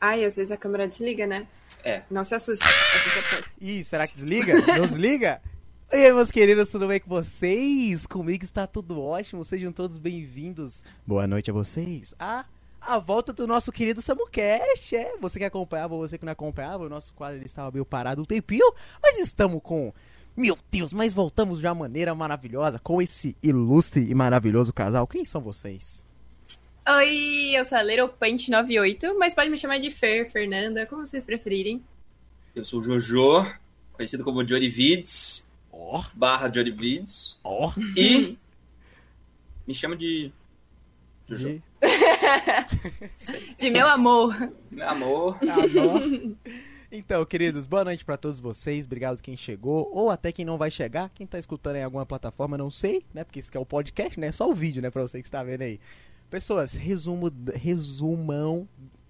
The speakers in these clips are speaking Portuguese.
Ai, às vezes a câmera desliga, né? É. Não se assuste. Ih, será que desliga? Não desliga? E aí, meus queridos, tudo bem com vocês? Comigo está tudo ótimo, sejam todos bem-vindos. Boa noite a vocês. A, a volta do nosso querido Samucast, é. Você que acompanhava ou você que não acompanhava, o nosso quadro ele estava meio parado um tempinho, mas estamos com... Meu Deus, mas voltamos de uma maneira maravilhosa com esse ilustre e maravilhoso casal. Quem são vocês? Oi, eu sou a Little Paint 98, mas pode me chamar de Fer, Fernanda, como vocês preferirem. Eu sou o Jojo, conhecido como Johnny Vids, Ó, barra Johnny Vids. ó. E me chama de Jojo. De meu amor. Meu amor. Bom. Então, queridos, boa noite pra todos vocês. Obrigado quem chegou, ou até quem não vai chegar. Quem tá escutando em alguma plataforma, não sei, né? Porque isso aqui é o podcast, né? Só o vídeo, né? Pra você que está vendo aí. Pessoas, resumo, resumão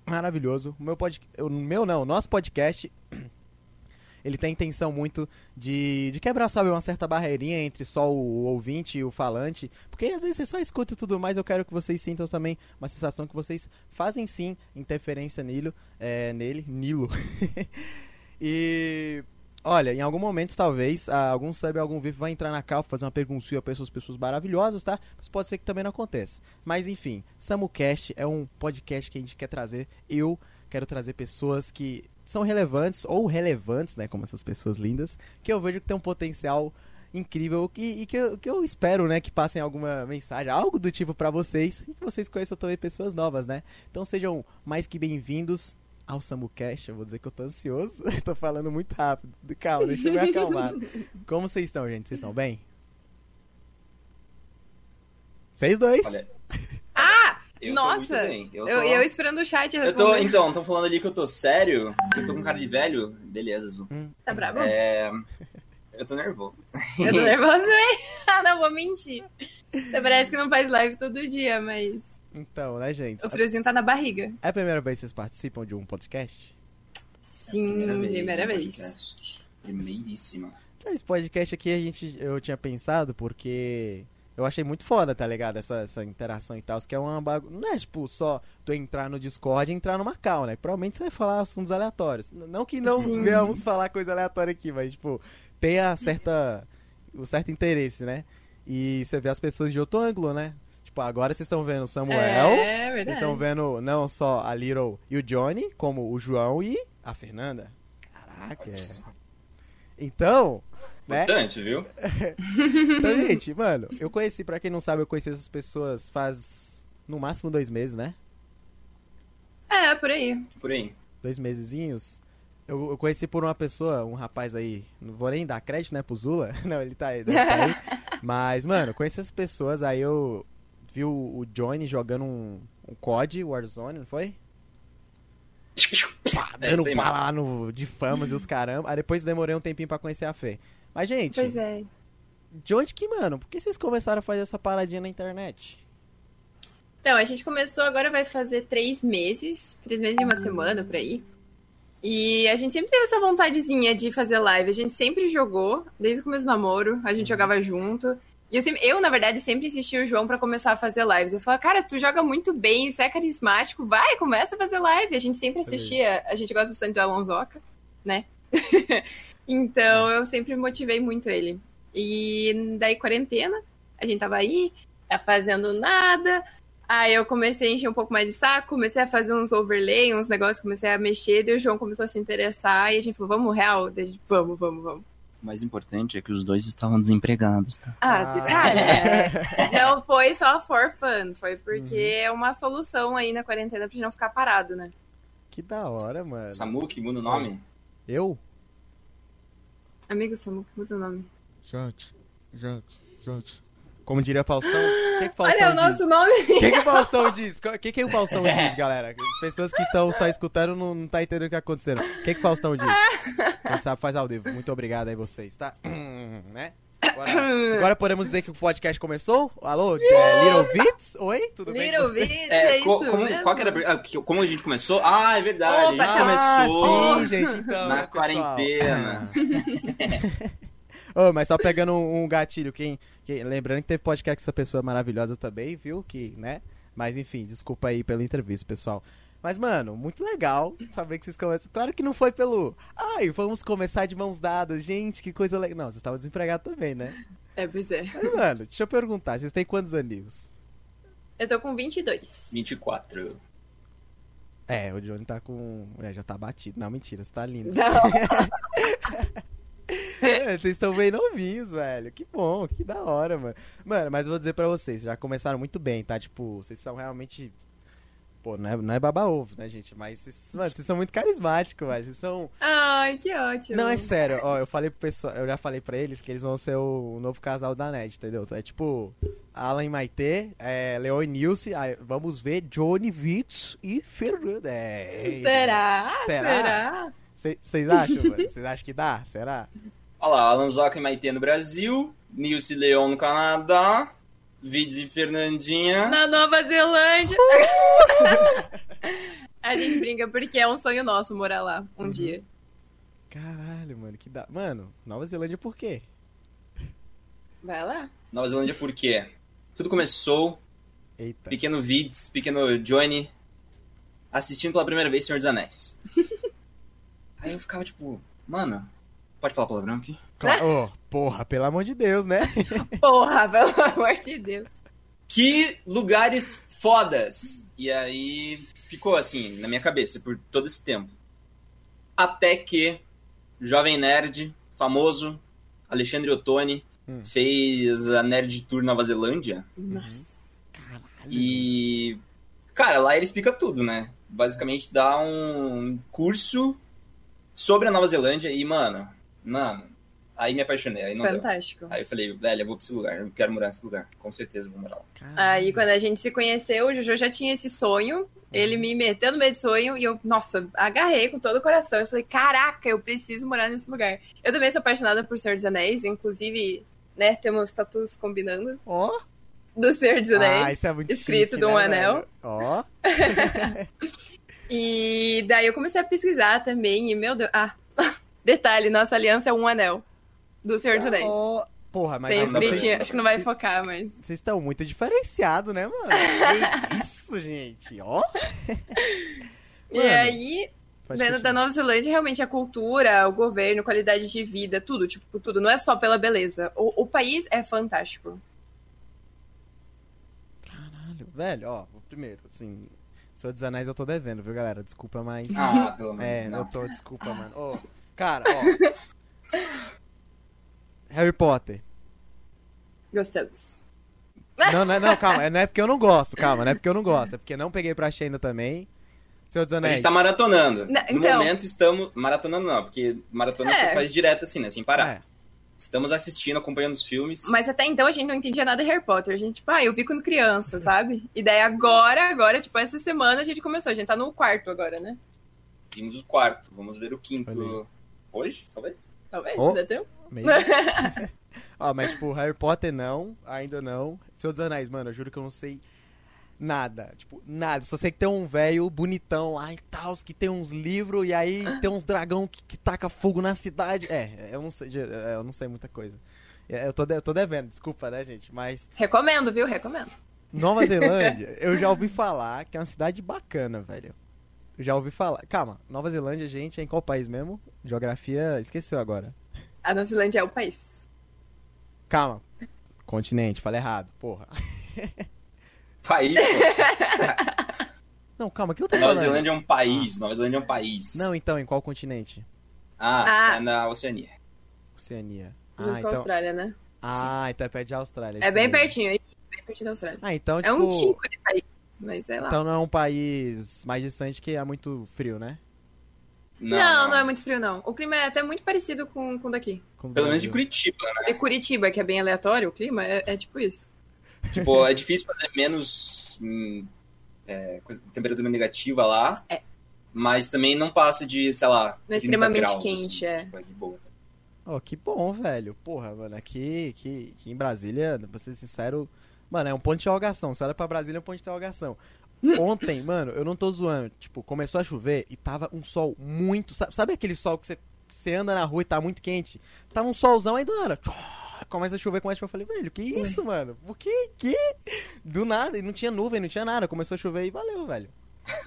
maravilhoso. O meu podcast, o meu não, o nosso podcast, ele tem intenção muito de, de quebrar, sabe, uma certa barreirinha entre só o ouvinte e o falante. Porque às vezes você só escuta tudo mais, eu quero que vocês sintam também uma sensação que vocês fazem sim interferência nele, é, nele, Nilo. e olha, em algum momento talvez ah, algum sub, algum VIP vai entrar na cal fazer uma perguntinha para essas pessoas maravilhosas, tá? Mas pode ser que também não aconteça. Mas enfim, SamuCast é um podcast que a gente quer trazer. Eu quero trazer pessoas que são relevantes ou relevantes, né, como essas pessoas lindas, que eu vejo que tem um potencial incrível que, e que eu, que eu espero, né, que passem alguma mensagem, algo do tipo pra vocês e que vocês conheçam também pessoas novas, né? Então sejam mais que bem-vindos ao SamuCast. Eu vou dizer que eu tô ansioso, tô falando muito rápido. Calma, deixa eu me acalmar. Como vocês estão, gente? Vocês estão bem? Vocês dois? Olha, Ah! eu tô Nossa! muito bem. Eu, Eu, tô... eu esperando o chat Eu tô, responder. então, tô falando ali que eu tô sério, que eu tô com cara de velho. Beleza, Zu. Tá bravo? É... Eu tô nervoso. Eu tô nervosa também. Ah, não vou mentir. Parece que não faz live todo dia, mas Então, né, gente? o friozinho tá na barriga. É a primeira vez que vocês participam de um podcast? Sim, primeira no vez. podcast. Primeiríssima. Esse podcast aqui a gente, eu tinha pensado porque eu achei muito foda, tá ligado? Essa, essa interação e tal, que é uma bagu... Não é tipo só tu entrar no Discord e entrar numa call, né? Provavelmente você vai falar assuntos aleatórios. Não que não Sim. venhamos falar coisa aleatória aqui, mas tipo, tem a certa, o certo interesse, né? E você vê as pessoas de outro ângulo, né? Tipo, agora vocês estão vendo o Samuel, É, vocês verdade. estão vendo não só a Little e o Johnny, como o João e a Fernanda. Caraca, é. Então, né? Importante, viu? Então, gente, mano, eu conheci, pra quem não sabe, eu conheci essas pessoas faz no máximo dois meses, né? É, por aí. Por aí. Dois mesezinhos. Eu, eu conheci por uma pessoa, um rapaz aí, não vou nem dar crédito, né, pro Zula. Não, ele tá aí, tá aí. Mas, mano, eu conheci essas pessoas, aí eu vi o, o Johnny jogando um, um COD, Warzone, não foi? Pá, É, dando sei, pá lá no, de famas e os caramba. Aí depois demorei um tempinho pra conhecer a Fê. Mas, gente, Pois é. de onde que, mano, por que vocês começaram a fazer essa paradinha na internet? Então, a gente começou agora, vai fazer três meses. Três meses e uma semana, por aí. E a gente sempre teve essa vontadezinha de fazer live. A gente sempre jogou, desde o começo do namoro, a gente jogava junto. E eu, sempre, eu, na verdade, sempre insisti o João pra começar a fazer lives. Eu falava, cara, tu joga muito bem, você é carismático, vai, começa a fazer live. A gente sempre assistia, a gente gosta bastante de Alonsoca, né? então, eu sempre motivei muito ele. E daí, quarentena, a gente tava aí, tá fazendo nada. Aí eu comecei a encher um pouco mais de saco, comecei a fazer uns overlay, uns negócios, comecei a mexer, daí o João começou a se interessar e a gente falou, vamos real? Daí a gente, vamos, vamos, vamos. O mais importante é que os dois estavam desempregados, tá? Ah, Ah. detalhe. é. Não foi só for fun, foi porque é uma solução aí na quarentena pra gente não ficar parado, né? Que da hora, mano. Samu, que muda o nome? Eu? Amigo Samu, muda o nome. Jote, Jote, Jote. Como diria Faustão, o que, que Faustão Olha o diz? nosso nome! O que, que o Faustão diz? O que, que o Faustão diz, galera? Pessoas que estão só escutando não, não tá entendendo o que tá acontecendo. O que, que o Faustão diz? Quem sabe faz ao vivo. Muito obrigado aí vocês, tá? né? Agora, agora podemos dizer que o podcast começou? Alô, é, Little Vits? Oi, tudo bem Little com você? Vids, É, é, co- isso como, mesmo? qual que era ah, Como a gente começou? Ah, é verdade. Opa, a gente Ah, começou sim, gente, então, na né, pessoal? quarentena. Ô, mas só pegando um, um gatilho, quem, quem- lembrando que teve podcast com essa pessoa maravilhosa também, viu? Que, né? Mas enfim, desculpa aí pela entrevista, pessoal. Mas, mano, muito legal saber que vocês começam. Claro que não foi pelo. Ai, vamos começar de mãos dadas. Gente, que coisa legal. Não, vocês estavam desempregados também, né? É, pois é. Mas, mano, deixa eu perguntar, vocês têm quantos aninhos? Eu tô com 22. 24. É, o Johnny tá com. É, já tá batido. Não, mentira, você tá lindo. Não. É, vocês estão bem novinhos, velho. Que bom, que da hora, mano. Mano, mas eu vou dizer pra vocês, já começaram muito bem, tá? Tipo, vocês são realmente. Pô, não é, não é baba-ovo, né, gente? Mas vocês, mano, vocês são muito carismáticos, velho. Vocês são. Ai, que ótimo. Não, é sério, ó, eu falei pro pessoal, eu já falei pra eles que eles vão ser o, novo casal da NET, entendeu? É tipo, Alan Maitê, é, Leon e Nilce, vamos ver Johnny Vitz e Fernanda. É, Será? Será? Será? Vocês acham, mano? Vocês acham que dá? Será? Olha lá, Alan Zoca e Maitê no Brasil, Nilce e Leon no Canadá, Vids e Fernandinha. Na Nova Zelândia. A gente brinca porque é um sonho nosso morar lá um Uhum. dia. Caralho, mano, que da. Mano, Nova Zelândia por quê? Vai lá. Nova Zelândia por quê? Tudo começou, Eita. pequeno Vids, pequeno Johnny, assistindo pela primeira vez Senhor dos Anéis. Aí eu ficava tipo, mano, pode falar palavrão aqui? Claro, Ô, porra, pelo amor de Deus, né? Porra, pelo amor de Deus. Que lugares fodas! E aí ficou assim, na minha cabeça, por todo esse tempo. Até que Jovem Nerd, famoso, Alexandre Ottoni, Hum. fez a Nerd Tour Nova Zelândia. Nossa. Caralho. E. Cara, lá ele explica tudo, né? Basicamente dá um curso sobre a Nova Zelândia e, mano, mano, aí me apaixonei. Aí não deu. Fantástico. Aí eu falei, velho, eu vou pra esse lugar, eu quero morar nesse lugar. Com certeza eu vou morar lá. Caralho. Aí, quando a gente se conheceu, o Jojo já tinha esse sonho. Ele me meteu no meio do sonho e eu, nossa, agarrei com todo o coração. Eu falei, caraca, eu preciso morar nesse lugar. Eu também sou apaixonada por Senhor dos Anéis, inclusive, né, temos tatus combinando Ó. do Senhor dos Anéis. Ah, isso é muito escrito chique, de um né, anel. Ó. E daí eu comecei a pesquisar também, e meu Deus. Ah, detalhe, nossa aliança é um anel do Senhor dos Anéis. Ó. Porra, mas Tem escritinho, acho que não vai focar, mas. Vocês estão muito diferenciados, né, mano? Que isso, gente? Ó. E Mano, aí, vendo da Nova Zelândia, realmente a cultura, o governo, qualidade de vida, tudo, tipo, tudo. Não é só pela beleza. O, o país é fantástico. Caralho, velho, ó, primeiro, assim, Senhor dos Anéis eu tô devendo, viu, galera? Desculpa, mas. Ah, pelo menos. é, não. eu tô, desculpa, mano. Ô, cara, ó. Harry Potter. Gostamos. Não, não, é- não, calma, é- não é porque eu não gosto, calma, não é porque eu não gosto, é porque não peguei pra ainda também. Senhor dos A Anéis. gente tá maratonando. Não, No então- momento estamos. Maratonando não, porque maratona É. você faz direto assim, né? Sem parar. É. Estamos assistindo, acompanhando os filmes. Mas até então a gente não entendia nada de Harry Potter. A gente, tipo, ah, eu vi quando criança, sabe? E daí agora, agora, tipo, essa semana a gente começou. A gente tá no quarto agora, né? Vimos o quarto. Vamos ver o quinto. Hoje? Talvez? Talvez, Oh. se der tempo. Ó, mas tipo, Harry Potter não, ainda não. Senhor dos Anéis, mano, eu juro que eu não sei nada. Tipo, nada. Só sei que tem um velho bonitão lá e tal, que tem uns livros e aí tem uns dragão que, que taca fogo na cidade. É, eu não sei, é, eu não sei muita coisa. É, Eu tô, de- eu tô devendo, desculpa, né, gente? Mas Recomendo, viu? Recomendo. Nova Zelândia, eu já ouvi falar que é uma cidade bacana, velho. Eu já ouvi falar. Calma, Nova Zelândia, gente, é em qual país mesmo? Geografia, esqueceu agora. A Nova Zelândia é o país. Calma. Continente, falei errado, porra. País. Não, calma, que eu tô Nova? Zelândia é um país. Nova Zelândia é um país. Não, então, em qual continente? Ah, Ah. é na Oceania. Oceania. Junto Ah, com a então. Austrália, né? Ah, então é perto de Austrália. É bem mesmo. pertinho, aí, bem pertinho da Austrália. Ah, então, É tipo. um tipo de país, mas sei lá. Então não é um país mais distante que é muito frio, né? não, não, é muito frio, não. O clima é até muito parecido com com o daqui. Com Pelo menos de. Curitiba, né? E Curitiba, que é bem aleatório, o clima, é, é tipo isso. Tipo, é difícil fazer menos hum, é, temperatura negativa lá. É. Mas também não passa de, sei lá, Não é 30 extremamente graus, quente, assim, é. tipo, de boa. Oh, que bom, velho. Porra, mano, aqui, aqui, aqui em Brasília, pra ser sincero, mano, é um ponto de interrogação. Você olha pra Brasília, é um ponto de interrogação. Ontem, mano, eu não tô zoando. Tipo, começou a chover e tava um sol muito. Sabe, sabe aquele sol que você, você anda na rua e tá muito quente? Tava um solzão aí do nada. tchó, Começa a chover, começa a chover. Eu falei, velho, que isso, mano? Por que? Que? Do nada. E não tinha nuvem, não tinha nada. Começou a chover e valeu, velho.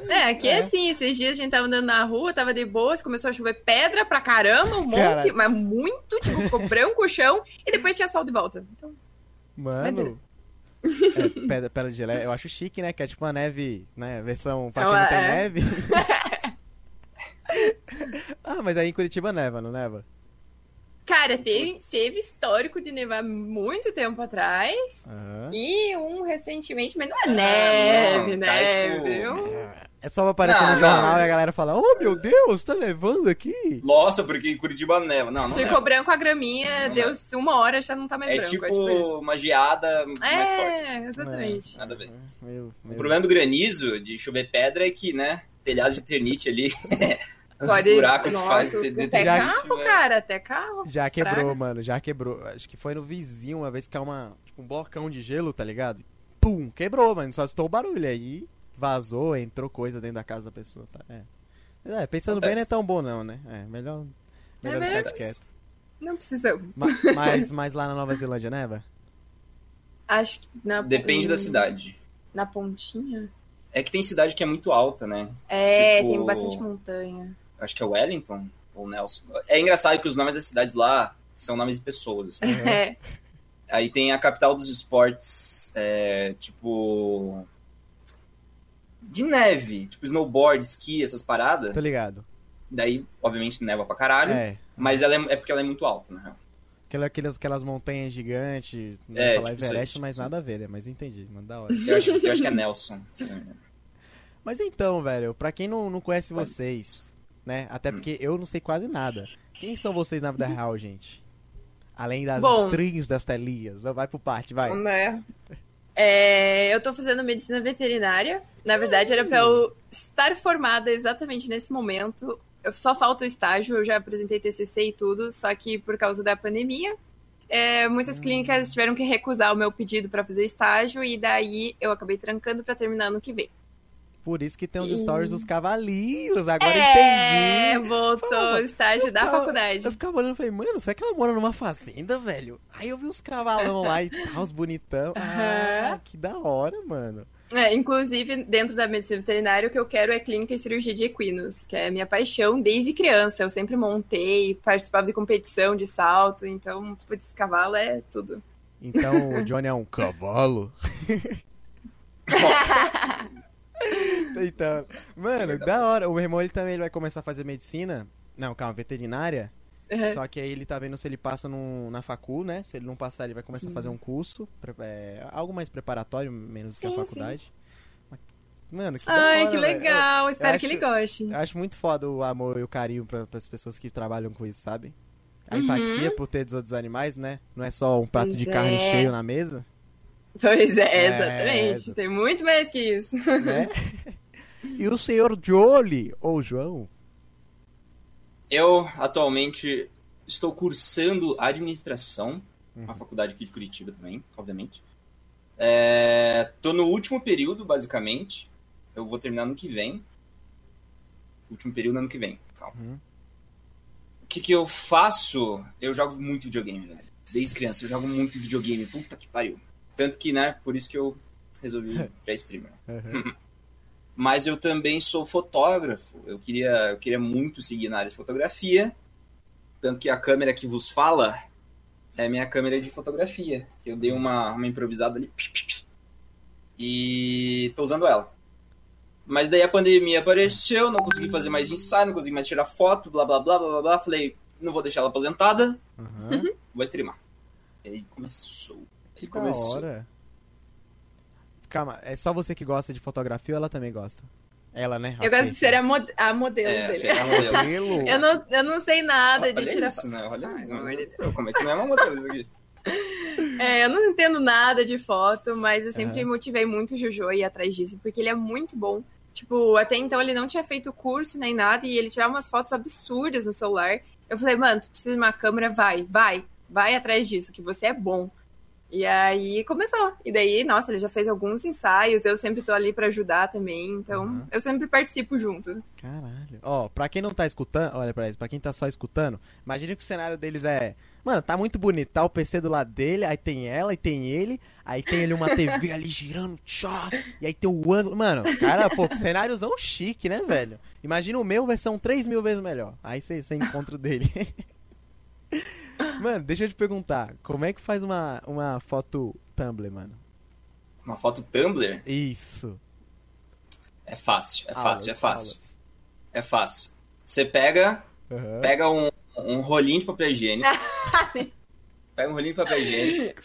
É, aqui é. assim, esses dias a gente tava andando na rua, tava de boas, começou a chover pedra pra caramba, um monte, Caralho. mas muito, tipo, ficou branco o chão, e depois tinha sol de volta. Então, Mano. É, pedra, pedra de geleia, eu acho chique, né? Que é tipo uma neve, né? Versão pra quem não tem É. neve. ah, mas aí em Curitiba neva, não neva? Cara, teve, teve histórico de nevar muito tempo atrás, Aham. e um recentemente, mas não é Ah, neve, não, cai, neve, tipo, viu? É só pra aparecer Não, no jornal não. e a galera fala: Oh meu Deus, tá nevando aqui? Nossa, porque em Curitiba neva. Não, não Ficou neva. branco a graminha, Não deu uma hora, já não tá mais É branco. tipo é tipo isso. uma geada mais forte. É, assim. exatamente. Nada a ver. Meu, O meu. problema do granizo, de chover pedra, é que, né, telhado de ternite ali, os Pode. buracos que Nossa, faz de- de até Já- carro, cara, até carro. Já estraga. quebrou, mano, já quebrou. Acho que foi no vizinho uma vez que caiu uma, tipo, um blocão de gelo, tá ligado? Pum, quebrou, mano. Só estou o barulho. Aí vazou, entrou coisa dentro da casa da pessoa, tá? É. Mas, é, pensando bem, não é Acontece. tão bom, não, né? É, melhor, melhor É deixar melhor- quieto. Não precisa. Ma- Mas, mas lá na Nova Zelândia, neva? Acho que na, Depende da cidade. Na pontinha? É que tem cidade que é muito alta, né? É, Tipo- tem bastante montanha. Acho que é Wellington ou Nelson. É engraçado que os nomes das cidades lá são nomes de pessoas. assim. É. Aí tem a capital dos esportes, é, tipo. De neve, tipo snowboard, esqui, essas paradas. Tô ligado. Daí, obviamente, neva pra caralho. É. Mas ela é, é porque ela é muito alta, na real. Aquela, aquelas, aquelas montanhas gigantes, não É, falar tipo Everest, tipo mas nada a ver, né? Mas entendi, mano, da hora. Eu acho, eu acho que é Nelson. Mas então, velho, pra quem não, não conhece vocês, né? Até Hum. porque eu não sei quase nada. Quem são vocês na vida real, gente? Além das Bom. estrinhos das telinhas. Vai, pro parte, vai. Né? É, eu tô fazendo medicina veterinária. Na verdade, era pra eu estar formada exatamente nesse momento. Eu só falta o estágio, eu já apresentei TCC e tudo, só que por causa da pandemia, é, muitas clínicas tiveram que recusar o meu pedido pra fazer estágio e daí eu acabei trancando pra terminar ano que vem. Por isso que tem os stories dos cavalinhos. Agora é, entendi. voltou Fala, o estágio da ficava- faculdade. Eu ficava olhando e falei, mano, será que ela mora numa fazenda, velho? Aí eu vi os cavalão lá e tal, os bonitão. Ah, Aham. que da hora, mano. É, inclusive, dentro da medicina veterinária, o que eu quero é clínica e cirurgia de equinos, que é a minha paixão desde criança. Eu sempre montei, participava de competição de salto, então, putz, cavalo é tudo. Então o Johnny é um cavalo. então, mano, da hora. O meu irmão ele também ele vai começar a fazer medicina. Não, calma, veterinária. Uhum. Só que aí ele tá vendo se ele passa num- na facu, né? Se ele não passar, ele vai começar a fazer um curso. é, algo mais preparatório, menos que a Sim, faculdade. Mas, Mano, que Ai, hora, que legal, espero que acho- ele goste. Eu acho muito foda o amor e o carinho para as pessoas que trabalham com isso, sabe? A Uhum. empatia por ter dos outros animais, né? Não é só um prato Pois de carne é. cheio na mesa, Pois é, É, exatamente. exa- Tem muito mais que isso. né? e o senhor Jolie, ou João, Eu, atualmente, estou cursando administração, Uhum. na faculdade aqui de Curitiba também, obviamente. É, tô no último período, basicamente. Eu vou terminar no que vem. Último período ano que vem. Calma. Uhum. O que, que eu faço? Eu jogo muito videogame, velho. Desde criança, eu jogo muito videogame. Puta que pariu. Tanto que, né, por isso que eu resolvi virar streamer. Uhum. Mas eu também sou fotógrafo. Eu queria, eu queria muito seguir na área de fotografia. Tanto que a câmera que vos fala é minha câmera de fotografia. Que eu dei uma, uma improvisada ali. E tô usando ela. Mas daí a pandemia apareceu, não consegui fazer mais ensaio, não consegui mais tirar foto, blá blá blá blá blá blá. Falei, não vou deixar ela aposentada, Uhum. vou streamar. E aí começou. Que Aí da começou. hora. Calma, é só você que gosta de fotografia ou ela também gosta? Ela, né? Eu gosto de ser a, mod- a modelo É, dele. Fê, modelo. Modelo. Eu não, eu não sei nada de Olha tirar isso, né? Olha Ai, isso. de né? Como é que não é uma modelo isso aqui? É, eu não entendo nada de foto, mas eu sempre Aham. motivei muito o Jojo a ir atrás disso, porque ele é muito bom. Tipo, até então ele não tinha feito curso nem nada e ele tirava umas fotos absurdas no celular. Eu falei, mano, tu precisa de uma câmera, vai, vai, vai atrás disso, que você é bom. E aí começou. E daí, nossa, ele já fez alguns ensaios, eu sempre tô ali pra ajudar também, então Uhum. eu sempre participo junto. Caralho. Ó, pra quem não tá escutando, olha pra isso, pra quem tá só escutando, imagine que o cenário deles é. Mano, tá muito bonito. Tá o PC do lado dele, aí tem ela e tem ele, aí tem ali uma TV ali girando, tchá, e aí tem o ângulo. Mano, cara, pô, cenáriozão chique, né, velho? Imagina o meu versão 3 mil vezes melhor. Aí você você encontra o dele. mano, deixa eu te perguntar, como é que faz uma, uma foto Tumblr, mano? Uma foto Tumblr Isso. é fácil, é fácil, é Aulas, fácil. aulas. É fácil. Você pega, Aham. pega um, um rolinho de papel higiênico. pega um rolinho de papel higiênico.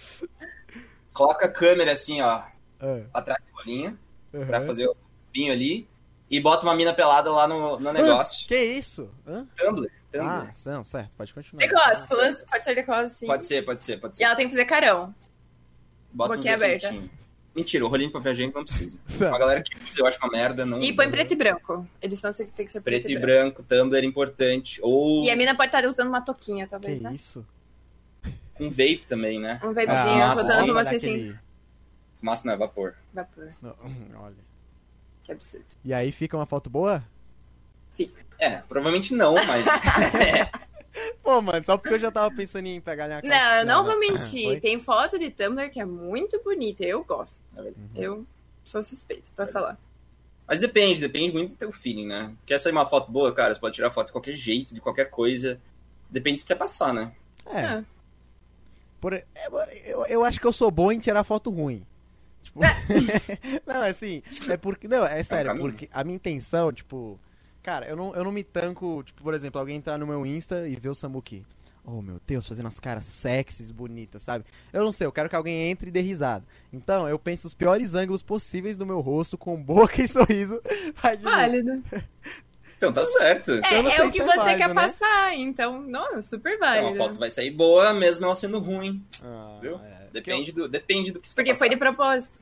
coloca a câmera assim, ó, Ah, atrás do rolinho, pra aham. fazer o pinho ali. E bota uma mina pelada lá no, no negócio. Que isso? Hã? Tumblr, Ah, não, certo, pode continuar. Decose, falou- pode ser decose, sim. Pode ser, pode ser, pode E ser. ela tem que fazer carão. Bota uns boquinha aberta. efeitinhos. Mentira, o rolinho de papel higiênico não precisa. A galera que usa, eu acho uma merda, não E usa. põe preto e branco. Edição tem que ser preto, Preto e branco, Tumblr importante. Ou E a mina pode estar usando uma toquinha, Que talvez, né? isso? um vape também, né? Um vapezinho, fumaças, rodando assim, pra você assim. Fumaça não é vapor. Vapor. Não, hum, olha. Que absurdo. E aí fica uma foto boa? Fica. É, provavelmente não, mas. Pô, mano, só porque eu já tava pensando em pegar minha Não, eu não, vou Foi? mentir. Tem foto de Tumblr que é muito bonita. Eu gosto. É verdade. Eu sou suspeita pra falar. Mas depende, depende muito do teu feeling, né? Quer sair uma foto boa, cara? Você pode tirar foto de qualquer jeito, de qualquer coisa. Depende do que você quer passar, né? É. Por, é, eu, eu acho que eu sou bom em tirar foto ruim. Tipo, não, assim, é porque. Não, é sério, caminho. porque a minha intenção, tipo. Cara, eu não, eu não me tanco, tipo, por exemplo, alguém entrar no meu Insta e ver o Samuki. Oh, meu Deus, fazendo umas caras sexys, bonitas, sabe? Eu não sei, eu quero que alguém entre e dê risada. Então, eu penso os piores ângulos possíveis do meu rosto, com boca e sorriso. Válido. Então tá certo. É, Eu não é o que é você válido, quer né? passar, então, não, super Então, válido. a foto vai sair boa, mesmo ela sendo ruim. Ah, Viu? é. Depende do, depende do que você Porque quer foi de propósito.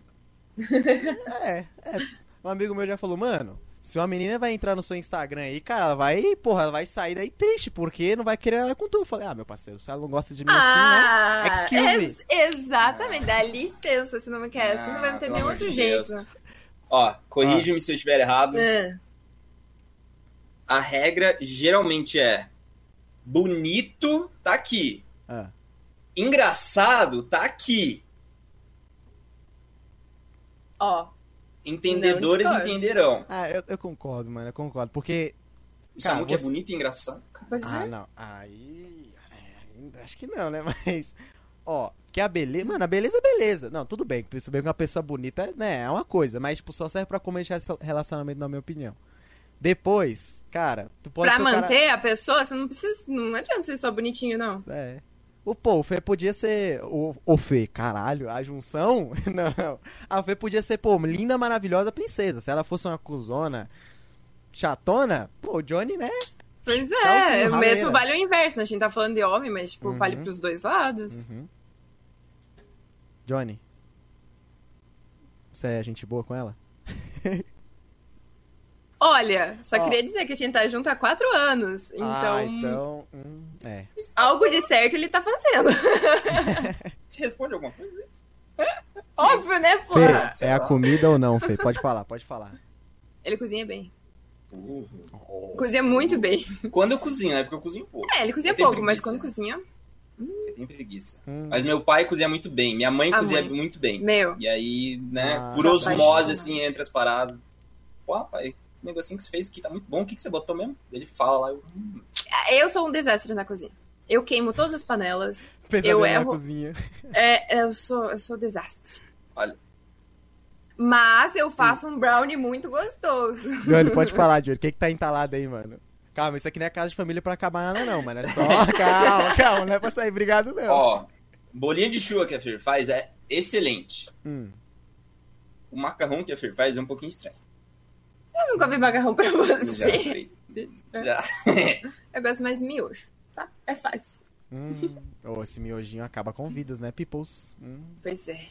É, é. Um amigo meu já falou, mano, se uma menina vai entrar no seu Instagram aí, cara, ela vai, porra, ela vai sair daí triste, porque não vai querer ela com tu. Eu falei, ah, meu parceiro, se ela não gosta de mim Ah, assim, né? Excuse me. ex- exatamente. Dá licença, se não me quer. Assim não vai Ah, ter pelo nenhum outro de jeito. Deus. Ó, corrige-me se eu estiver errado. Ah, A regra geralmente é bonito, tá aqui. Ah, Engraçado, tá aqui. Ó, Entendedores entenderão. ah eu, eu concordo, mano, eu concordo. Porque. O Cara, Samuque é você- bonito e engraçado. Ah, é. não. Aí. é, Acho que não, né? Mas. Ó, que a beleza. Mano, a beleza é beleza. Não, tudo bem. Se bem que uma pessoa bonita, né, é uma coisa. Mas, tipo, só serve pra começar esse relacionamento, na minha opinião. Depois, cara, tu pode Pra ser o cara- manter a pessoa, você não precisa. Não adianta ser só bonitinho, não. É. O, pô, o Fê podia ser. O, o Fê, caralho, a junção? Não. A Fê podia ser, pô, linda, maravilhosa princesa. Se ela fosse uma cuzona chatona, pô, o Johnny, né? Pois é, mesmo vale o inverso, né? A gente tá falando de homem, mas, tipo, Uhum. vale pros dois lados. Uhum. Johnny. Você é gente boa com ela? Olha, só Ó. queria dizer que a gente tá junto há quatro anos. Então, Ah, então. hum, é. algo de certo ele tá fazendo. Você responde alguma coisa? Óbvio, né, pô? Fê, é a comida ou não, Fê? Pode falar, pode falar. Ele cozinha bem. Uh. Cozinha muito bem. Quando eu cozinho, é porque eu cozinho pouco. É, ele cozinha pouco, mas preguiça. quando cozinha, Eu tenho preguiça. Hum. Mas meu pai cozinha muito bem, minha mãe A cozinha mãe. muito bem. meu. E aí, né, Ah. por Se osmose, assim, entre as paradas. Pô, pai, esse negocinho que você fez aqui tá muito bom, o que, que você botou mesmo? Ele fala lá, eu, hum, Eu sou um desastre na cozinha. Eu queimo todas as panelas. Pesadelo na erro. cozinha. É, eu sou, eu sou desastre. Olha. Mas eu faço um brownie muito gostoso. Johnny, pode falar, Johnny. O que que tá entalado aí, mano? Calma, isso aqui não é casa de família pra acabar nada, não, mano. É só. calma, calma, não é pra sair brigado, não. Ó, bolinha de chuva que a Fer faz é excelente. Hum. O macarrão que a Fer faz é um pouquinho estranho. Eu nunca vi macarrão pra Já você. fez. Já. Eu gosto mais de miojo, tá? É fácil. Hum. Ô, esse miojinho acaba com vidas, né, peoples? Hum. Pois é.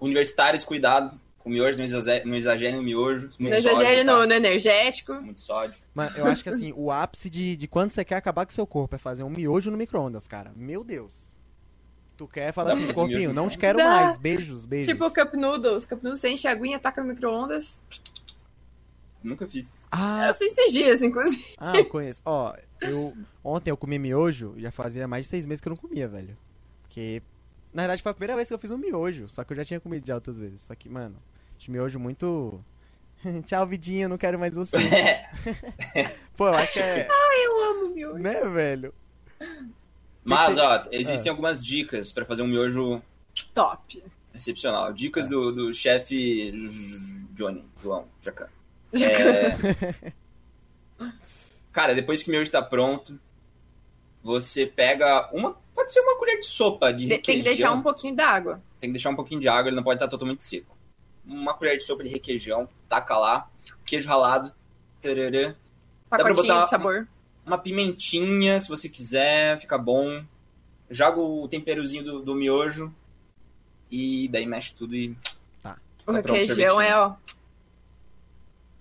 Universitários, cuidado. Com miojo, não exagere, não exagere no miojo. Muito Eu sódio, exagero tá? no, energético. Muito sódio. Mas eu acho que assim, o ápice de, de quando você quer acabar com seu corpo é fazer um miojo no micro-ondas, cara. Meu Deus. Tu quer, fala assim, corpinho, não não. te quero Dá. mais. Beijos, beijos. Tipo Cup Noodles. Cup Noodles você enche a aguinha, taca no micro-ondas. Nunca fiz. Ah, Eu fiz esses dias, inclusive. ah, eu conheço. Ó, eu. Ontem eu comi miojo, já fazia mais de seis meses que eu não comia, velho. Porque. Na verdade foi a primeira vez que eu fiz um miojo. Só que eu já tinha comido já outras vezes. Só que, mano, de miojo muito. Tchau, Vidinho, não quero mais você. Pô, eu acho que é. Eu amo miojo. né, velho? Mas, ó, existem Ah. algumas dicas pra fazer um miojo Top. excepcional. Dicas do, do chefe Johnny, João, Jacan. Já É... Cara, depois que o miojo tá pronto, você pega uma. Pode ser uma colher de sopa de De- Tem que requeijão. deixar um pouquinho d'água. Tem que deixar um pouquinho de água, ele não pode estar totalmente seco. Uma colher de sopa de requeijão, taca lá, queijo ralado, tararã, pra Pacotinho botar de sabor. uma pimentinha, se você quiser, fica bom. Joga o temperozinho do, do miojo e daí mexe tudo e O Tá requeijão é, ó.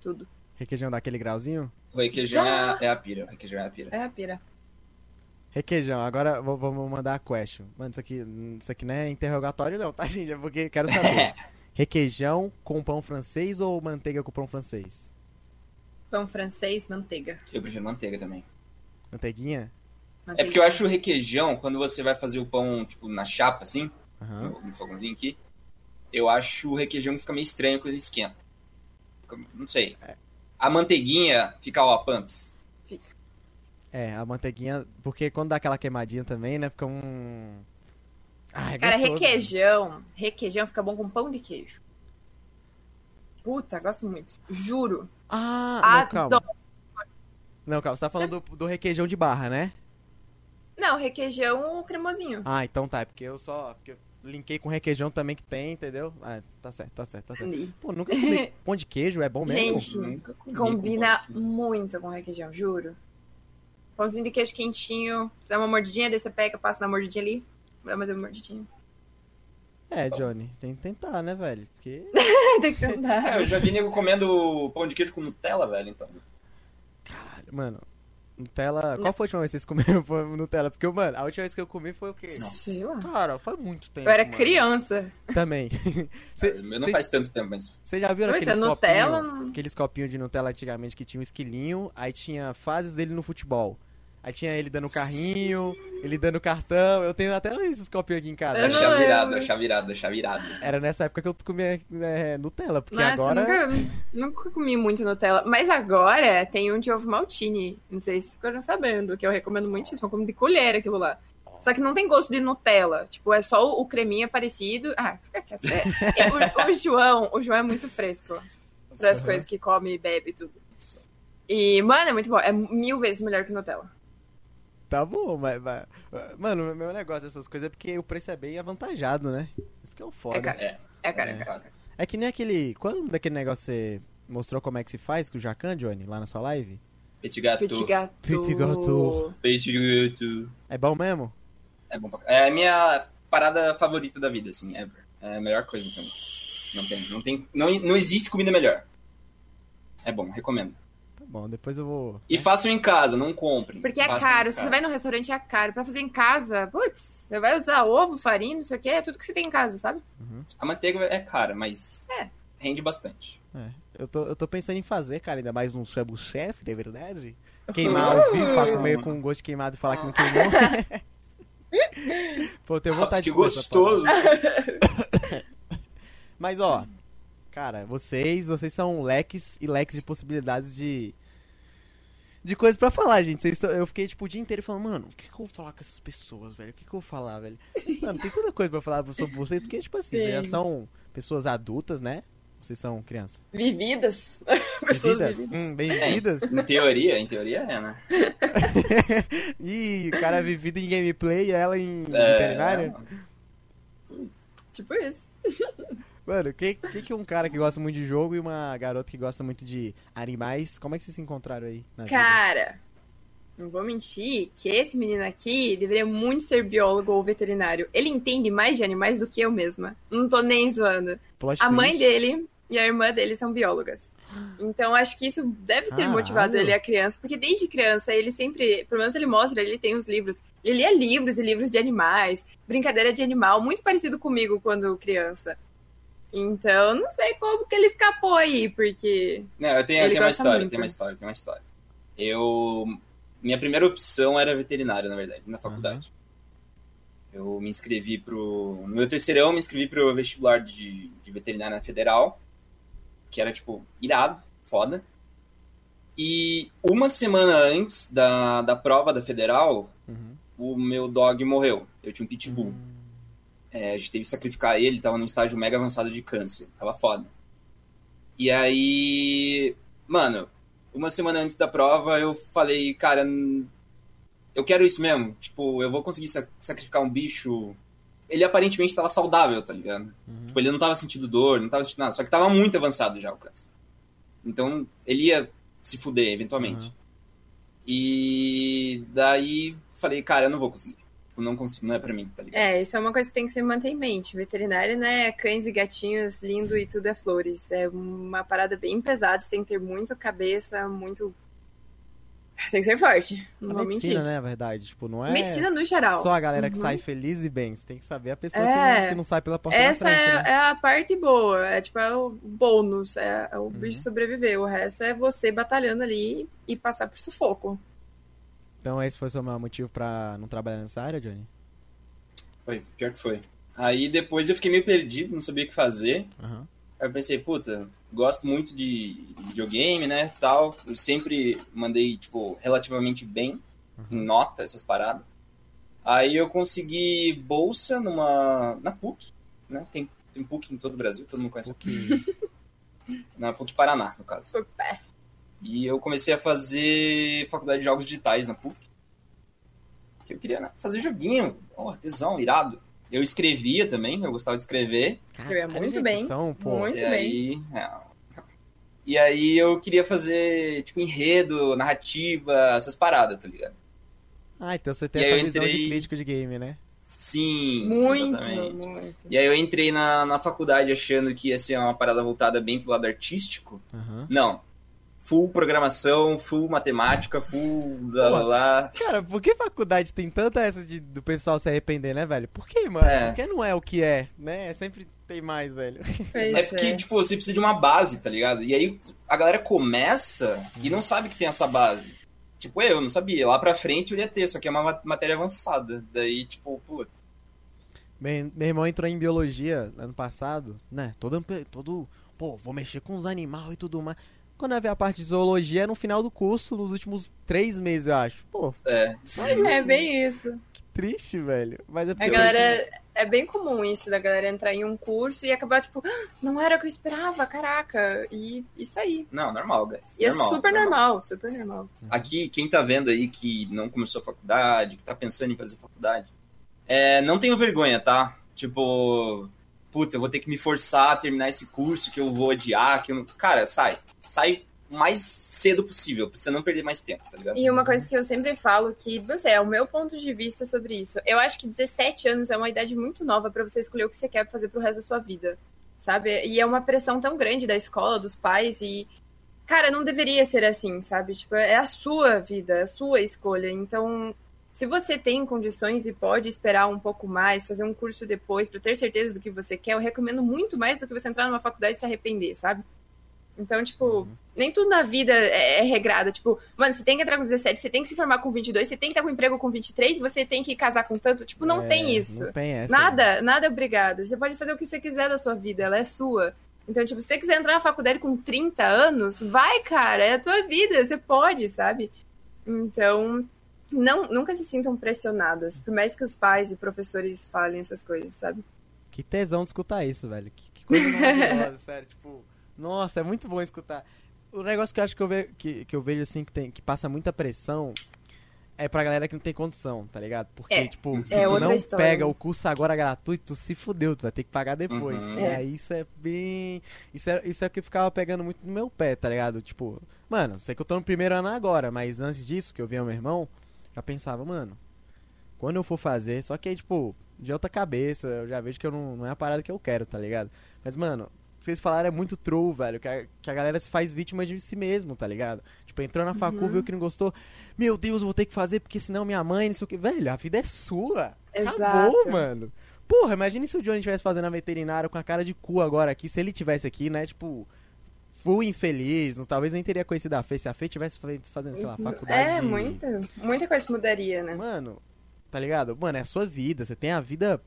Tudo. Requeijão daquele grauzinho? o requeijão é, é a pira. O requeijão é a pira. É a pira. Requeijão, agora vamos mandar a question. Mano, isso aqui, isso aqui não é interrogatório não, tá, gente? É porque quero saber. Requeijão com pão francês ou manteiga com pão francês? Pão francês, manteiga. Eu prefiro manteiga também. Manteiguinha? É porque eu acho o requeijão, quando você vai fazer o pão, tipo, na chapa, assim, no, no fogãozinho aqui, eu acho o requeijão que fica meio estranho quando ele esquenta. Não sei. A manteiguinha fica, ó, pumps. Fica. É, a manteiguinha, porque quando dá aquela queimadinha também, né, fica um... Ah, é Cara, gostoso, requeijão. Requeijão fica bom com pão de queijo. Puta, gosto muito. Juro. Ah, não, calma. Não, calma, você tá falando do, do requeijão de barra, né? Não, requeijão cremosinho. Ah, então tá, é porque eu só... Porque eu linkei com requeijão também que tem, entendeu? Ah, tá certo, tá certo, tá certo. Pô, nunca comi pão de queijo, é bom mesmo? Gente, Nunca Combina com muito com requeijão, juro. Pãozinho de queijo quentinho. Dá uma mordidinha, daí você pega, passa na mordidinha ali. Dá mais uma mordidinha. É, Johnny, tem que tentar, né, velho? Porque... Tem que tentar. É, eu já vi nego comendo pão de queijo com Nutella, velho, então. Caralho, mano. Nutella. Qual foi a última vez que vocês comeram Nutella? Porque, mano, a última vez que eu comi foi o quê? Sei lá. Cara, faz muito tempo. Eu era mano. criança. Também. Cê- Meu não cê- faz tanto tempo, mas. Vocês já viram Muita aqueles Nutella, copinhos? não- Aqueles copinhos de Nutella antigamente que tinha um esquilinho, aí tinha fases dele no futebol. Aí tinha ele dando carrinho, ele dando cartão. Eu tenho até esses copinhos aqui em casa. É chá virado, é chá virado, é virado. Era nessa época que eu comia é, Nutella, porque Nossa, agora. nunca, nunca comi muito Nutella. Mas agora tem um de ovo maltine. Não sei se ficaram sabendo, que eu recomendo muitíssimo. Eu como de colher aquilo lá. Só que não tem gosto de Nutella. Tipo, é só o, creminho parecido. Ah, fica quieto. É, é, o, o João, o João é muito fresco. Para as coisas que come e bebe e tudo. E, mano, é muito bom. É mil vezes melhor que Nutella. Tá bom, mas, mas- Mano, o meu negócio dessas coisas é porque o preço é bem avantajado, né? Isso que é o foda. É caro. É. É, cara, É. é cara. É que nem aquele. Qual é o nome daquele negócio que você mostrou como é que se faz com o Jacan, Johnny, lá na sua live? Petit gâteau. Petit gâteau. Petit gâteau. Petit gâteau. É bom mesmo? É bom pra... É a minha parada favorita da vida, assim, ever. É a melhor coisa mim. Não tem, não tem, não, não existe comida melhor. É bom, recomendo. Bom, depois eu vou. E façam em casa, não comprem. Porque é Façam caro. Se você vai no restaurante, é caro. Pra fazer em casa, putz, você vai usar ovo, farinha, não sei o que, é tudo que você tem em casa, sabe? A manteiga é cara, mas É. rende bastante. É, eu, tô, eu tô pensando em fazer, cara, ainda mais um shabu chef, é verdade? Queimar ao vivo pra comer com gosto de queimado e falar que não queimou. Pô, eu tenho Nossa, vontade que de gostoso. Mas, ó, cara, vocês, vocês são leques e leques de possibilidades de. De coisas pra falar, gente. Eu fiquei, tipo, o dia inteiro falando, mano, o que, que eu vou falar com essas pessoas, velho? O que, que eu vou falar, velho? Mano, tem tanta coisa pra falar sobre vocês, porque, tipo assim, vocês já são pessoas adultas, né? Vocês são crianças. Vividas. Pessoas Vividas? vividas. Hum, bem-vindas. Em teoria, em teoria é, né? Ih, o cara é vivido em gameplay e ela em É, veterinária. Tipo isso. Mano, o que, que, que um cara que gosta muito de jogo e uma garota que gosta muito de animais, como é que vocês se encontraram aí na vida? Cara, não vou mentir que esse menino aqui deveria muito ser biólogo ou veterinário. Ele entende mais de animais do que eu mesma. Não tô nem zoando. Plot A mãe twist. dele e a irmã dele são biólogas. Então acho que isso deve ter Caralho. motivado ele a criança, porque desde criança ele sempre, pelo menos ele mostra, ele tem os livros. Ele lia livros e livros de animais, brincadeira de animal, muito parecido comigo quando criança. Então, não sei como que ele escapou aí, porque Não, eu tenho, eu tenho uma história, muito. tenho uma história, tenho uma história. Eu. Minha primeira opção era veterinária, na verdade, na faculdade. Eu me inscrevi pro. No meu terceirão, eu me inscrevi pro vestibular de, de veterinária na federal, que era, tipo, irado, foda. E uma semana antes da, da prova da federal, Uhum. o meu dog morreu. Eu tinha um pitbull. É, a gente teve que sacrificar ele, tava num estágio mega avançado de câncer. Tava foda. E aí, mano, uma semana antes da prova, eu falei, cara, eu quero isso mesmo. Tipo, eu vou conseguir sa- sacrificar um bicho. Ele aparentemente tava saudável, tá ligado? Uhum. Tipo, ele não tava sentindo dor, não tava sentindo nada. Só que tava muito avançado já o câncer. Então, ele ia se fuder eventualmente. Uhum. E daí, falei, cara, eu não vou conseguir. Eu não consigo, não é pra mim, tá ligado? É, isso é uma coisa que tem que se manter em mente. Veterinário não é cães e gatinhos lindo e tudo é flores. É uma parada bem pesada, você tem que ter muita cabeça, muito. Tem que ser forte. Não A vou medicina, mentir. né, na verdade. Tipo, não é Medicina no geral. só a galera que Uhum. sai feliz e bem. Você tem que saber a pessoa É. que, não, que não sai pela porta Essa da frente, é, né? é a parte boa, é tipo é o bônus, é, é o bicho Uhum. sobreviver. O resto é você batalhando ali e passar por sufoco. Então esse foi o seu maior motivo pra não trabalhar nessa área, Johnny? Foi, pior que foi. Aí depois eu fiquei meio perdido, não sabia o que fazer. Aham. Aí eu pensei, puta, gosto muito de de videogame, né, tal. Eu sempre mandei, tipo, relativamente bem em nota, essas paradas. Aí eu consegui bolsa numa... na PUC, né, tem, tem PUC em todo o Brasil, todo mundo conhece a PUC. Na PUC Paraná, no caso. Por pé. E eu comecei a fazer faculdade de jogos digitais na PUC. Que eu queria né, fazer joguinho, ó, tesão, irado. Eu escrevia também, eu gostava de escrever. Escrevia muito bem. pô. Muito e bem. aí. é. E aí eu queria fazer, tipo, enredo, narrativa, essas paradas, tá ligado? Ah, então você tem E essa visão de crítico de game, né? Sim. Muito, exatamente. muito. E aí eu entrei na, na faculdade achando que ia ser uma parada voltada bem pro lado artístico. Aham. Não. Full programação, full matemática, full lá, lá, Pô, lá. Cara, por que faculdade tem tanta essa de, do pessoal se arrepender, né, velho? Por que, mano? É. Porque não é o que é, né? Sempre tem mais, velho. Pois É porque, tipo, você precisa de uma base, tá ligado? E aí a galera começa e não sabe que tem essa base. Tipo, eu não sabia. Lá pra frente eu ia ter, só que é uma ma- matéria avançada. Daí, tipo, pô, Meu, meu irmão entrou em biologia ano passado, né? Todo, todo. Pô, vou mexer com os animais e tudo mais. Quando eu ver a parte de zoologia é no final do curso, nos últimos três meses, eu acho. Pô, é. É bem isso. que triste, velho. Mas é porque. A galera. É bem comum isso da galera entrar em um curso e acabar, tipo, "Ah, não era o que eu esperava, caraca. E isso aí. Não, normal, guys. E é super normal, super normal. Aqui, quem tá vendo aí que não começou a faculdade, que tá pensando em fazer faculdade, é, não tenho vergonha, tá? Tipo, puta, eu vou ter que me forçar a terminar esse curso que eu vou odiar, que eu não... Cara, sai. Sai mais cedo possível, pra você não perder mais tempo, tá ligado? E uma coisa que eu sempre falo, que, não sei, é o meu ponto de vista sobre isso. Eu acho que 17 anos é uma idade muito nova pra você escolher o que você quer fazer pro resto da sua vida, sabe? E é uma pressão tão grande da escola, dos pais e... Cara, não deveria ser assim, sabe? Tipo, é a sua vida, é a sua escolha. Então, se você tem condições e pode esperar um pouco mais, fazer um curso depois pra ter certeza do que você quer, eu recomendo muito mais do que você entrar numa faculdade e se arrepender, sabe? Então, tipo, nem tudo na vida é, é regrado. Tipo, mano, você tem que entrar com 17, você tem que se formar com 22, você tem que estar com emprego com 23, você tem que casar com tanto. Tipo, não É, tem isso. Não tem essa. Nada, nada é obrigado. Você pode fazer o que você quiser da sua vida, ela é sua. Então, tipo, se você quiser entrar na faculdade com 30 anos, vai, cara, é a tua vida, você pode, sabe? Então, não, nunca se sintam pressionadas, por mais que os pais e professores falem essas coisas, sabe? Que tesão de escutar isso, velho. Que, que coisa maravilhosa, sério. Tipo, nossa, é muito bom escutar. O negócio que eu acho que eu, ve que, que eu vejo assim que, tem, que passa muita pressão é pra galera que não tem condição, tá ligado? Porque, É, tipo, se é tu não história. pega o curso agora gratuito, tu se fudeu, tu vai ter que pagar depois. Uhum. E É. aí isso é bem. Isso é, isso é o que ficava pegando muito no meu pé, tá ligado? Tipo, mano, sei que eu tô no primeiro ano agora, mas antes disso, que eu vi meu irmão, já pensava, mano, quando eu for fazer, só que aí, tipo, de outra cabeça, eu já vejo que eu não, não é a parada que eu quero, tá ligado? Mas, mano, vocês falaram é muito true, velho. Que a, que a galera se faz vítima de si mesmo, tá ligado? Tipo, entrou na facu, Uhum. viu que não gostou. Meu Deus, vou ter que fazer porque senão minha mãe, não sei o que. Velho, a vida é sua. Exato. Acabou, mano. Porra, imagine se o Johnny estivesse fazendo a veterinária com a cara de cu agora aqui. Se ele tivesse aqui, né? Tipo, full infeliz. Não, talvez nem teria conhecido a Fê. Se a Fê tivesse fa- fazendo, sei lá, faculdade. É, muita, muita coisa mudaria, né? Mano, tá ligado? Mano, é a sua vida. Você tem a vida.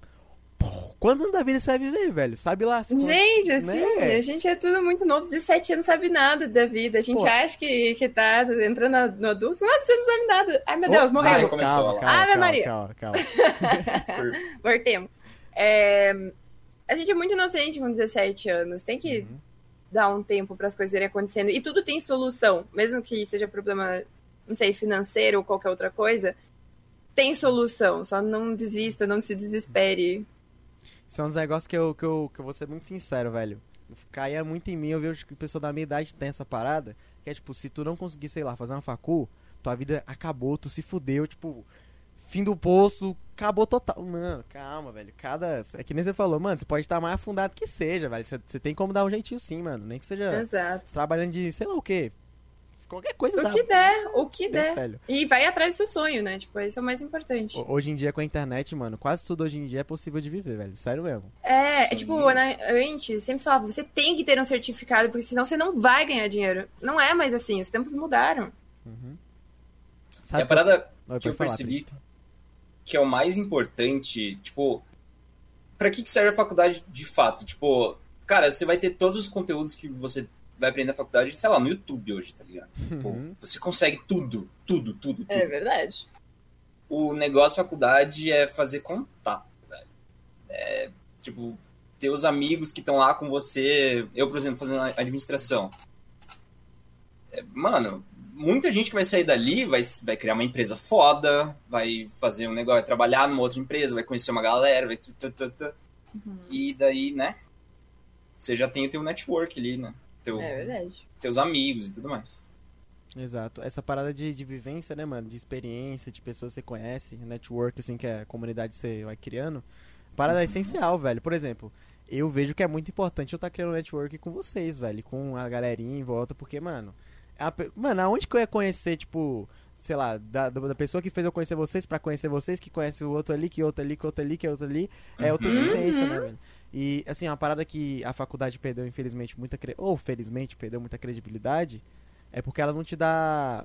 Quantos anos da vida você vai viver, velho? Sabe lá. se- Gente, assim, Né? a gente é tudo muito novo, 17 anos, sabe nada da vida. A gente Pô. acha que, que tá entrando no adulto, mas você não sabe nada. Ai, meu Oh, Deus, vai, morreu. começou calma, calma, Ave calma, Maria. calma, calma. Voltemos. É, a gente é muito inocente com 17 anos. Tem que Uhum. Dar um tempo para as coisas irem acontecendo. E tudo tem solução. Mesmo que seja problema, não sei, financeiro ou qualquer outra coisa, tem solução. Só não desista, não se desespere. São uns negócios que eu, que, eu, que eu vou ser muito sincero, velho. Caia muito em mim, eu vejo que o pessoal da minha idade tem essa parada. Que é tipo, se tu não conseguir, sei lá, fazer uma facu, tua vida acabou, tu se fudeu, tipo, fim do poço, acabou total. Mano, calma, velho. Cada. É que nem você falou, mano, você pode estar mais afundado que seja, velho. Você, você tem como dar um jeitinho sim, mano. Nem que seja Exato. trabalhando de, sei lá o quê. Qualquer coisa O dá. que der, o que né, der. velho. E vai atrás do seu sonho, né? Tipo, esse é o mais importante. Ho- Hoje em dia, com a internet, mano, quase tudo hoje em dia é possível de viver, velho. Sério mesmo. É, Sim. é tipo, na- antes sempre falava, você tem que ter um certificado, porque senão você não vai ganhar dinheiro. Não é mais assim, os tempos mudaram. Uhum. E Sabe a parada Oi, que eu falar, percebi Príncipe. Que é o mais importante, tipo, pra que que serve a faculdade de fato? Tipo, cara, você vai ter todos os conteúdos que você vai aprender na faculdade, sei lá, no YouTube hoje, tá ligado? Tipo, Uhum. você consegue tudo, tudo, tudo, tudo. É verdade. O negócio da faculdade é fazer contato, velho. É, tipo, ter os amigos que estão lá com você. Eu, por exemplo, fazendo administração. É, mano, muita gente que vai sair dali vai, vai criar uma empresa foda, vai fazer um negócio, vai trabalhar numa outra empresa, vai conhecer uma galera, vai. tu, tu, tu, tu. E daí, né? Você já tem o teu network ali, né? Teu, É verdade. teus amigos e tudo mais. Exato. Essa parada de, de vivência, né, mano? De experiência, de pessoas que você conhece, network, assim, que a comunidade você vai criando. Parada é essencial, velho. Por exemplo, eu vejo que é muito importante eu estar criando network com vocês, velho. Com a galerinha em volta, porque, mano. A mano, aonde que eu ia conhecer, tipo, sei lá, da, da pessoa que fez eu conhecer vocês pra conhecer vocês, que conhece o outro ali, que outro ali, que outro ali, que outro ali. É outra Uhum. experiência, né, velho? E, assim, uma parada que a faculdade perdeu, infelizmente, muita. cre- Ou, felizmente, perdeu muita credibilidade. É porque ela não te dá.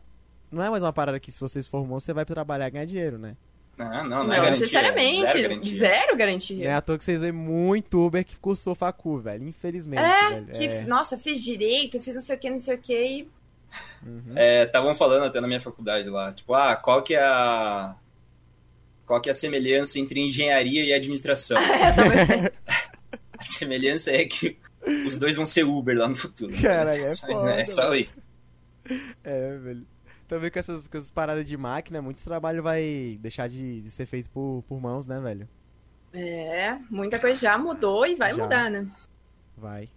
Não é mais uma parada que se você se formou, você vai trabalhar e ganhar dinheiro, né? Ah, não, Não, não, é garantia. necessariamente. Zero garantia. Zero Não é garantia. à toa que vocês veem muito Uber que cursou facu, velho. Infelizmente, É, velho. que, É. nossa, fiz direito, fiz não sei o que, não sei o que, e Uhum. Estavam falando até na minha faculdade lá, tipo, ah, qual que é a qual que é a semelhança entre engenharia e administração? a semelhança é que os dois vão ser Uber lá no futuro. Caralho, é foda, É só isso. É, velho. Também com essas, com essas paradas de máquina, muito trabalho vai deixar de, de ser feito por, por mãos, né, velho? É, muita coisa já mudou e vai Já. mudar, né? Vai.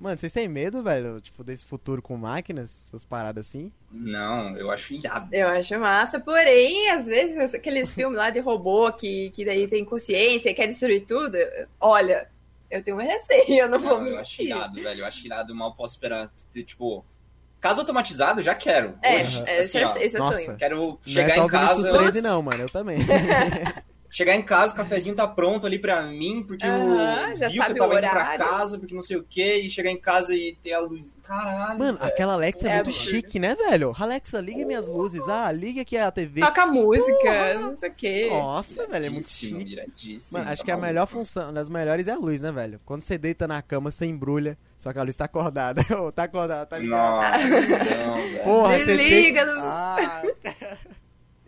Mano, vocês têm medo, velho? Tipo, desse futuro com máquinas? Essas paradas assim? Não, eu acho irado. Eu acho massa, porém, às vezes, aqueles filmes lá de robô que, que daí tem consciência e quer destruir tudo, olha, eu tenho um receio, eu não vou Não, eu acho mentir. irado, velho. Eu acho irado, eu mal posso esperar. ter, Tipo, caso automatizado, eu já quero. É, Hoje, é, assim, esse, ó, é- esse é o sonho. Quero não chegar é só em casa. 13 não, mano. Eu também. Chegar em casa, o cafezinho tá pronto ali pra mim, porque Aham, eu já viu que eu tava o indo pra casa, porque não sei o que, e chegar em casa e ter a luz. Caralho. Mano, velho. aquela Alexa é, É muito absurdo. chique, né, velho? Alexa, liga minhas luzes. Ah, liga aqui a TV. Toca música, não sei o quê. Nossa, velho, é muito chique. Mano, acho tá que a maluco. melhor função, uma das melhores é a luz, né, velho? Quando você deita na cama, você embrulha, só que a luz tá acordada. Ô, tá acordada, tá ligado? Nossa, não, velho. Porra, você Desliga, tem- não- Ah,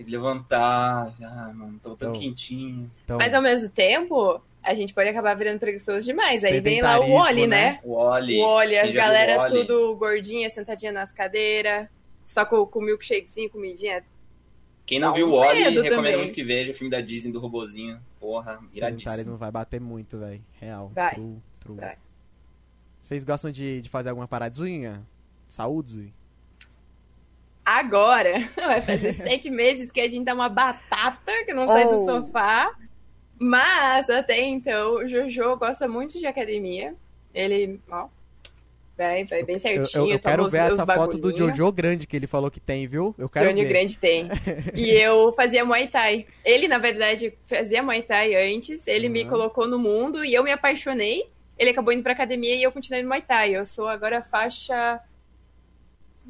Tem que levantar. Ah, mano, tô tão Então. quentinho. então, Mas ao mesmo tempo, a gente pode acabar virando preguiçoso demais. Aí vem lá o Oli, né? né? O Oli. O Oli, a galera o tudo gordinha, sentadinha nas cadeiras, só com, com milkshakezinho, comidinha. Quem não Dá viu o Oli, recomendo também. muito que veja. Filme da Disney do robozinho. Porra, sedentarismo vai bater muito, velho. Real. Vai. True, true. Vai. Vocês gostam de, de fazer alguma paradinha? Saúde, Zui? Agora, vai fazer sete meses que a gente dá uma batata que não sai do Oh. sofá. Mas até então, o Jojo gosta muito de academia. Ele, ó, vai, vai bem Eu, certinho. eu- eu toma quero os- ver essa foto do. Jojo grande que ele falou que tem, viu? Eu quero Johnny ver. Grande tem. E eu fazia Muay Thai. Ele, na verdade, fazia Muay Thai antes, ele me Uhum. colocou no mundo e eu me apaixonei. Ele acabou indo pra academia e eu continuei no Muay Thai. Eu sou agora faixa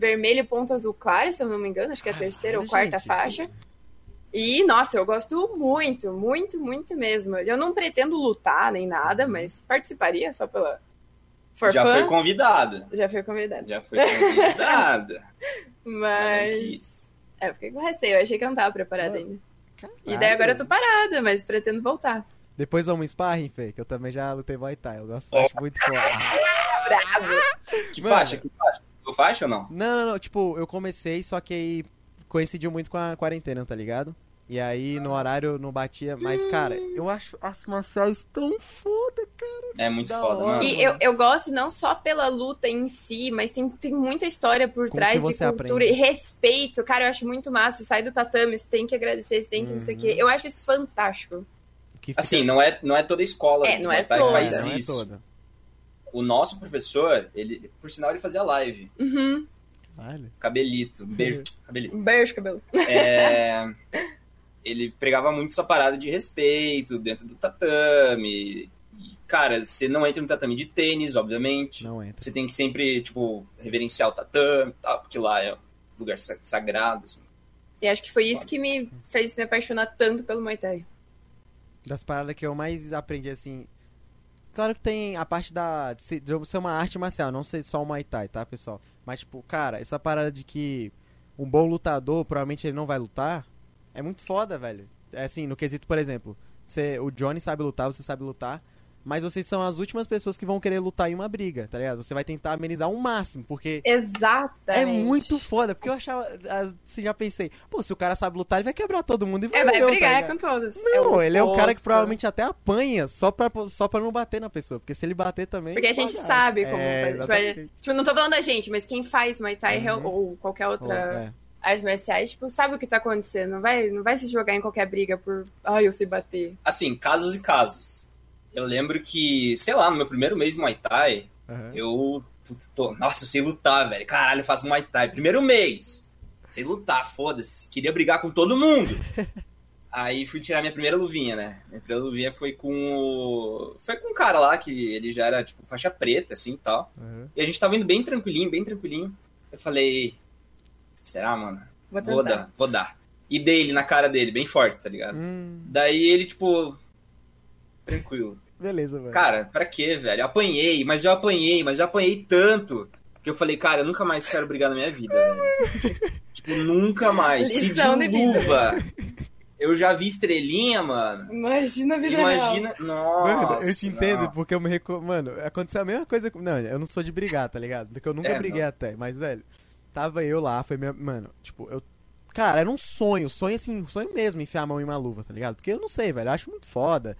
vermelho ponto azul clara, se eu não me engano, acho que é a terceira ou Caralho, quarta gente. faixa. E, nossa, eu gosto muito, muito, muito mesmo. Eu não pretendo lutar nem nada, mas participaria só pela. For Já fun. foi convidada. Já fui convidada. Já foi convidada. Mas. É, eu fiquei com receio, eu achei que eu não tava preparada ainda. E daí agora eu tô parada, mas pretendo voltar. Depois vamos sparring, Fê, que eu também já lutei Muay Thai. Eu gosto, acho muito foda. Bravo! Que faixa? Que faixa? Tu faixa ou não? Não, não, não, tipo, eu comecei, só que aí coincidiu muito com a quarentena, tá ligado? E aí no horário não batia, mas, cara, eu acho as marciais tão foda, cara. É muito Da foda, hora. mano. E eu, eu gosto não só pela luta em si, mas tem, tem muita história por Com trás e cultura aprende. e respeito. Cara, eu acho muito massa. Você sai do tatame, você tem que agradecer, você tem que não sei o quê. Uhum. Eu acho isso fantástico. Que fica- Assim, não é, não é toda escola É, não é toda. que faz não é toda. O nosso professor, ele, por sinal, ele fazia live. Uhum. Cabelito. Beijo, cabelito. Um beijo, cabelo. É, ele pregava muito essa parada de respeito dentro do tatame. E, cara, você não entra no tatame de tênis, obviamente. Não entra. Você tem que sempre, tipo, reverenciar o tatame e tal, porque lá é um lugar sa- sagrado. assim. E acho que foi isso que me fez me apaixonar tanto pelo Muay Thai. Das paradas que eu mais aprendi, assim. Claro que tem a parte da. de ser, uma arte marcial, não ser só o Muay Thai, tá, pessoal? Mas, tipo, cara, essa parada de que um bom lutador, provavelmente ele não vai lutar, é muito foda, velho. É assim, no quesito, por exemplo, você, o Johnny sabe lutar, você sabe lutar, mas vocês são as últimas pessoas que vão querer lutar em uma briga, tá ligado? Você vai tentar amenizar o máximo, porque. Exatamente. É muito foda, porque eu achava, assim, já pensei, pô, se o cara sabe lutar, ele vai quebrar todo mundo e vai É, vai eu, tá brigar ligado? com todos. Não, o ele é o cara que provavelmente até apanha só pra, só pra não bater na pessoa. Porque se ele bater também. Porque a gente sabe como é, fazer. Tipo, é-. Tipo, não tô falando da gente, mas quem faz Muay Thai Uhum. ou qualquer outra é. artes marciais, tipo, sabe o que tá acontecendo. Não vai, não vai se jogar em qualquer briga por, ai, eu sei bater. Assim, casos e casos. Eu lembro que, sei lá, no meu primeiro mês de Muay Thai, Aham. eu. tô- nossa, eu sei lutar, velho. Caralho, eu faço Muay Thai. Primeiro mês. Sei lutar, foda-se. Queria brigar com todo mundo. Aí fui tirar minha primeira luvinha, né? Minha primeira luvinha foi com o. Foi com um cara lá que ele já era, tipo, faixa preta, assim e tal. Aham. E a gente tava indo bem tranquilinho, bem tranquilinho. Eu falei. Será, mano? Vou Vou dar, vou dar. E dei ele na cara dele, bem forte, tá ligado? Hum, Daí ele, tipo. Tranquilo. beleza, velho. Cara, pra quê, velho? Eu apanhei, mas eu apanhei, mas eu apanhei tanto. Que eu falei, cara, eu nunca mais quero brigar na minha vida, velho. tipo, nunca mais. Lição Se luva. Eu já vi estrelinha, mano. Imagina a vida real. Imagina. Nossa. Mano, eu te entendo, não. porque eu me recordo. Mano, aconteceu a mesma coisa. com- Não, eu não sou de brigar, tá ligado? Porque eu nunca É, briguei não. até. Mas, velho, tava eu lá, foi minha. Mano, tipo, eu. Cara, era um sonho, sonho assim, sonho mesmo enfiar a mão em uma luva, tá ligado? Porque eu não sei, velho, eu acho muito foda.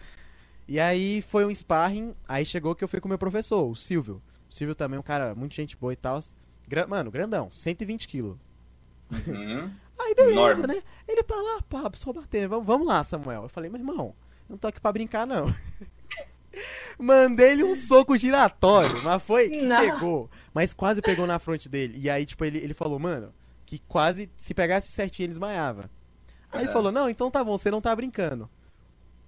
E aí foi um sparring, aí chegou que eu fui com o meu professor, o Silvio. O Silvio também é um cara muito gente boa e tal. Gra- Mano, grandão, 120 quilos. Uhum. Aí beleza, Enorme. né? Ele tá lá, pá, só batendo. Vamos, vamos lá, Samuel. Eu falei, meu irmão, não tô aqui pra brincar, não. Mandei ele um soco giratório, mas foi, Não. pegou. Mas quase pegou na fronte dele. E aí, tipo, ele, ele falou, mano, que quase, se pegasse certinho, ele desmaiava. Aí ele É. falou, não, então tá bom, você não tá brincando.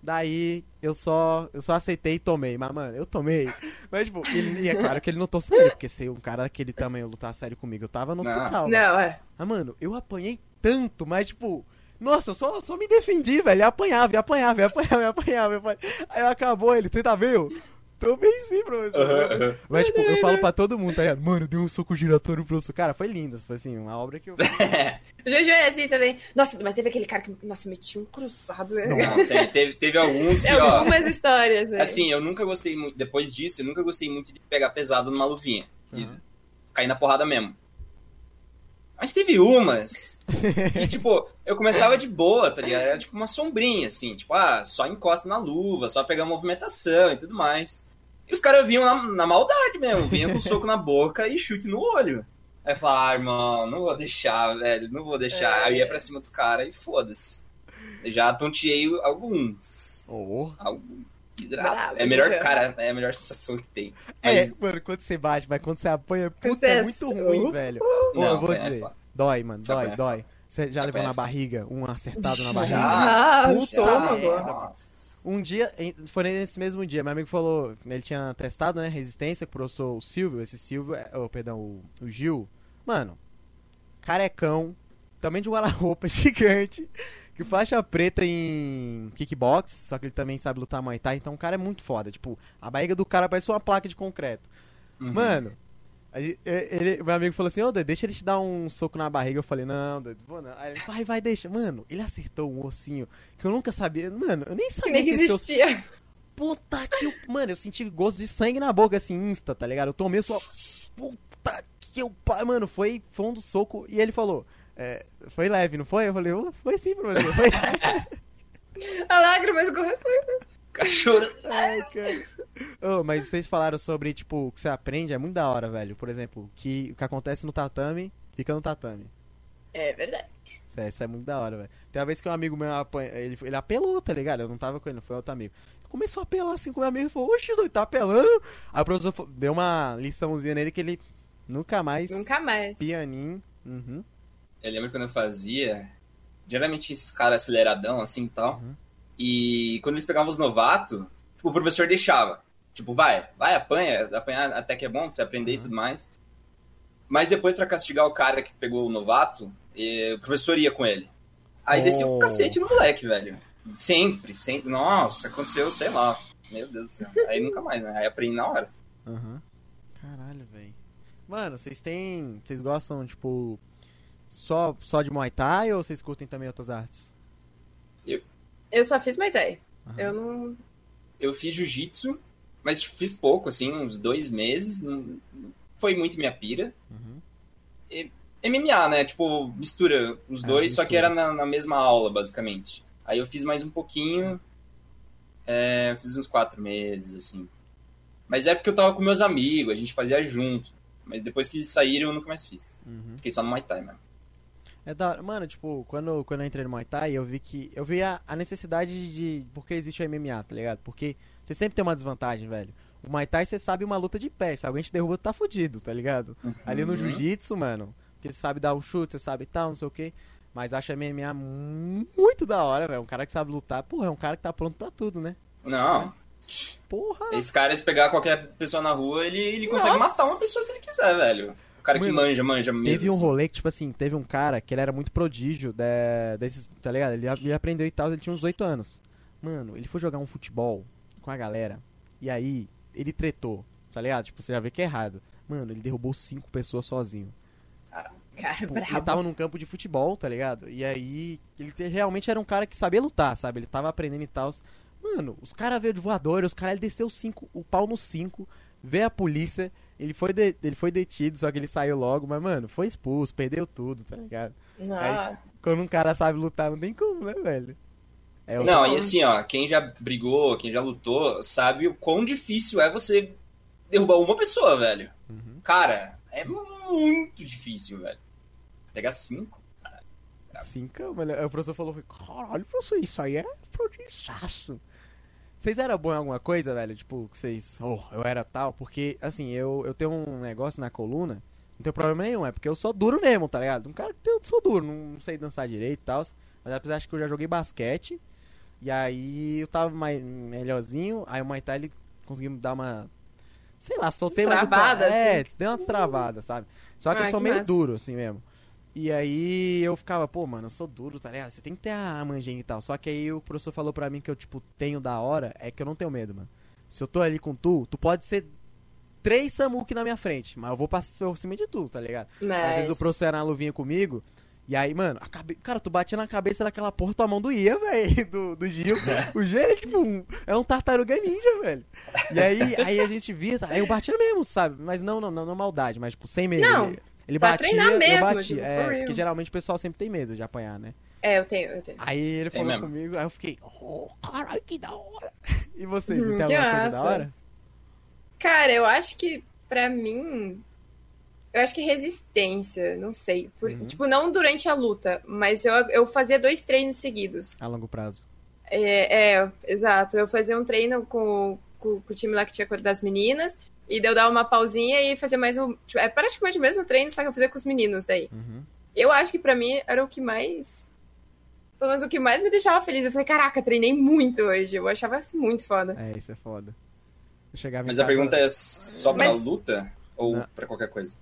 Daí eu só eu só aceitei e tomei, mas mano, eu tomei. Mas tipo, ele, e é claro que ele notou sério, porque se um cara daquele tamanho lutar sério comigo, eu tava no Não. hospital. Não, é. Ah, mano, eu apanhei tanto, mas tipo. Nossa, eu só, só me defendi, velho. Eu apanhava, eu apanhava, eu apanhava, eu apanhava, eu apanhava. Aí acabou ele, você tá bem sim, professor. Aham. Mas, tipo, eu falo pra todo mundo, tá ligado? Mano, deu um soco giratório pro professor. Cara, foi lindo. Foi assim, uma obra que eu. O Jojo é assim também. Nossa, mas teve aquele cara que, nossa, metia um cruzado. né? Não, tem- teve, teve alguns que, É ó. algumas histórias. né? Assim, eu nunca gostei muito. Depois disso, eu nunca gostei muito de pegar pesado numa luvinha. E Uhum. cair na porrada mesmo. Mas teve umas que, tipo, eu começava de boa, tá ligado? Era tipo uma sombrinha, assim, tipo, ah, só encosta na luva, só pegar movimentação e tudo mais. E os caras vinham na, na maldade mesmo, vinham com soco na boca e chute no olho. Aí eu falava, ah, irmão, não vou deixar, velho, não vou deixar. Aí eu ia pra cima dos caras e foda-se. Já tonteei alguns. Oh. Alguns. Bravo, É a melhor, já. cara, é a melhor sensação que tem. É, Mas, mano, quando você bate, mas quando você apanha, puta, é é muito ruim, velho. Não, eu vou é dizer. Dói, mano, dói, é dói. Você já levou na é barriga, um acertado na barriga? Ah, Puta estômago. merda. Nossa. Um dia, foi nesse mesmo dia, meu amigo falou, ele tinha testado, né, resistência com o professor Silvio, esse Silvio, oh, perdão, o, o Gil. Mano, carecão, também de um guarda-roupa gigante, que faixa preta em kickbox, só que ele também sabe lutar Muay Thai, então o cara é muito foda, tipo, a barriga do cara parece uma placa de concreto. Uhum. Mano, aí, é, ele, meu amigo falou assim, ô Doido, deixa ele te dar um soco na barriga. Eu falei, não, Doido, vou não. Aí ele, vai, vai, deixa. Mano, ele acertou um ossinho que eu nunca sabia. Mano, eu nem Que sabia nem que que esse existia. Puta que... eu- Mano, eu senti gosto de sangue na boca, assim, insta, tá ligado? Eu tomei só... Puta que eu... Mano, foi, foi um do soco. E ele falou, é, foi leve, não foi? Eu falei, "Oh, foi sim, professor. Foi... A lágrima escorreu. Cachorro. Ai, cara. Ô, mas vocês falaram sobre, tipo, o que você aprende, é muito da hora, velho. Por exemplo, que o que acontece no tatame, fica no tatame. É verdade. Isso é, isso é muito da hora, velho. Tem uma vez que um amigo meu apanha, ele, ele apelou, tá ligado? Eu não tava com ele, foi outro amigo. Começou a apelar assim com o meu amigo e falou, oxe, doido, tá apelando? Aí o professor deu uma liçãozinha nele que ele nunca mais. Nunca mais. Pianinho. Uhum. Eu lembro quando eu fazia, geralmente esses caras aceleradão, assim e tal. Uhum. E quando eles pegavam os novatos, tipo, o professor deixava. Tipo, vai, vai, apanha, apanhar até que é bom pra você aprender e Uhum. tudo mais. Mas depois, pra castigar o cara que pegou o novato, o professor ia com ele. Aí descia Oh. o cacete no moleque, velho. Sempre, sempre. Nossa, aconteceu, sei lá. Meu Deus do céu. Aí nunca mais, né? Aí aprendi na hora. Aham. Caralho, velho. Mano, vocês têm. Vocês gostam, tipo. Só, só de Muay Thai ou vocês curtem também outras artes? Eu só fiz Muay Thai. Eu não. Eu fiz jiu-jitsu, mas tipo, fiz pouco, assim, uns dois meses. Não foi muito minha pira. Uhum. MMA, né? Tipo, mistura os É, dois, só que era na, na mesma aula, basicamente. Aí eu fiz mais um pouquinho. é, fiz uns quatro meses, assim. Mas é porque eu tava com meus amigos, a gente fazia junto. Mas depois que eles saíram, eu nunca mais fiz. Uhum. Fiquei só no Muay Thai, mano. É da hora. Mano, tipo, quando, quando eu entrei no Muay Thai, eu vi que. Eu vi a, a necessidade de. Porque existe o MMA, tá ligado? Porque você sempre tem uma desvantagem, velho. O Muay Thai você sabe uma luta de pé. Se alguém te derruba, tu tá fudido, tá ligado? Ali no Uhum. Jiu-Jitsu, mano. Porque você sabe dar um chute, você sabe tal, não sei o quê. Mas acho MMA muito da hora, velho. Um cara que sabe lutar, porra, é um cara que tá pronto pra tudo, né? Não, Porra! esse cara, se pegar qualquer pessoa na rua, ele, ele consegue Nossa. matar uma pessoa se ele quiser, velho. O cara que manja, manja mesmo. Teve um assim. rolê que, tipo assim, teve um cara que ele era muito prodígio de, desses, tá ligado? Ele, ele aprendeu e tal, ele tinha uns 8 anos. Mano, ele foi jogar um futebol com a galera, e aí ele tretou, tá ligado? Tipo, você já vê que é errado. Mano, ele derrubou cinco pessoas sozinho. Cara, Tipo, bravo. ele tava num campo de futebol, tá ligado? E aí, ele te- realmente era um cara que sabia lutar, sabe? Ele tava aprendendo e tal. Mano, os caras veio de voador, os caras, ele desceu cinco, o pau no 5, veio a polícia, ele foi, de- ele foi detido, só que ele saiu logo, mas, mano, foi expulso, perdeu tudo, tá ligado? Nossa. Quando um cara sabe lutar, não tem como, né, velho? É o- Não, e assim, ó, quem já brigou, quem já lutou, sabe o quão difícil é você derrubar uma pessoa, velho. Uhum. Cara, é muito difícil, velho. Pegar cinco. Cinco, mano. Aí O professor falou, caralho, professor, isso aí é prodigaço. Vocês eram bom em alguma coisa, velho? Tipo, que vocês, oh, eu era tal, porque, assim, eu, eu tenho um negócio na coluna, não tenho problema nenhum, é porque eu sou duro mesmo, tá ligado? Um cara que eu sou duro, não sei dançar direito e tal, mas apesar de que eu já joguei basquete, e aí eu tava mais melhorzinho, aí o Thai ele conseguiu me dar uma, sei lá, soltei mais um Destravada, É, assim. deu uma travada, sabe? Só que eu Ah, sou que meio massa. duro, assim mesmo. E aí eu ficava, pô, mano, eu sou duro, tá ligado? Você tem que ter a manjinha e tal. Só que aí o professor falou pra mim que eu, tipo, tenho da hora, é que eu não tenho medo, mano. Se eu tô ali com tu, tu pode ser três Samuki na minha frente, mas eu vou passar por cima de tu, tá ligado? Mas... Às vezes o professor era na luvinha comigo, e aí, mano, a cabe... cara, tu batia na cabeça daquela porra, tua mão doía, velho, do, do Gil. O Gil é tipo um, é um tartaruga ninja, velho. E aí, aí a gente via, tá? aí eu batia mesmo, sabe? Mas não, não, não, não maldade, mas tipo, sem medo. Não, ele pra batia, treinar eu mesmo, batia. tipo, é, porque geralmente o pessoal sempre tem medo de apanhar, né? É, eu tenho, eu tenho. Aí ele Tem falou mesmo. comigo, aí eu fiquei, oh, caralho, que da hora. E vocês, Hum, vocês têm alguma coisa da massa. hora? Cara, eu acho que pra mim. Eu acho que resistência, não sei. Por- Uhum. Tipo, não durante a luta, mas eu, eu fazia dois treinos seguidos. A longo prazo. É, é, exato. Eu fazia um treino com, com, com o time lá que tinha das meninas. E daí eu dava uma pausinha e fazia mais um. Tipo, é praticamente o mesmo treino, só que eu fazia com os meninos daí. Uhum. Eu acho que pra mim era o que mais. Pelo menos o que mais me deixava feliz. Eu falei, caraca, treinei muito hoje. Eu achava isso muito foda. É, isso é foda. Eu chegava Mas a pergunta é só pra Mas- luta ou Não. pra qualquer coisa?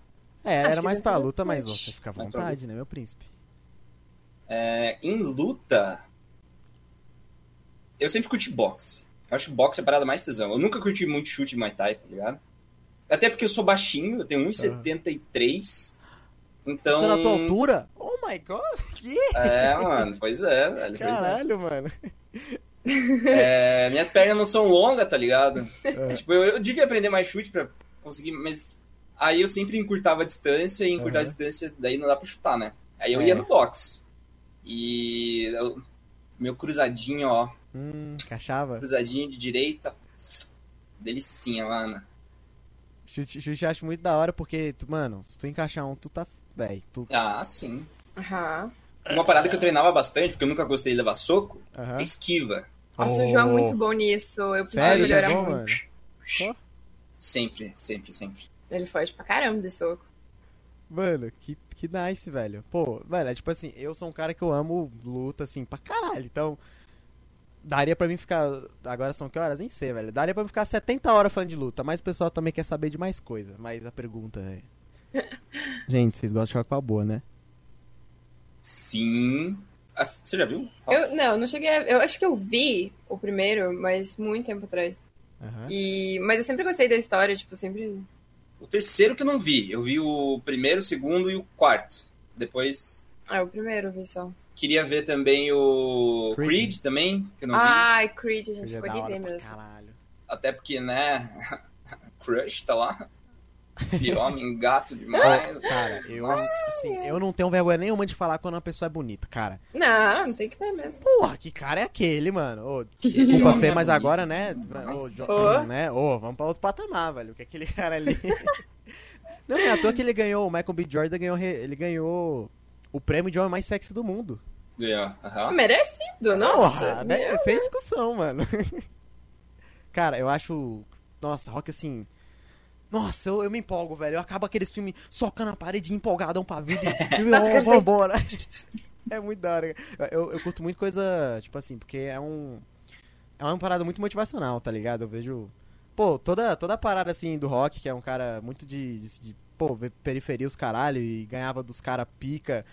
É, Acho era mais pra luta, mas você fica à vontade, né, meu príncipe? É, em luta, eu sempre curti boxe. Eu acho boxe a parada mais tesão. Eu nunca curti muito chute de Muay Thai, tá ligado? Até porque eu sou baixinho, eu tenho 1,73. Então. Você na tua altura? Oh my god, que? É, mano, pois é, velho. é. Caralho, mano. É, minhas pernas não são longas, tá ligado? É. Tipo, eu, eu devia aprender mais chute pra conseguir, mas aí eu sempre encurtava a distância e encurtar a Aham. distância, daí não dá pra chutar, né? Aí eu É. ia no boxe. E eu- meu cruzadinho, ó, Hum, cachava. cruzadinho de direita, delicinha, mano. Chute, chute eu acho muito da hora porque, tu, mano, se tu encaixar um, tu tá. Véi, tu. Ah, sim. Aham. Uma parada que eu treinava bastante, porque eu nunca gostei de levar soco, Aham. é esquiva. Nossa, o João é muito bom nisso. Eu preciso Sério, melhorar tá bom, muito. mano? Sempre, sempre, sempre. Ele foge pra caramba de soco. Mano, que, que nice, velho. Pô, velho, é tipo assim, eu sou um cara que eu amo luta, assim, pra caralho. Então, daria pra mim ficar. Agora são que horas? Nem sei, velho. Daria pra mim ficar 70 horas falando de luta, mas o pessoal também quer saber de mais coisa. Mas a pergunta é. Gente, vocês gostam de choque com a boa, né? Sim. Ah, Você já viu? Eu, não, não cheguei a... Eu acho que eu vi o primeiro, mas muito tempo atrás. Aham. E... Mas eu sempre gostei da história, tipo, sempre... O terceiro que eu não vi. Eu vi o primeiro, o segundo e o quarto. Depois Ah, o primeiro eu vi só. Queria ver também o Creed. Creed, também, que eu não vi. Ai, Creed, a gente é ficou da de ver mesmo. caralho. Até porque, né? Crush tá lá. Filho, homem, gato demais. Cara, eu, assim, eu não tenho vergonha nenhuma de falar quando uma pessoa é bonita, cara. Não, não tem que ver mesmo. Porra, que cara é aquele, mano? Ô, desculpa, Fê, é mas agora, né? Ô, Jo- Ô. né? Ô, vamos pra outro patamar, velho. Que aquele cara ali. Não, é à toa que ele ganhou, o Michael B. Jordan ganhou, ele ganhou o prêmio de homem mais sexy do mundo. Ganhou. Aham. Merecido, nossa. Porra, né? Sem discussão, mano. Cara, eu acho. Nossa, rock assim. Nossa, eu, eu me empolgo, velho. Eu acabo aqueles filmes socando a parede empolgadão pra vida e, e Nossa, oh, vambora. É muito da hora. Eu, eu curto muito coisa, tipo assim, porque é um. É uma parada muito motivacional, tá ligado? Eu vejo. Pô, toda, toda a parada assim do rock, que é um cara muito de. de, de, pô, ver periferia os caralho e ganhava dos caras pica.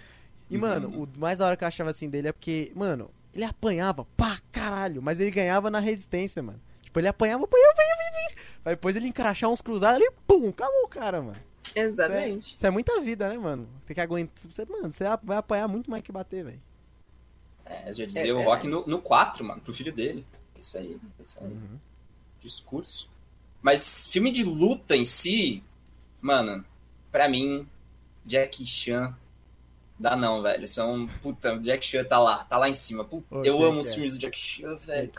E, Uhum. mano, o mais da hora que eu achava assim dele é porque, mano, ele apanhava pra caralho, mas ele ganhava na resistência, mano. Tipo, ele apanhava, apanhava, apanhava, apanhava. Aí depois ele encaixar uns cruzados ali, pum, acabou o cara, mano. Exatamente. Isso é muita vida, né, mano? Tem que aguentar. Você, mano, você vai apanhar muito mais que bater, velho. É, já dizia É o Rock no, no 4, mano, pro filho dele. Isso aí, isso aí. Uhum. Discurso. Mas filme de luta em si, mano, pra mim, Jack Chan. Dá não, velho. São. Puta, Jack Chan tá lá, tá lá em cima. Puta, Ô, eu Jack amo os filmes do Jack Chan, velho.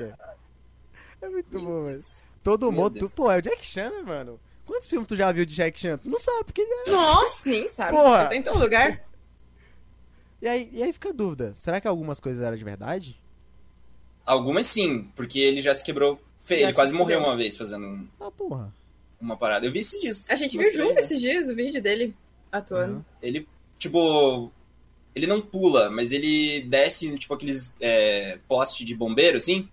É muito bom, velho. Todo Meu mundo. Tu, pô, é o Jack Chan, né, mano? Quantos filmes tu já viu de Jack Chan? Tu não sabe, porque. Nossa, nem sabe. Porra. Eu tô em todo lugar. E aí, e aí fica a dúvida: será que algumas coisas eram de verdade? Algumas sim, porque ele já se quebrou feio. Já Ele se quase morreu uma vez fazendo um- Ah, porra. uma parada. Eu vi esses dias. A gente viu junto né? esses dias o vídeo dele atuando. Uhum. Ele, tipo. Ele não pula, mas ele desce, tipo, aqueles é, poste de bombeiro, assim.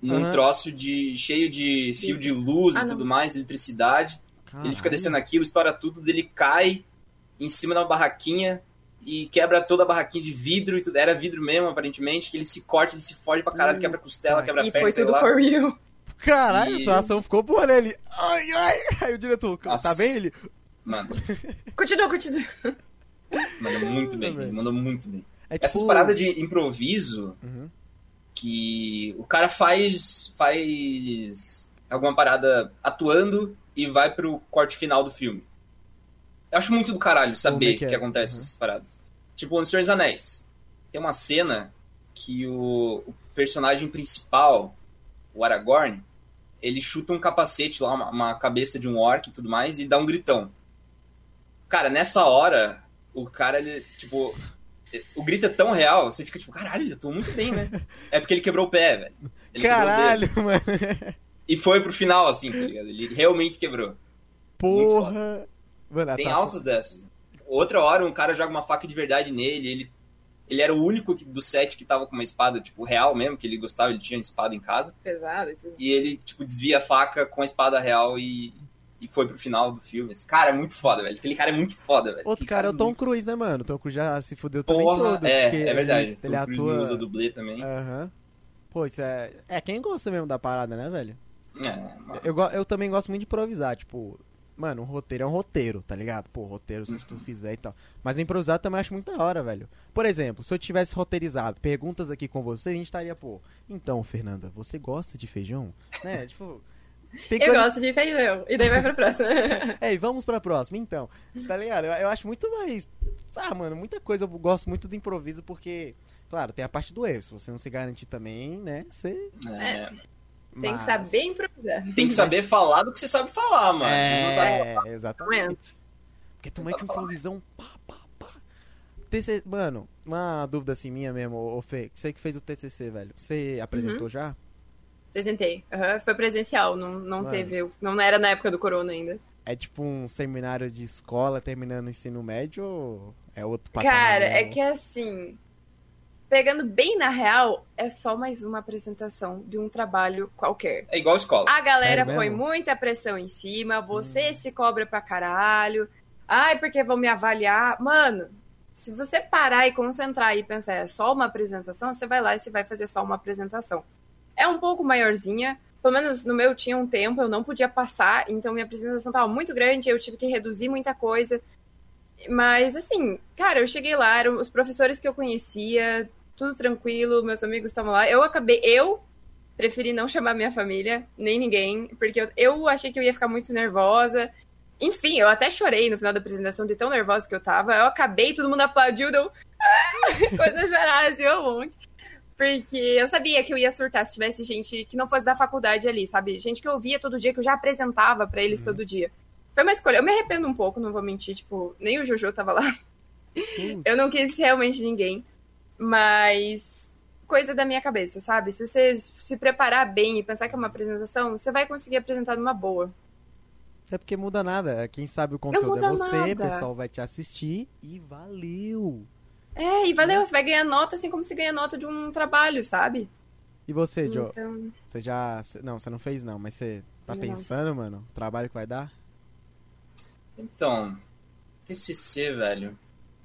Num Aham. troço de cheio de fio de luz Ah, e não. tudo mais, eletricidade. Ele fica Caralho. descendo aquilo, estoura tudo, dele cai em cima da barraquinha e quebra toda a barraquinha de vidro e tudo. Era vidro mesmo, aparentemente, que ele se corta, ele se fode pra caralho, Hum, quebra costela, tá. quebra E perna, foi sei tudo lá. for real. Caralho, E- a atuação ficou boa nele. Ai, ai. Aí o diretor, Nossa. tá bem ele? Mano, Continua, continua. Mandou muito bem, ele mandou muito bem. É Essas tipo- paradas de improviso Uhum. que o cara faz faz alguma parada atuando e vai pro corte final do filme. Eu acho muito do caralho saber que que, é? acontece Uhum. essas paradas. Tipo, no Senhor dos Anéis, tem uma cena que o, o personagem principal, o Aragorn, ele chuta um capacete lá, uma, uma cabeça de um orc e tudo mais, e dá um gritão. Cara, nessa hora, o cara, ele, tipo, o grito é tão real, você fica tipo, caralho, ele atuou muito bem, né? É porque ele quebrou o pé, velho. Ele quebrou o Caralho, mano. E foi pro final, assim, tá ligado? Ele realmente quebrou. Porra. Mano, a Tem altas dessas. Outra hora, um cara joga uma faca de verdade nele, ele, ele era o único que- do set que tava com uma espada, tipo, real mesmo, que ele gostava, ele tinha espada em casa. Pesado e tudo. E ele, tipo, desvia a faca com a espada real e, e foi pro final do filme. Esse cara é muito foda, velho. Aquele cara é muito foda, velho. Outro Aquele cara é o Tom muito Cruise, né, mano? O Tom Cruise já se fudeu também Porra, todo. é, é verdade. Ele, ele atua. usa dublê também. Aham. Pô, isso é. É quem gosta mesmo da parada, né, velho? É. Eu, eu também gosto muito de improvisar, tipo. Mano, um roteiro é um roteiro, tá ligado? Pô, roteiro, se Uhum. tu fizer e tal. Mas improvisar também acho muito da hora, velho. Por exemplo, se eu tivesse roteirizado perguntas aqui com você, a gente estaria, pô. Então, Fernanda, você gosta de feijão? Né? Tipo. Tem Eu coisa- gosto de feijão. E daí vai pra próxima. É, e vamos pra próxima, então. Tá ligado? Eu, eu acho muito mais. Ah, mano, muita coisa. Eu gosto muito do improviso porque. Claro, tem a parte do erro. Se você não se garantir também, né? Você. É, Tem Mas- que saber improvisar. Tem que saber falar do que você sabe falar, mano. Não sabe É, exatamente. Porque tu sabe falar. improvisão. Pá, pá, pá. TC... Mano, uma dúvida assim minha mesmo, ô Fê. Você que fez o TCC, velho. Você apresentou Uhum. já? Apresentei. Aham, Foi presencial, não, não Mano. teve. Não era na época do corona ainda. É tipo um seminário de escola terminando o ensino médio ou é outro patamar? Cara, é que assim. Pegando bem na real, é só mais uma apresentação de um trabalho qualquer. É igual escola. A galera Sério põe mesmo? muita pressão em cima, você se cobra pra caralho. Ai, porque vão me avaliar. Mano, se você parar e concentrar e pensar, é só uma apresentação, você vai lá e você vai fazer só uma apresentação. É um pouco maiorzinha. Pelo menos no meu tinha um tempo, eu não podia passar, então minha apresentação tava muito grande, eu tive que reduzir muita coisa. Mas assim, cara, eu cheguei lá, eram os professores que eu conhecia, tudo tranquilo, meus amigos estavam lá. Eu acabei, eu preferi não chamar minha família, nem ninguém, porque eu, eu achei que eu ia ficar muito nervosa. Enfim, eu até chorei no final da apresentação de tão nervosa que eu tava. Eu acabei, todo mundo aplaudiu, deu coisa chorar assim, um monte. Porque eu sabia que eu ia surtar se tivesse gente que não fosse da faculdade ali, sabe? Gente que eu via todo dia, que eu já apresentava pra eles todo dia. Foi uma escolha. Eu me arrependo um pouco, não vou mentir. Tipo, nem o Jojo tava lá. Putz. Eu não quis realmente ninguém. Mas coisa da minha cabeça, sabe? Se você se preparar bem e pensar que é uma apresentação, você vai conseguir apresentar numa boa. Até porque muda nada. Quem sabe o conteúdo é você, o pessoal vai te assistir e valeu. É, e valeu, você vai ganhar nota assim como se ganha nota de um trabalho, sabe? E você, Joe? Então, Você já. Não, você não fez não, mas você tá Não. pensando, mano? O trabalho que vai dar? Então, TCC, velho.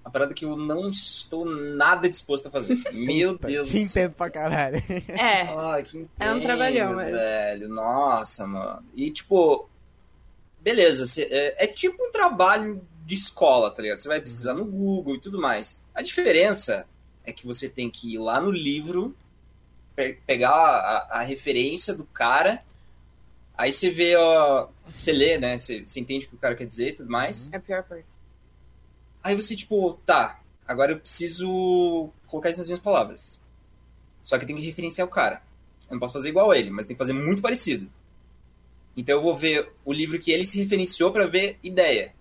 A parada que eu não estou nada disposto a fazer. Meu Puta, Deus. Te entendo pra caralho. é. Ai, que É um trabalhão, mas- velho. Nossa, mano. E, tipo, beleza, cê- é, é tipo um trabalho de escola, tá ligado? Você vai pesquisar no Google e tudo mais. A diferença é que você tem que ir lá no livro, pe- pegar a, a referência do cara, aí você vê, ó, você lê, né? Você, você entende o que o cara quer dizer e tudo mais. É a pior parte. Aí você, tipo, tá, agora eu preciso colocar isso nas minhas palavras. Só que tenho que referenciar o cara. Eu não posso fazer igual a ele, mas tem que fazer muito parecido. Então eu vou ver o livro que ele se referenciou pra ver ideia.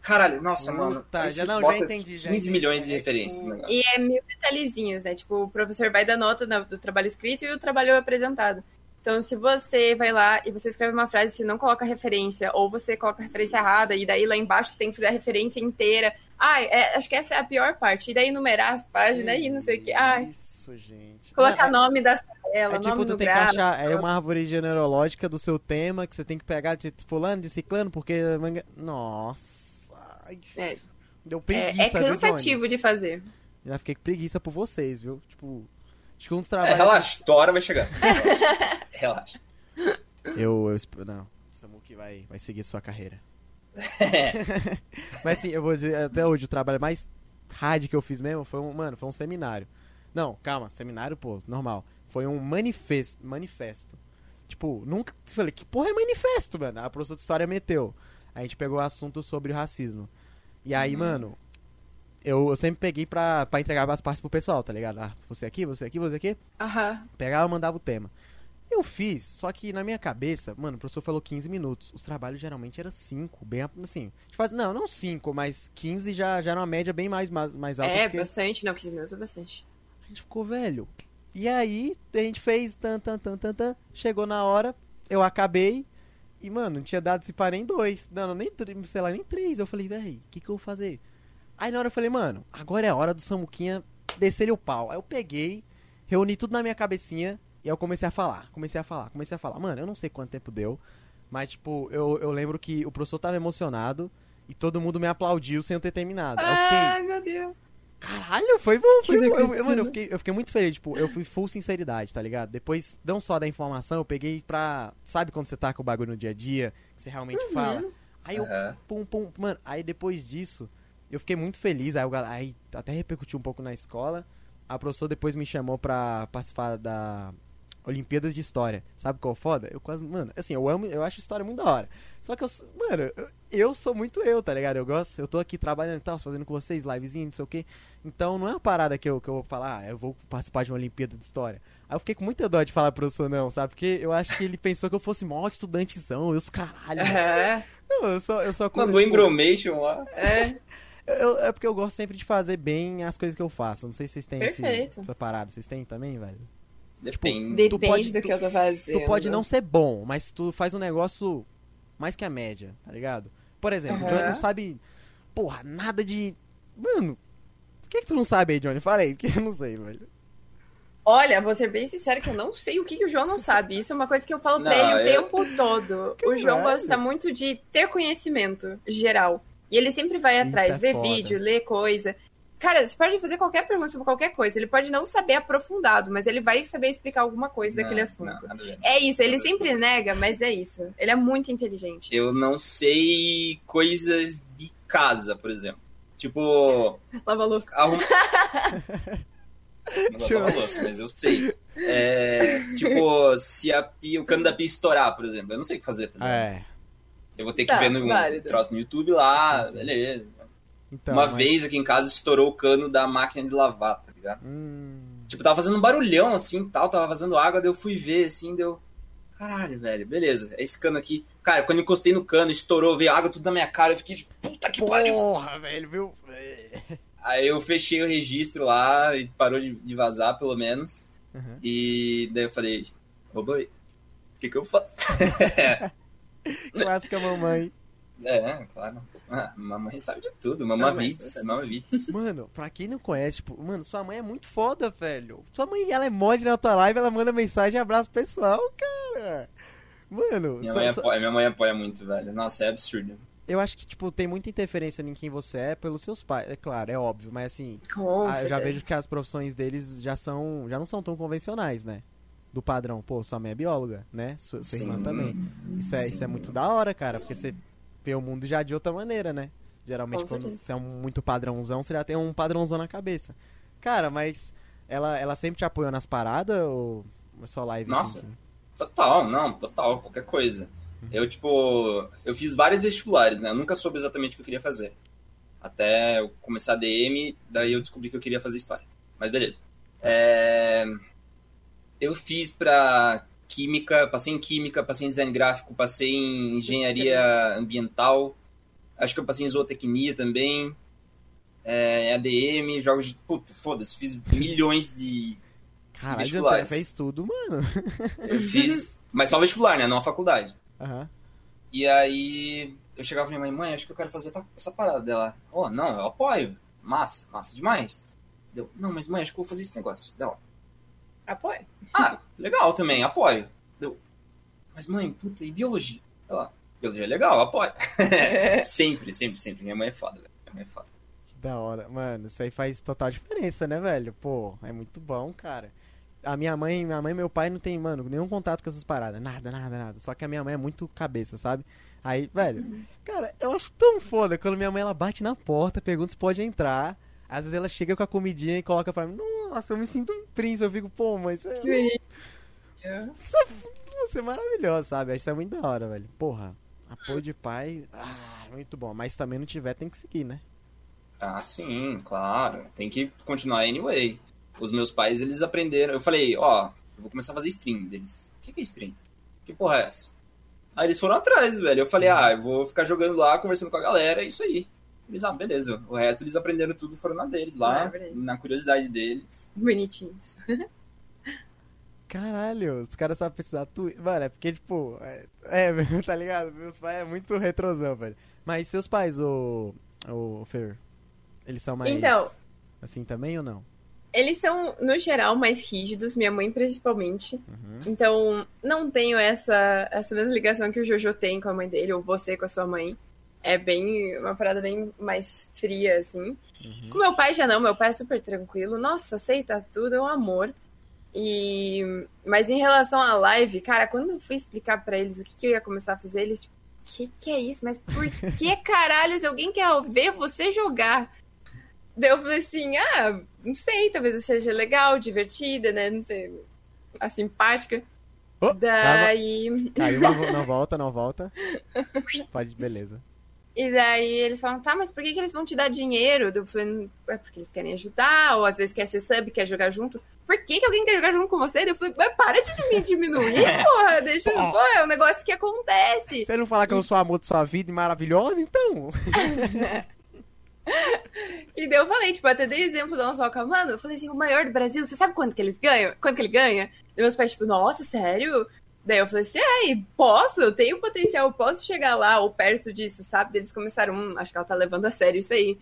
Caralho, nossa, mano. Tá, já não, já entendi. Já 15 entendi. milhões de É, referências. tipo, negócio. E é mil detalhezinhos, né? Tipo, o professor vai dar nota do trabalho escrito e o trabalho apresentado. Então, se você vai lá e você escreve uma frase, você não coloca referência, ou você coloca a referência errada, e daí lá embaixo você tem que fazer a referência inteira. Ai, é- acho que essa é a pior parte. E daí numerar as páginas e não sei o que. Ai, Isso, gente. colocar Não, é- nome da tela, É tipo, nome tu do tem que gráfico. achar é uma árvore genealógica do seu tema que você tem que pegar de fulano, de ciclano, porque. Nossa. Ai, É, Deu é, preguiça, é Johnny? cansativo de fazer. Já fiquei com preguiça por vocês, viu? Tipo, acho que um dos É, trabalhos. relaxa, tua hora vai chegar. relaxa. Eu, eu não, Samuki vai, vai seguir sua carreira. Mas sim, eu vou dizer, até hoje o trabalho mais hard que eu fiz mesmo foi um, mano, foi um seminário. Não, calma, seminário, pô, normal. Foi um manifesto, manifesto. Tipo, nunca, falei, que porra é manifesto, mano? A professora de história meteu. A gente pegou o assunto sobre o racismo. E aí, Uhum. mano, eu, eu sempre peguei pra, pra entregar as partes pro pessoal, tá ligado? Ah, você aqui, você aqui, você aqui. Aham. Pegava e mandava o tema. Eu fiz, só que na minha cabeça, mano, o professor falou 15 minutos. Os trabalhos geralmente eram 5, bem assim. Faz, não, não 5, mas 15 já, já era uma média bem mais, mais, mais alta É, do que... bastante. Não, 15 minutos é bastante. A gente ficou velho. E aí, a gente fez tan, tan, tan, tan, tan. Chegou na hora, eu acabei. E, mano, não tinha dado se parei em dois. Não, nem, sei lá, nem três. Eu falei, véi, o que, que eu vou fazer? Aí na hora eu falei, mano, agora é a hora do Samuquinha descer o pau. Aí eu peguei, reuni tudo na minha cabecinha e eu comecei a falar. Comecei a falar, comecei a falar. Mano, eu não sei quanto tempo deu. Mas, tipo, eu, eu lembro que o professor tava emocionado e todo mundo me aplaudiu sem eu ter terminado. Ai, meu Deus. Caralho, foi bom, foi bom. Eu- eu- mano, eu fiquei, eu fiquei muito feliz, tipo, eu fui full sinceridade, tá ligado? Depois, não só da informação, eu peguei pra. Sabe quando você tá com o bagulho no dia a dia, que você realmente fala? Aí eu, Aham. pum, pum, mano, aí depois disso, eu fiquei muito feliz, aí, o gal- aí até repercutiu um pouco na escola. A professora depois me chamou pra participar da Olimpíadas de História. Sabe qual é o foda? Eu quase, mano, assim, eu amo, eu acho história muito da hora. Só que eu, sou- mano, eu, sou muito eu, tá ligado? Eu gosto, eu tô aqui trabalhando e tal, fazendo com vocês, livezinho, não sei o quê. Então não é uma parada que eu, que eu vou falar, ah, eu vou participar de uma Olimpíada de História. Aí eu fiquei com muita dó de falar pro professor não, sabe? Porque eu acho que ele pensou que eu fosse mó estudantezão, eu os caralho. É. Não, eu só, eu só Mandou tipo, embromation lá. É. eu- é porque eu gosto sempre de fazer bem as coisas que eu faço. Não sei se vocês têm esse- essa parada. Vocês têm também, velho? Depende. Depende Tu pode- do tu- que eu tô fazendo. Tu pode não ser bom, mas tu faz um negócio mais que a média, tá ligado? Por exemplo, o Aham. Johnny não sabe, porra, nada de. Mano, por que, que tu não sabe aí, Johnny? Fala aí, porque eu não sei, velho. Olha, vou ser bem sincera que eu não sei o que, que o João não sabe. Isso é uma coisa que eu falo pra Não, ele o eu- tempo todo. O João gosta muito de ter conhecimento geral. E ele sempre vai atrás, é ver foda. vídeo, ler coisa. Cara, você pode fazer qualquer pergunta sobre qualquer coisa. Ele pode não saber aprofundado, mas ele vai saber explicar alguma coisa daquele Não, assunto. não. É isso, ele sempre nega, mas é isso. Ele é muito inteligente. Eu não sei coisas de casa, por exemplo. Tipo, Lava a louça. arruma... Não vou lavar louça, mas eu sei. É, tipo, se a pia, o cano da pia estourar, por exemplo, eu não sei o que fazer. Tá ligado? É. Eu vou ter que Tá, ver no válido. troço no YouTube lá, beleza. Então, Uma mas- vez aqui em casa estourou o cano da máquina de lavar, tá ligado? Hum, Tipo, tava fazendo um barulhão assim tal, tava vazando água, daí eu fui ver assim, deu. Caralho, velho, beleza. É esse cano aqui. Cara, quando eu encostei no cano, estourou, veio água tudo na minha cara, eu fiquei tipo, puta que pariu. porra, velho, viu? Aí eu fechei o registro lá e parou de, de vazar, pelo menos. Uhum. E daí eu falei, ô boi, o que que eu faço? Clássica mamãe. é, claro. Ah, mamãe sabe de tudo, mas- vits, vits. Mano, pra quem não conhece, tipo, mano, sua mãe é muito foda, velho. Sua mãe, ela é mod na tua live, ela manda mensagem e abraço pessoal, cara. Mano, Minha só- mãe, só- apoia, minha mãe apoia muito, velho. Nossa, é absurdo. eu acho que, tipo, tem muita interferência em quem você é pelos seus pais. É claro, é óbvio, mas assim, Com ah, eu já vejo que as profissões deles já são. já não são tão convencionais, né? Do padrão, pô, sua mãe é bióloga, né? Sua, sua irmã Sim. também. Isso é, isso é Sim. muito da hora, cara, porque você vê o mundo já de outra maneira, né? Geralmente, quando você é um muito padrãozão, você já tem um padrãozão na cabeça. Cara, mas ela, ela sempre te apoiou nas paradas ou é só live? Nossa. assim, Total, não, total, qualquer coisa. Eu, tipo, eu fiz vários vestibulares, né? Eu nunca soube exatamente o que eu queria fazer. Até eu começar a DM, daí eu descobri que eu queria fazer história. Mas beleza. É, Eu fiz pra química, passei em química, passei em design gráfico, passei em engenharia ambiental. Acho que eu passei em zootecnia também. É, ADM, jogos de. Puta, foda-se, fiz milhões de. Caralho, você fez tudo, mano. Eu fiz. Mas só vestibular, né? Não a faculdade. Aham. E aí eu chegava pra minha mãe, mãe, acho que eu quero fazer essa parada dela. Oh, não, eu apoio. Massa, massa demais. Deu, não, mas mãe, acho que eu vou fazer esse negócio. Dela. Apoio. Ah, legal também, apoio. Deu. Mas mãe, puta, e biologia? Ela, biologia é legal, apoio. sempre, sempre, sempre. Minha mãe é foda, velho. Minha mãe é foda. Que da hora. Mano, isso aí faz total diferença, né, velho? Pô, é muito bom, cara. A minha mãe, minha mãe e meu pai não tem, mano, nenhum contato com essas paradas. Nada, nada, nada. Só que a minha mãe é muito cabeça, sabe? Aí, velho, cara, eu acho tão foda quando minha mãe ela bate na porta, pergunta se pode entrar. Às vezes ela chega com a comidinha e coloca pra mim. Nossa, eu me sinto um príncipe. Eu fico, pô, mas é, você é maravilhoso, sabe? Isso é muito da hora, velho. Porra, apoio de pai, ah, muito bom. Mas se também não tiver, tem que seguir, né? Ah, sim, claro. Tem que continuar anyway. Os meus pais, eles aprenderam. Eu falei, ó, eu vou começar a fazer stream deles. o que, que é stream? Que porra é essa? Aí eles foram atrás, velho. Eu falei, ah, eu vou ficar jogando lá, conversando com a galera, é isso aí. Eles, ah, beleza. O resto eles aprenderam tudo, foram na deles, Ah, lá, é verdade. na curiosidade deles. Bonitinhos. Caralho, os caras sabem precisar tu. Mano, é porque, tipo. É, é, tá ligado? Meus pais é muito retrosão, velho. Mas seus pais, o. O Fer, eles são mais. Então. Assim também ou não? Eles são, no geral, mais rígidos, minha mãe principalmente. Uhum. Então, não tenho essa, essa mesma ligação que o Jojo tem com a mãe dele, ou você com a sua mãe. É bem. Uma parada bem mais fria, assim. Com meu pai já não, meu pai é super tranquilo. Nossa, aceita tudo, é um amor. E. Mas em relação à live, cara, quando eu fui explicar pra eles o que, que eu ia começar a fazer, eles, tipo, que que é isso? Mas por que caralho se alguém quer ver você jogar? Daí eu falei assim, ah, não sei, talvez eu seja legal, divertida, né? Não sei, a simpática. Oh, Daí. Caiu, não volta, não volta. Pode, beleza. E daí eles falam, tá, mas por que, que eles vão te dar dinheiro? Eu falei, é porque eles querem ajudar, ou às vezes quer ser sub, quer jogar junto. Por que, que alguém quer jogar junto com você? Eu falei, mas para de me diminuir, porra, deixa. Pô, é um negócio que acontece. Ele não falar que eu sou o amor de sua vida e maravilhosa, então. E daí eu falei, tipo, até dei exemplo do Anzoca, mano, eu falei assim, o maior do Brasil, você sabe quanto que eles ganham? Quanto que ele ganha? Daí meus pais, tipo, nossa, sério? Daí eu falei assim, é, e posso, eu tenho potencial, eu posso chegar lá ou perto disso, sabe? Daí eles começaram, hum, acho que ela tá levando a sério isso aí.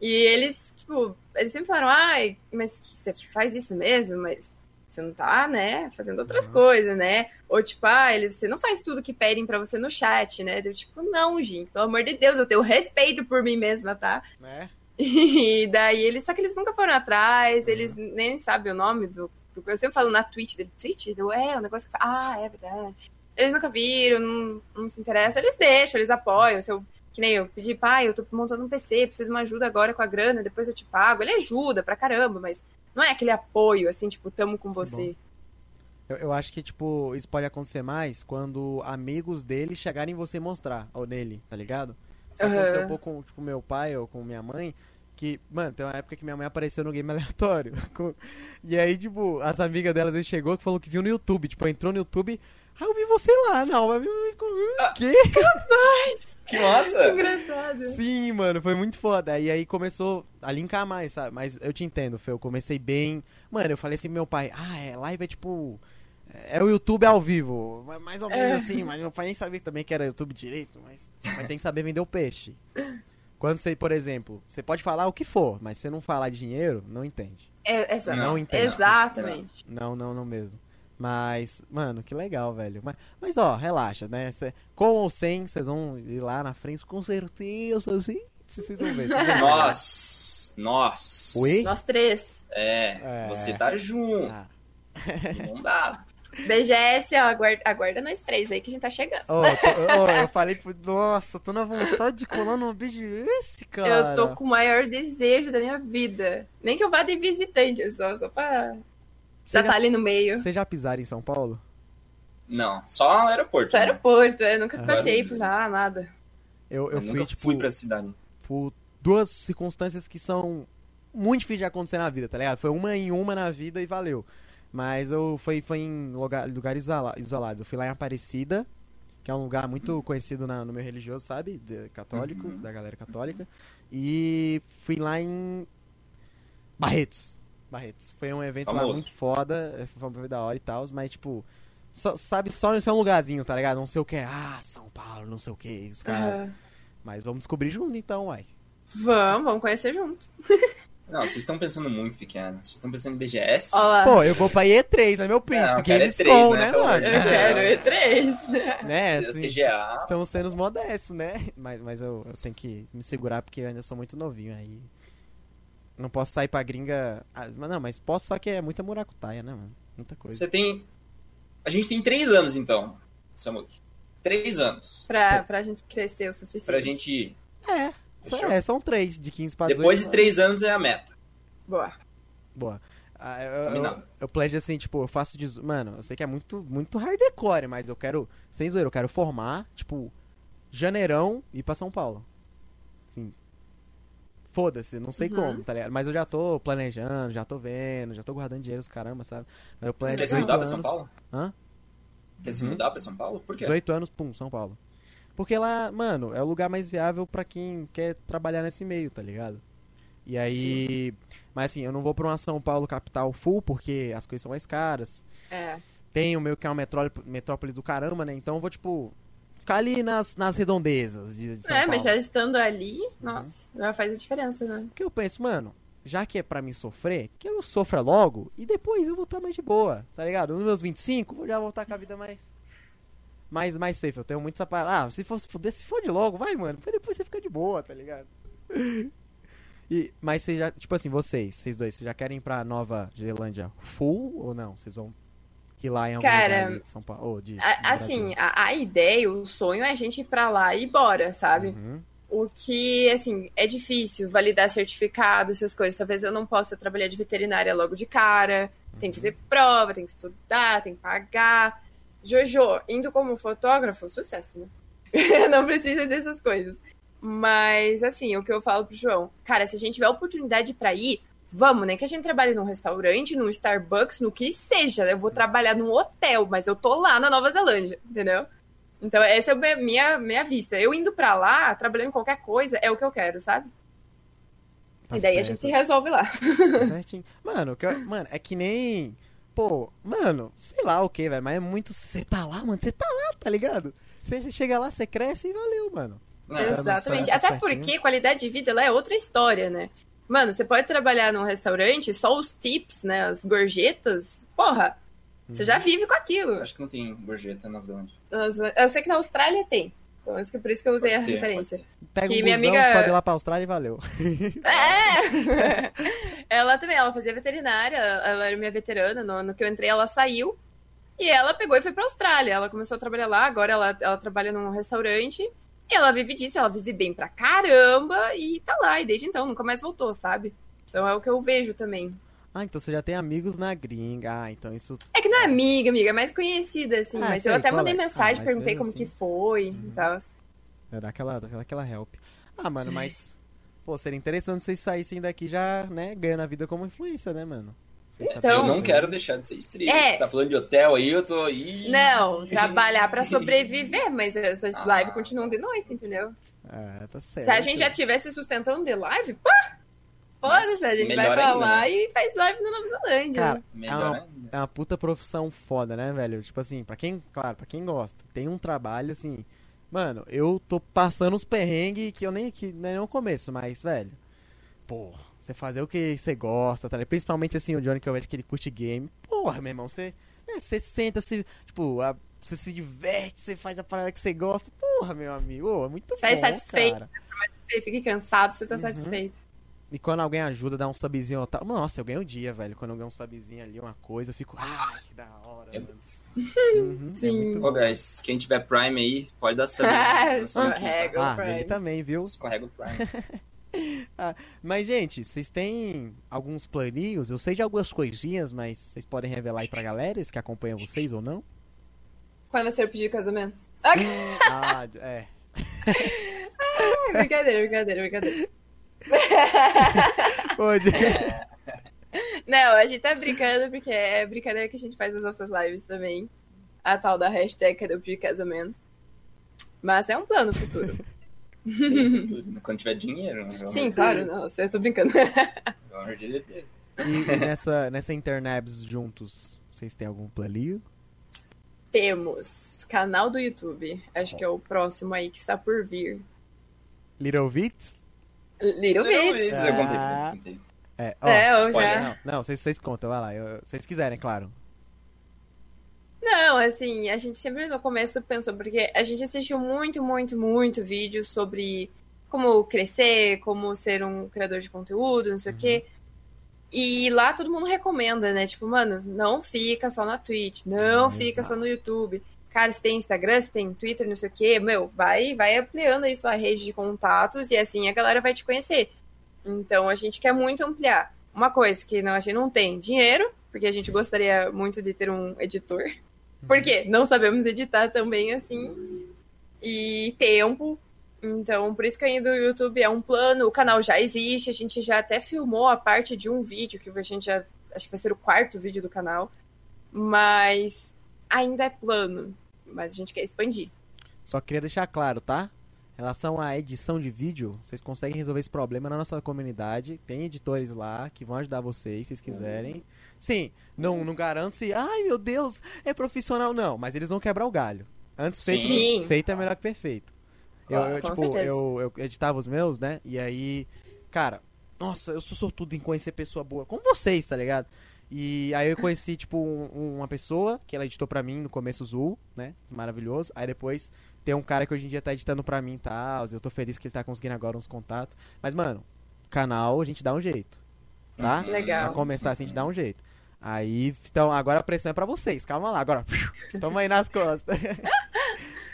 E eles, tipo, eles sempre falaram, ai, mas você faz isso mesmo? Mas você não tá, né, fazendo outras coisas, né? Ou tipo, ah, eles, você não faz tudo que pedem pra você no chat, né? Eu, tipo, não, gente, pelo amor de Deus, eu tenho respeito por mim mesma, tá? Né? E daí eles, só que eles nunca foram atrás, eles nem sabem o nome do, do- Eu sempre falo na Twitch dele, Twitch? Eu, é, o negócio que. Ah, é verdade. Eles nunca viram, não, não se interessam, eles deixam, eles apoiam. Se eu, que nem eu pedi, pai, eu tô montando um PC, preciso de uma ajuda agora com a grana, depois eu te pago. Ele ajuda pra caramba, mas não é aquele apoio, assim, tipo, tamo com você. Eu, eu acho que, tipo, isso pode acontecer mais quando amigos dele chegarem em você mostrar, ou nele, tá ligado? Isso Aham. aconteceu um pouco com tipo, meu pai ou com minha mãe, que, mano, tem uma época que minha mãe apareceu no game aleatório. com- E aí, tipo, as amigas delas aí chegou que falou que viu no YouTube, tipo, entrou no YouTube, ah, eu vi você lá, não, mas viu o quê? Que massa! Engraçado. Sim, mano, foi muito foda. E aí começou a linkar mais, sabe? Mas eu te entendo, Fê, eu comecei bem. Mano, eu falei assim pro meu pai, ah, é, live é tipo. É o YouTube ao vivo. ma- Mais ou menos É. assim, mas meu pai nem sabia também que era YouTube direito, mas, mas tem que saber vender o peixe. Quando você, por exemplo, você pode falar o que for, mas se você não falar de dinheiro, não entende. É. Não entendo. Exatamente. Não, não, não mesmo. Mas, mano, que legal, velho. Mas, mas ó, relaxa, né? Cê- com ou sem, vocês vão ir lá na frente, com certeza, gente. Vocês vão ver. vocês vão ver. Nós, nós. Oi? Nós três. É, É. você tá junto. Ah. Não dá. BGS, ó, aguarda, aguarda nós três aí que a gente tá chegando. Ô, eu falei, nossa, eu tô na vontade de colar no BGS, cara. Eu tô com o maior desejo da minha vida. Nem que eu vá de visitante, só, só pra Você já tá ali no meio. Vocês já pisaram em São Paulo? Não, só aeroporto. Só né? aeroporto, eu nunca Aham. passei por lá, nada. Eu, eu, Eu, fui, nunca tipo, fui pra cidade. por duas circunstâncias que são muito difíceis de acontecer na vida, tá ligado? Foi uma em uma na vida e valeu. Mas eu foi, foi em lugar, lugares isola- isolados. Eu fui lá em Aparecida, que é um lugar muito conhecido na- no meio religioso, sabe? De- católico, Uhum. da galera católica. E fui lá em Barretos. Barretos. Foi um evento lá Famoso. muito foda, é, foi foi da hora e tal, mas tipo, só- sabe, só isso é um lugarzinho, tá ligado? Não sei o que, ah, São Paulo, não sei o que, os caras. Ah, Mas vamos descobrir junto então, uai. vamos, vamos conhecer junto. Não, vocês estão pensando muito pequeno. Vocês estão pensando em BGS? Ó lá. Pô, eu vou pra E3, né, meu príncipe? Não, que quero eles E3, com, né, né, mano? Eu quero E3. né, assim, TGA. estamos sendo modestos, né? Mas, mas eu, eu tenho que me segurar porque eu ainda sou muito novinho aí. Não posso sair pra gringa. Ah, mas não, mas posso, só que é muita muracutaia, né, mano? Muita coisa. Você tem. A gente tem três anos, então, Samuel. Três anos. pra, pra gente crescer o suficiente. Pra gente ir. É, Fechou. é, são três, de 15 pra 18. Depois de três anos é a meta. Boa. Boa. Ah, eu, eu, eu planejo assim, tipo, eu faço de. Mano, eu sei que é muito, muito hardcore, mas eu quero. Sem zoeira, eu quero formar, tipo, janeirão e ir pra São Paulo. Assim. Foda-se, não sei Uhum. como, tá ligado? Mas eu já tô planejando, já tô vendo, já tô guardando dinheiro, os caramba, sabe? Mas eu Você planejo quer se 18 mudar pra anos. São Paulo? Hã? Quer se Uhum. mudar pra São Paulo? Por quê? 18 anos, pum, São Paulo. Porque lá, mano, é o lugar mais viável pra quem quer trabalhar nesse meio, tá ligado? E aí. Mas assim, eu não vou pra uma São Paulo capital full, porque as coisas são mais caras. É. Tem o meu que é uma metrópole, metrópole do caramba, né? Então eu vou, tipo, ficar ali nas, nas redondezas de, de São é, Paulo. mas já estando ali, nossa, já faz a diferença, né? Porque eu penso, mano, já que é pra mim sofrer, que eu sofra logo e depois eu vou estar mais de boa, tá ligado? Nos meus 25, eu já vou estar com a vida mais. Mais, mais safe. Eu tenho muito essa parada. Ah, se for se fuder, se fode logo, vai, mano. Porque depois você fica de boa, tá ligado? E, mas vocês já, tipo assim, vocês, vocês dois, vocês já querem ir pra Nova Zelândia full ou não? Vocês vão ir lá em algum Cara, lugar de São Paulo? Ou de, A- assim, a, a ideia, o sonho é a gente ir pra lá e ir embora, sabe? Uhum. O que, assim, é difícil validar certificado, essas coisas. Talvez eu não possa trabalhar de veterinária logo de cara. Tem que fazer prova, tem que estudar, tem que pagar. Jojo, indo como fotógrafo, sucesso, né? não precisa dessas coisas. Mas, assim, o que eu falo pro João, cara, se a gente tiver oportunidade pra ir, vamos, nem que a gente trabalhe num restaurante, num Starbucks, no que seja. Eu vou trabalhar num hotel, mas eu tô lá na Nova Zelândia, entendeu? Então, essa é a minha, minha vista. Eu indo pra lá, trabalhando em qualquer coisa, é o que eu quero, sabe? Tá e daí a certo. gente se resolve lá. Tá certinho. Mano, que eu- mano, é que nem. Pô, mano, sei lá o que, velho, mas é muito. Você tá lá, mano, você tá lá, tá ligado? Você chega lá, você cresce e valeu, mano. É Exatamente. certo, Até certinho. porque qualidade de vida lá é outra história, né? Mano, você pode trabalhar num restaurante, só os tips, né? As gorjetas, porra, você Uhum. já vive com aquilo. Acho que não tem gorjeta na Nova Zelândia. Eu sei que na Austrália tem. Então, acho que por isso que eu usei a referência. Pega Que um minha busão, amiga- sobe lá pra Austrália e valeu. É! ela também, ela fazia veterinária, ela era minha veterana, no ano que eu entrei ela saiu. E ela pegou e foi pra Austrália. Ela começou a trabalhar lá, agora ela, ela trabalha num restaurante. E ela vive disso, ela vive bem pra caramba e tá lá. E desde então nunca mais voltou, sabe? Então é o que eu vejo também. Ah, então você já tem amigos na gringa. Ah, então isso. É que não é amiga, amiga, é mais conhecida, assim. Ah, mas sei eu até mandei é. mensagem, Ah, perguntei como que assim. foi e tal. É daquela, daquela aquela help. Ah, mano, mas. Pô, seria interessante vocês saíssem daqui já, né, ganhando a vida como influência, né, mano? Então- eu não quero deixar de ser streamer. É. Você tá falando de hotel aí, eu tô aí. Não, trabalhar pra sobreviver, mas essas Ah. lives continuam de noite, entendeu? Ah, tá certo. Se a gente já tivesse sustentando de live, pá! Foda-se, a gente vai pra ainda, lá né? e faz live na Nova Zelândia. Cara, Melhor é uma, ainda. é uma puta profissão foda, né, velho? Tipo assim, pra quem, claro, pra quem gosta, tem um trabalho assim. Mano, eu tô passando uns perrengues que eu nem que nem no começo, mas, velho. Pô, você fazer o que você gosta, tá ligado? Principalmente assim, o Johnny que eu vejo que ele curte game. Porra, meu irmão, você, né, você senta, se, tipo, a- você se diverte, você faz a parada que você gosta. Porra, meu amigo, ô, é muito Sai bom, satisfeito. cara. Você fica cansado, você tá Uhum. satisfeito. E quando alguém ajuda, dá um subzinho ou tal. Nossa, eu ganho o dia, velho. Quando eu ganho um subzinho ali, uma coisa, eu fico. Ai, que da hora, É mano. Uhum, é Sim. muito Ô, bom. guys, quem tiver Prime aí, pode dar sub. Ah, escorrega. tá? Ah, Prime. ele também, viu? Escorrega o Prime. Mas, gente, vocês têm alguns planinhos? Eu sei de algumas coisinhas, mas vocês podem revelar aí pra galera, que acompanham vocês ou não? Quando vai ser o pedido de casamento? ah, é. brincadeira, brincadeira, brincadeira. Pode. Não, a gente tá brincando porque é brincadeira que a gente faz nas nossas lives também. A tal da hashtag cadê o pedido de casamento. Mas é um plano futuro. Quando tiver dinheiro. né? Sim, claro, não, eu tô brincando. Pelo amor de Deus. E, e nessa, nessa Internabs juntos, vocês têm algum planinho? Temos canal do YouTube. Acho que é o próximo aí que está por vir. Little Vits? Little Não, Bits. isso Eu contei, Ah. eu contei. É, ó, É, eu spoiler, já. Não, não, vocês, vocês contam, vai lá. eu- vocês quiserem, claro. Não, assim, a gente sempre no começo pensou, porque a gente assistiu muito, muito, muito vídeo sobre como crescer, como ser um criador de conteúdo, não sei o quê. E lá todo mundo recomenda, né? Tipo, mano, não fica só na Twitch, não Hum, fica só no YouTube. Cara, se tem Instagram, se tem Twitter, não sei o quê, meu, vai, vai ampliando aí sua rede de contatos e assim a galera vai te conhecer. Então a gente quer muito ampliar. Uma coisa que não, a gente não tem dinheiro, porque a gente gostaria muito de ter um editor. Por quê? Não sabemos editar também assim. E tempo. Então, por isso que ainda o YouTube é um plano, o canal já existe, a gente já até filmou a parte de um vídeo, que a gente já. Acho que vai ser o quarto vídeo do canal. Mas ainda é plano, mas a gente quer expandir. Só queria deixar claro, tá? Em relação à edição de vídeo, vocês conseguem resolver esse problema na nossa comunidade. Tem editores lá que vão ajudar vocês, se vocês quiserem. Sim, não, não garanto se, ai meu Deus, é profissional, não. Mas eles vão quebrar o galho. Antes feito, Sim. feito é melhor que perfeito. Eu, eu, tipo, certeza. eu, eu editava os meus, né? E aí, cara, nossa, eu sou sortudo em conhecer pessoa boa, como vocês, tá ligado? E aí eu conheci, tipo, um- uma pessoa que ela editou pra mim no começo, Zul, né? Maravilhoso. Aí depois tem um cara que hoje em dia tá editando pra mim e tal. Eu tô feliz que ele tá conseguindo agora uns contatos. Mas, mano, canal a gente dá um jeito. Tá? Legal. Pra começar assim, a gente dá um jeito. Aí, então, agora a pressão é pra vocês. Calma lá, agora. Toma aí nas costas.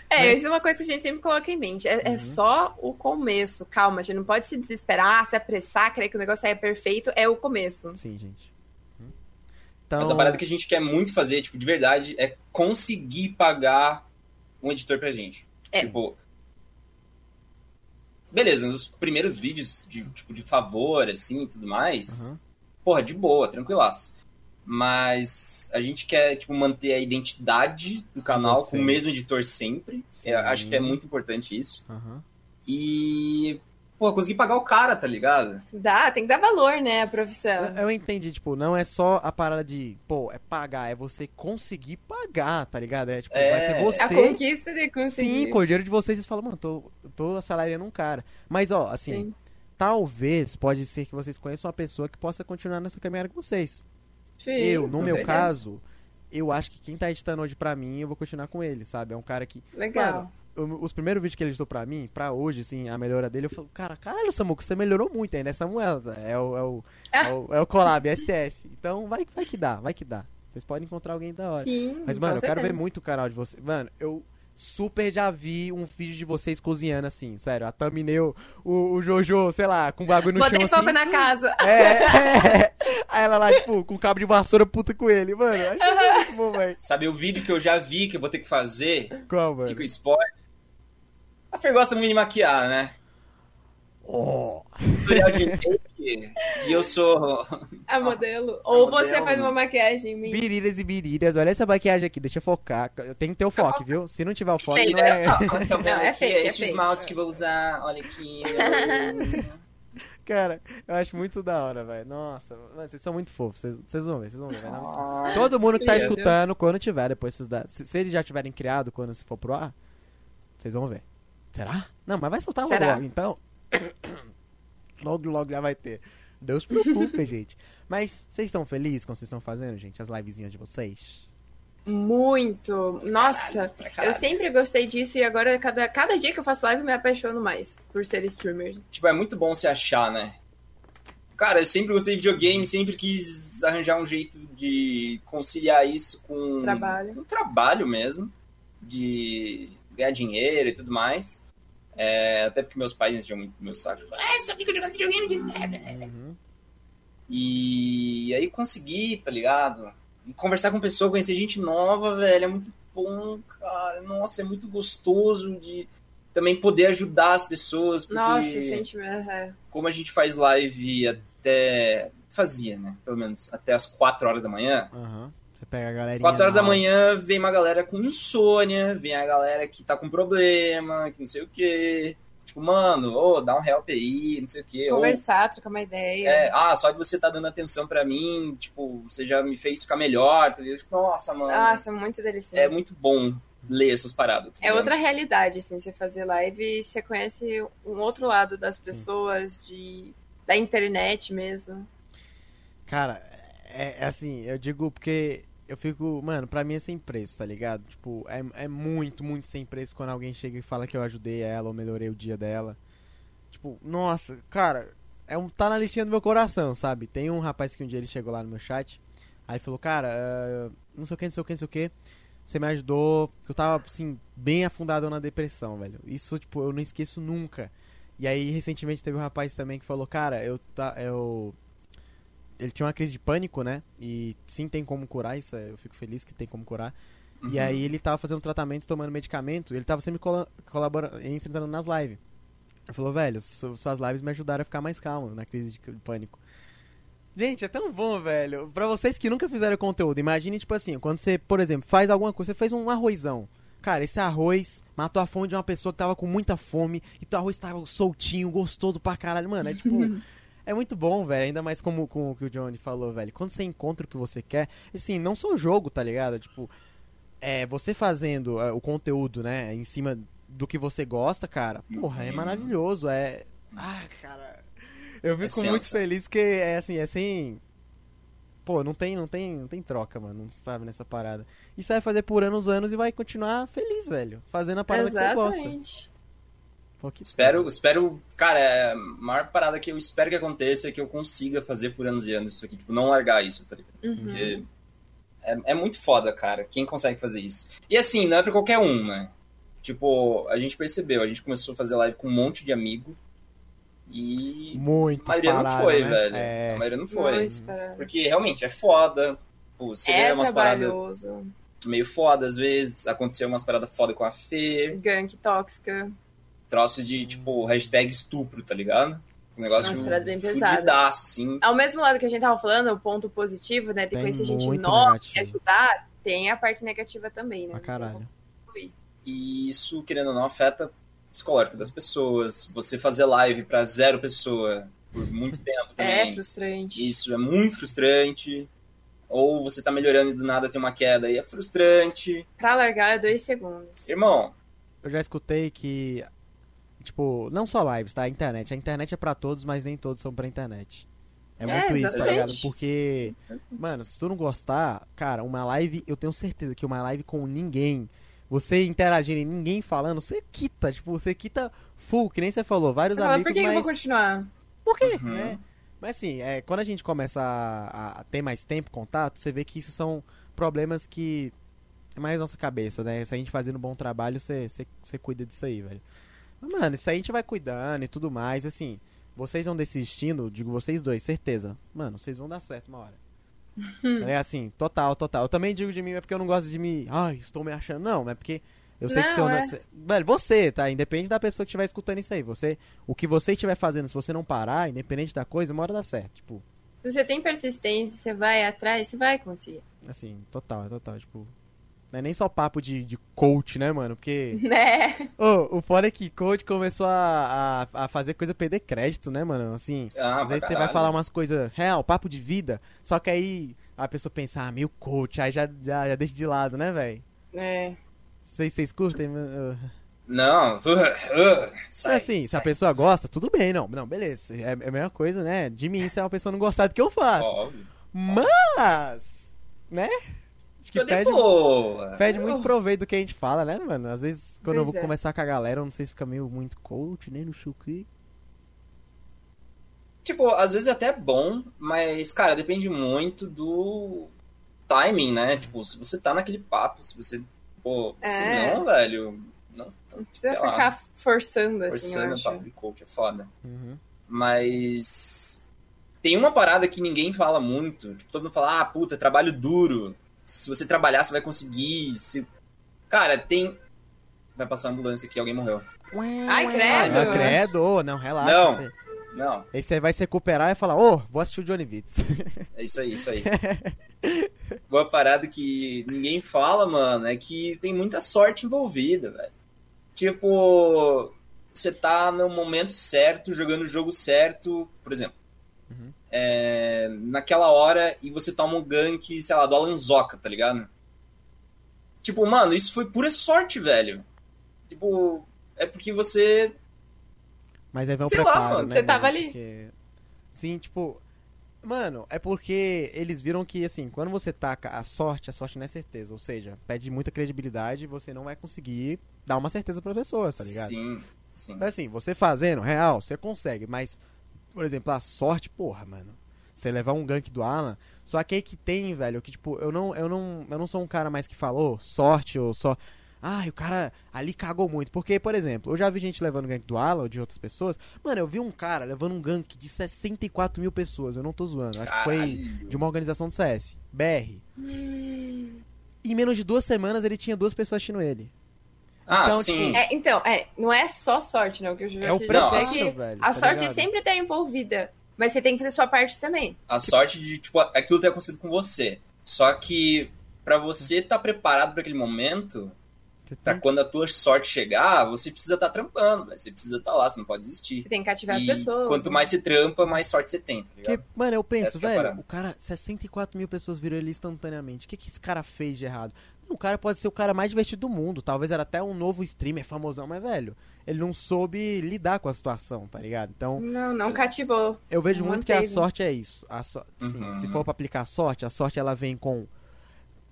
É, Mas- isso é uma coisa que a gente sempre coloca em mente. É, é Uhum. só o começo. Calma, a gente não pode se desesperar, se apressar, querer que o negócio saia perfeito. É o começo. Sim, gente. Então, Mas a parada que a gente quer muito fazer, tipo, de verdade, é conseguir pagar um editor pra gente. É. Tipo. Beleza, nos primeiros vídeos de, tipo, de favor, assim, e tudo mais, Aham. porra, de boa, tranquilaço. Mas a gente quer, tipo, manter a identidade do canal com o mesmo editor sempre. Acho que é muito importante isso. Aham. E, pô, conseguir pagar o cara, tá ligado? Dá, tem que dar valor, né, a profissão. Eu, eu entendi, tipo, não é só a parada de, pô, é pagar, é você conseguir pagar, tá ligado? É, tipo, É. vai ser você. A conquista de conseguir. Sim, com o dinheiro de vocês, vocês falam, mano, tô, tô assalariando um cara. Mas, ó, assim, Sim. talvez, pode ser que vocês conheçam uma pessoa que possa continuar nessa caminhada com vocês. Sim, eu, no meu certeza. caso, eu acho que quem tá editando hoje pra mim, eu vou continuar com ele, sabe? É um cara que. Legal. o- os primeiros vídeos que ele editou pra mim, pra hoje, assim, a melhora dele, eu falo, cara, caralho, Samuco, você melhorou muito ainda, é Samuel, é o, é o, é o, é o collab, SS. Então vai, vai que dá, vai que dá. Vocês podem encontrar alguém da hora. Sim. Mas, mano, eu quero ver muito o canal de vocês. Mano, eu super já vi um vídeo de vocês cozinhando assim, sério. A thumbnail, o, o Jojo, sei lá, com bagulho no Botei chão fogo assim. na casa. É, é. Aí ela lá, tipo, com cabo de vassoura puta com ele. Mano, acho que é muito bom, velho. Sabe o vídeo que eu já vi que eu vou ter que fazer? Qual, mano? Fica o spoiler. A Fer gosta muito de maquiar, né? Oh. Tutorial de make, e eu sou. A modelo. Ou você modelo. faz uma maquiagem em mim. Biriras e biriras, olha essa maquiagem aqui, deixa eu focar. Eu tenho que ter o foco, viu? Se não tiver o foco, Fake, não Olha é. só, então, Não, é é esse fake. esmalte que eu vou usar, olha aqui. Cara, eu acho muito da hora, velho. Nossa, mano, vocês são muito fofos. Vocês, vocês vão ver, vocês vão ver. Ah, Todo mundo que tá escutando, quando tiver depois. Se, se eles já tiverem criado quando se for pro ar, vocês vão ver. Será? Não, mas vai soltar logo, Será? logo, então. logo, logo já vai ter. Deus preocupe, gente. Mas vocês estão felizes com o que vocês estão fazendo, gente? As livezinhas de vocês? Muito. Nossa, eu caralho. sempre gostei disso e agora, cada, cada dia que eu faço live, eu me apaixono mais por ser streamer. Tipo, é muito bom se achar, né? Cara, eu sempre gostei de videogame, sempre quis arranjar um jeito de conciliar isso com Trabalho. com trabalho mesmo, de ganhar dinheiro e tudo mais. É, até porque meus pais enchiam muito meu saco. Ah, só fica jogando videogame de Uhum. E aí consegui, tá ligado? E conversar com pessoa, conhecer gente nova, velho, é muito bom, cara. Nossa, é muito gostoso de também poder ajudar as pessoas, porque Nossa, sentimento. É. como a gente faz live até fazia, né? Pelo menos até as 4 horas da manhã. Aham. Você pega a galerinha. 4 horas da manhã vem uma galera com insônia, vem a galera que tá com problema, que não sei o quê. Tipo, mano, ô, dá um help aí, não sei o quê. Ou, Conversar, trocar uma ideia. é, ah, só de você tá dando atenção pra mim, tipo, você já me fez ficar melhor. Tá ligado? Tipo, Nossa, mano. Nossa, muito delicioso. é muito bom ler essas paradas. tá É outra realidade, assim, você fazer live e você conhece um outro lado das pessoas, de da internet mesmo. Cara, é, é assim, eu digo porque eu fico, mano, pra mim é sem preço, tá ligado? Tipo, é, é muito, muito sem preço quando alguém chega e fala que eu ajudei ela ou melhorei o dia dela. Tipo, nossa, cara, é um, tá na listinha do meu coração, sabe? Tem um rapaz que um dia ele chegou lá no meu chat, aí falou, cara, ah, não sei o que, não sei o que, não sei o que, você me ajudou, eu tava, assim, bem afundado na depressão, velho. Isso, tipo, eu não esqueço nunca. E aí, recentemente, teve um rapaz também que falou, cara, eu, tá, eu ele tinha uma crise de pânico, né? E sim, tem como curar isso. é, Eu fico feliz que tem como curar. E Uhum. aí ele tava fazendo tratamento, tomando medicamento. E ele tava sempre cola- colaborando, entrando nas lives. Ele falou, velho, su- suas lives me ajudaram a ficar mais calmo na crise de de pânico. Gente, é tão bom, velho. Pra vocês que nunca fizeram conteúdo, imagine, tipo assim, quando você, por exemplo, faz alguma coisa, você fez um arrozão. Cara, esse arroz matou a fome de uma pessoa que tava com muita fome e teu arroz tava soltinho, gostoso pra caralho. Mano, é tipo. é muito bom, velho. Ainda mais como, como o que o Johnny falou, velho. Quando você encontra o que você quer, assim, não só o jogo, tá ligado? Tipo, é, você fazendo é, o conteúdo, né, em cima do que você gosta, cara, porra, é Uhum. maravilhoso. É. Ah, cara. Eu fico É muito sensa. feliz porque é assim, é sem. Pô, não tem, não tem, não tem troca, mano, não sabe nessa parada. E você vai fazer por anos, anos e vai continuar feliz, velho. Fazendo a parada que você gosta. Que Espero, espero, cara, é, a maior parada que eu espero que aconteça é que eu consiga fazer por anos e anos isso aqui, tipo, não largar isso, tá ligado? Uhum. Porque é, é muito foda, cara, quem consegue fazer isso. E assim, não é pra qualquer um, né? Tipo, a gente percebeu, a gente começou a fazer live com um monte de amigo e Muito a maioria não foi, velho. É. A maioria não foi. Porque realmente é foda. Pô, você vê É umas paradas trabalhoso. meio foda às vezes. Aconteceu umas paradas foda com a Fê. Gank tóxica. Troço de, tipo, hashtag estupro, tá ligado? Um negócio Nossa, bem fudidaço, assim. Ao mesmo lado que a gente tava falando, o ponto positivo, né? Tem conhecer gente muito nova negativo. e ajudar, tem a parte negativa também, né? Pra caralho. E isso, querendo ou não, afeta o psicológico das pessoas. Você fazer live pra zero pessoa por muito tempo É também. frustrante. Isso é muito frustrante. Ou você tá melhorando e do nada tem uma queda e é frustrante. Pra largar é dois segundos. Irmão, Eu já escutei que. Tipo, não só lives, tá? A internet. A internet é pra todos, mas nem todos são pra internet. É É, muito isso, tá exatamente. ligado? Porque, mano, se tu não gostar, cara, uma live, eu tenho certeza que uma live com ninguém, você interagindo e ninguém falando, você quita, tipo, você quita full, que nem você falou, vários fala, amigos, por que, que eu mas... vou continuar? Por quê, Uhum. né? Mas assim, é, quando a gente começa a, a ter mais tempo, contato, você vê que isso são problemas que é mais nossa cabeça, né? Se a gente fazendo um bom trabalho, você, você, você cuida disso aí, velho. Mas, mano, isso aí a gente vai cuidando e tudo mais, assim, vocês vão desistindo, digo vocês dois, certeza. Mano, vocês vão dar certo uma hora. é assim, total, total. Eu também digo de mim, é porque eu não gosto de me. Ai, estou me achando. Não, é porque eu sei que Não, não. é. se- Velho, você, tá? Independente da pessoa que estiver escutando isso aí. Você, o que você estiver fazendo, se você não parar, independente da coisa, uma hora dá certo. Tipo, Se você tem persistência, você vai atrás, você vai conseguir. assim, total, é total. Tipo, não é nem só papo de, de coach, né, mano? Porque. Né? Ô, o foda é que coach começou a, a, a fazer coisa perder crédito, né, mano? Assim. ah, Às vezes você vai falar umas coisas real, papo de vida, só que aí a pessoa pensa, ah, meio coach, aí já, já, já deixa de lado, né, velho? É. Vocês, vocês curtem? Não, uh, uh, sai, assim, se a sai. pessoa gosta, tudo bem, não, não, beleza. É, é a mesma coisa, né? De mim, se a pessoa não gostar do que eu faço. Óbvio. Mas, né? Acho que Tô de perde, boa. perde muito proveito do que a gente fala, né, mano? Às vezes, quando eu Pois vou é. conversar com a galera, eu não sei se fica meio muito coach, né, no chuki. Tipo, às vezes até é bom, mas, cara, depende muito do timing, né? Tipo, se você tá naquele papo, se você. Pô, É. se não, velho. Não, Não precisa sei lá, ficar forçando, assim, forçando eu o papo de coach, é foda. Uhum. Mas. Tem uma parada que ninguém fala muito. Tipo, todo mundo fala, ah, puta, é trabalho duro. Se você trabalhar, você vai conseguir. Se... Cara, tem. Vai passar a ambulância aqui, alguém morreu. Ai, credo. Ah, credo, não, relaxa. Não. Você... Não, Aí você vai se recuperar e falar, ô, vou assistir o Johnny Vitts. é isso aí, isso aí. Uma parada que ninguém fala, mano, é que tem muita sorte envolvida, velho. Tipo, você tá no momento certo, jogando o jogo certo, por exemplo. Uhum. É, naquela hora e você toma um gank, sei lá, do Alanzoca, tá ligado? Tipo, mano, isso foi pura sorte, velho. Tipo, é porque você. Mas aí vem o Sei lá, preparo, mano, né? você tava mano? ali. Porque- Sim, tipo... Mano, é porque eles viram que, assim, quando você taca a sorte, a sorte não é certeza. Ou seja, pede muita credibilidade e você não vai conseguir dar uma certeza pra pessoa, tá ligado? Sim, sim. Mas assim, você fazendo, real, você consegue. Mas, por exemplo, a sorte, porra, mano. Você levar um gank do Alan. Só que aí que tem, velho, que tipo, eu não, eu não, eu não sou um cara mais que falou sorte ou só. Ah, o cara ali cagou muito. Porque, por exemplo, eu já vi gente levando gank do Alan ou de outras pessoas. Mano, eu vi um cara levando um gank de 64 mil pessoas. Eu não tô zoando. Acho que foi Caralho. de uma organização do CS. BR. Hum. Em menos de duas semanas ele tinha duas pessoas assistindo ele. Ah, Então, sim. tipo, É, então, é, não é só sorte, não, que eu já É o que velho. a tá sorte ligado? sempre tá envolvida Mas você tem que fazer sua parte também. A sorte de, tipo, aquilo ter acontecido com você. Só que pra você estar preparado pra aquele momento, pra quando a tua sorte chegar, você precisa estar trampando, velho. Você precisa estar lá, você não pode desistir. Você tem que cativar E as pessoas. quanto mais você trampa, mais sorte você tem, tá ligado? Porque, mano, eu penso, Essa que é velho, parada. o cara, 64 mil pessoas viram ele instantaneamente. O que, que esse cara fez de errado? O cara pode ser o cara mais divertido do mundo. Talvez era até um novo streamer famosão, mas, velho, ele não soube lidar com a situação, tá ligado? Então, Não, não cativou. eu vejo Não muito que a manteve. sorte é isso. A so- sim, Uhum. Se for pra aplicar a sorte, a sorte ela vem com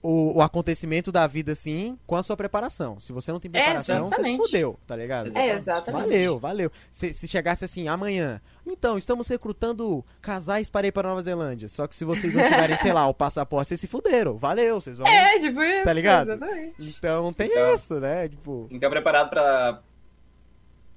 o, o acontecimento da vida, assim, com a sua preparação. Se você não tem preparação, você se fudeu, tá ligado? É, exatamente. Valeu, valeu. Se, se chegasse assim, amanhã. Então, estamos recrutando casais para ir para Nova Zelândia. Só que se vocês não tiverem, sei lá, o passaporte, vocês se fuderam. Valeu, vocês vão. É, tipo isso. Tá ligado? Exatamente. Então tem Então- essa, né? Tipo. Tem que estar preparado pra,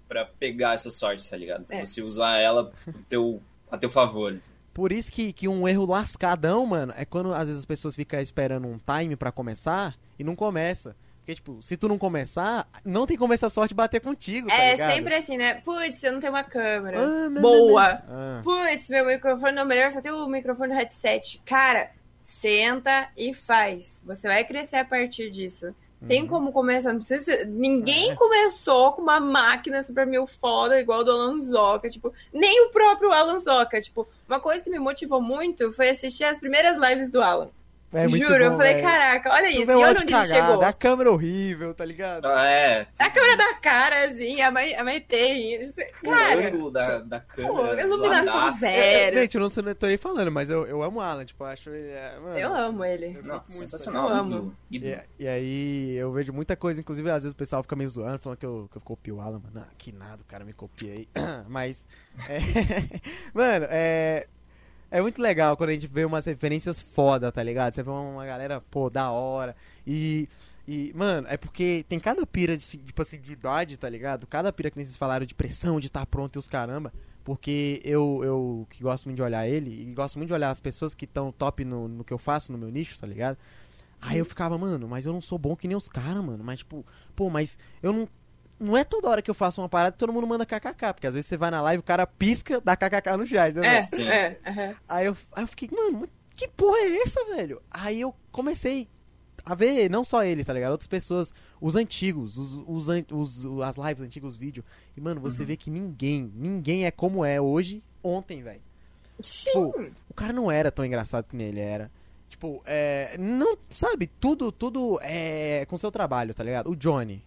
pra pegar essa sorte, tá ligado? É. Você usar ela pro teu, a teu favor. Por isso que, que um erro lascadão, mano, é quando às vezes as pessoas ficam esperando um time pra começar e não começa. Porque, tipo, se tu não começar, não tem como essa sorte bater contigo, tá É ligado? sempre assim, né? Putz, eu não tenho uma câmera. Ah, não, Boa. não, não. Ah. Putz, meu microfone não é melhor, só tem o microfone do headset. Cara, senta e faz. Você vai crescer a partir disso. Tem Uhum. como começar, não precisa ser... Ninguém É. começou com uma máquina super mil foda igual do Alan Zoca, tipo, nem o próprio Alan Zoca, tipo, uma coisa que me motivou muito foi assistir as primeiras lives do Alan. É muito Juro, eu bom, falei, velho. caraca, olha Tu isso, e o olha onde ele cagado, chegou. a câmera horrível, tá ligado? É, A câmera da cara, assim, a, Ma- a Maite rindo. o Cara, ângulo da, da pô, câmera. iluminação zoadaço. zero. Gente, eu não sei- não tô nem falando, mas eu, eu amo o Alan, tipo, eu acho ele. é, mano, Eu amo ele. eu muito, sensacional. Eu amo. E, e aí eu vejo muita coisa, inclusive às vezes o pessoal fica me zoando, falando que eu, que eu copio o Alan, mano. Ah, que nada, o cara me copiei. Mas. É, mano, é. É muito legal quando a gente vê umas referências foda, tá ligado? Você vê uma galera, pô, da hora. E. E, mano, é porque tem cada pira de, tipo assim, de idade, tá ligado? Cada pira que vocês falaram de pressão, de estar pronto e os caramba. Porque eu, eu que gosto muito de olhar ele, e gosto muito de olhar as pessoas que estão top no, no que eu faço, no meu nicho, tá ligado? Aí eu ficava, mano, mas eu não sou bom que nem os caras, mano. Mas, tipo, pô, mas eu não. Não é toda hora que eu faço uma parada que todo mundo manda kkk, porque às vezes você vai na live, o cara pisca, dá kkk no chat, né? É, é, aham. Aí eu, aí eu fiquei, mano, mas que porra é essa, velho? Aí eu comecei a ver, não só ele, tá ligado? Outras pessoas, os antigos, os, os, os- as lives antigas, os vídeos. E, mano, você vê que ninguém, ninguém é como é hoje, ontem, velho. Sim. Tipo, o cara não era tão engraçado que nem ele era. Tipo, é. Não, sabe, tudo, tudo é com seu trabalho, tá ligado? O Johnny.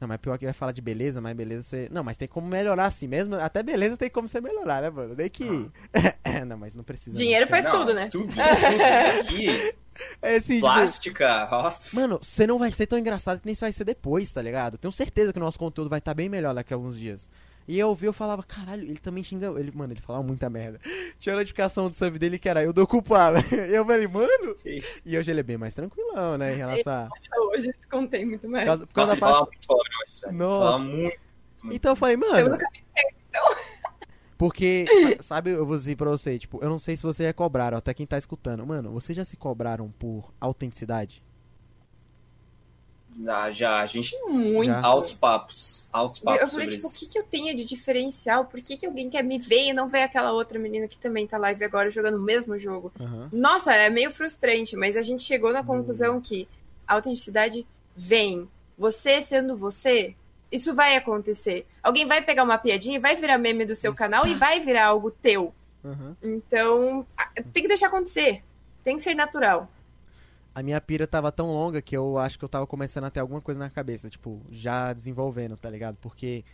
Não, mas pior que vai falar de beleza, mas beleza você. Não, mas tem como melhorar assim mesmo. Até beleza tem como você melhorar, né, mano? Nem que. não, mas não precisa. não. Dinheiro faz Não, tudo, né? Tudo, tudo. Aqui, É assim, tipo, plástica, ó. Mano, você não vai ser tão engraçado que nem você vai ser depois, tá ligado? Tenho certeza que o nosso conteúdo vai estar bem melhor daqui a alguns dias. E eu ouvi, eu falava, caralho, ele também xinga. Ele, mano, ele falava muita merda. Tinha a notificação do sub dele que era eu dou culpado. E eu falei, mano. E hoje ele é bem mais tranquilão, né? Em relação a. Hoje eu contei muito Por mais. causa, por causa da velho. Nossa. Muito. Então eu falei, mano. no caminho. Porque, sa- sabe, eu vou dizer pra você, tipo, eu não sei se vocês já cobraram, até quem tá escutando. Mano, vocês já se cobraram por autenticidade? Ah, já, a gente. Muito. Já. Altos papos. Altos papos Eu falei, sobre tipo, o isso. que, que eu tenho de diferencial? Por que, que alguém quer me ver e não vê aquela outra menina que também tá live agora jogando o mesmo jogo? Aham. Nossa, é meio frustrante, mas a gente chegou na conclusão que a autenticidade vem. Você sendo você, isso vai acontecer. Alguém vai pegar uma piadinha e vai virar meme do seu canal e vai virar algo teu. Aham. Então, tem que deixar acontecer. Tem que ser natural. A minha pira tava tão longa que eu acho que eu tava começando a ter alguma coisa na cabeça, tipo, já desenvolvendo, tá ligado? Porque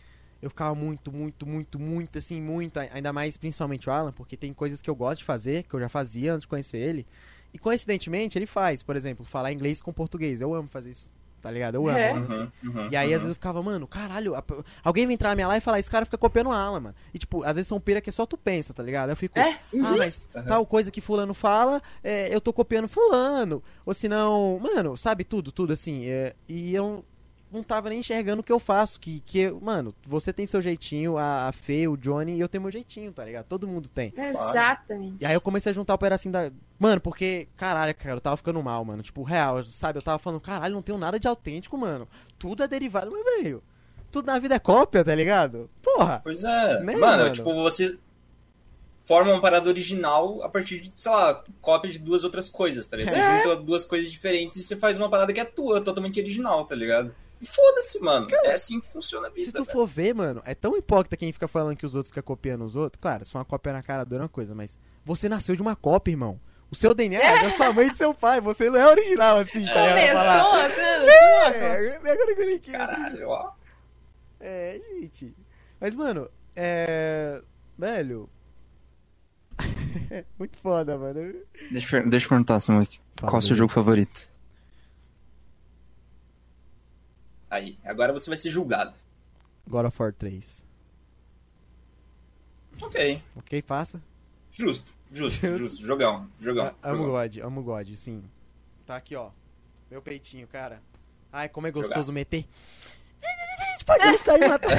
eu ficava muito, muito, muito, muito, assim, muito, ai- ainda mais principalmente o Alan, porque tem coisas que eu gosto de fazer, que eu já fazia antes de conhecer ele, e coincidentemente ele faz, por exemplo, falar inglês com português. Eu amo fazer isso, tá ligado? Eu amo. É. assim. Uhum, uhum, E aí, às vezes, eu ficava, mano, caralho, a- alguém vai entrar na minha live e falar, esse cara fica copiando o Alan, mano. E, tipo, às vezes são pira que só tu pensa, tá ligado? Eu fico, É, ah, uhum. mas Uhum. tal coisa que fulano fala, é, eu tô copiando fulano. Ou senão, mano, sabe tudo, tudo assim. é, e eu não tava nem enxergando o que eu faço. Que, que mano, você tem seu jeitinho, a, a Fê, o Johnny, e eu tenho meu jeitinho, tá ligado? Todo mundo tem. Exatamente. E aí eu comecei a juntar o pedacinho da. Mano, porque, caralho, cara, eu tava ficando mal, mano. Tipo, real, sabe? Eu tava falando, caralho, não tenho nada de autêntico, mano. Tudo é derivado, mas, velho. Tudo na vida é cópia, tá ligado? Porra! Pois é. Né, mano, mano? tipo, você forma uma parada original a partir de, sei lá, cópia de duas outras coisas, tá ligado? Você É. junta duas coisas diferentes e você faz uma parada que é tua, totalmente original, tá ligado? E foda-se, mano. é assim que funciona a vida. Se tu velho. for ver, mano, é tão hipócrita quem fica falando que os outros ficam copiando os outros. Claro, se for uma cópia na cara dura é uma coisa, mas você nasceu de uma cópia, irmão. O seu DNA é da sua mãe e do seu pai. Você não é original assim, tá ligado? Falar. Assim, É, agora que eu assim. Caralho, ó. É, gente. Mas, mano, é. Velho. Muito foda, mano. Deixa, deixa eu perguntar, Samuel, qual é o seu jogo favorito? Aí, agora você vai ser julgado. God of War 3. Ok. Ok, passa? Justo, justo, justo. Jogão, jogão. A- amo jogão. God, amo God, sim. Tá aqui, ó. Meu peitinho, cara. Ai, como é gostoso Jogaço. meter. Os caras matar.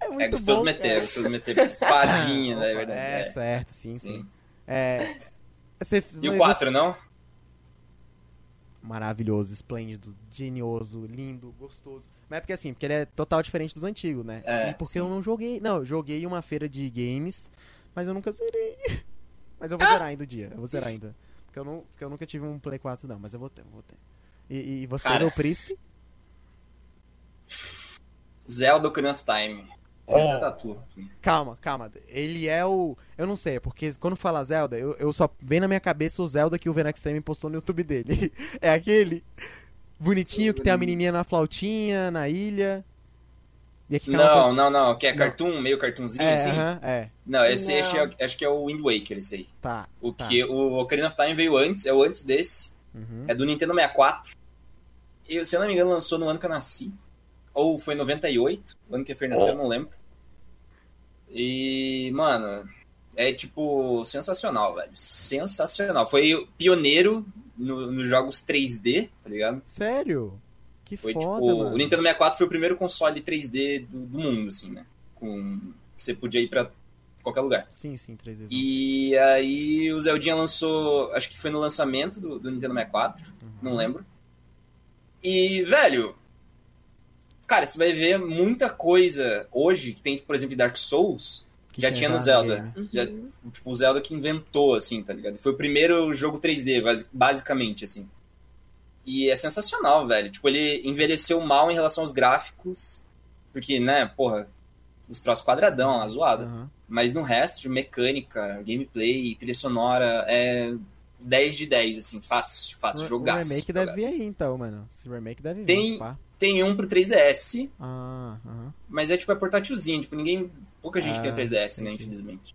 É muito É gostoso bom, meter, cara. é gostoso meter espadinha, né? É verdade. É, é. certo, sim, sim. Sim. É. Você, E o você- 4, não? Maravilhoso, esplêndido, genioso, lindo, gostoso. Mas é porque assim, porque ele é total diferente dos antigos, né? É, e porque sim. eu não joguei. Não, eu joguei uma feira de games, mas eu nunca zerei. Mas Ah! eu vou zerar ainda o dia. Eu vou zerar ainda. Porque eu, não, porque eu nunca tive um Play 4, não, mas eu vou ter, eu vou ter. E, e você, Cara. meu príncipe? Zelda Ocarina of Time. Oh. Tatu. Calma, calma. Ele é o. Eu não sei, porque quando fala Zelda, eu, eu só vem na minha cabeça o Zelda que o Venex Extreme postou no YouTube dele. é aquele bonitinho que tem a menininha na flautinha, na ilha. E aqui Não, não, não. Que é Não. cartoon, meio cartoonzinho, É, assim? aham, é. Não, esse Não. Acho, que é, acho que é o Wind Waker, esse aí. Tá. O tá. que o Ocarina of Time veio antes, é o antes desse. Uhum. É do Nintendo 64. E, se eu não me engano, lançou no ano que eu nasci. Ou foi em 98, o ano que a Fer nasceu, eu não lembro. E, mano, é tipo sensacional, velho. Sensacional. Foi pioneiro no- nos jogos 3D, tá ligado? Sério? Que Foi foda, tipo. mano. O Nintendo 64 foi o primeiro console 3D do, do mundo, assim, né? Com. Você podia ir pra qualquer lugar. Sim, sim, três vezes. E aí o Zeldinha lançou. Acho que foi no lançamento do, do Nintendo 64, não lembro. E, velho. Cara, você vai ver muita coisa hoje que tem, por exemplo, Dark Souls. Que já tinha no Zelda. Uhum. Já, tipo, o Zelda que inventou, assim, tá ligado? Foi o primeiro jogo 3D, basi- basicamente, assim. E é sensacional, velho. Tipo, ele envelheceu mal em relação aos gráficos. Porque, né, porra, os troços quadradão, lá, zoado. Aham. Mas no resto, de mecânica, gameplay, trilha sonora, é 10 de 10, assim, fácil, fácil, jogaço. O remake deve vir jogaço. aí, então, mano. Esse remake deve vir, Tem-. Tem um pro 3DS, Ah, aham. mas é tipo, é portátilzinho, tipo, ninguém... Pouca gente Ah, tem o 3DS, né, entendi. infelizmente.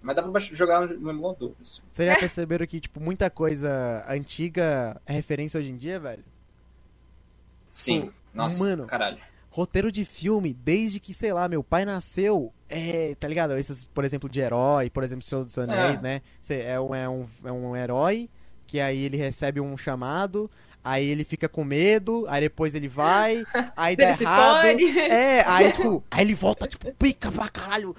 Mas dá pra jogar no, emulador, isso. Vocês já perceberam que, tipo, muita coisa antiga é referência hoje em dia, velho? Sim, Pô, nossa, mano. caralho. Roteiro de filme, desde que, sei lá, meu pai nasceu, é, tá ligado? Esses, por exemplo, de herói, por exemplo, Senhor dos Anéis, É. né? Cê- É um, é, um, é um herói, que aí ele recebe um chamado, aí ele fica com medo, aí depois ele vai, aí dá Ele se errado. fode. É, aí, tipo, aí ele volta, tipo, pica pra caralho.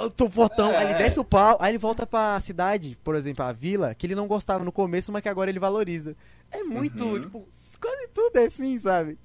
Eu tô fortão. Aí ele É. desce o pau, aí ele volta pra cidade, por exemplo, a vila, que ele não gostava no começo, mas que agora ele valoriza. É muito, Uhum. tipo, quase tudo é assim, sabe?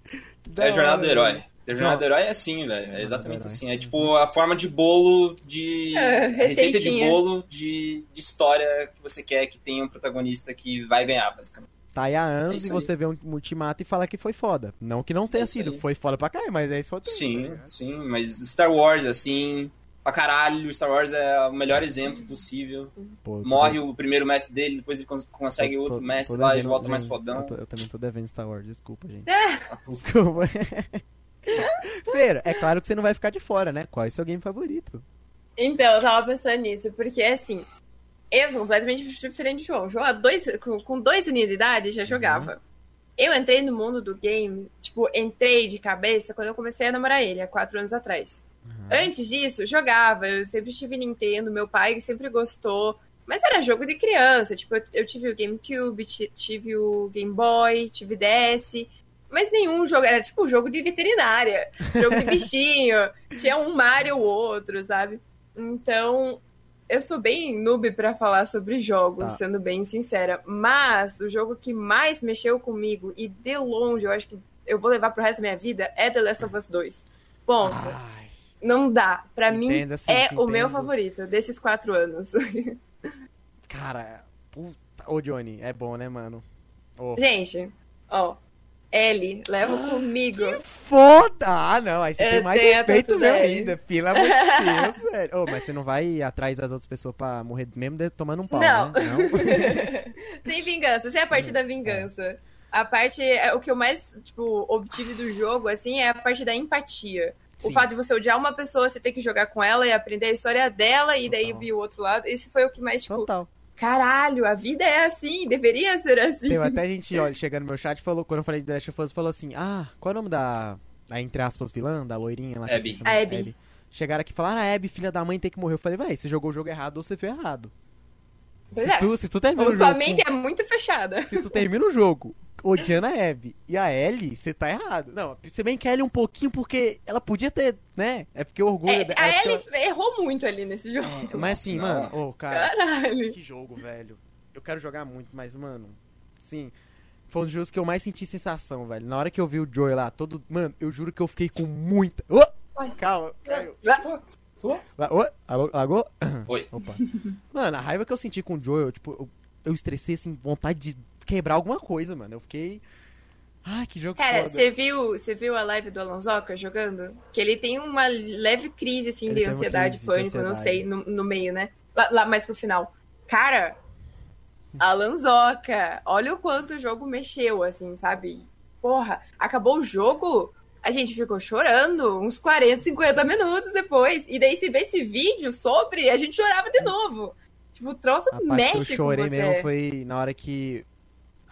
Da É a jornada do herói. A jornada do herói é assim, velho. É exatamente assim. É tipo a forma de bolo de. É, receita de bolo de, de história que você quer que tenha um protagonista que vai ganhar, basicamente. Tá aí há É anos isso e aí. você vê um ultimato e fala que foi foda. Não que não tenha isso sido, aí. foi foda pra caralho, mas é isso que Sim, sim, mas Star Wars, assim, pra caralho, Star Wars é o melhor exemplo possível. Pô, eu tô- Morre o primeiro mestre dele, depois ele cons- consegue tô- outro tô- mestre tô lá e volta mais fodão. Eu, tô- eu também tô devendo Star Wars, desculpa, gente. É. Desculpa. Feira, é claro que você não vai ficar de fora, né? Qual é o seu game favorito? Então, eu tava pensando nisso, porque assim, eu sou completamente diferente do João. João, dois, com, dois aninhos de idade, já jogava. Eu entrei no mundo do game, tipo, entrei de cabeça quando eu comecei a namorar ele, há quatro anos atrás. Antes disso, jogava, eu sempre tive Nintendo, meu pai sempre gostou. Mas era jogo de criança, tipo, eu, eu tive o GameCube, ti- tive o Game Boy, tive DS. Mas nenhum jogo, era tipo jogo de veterinária, jogo de bichinho. tinha um Mario ou outro, sabe? Então, eu sou bem noob pra falar sobre jogos, Tá. sendo bem sincera. Mas o jogo que mais mexeu comigo, e de longe eu acho que eu vou levar pro resto da minha vida, é The Last of Us 2. Ponto. Ai, Não dá. Pra mim, assim, é o meu favorito desses quatro anos. Cara, puta. Ô, Johnny, é bom, né, mano? Ô. Gente, ó. Ellie, leva comigo. Foda! Ah, não, aí você Eu tem mais respeito meu ainda, pelo amor de Deus, velho. Ô, mas você não vai atrás das outras pessoas pra morrer mesmo de- tomando um pau, Não. né? Não? Sem vingança, sem a parte da vingança. A parte, é, o que eu mais, tipo, obtive do jogo, assim, é a parte da empatia. O Sim. fato de você odiar uma pessoa, você ter que jogar com ela e aprender a história dela, e daí Total. vir o outro lado. Esse foi o que mais, tipo, Total. Caralho, a vida é assim, deveria ser assim. Teve até gente, olha, chegando no meu chat, falou, quando eu falei de The Last of Us, falou assim, ah, qual é o nome da, da entre aspas, vilã, da loirinha lá? Abby. A Abby. Chegaram aqui e falaram, ah, Abby, filha da mãe, tem que morrer. Eu falei, vai, você jogou o jogo errado ou você fez errado. Pois se, é. tu, se tu termina o Tua jogo... mente com- é muito fechada. Se tu termina o jogo odiando a Abby e a Ellie, você tá errado. Não, se bem que a Ellie um pouquinho, porque ela podia ter, né? É porque o orgulho... É, de- a é Ellie errou muito ali nesse jogo. eu- Mas assim, Não. mano, ô, cara... Caralho. Que jogo, velho. Eu quero jogar muito, mas, mano, sim. Foi um dos jogos que eu mais senti sensação, velho. Na hora que eu vi o Joey lá, todo. Mano, eu juro que eu fiquei com muita. Ô! Ai. Calma, caiu. Ô, alô, lagou? Oi. Opa. Mano, a raiva que eu senti com o Joey, eu, tipo, eu, eu estressei, assim, vontade de quebrar alguma coisa, mano. Eu fiquei. Ai, que jogo Cara, você viu, você viu a live do Alonsoca jogando? Que ele tem uma leve crise, assim, Ele de ansiedade, crise de pânico, não ansiedade. sei, no, no meio, né? Lá, lá mais pro final. Cara, Alonsoca, olha o quanto o jogo mexeu, assim, sabe? Porra, acabou o jogo, a gente ficou chorando uns 40, 50 minutos depois. E daí, se vê esse vídeo sobre, a gente chorava de novo. Tipo, o troço A parte mexe que eu chorei com mesmo foi na hora que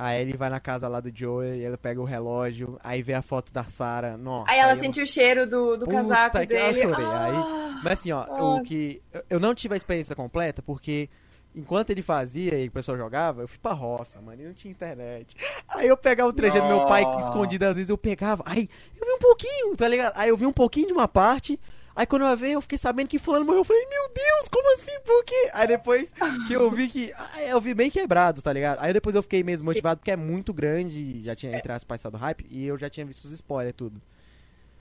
a Ellie vai na casa lá do Joey, e ela pega o relógio, aí vê a foto da Sarah. Nossa, Aí ela eu- sentiu o cheiro do, do Puta casaco que eu dele. chorei. Aí- Ah, Mas assim, ó, Ah. o que. eu- Eu não tive a experiência completa, porque enquanto ele fazia e o pessoal jogava, eu fui pra roça, mano, e não tinha internet. Aí eu pegava o trejeito do meu pai escondido, às vezes eu pegava. Aí eu vi um pouquinho, tá ligado? Aí eu vi um pouquinho de uma parte. Aí quando eu ver, eu fiquei sabendo que fulano morreu. Eu falei, meu Deus, como assim? Por quê? Aí depois que eu vi que. Aí eu vi bem quebrado, tá ligado? Aí depois eu fiquei mesmo motivado porque é muito grande. Já tinha entre as passado hype. E eu já tinha visto os spoilers e tudo.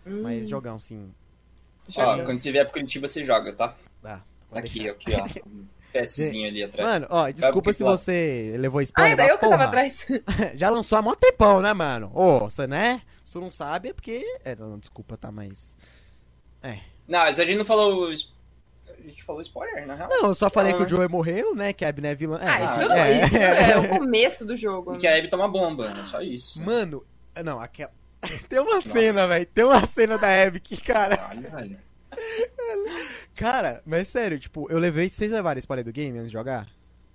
hum, Mas jogão, sim. Ó, quando você vier pro Curitiba, você joga, tá? Dá. Tá pode aqui, deixar. aqui, ó. Um PSzinho ali atrás. Mano, ó, desculpa se que- você levou Ah, spoiler. daí eu que tava atrás. Já lançou há mó tempão, né, mano? Ô, você, né? Se tu não sabe é porque... É, não, desculpa, tá, mas... Não, mas a gente não falou. A gente falou spoiler, na real. Não, eu só falei que o né? Joey morreu, né? Que a Abner é vilã. É, Ah, isso, ah, tudo, é. isso é o começo do jogo. E que a Abby toma bomba, é só isso. Mano, não, aquela... Tem uma cena, velho. Tem uma cena da Abby que, cara... Caralho, velho. Cara, mas sério, tipo, eu levei... Vocês levaram spoiler do game antes de jogar?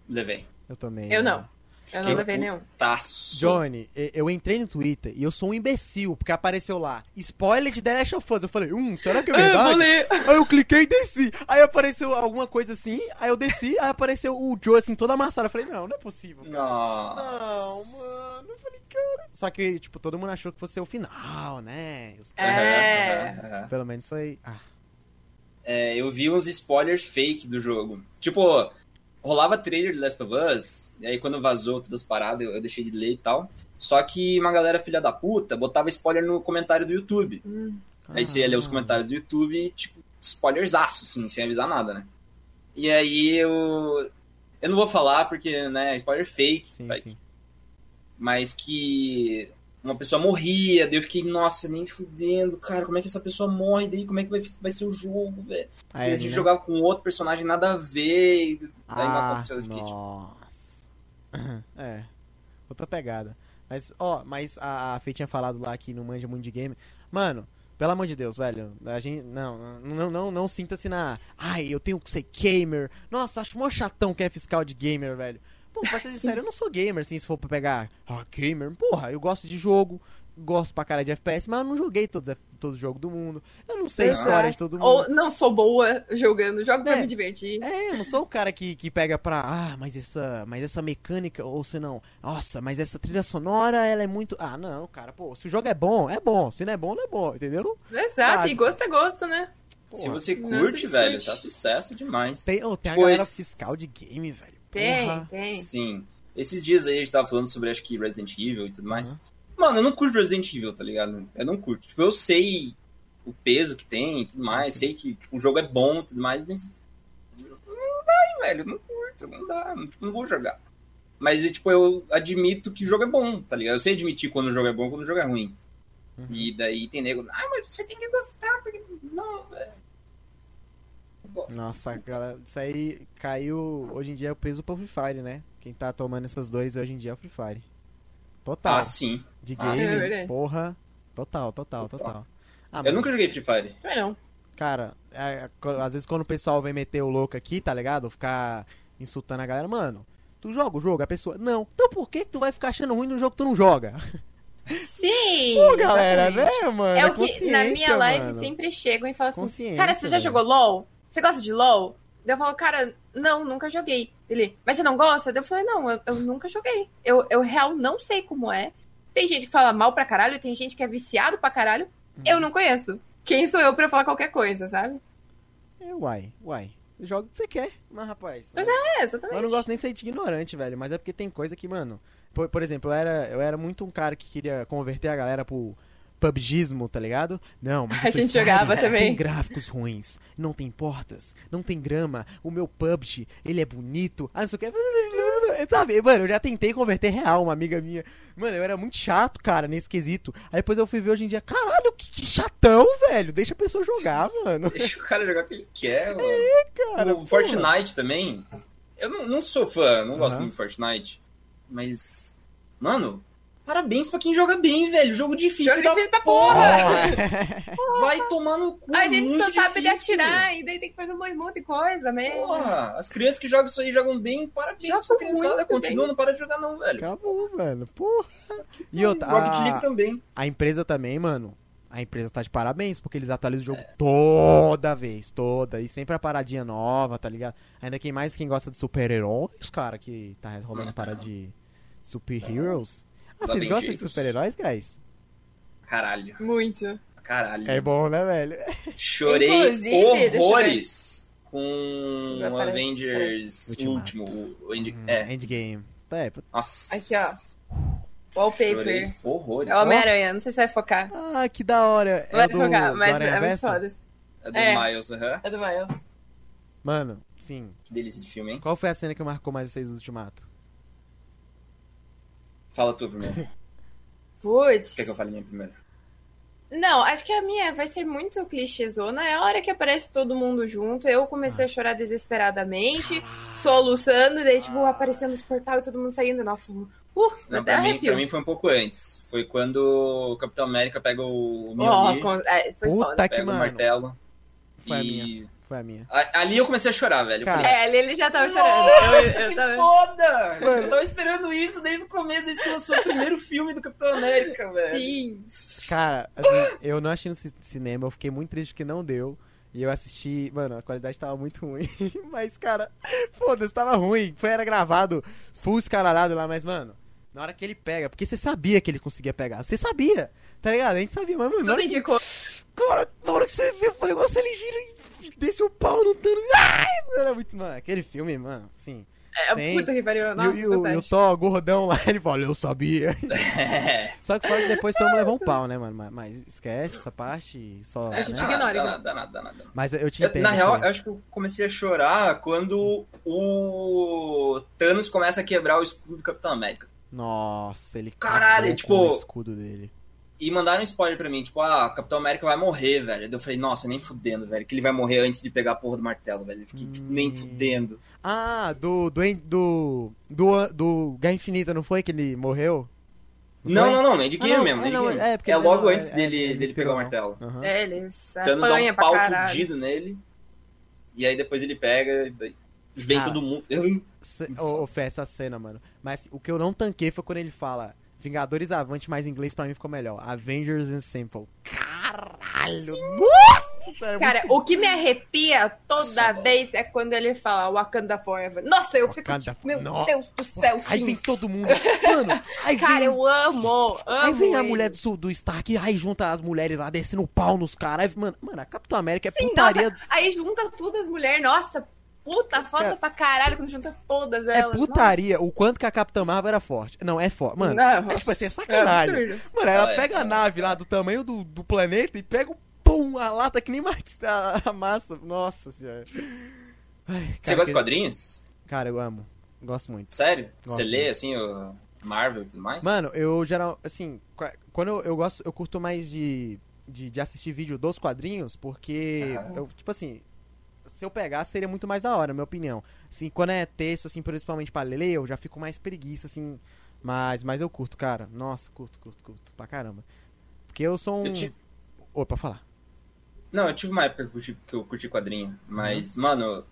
Levei. Eu também. Eu né? não. Eu não levei nenhum. Taço. Johnny, eu entrei no Twitter e eu sou um imbecil, porque apareceu lá, spoiler de The Last of Us. Eu falei, hum, será que é verdade? ler. Aí eu cliquei e desci. Aí apareceu alguma coisa assim, aí eu desci, aí apareceu o Joe assim, toda amassada. Eu falei, não, não é possível. cara. Não, Nossa. mano. Eu falei, cara. Só que, tipo, todo mundo achou que fosse o final, né? Os É. Pelo menos foi. Ah, É, eu vi uns spoilers fake do jogo. Tipo, rolava trailer de Last of Us, e aí quando vazou todas as paradas, eu, eu deixei de ler e tal. Só que uma galera filha da puta botava spoiler no comentário do YouTube. Hum. Aí você ia ler os Ah. comentários do YouTube e, tipo, spoilersaço, assim, sem avisar nada, né? E aí eu. Eu não vou falar porque, né, spoiler fake, Sim, sim. mas que uma pessoa morria, daí eu fiquei, nossa, nem fudendo, cara, como é que essa pessoa morre, daí como é que vai, vai ser o jogo, velho? A E a gente né? jogava com outro personagem nada a ver, e daí não Ah, aconteceu, eu fiquei, tipo, nossa. É, outra pegada. Mas, ó, mas a, a Fê tinha falado lá que não manja muito de game. Mano, pelo amor de Deus, velho. A gente. Não, não, não, não sinta-se na. Ai, eu tenho que ser gamer. Nossa, acho mó chatão que é fiscal de gamer, velho. Pô, pra ser sincero, eu não sou gamer, assim, se for pra pegar. Ah, gamer. Porra, eu gosto de jogo. Gosto pra cara de FPS, mas eu não joguei todos todo jogo do mundo. Eu não sei a história de todo mundo. Ou não sou boa jogando, jogo pra É. me divertir. É, eu não sou o cara que, que pega pra. Ah, mas essa, mas essa mecânica, ou se não. Nossa, mas essa trilha sonora, ela é muito. Ah, não, cara, pô, se o jogo é bom, é bom. Se não é bom, não é bom, entendeu? Exato, e Básico. gosto é gosto, né? se você não curte, se velho, tá sucesso demais. Tem, oh, tem a Tipo, galera esse- fiscal de game, velho. Tem, Porra. tem. Sim. Esses dias aí a gente tava falando sobre, acho que, Resident Evil e tudo mais. Uhum. Mano, eu não curto Resident Evil, tá ligado? Eu não curto. Tipo, eu sei o peso que tem e tudo mais. Sim. Sei que tipo, o jogo é bom e tudo mais, mas. Não vai, velho. Não curto, não dá. Não, tipo, não vou jogar. Mas, tipo, eu admito que o jogo é bom, tá ligado? Eu sei admitir quando o jogo é bom e quando o jogo é ruim. Uhum. E daí tem nego, ah, mas você tem que gostar, porque. Não, velho. Gosto. Nossa, galera, isso aí caiu. Hoje em dia é o peso pro Free Fire, né? Quem tá tomando essas dois hoje em dia é o Free Fire. Total. Ah, sim. De ah, game, sim. É verdade. porra. Total, total, Total. total. Ah, Eu mano, nunca joguei Free Fire. Também não. Cara, é, às vezes quando o pessoal vem meter o louco aqui, tá ligado? Ficar insultando a galera, mano. Tu joga o jogo? A pessoa, não. Então por que, que tu vai ficar achando ruim no jogo que tu não joga? Sim! Pô, galera, exatamente. né, mano? É o que na minha live mano. sempre chegam e falam assim: Cara, você já jogou LOL? Você gosta de LOL? Daí eu falo, cara, não, nunca joguei. Ele, mas você não gosta? Daí eu falei, não, eu, eu nunca joguei. Eu, eu real não sei como é. Tem gente que fala mal pra caralho, tem gente que é viciado pra caralho. Uhum. Eu não conheço. Quem sou eu pra falar qualquer coisa, sabe? É, uai, uai. Joga o que você quer, mas rapaz. Mas É, exatamente. Eu não gosto nem de ser ignorante, velho, mas é porque tem coisa que, mano. Por, por exemplo, eu era, eu era muito um cara que queria converter a galera pro PUBGismo, tá ligado? Não, mas A gente jogava também. Tem gráficos ruins, não tem portas, não tem grama. O meu PUBG, ele é bonito. Ah, não sei o que. Sabe, mano, eu já tentei converter real, uma amiga minha. Mano, eu era muito chato, cara, nesse quesito. Aí depois eu fui ver hoje em dia, caralho, que, que chatão, velho. Deixa a pessoa jogar, mano. Deixa o cara jogar o que ele quer, mano. Cara, o porra. Fortnite também. Eu não, não sou fã, não gosto Aham. muito de Fortnite. Mas. Mano, parabéns pra quem joga bem, velho. Jogo difícil. Jogo da difícil pra Porra. Vai tomar no cu. A gente só sabe de atirar e daí tem que fazer um monte de coisa mesmo. Porra, as crianças que jogam isso aí jogam bem, parabéns Jogam pra criançada. Continua, bem. não para de jogar não, velho. Acabou, mano. Porra. E outra, Rocket a- League também. A empresa também, mano. A empresa tá de parabéns, porque eles atualizam o jogo toda vez, toda. E sempre a paradinha nova, tá ligado? Ainda quem mais quem gosta de super-heróis, cara, que tá rolando a parada de super-heroes. Ah, vocês gostam de super-heróis, guys? Caralho, Muito. caralho. É bom, né, velho? Chorei Inclusive, horrores com vai. Avengers Ultimato. último. O End... Hum, É, Endgame. Tá, é. nossa. Aqui, ó. Wallpaper. horrores. É o Homem-Aranha, não sei se vai focar. Ah, que da hora. Não vai é do, focar, mas é muito foda. É do É. Miles, aham. É do Miles. Mano, sim. Que delícia de filme, hein? Qual foi a cena que marcou mais vocês do Ultimato? Fala tu primeiro. Putz. Quer que eu fale minha primeiro? Não, acho que a minha vai ser muito clichêzona. É a hora que aparece todo mundo junto. Eu comecei a chorar desesperadamente, soluçando, e daí, tipo, aparecendo esse portal e todo mundo saindo. Nossa, uh, Não, até pra, mim, arrepio. pra mim foi um pouco antes. Foi quando o Capitão América pega o Ó, com- é, foi Puta foda. que pega o mano. martelo. Foi a e Foi a minha. a- ali eu comecei a chorar, velho. Eu Cara, falei, É, ali ele já tava chorando. Nossa, Eu- eu que tava- foda! Mano. Eu tava esperando isso desde o começo, desde que lançou o primeiro filme do Capitão América, velho. Sim. Cara, assim, eu não achei no ci- cinema, eu fiquei muito triste que não deu. E eu assisti, mano, a qualidade tava muito ruim. Mas, cara, foda-se, tava ruim. Foi, era gravado full escaralhado lá, mas, mano, na hora que ele pega, porque você sabia que ele conseguia pegar. Você sabia, tá ligado? A gente sabia, mas, mano, na Tudo hora, que, indicou. cara, na hora que você vê o negócio, ele gira e desce o pau no Thanos. Ai, era muito, mano, aquele filme, mano, sim. É, Sim. puta que pariu. E, Nossa, o- e o, e. Thor gordão lá, ele fala, eu sabia. É. Só que fora que depois vamos levar um pau, né, mano? Mas, mas esquece essa parte só. A gente né? ignora, Dá nada, dá nada, dá nada. Mas eu te Eu- entendo. na real, eu acho que eu comecei a chorar quando o Thanos começa a quebrar o escudo do Capitão América. Nossa, ele Caralho, tipo- com o escudo dele. E mandaram um spoiler pra mim, tipo, ah, o Capitão América vai morrer, velho. Daí Eu falei, nossa, nem fudendo, velho, que ele vai morrer antes de pegar a porra do martelo, velho. Eu fiquei, tipo, nem Hum. fudendo. Ah, do. Do. Do. Do, do Guerra Infinita, não foi que ele morreu? Não, foi? não, não, nem de Ah, não, mesmo, é, de não, é, porque É ele- logo não, antes é, dele, é, ele dele inspirou, pegar o não. martelo. Aham. É, ele Thanos dá um pau fudido nele. E aí depois ele pega, e vem Cara, todo mundo. Ô, ô, Fê, essa cena, mano. Mas o que eu não tanquei foi quando ele fala Vingadores Avante, mas em inglês pra mim ficou melhor. Avengers Ensemble. Caralho! Nossa! sério, Cara, muito o que me arrepia toda Nossa, vez é quando ele fala Wakanda Forever. Nossa, eu fico Wakanda tipo, meu Nossa. Deus do céu, Aí vem sim. todo mundo. Mano, aí Cara, vem, eu amo, amo. Aí vem a ele. mulher do, do Stark, aí junta as mulheres lá, descendo o pau nos caras. Mano, mano, a Capitão América é Sim, putaria. nossa, aí junta tudo as mulheres, nossa, puta, foda Cara, pra caralho quando junta todas É elas. putaria o quanto que a Capitã Marvel era forte. Não, é forte. Mano, Não, é tipo assim, é nossa, sacanagem. é. Mano, ela Ah, é, pega a é. nave lá do tamanho do, do planeta e pega o pum, a lata que nem mais a, a massa. Nossa senhora. Ai, Você gosta que- de quadrinhos? Cara, eu amo. Gosto muito. Sério? Gosto Você lê, muito. assim, o Marvel e tudo mais? Mano, eu geral, assim, qua- quando eu, eu gosto, eu curto mais de, de, de assistir vídeo dos quadrinhos, porque, Aham. eu, tipo assim, se eu pegar, seria muito mais da hora, na minha opinião. Assim, quando é texto, assim, principalmente pra ler, eu já fico mais preguiça, assim, mas, mas eu curto, cara. Nossa, curto, curto, curto, pra caramba. Porque eu sou um... Eu ti- Opa, falar. Não, eu tive uma época que eu curti, que eu curti quadrinho, Uhum. mas, mano,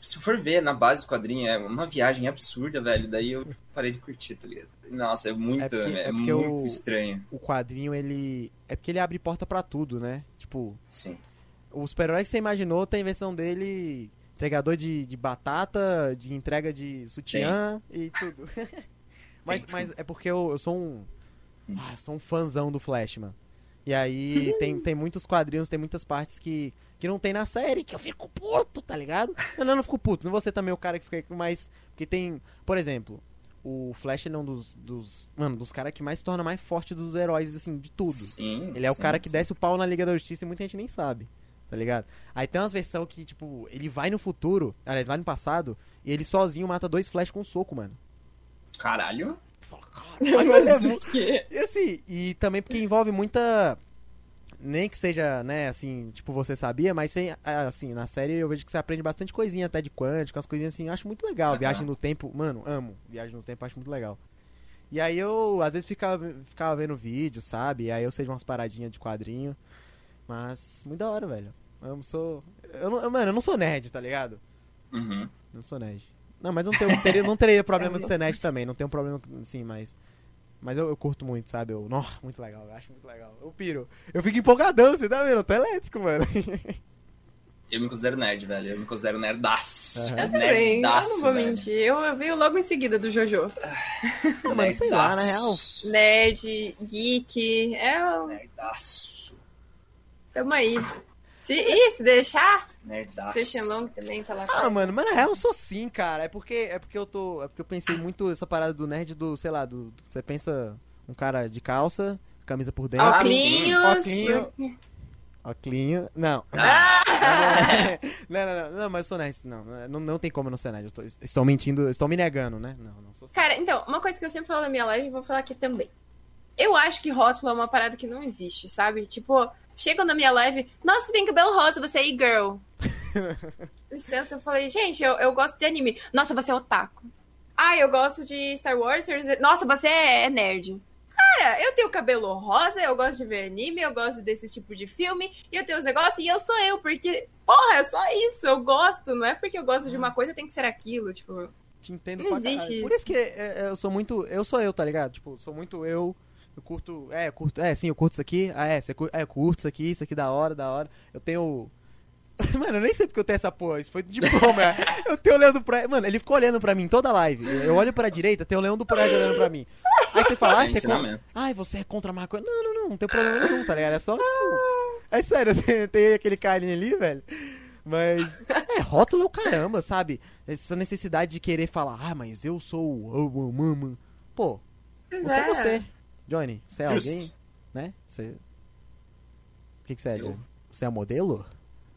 se for ver na base do quadrinho, é uma viagem absurda, velho. Daí eu parei de curtir, tá ligado? Nossa, é muito, É porque- é é porque muito o- estranho. O quadrinho, ele... É porque ele abre porta pra tudo, né? Tipo, Sim. O super-herói que você imaginou tem versão dele entregador de, de batata, de entrega de sutiã e tudo. mas, mas é porque eu, eu sou um. Hum. Ah, eu sou um fãzão do Flash, mano. E aí tem, tem muitos quadrinhos, tem muitas partes que, que não tem na série, que eu fico puto, tá ligado? Eu não, eu não fico puto, não ser também o cara que fica mais. Porque tem. Por exemplo, o Flash ele é um dos. dos mano, dos caras que mais se torna mais forte dos heróis, assim, de tudo. Sim. Ele é o sim, cara que sim. desce o pau na Liga da Justiça e muita gente nem sabe. Tá ligado? Aí tem umas versões que, tipo, ele vai no futuro, aliás, vai no passado, e ele sozinho mata dois flash com um soco, mano. Caralho. Fala, caralho, Mas é o mu- quê? E assim, e também porque envolve muita. Nem que seja, né, assim, tipo, você sabia, mas sem, assim, na série eu vejo que você aprende bastante coisinha até de quântico, umas coisinhas assim, eu acho muito legal. Aham. Viagem no tempo, mano, amo. Viagem no tempo, acho muito legal. E aí eu, às vezes, ficava, ficava vendo vídeo, sabe? E aí eu sei de umas paradinhas de quadrinho. Mas, muito da hora, velho. Eu sou. Eu não, mano, eu não sou nerd, tá ligado? Uhum. Não sou nerd. Não, mas não, tenho, não teria, não teria problema de ser nerd também. Não tenho problema, sim, mas. Mas eu, eu curto muito, sabe? Eu, nó, muito legal, eu acho muito legal. Eu piro. Eu fico empolgadão, você tá vendo? Eu tô elétrico, mano. Eu me considero nerd, velho. Eu me considero nerdaço. Aham. Eu também, eu Nerdaço, não vou velho. mentir. Eu, eu veio logo em seguida do Jojo. Não, mano, sei lá, na real. Nerd, geek, é. Nerdaço. Tamo aí. Se, ih, se deixar, Nerdaço. Christian Long também tá lá. Ah, mano, mas na real eu sou sim, cara. É porque, é porque eu tô. É porque eu pensei muito essa parada do nerd do, sei lá, do. do- você pensa um cara de calça, camisa por dentro. Oclinhos. Oclinho. Oclinho. Não. Ah, Não, não, não, não, mas eu sou nerd. Não, não, não tem como eu não ser nerd. Eu tô- estou mentindo, estou me negando, né? Não, não sou Cara, então, uma coisa que eu sempre falo na minha live e vou falar aqui também. Eu acho que rótulo é uma parada que não existe, sabe? Tipo, chegam na minha live, nossa, você tem cabelo rosa, você é e-girl. Licença, eu falei, gente, eu, eu gosto de anime. Nossa, você é otaku. Ah, eu gosto de Star Wars. Nossa, você é nerd. Cara, eu tenho cabelo rosa, eu gosto de ver anime, eu gosto desse tipo de filme, e eu tenho os negócios, e eu sou eu, porque, porra, é só isso, eu gosto, não é porque eu gosto de uma coisa, eu tenho que ser aquilo, tipo. Te entendo Não existe isso. Por isso que é, é, eu sou muito. Eu sou eu, tá ligado? Tipo, sou muito eu. Eu curto. É, eu curto. É, sim, eu curto isso aqui. Ah, é, você curte, é, eu curto isso aqui, isso aqui da hora, da hora. Eu tenho. Mano, eu nem sei porque eu tenho essa porra. Isso foi de diploma. eu tenho olhando pra. Mano, ele ficou olhando pra mim toda a live. Eu olho pra direita, tem o Leão do Prédio olhando pra mim. Aí você fala, ah, É você é contra... ensinamento. Ai, você é contra a maconha. Não, não, não, não tem problema nenhum, tá ligado? É só, tipo. É sério, tem, tem aquele carinha ali, velho. Mas. É, rótulo é o caramba, sabe? Essa necessidade de querer falar, ah, mas eu sou o. Mama. Pô, Pois você é você. Johnny, você é alguém? Né? Você. O que, que você é, Eu. Johnny? Você é um modelo?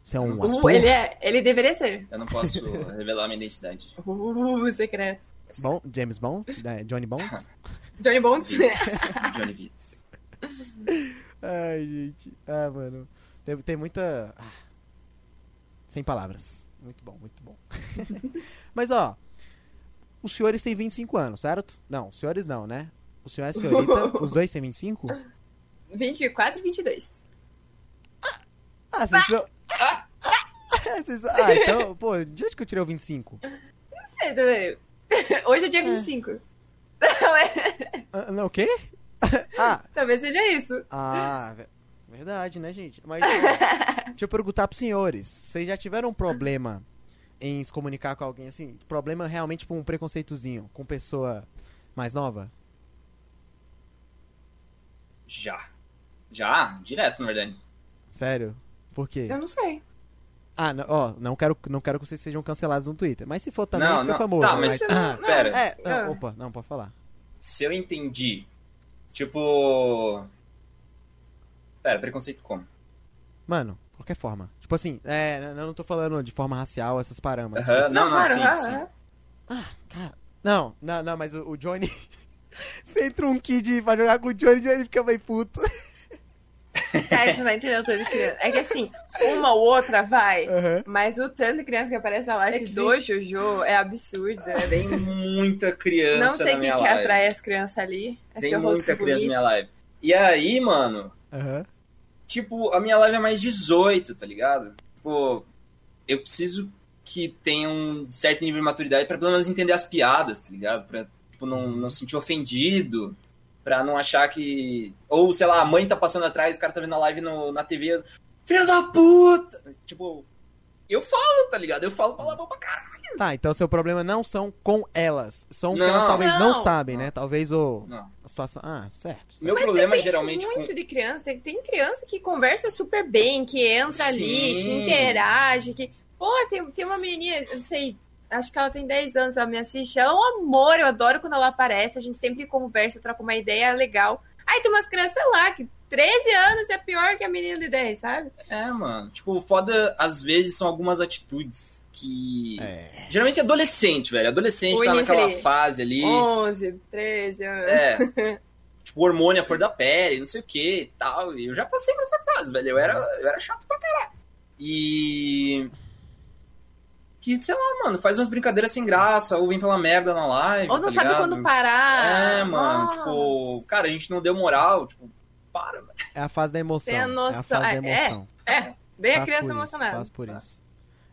Você é um Uh, ele, é, ele deveria ser. Eu não posso revelar minha identidade. Uh, secreto. Bom, James Bond? É, Johnny Bond? Johnny Bonds. Johnny Vitz. Ai, gente. Ah, mano. Tem, tem muita. ah. Sem palavras. Muito bom, muito bom. Mas, ó. Os senhores têm 25 anos, certo? Não, os senhores não, né? O senhor é senhorita, os dois têm 25? 24 e 22. Ah, vocês são. Vocês- Ah, então, pô, de onde que eu tirei o 25? Não sei também. Hoje é dia 25. Ah, não, o quê? ah, Talvez seja isso. ah, ve- verdade, né, gente? Mas deixa eu perguntar pros senhores. Vocês já tiveram um problema em se comunicar com alguém assim? Problema realmente com um preconceitozinho com pessoa mais nova? Já. Já? Direto, na verdade. Sério? Por quê? Eu não sei. Ah, não, ó, não quero, não quero que vocês sejam cancelados no Twitter. Mas se for também, Não, fica não. famoso. Tá, mas- ah, Não, Pera. é, não, Ah. opa, não, pode falar. Se eu entendi, tipo. Pera, preconceito como? Mano, qualquer forma. Tipo assim, é, eu não tô falando de forma racial, essas parâmetros. Aham, Não, não, claro, sim, aham, sim. aham. Cara, não, não, não, mas o, o Johnny. Você entra um kid pra jogar com o Johnny, o Johnny fica meio puto. Cara, você não vai entender o tanto de criança. É que assim, uma ou outra vai, Aham. mas o tanto de criança que aparece na live É que do Jojo é absurdo. É bem... Tem muita criança Não sei na o que, que live. atrai as crianças ali. É Tem seu rosto muita criança na bonito. minha live. E aí, mano, Aham. tipo, a minha live é mais 18, tá ligado? Tipo, eu preciso que tenha um certo nível de maturidade pra pelo menos entender as piadas, tá ligado? Pra, tipo, não, não sentir ofendido, pra não achar que... Ou, sei lá, a mãe tá passando atrás, o cara tá vendo a live no, na TV, filho da puta! Tipo, eu falo, tá ligado? Eu falo palavrão pra caralho. Tá, então seu problema não são com elas. São que Não. elas talvez não, Não. sabem, Não. né? Talvez o, Não. a situação. Ah, certo. certo. Meu Mas problema depende geralmente com... muito de criança. Tem, tem criança que conversa super bem, que entra ali, Sim. que interage, que. Pô, tem, tem uma menininha, eu não sei, acho que ela tem 10 anos, ela me assiste. É um amor, eu adoro quando ela aparece. A gente sempre conversa, troca uma ideia é legal. Aí tem umas crianças lá que 13 anos é pior que a menina de 10, sabe? É, mano. Tipo, foda, às vezes, são algumas atitudes que... É. Geralmente adolescente, velho. Adolescente tá naquela ali. fase ali. 11, 13 anos. É. tipo, hormônio à cor da pele, não sei o que e tal. E eu já passei por essa fase, velho. Eu era, eu era chato pra caralho. E. Que, sei lá, mano, faz umas brincadeiras sem graça, ou vem falar merda na live. Ou não tá sabe ligado? quando parar. É, mano, Nossa. tipo, cara, a gente não deu moral, tipo, para, velho. É a fase da emoção. Tem a É a noção. fase da É, emoção. É, bem a Faz criança por isso, emocionada. Faz por isso.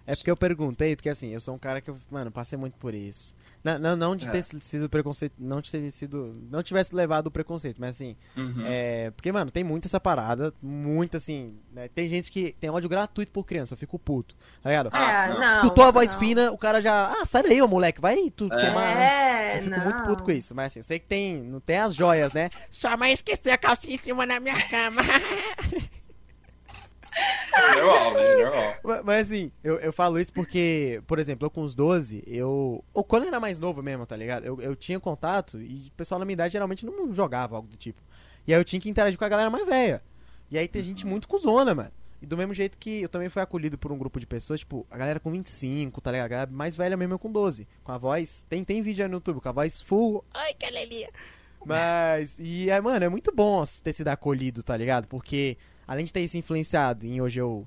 É porque eu perguntei, porque assim, eu sou um cara que, eu, mano, passei muito por isso. Não, não, não de É. ter sido preconceito, não de ter sido, não tivesse levado o preconceito, mas assim, Uhum. é, porque, mano, tem muito essa parada, muito assim, né, tem gente que tem ódio gratuito por criança, eu fico puto, tá ligado? Ah, é, não. não. Escutou a você voz não. fina, o cara já, ah, sai daí, ô moleque, vai tu É. queimar. É, Eu fico não. muito puto com isso, mas assim, eu sei que tem, não tem as joias, né? Sua mãe esqueceu a calcinha em cima da minha cama. Normal, velho, normal. Mas, assim, eu, eu falo isso porque, por exemplo, eu com os 12, eu. Ou quando eu era mais novo mesmo, tá ligado? Eu, eu tinha contato e o pessoal na minha idade geralmente não jogava algo do tipo. E aí eu tinha que interagir com a galera mais velha. E aí tem gente muito cuzona, mano. E do mesmo jeito que eu também fui acolhido por um grupo de pessoas, tipo, a galera com 25, tá ligado? A galera mais velha mesmo eu com 12. Com a voz. Tem, tem vídeo aí no YouTube, com a voz full. Ai, que alegria! Mas. E é, mano, é muito bom ter sido acolhido, tá ligado? Porque, além de ter isso influenciado em hoje eu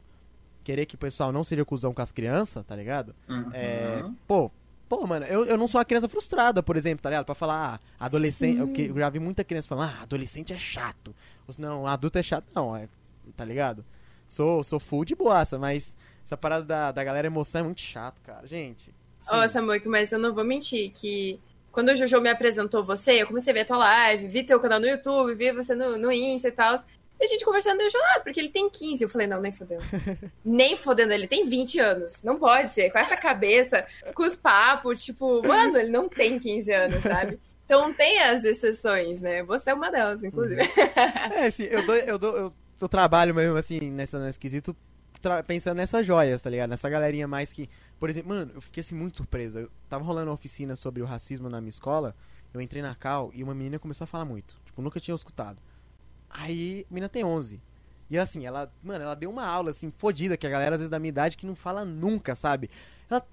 querer que o pessoal não seja cuzão com as crianças, tá ligado? Uhum. É, pô, pô, mano, eu, eu não sou uma criança frustrada, por exemplo, tá ligado? Pra falar, ah, adolescente. Eu, que- eu já vi muita criança falando, ah, adolescente é chato. Ou não, adulto é chato. Não, é, tá ligado? Sou, sou full de boaça, mas essa parada da, da galera emoção é muito chato, cara. Gente. Ô. Samuel, mas eu não vou mentir que quando o Jojo me apresentou você, eu comecei a ver a tua live, vi teu canal no YouTube, vi você no, no Insta e tal. E a gente conversando, eu ah, porque ele tem 15. Eu falei, não, nem fodendo. nem fodendo, ele tem 20 anos. Não pode ser. Com essa cabeça, com os papos, tipo, mano, ele não tem 15 anos, sabe? Então tem as exceções, né? Você é uma delas, inclusive. É, assim, eu, dou, eu, dou, eu, eu trabalho mesmo, assim, nessa, nesse quesito, pensando nessas joias, tá ligado? Nessa galerinha mais que. Por exemplo, mano, eu fiquei assim muito surpreso. Eu tava rolando uma oficina sobre o racismo na minha escola. Eu entrei na Cal e uma menina começou a falar muito. Tipo, nunca tinha escutado. Aí, a menina tem 11. E assim, ela, mano, ela deu uma aula assim, fodida, que a galera às vezes da minha idade que não fala nunca, sabe? Ela,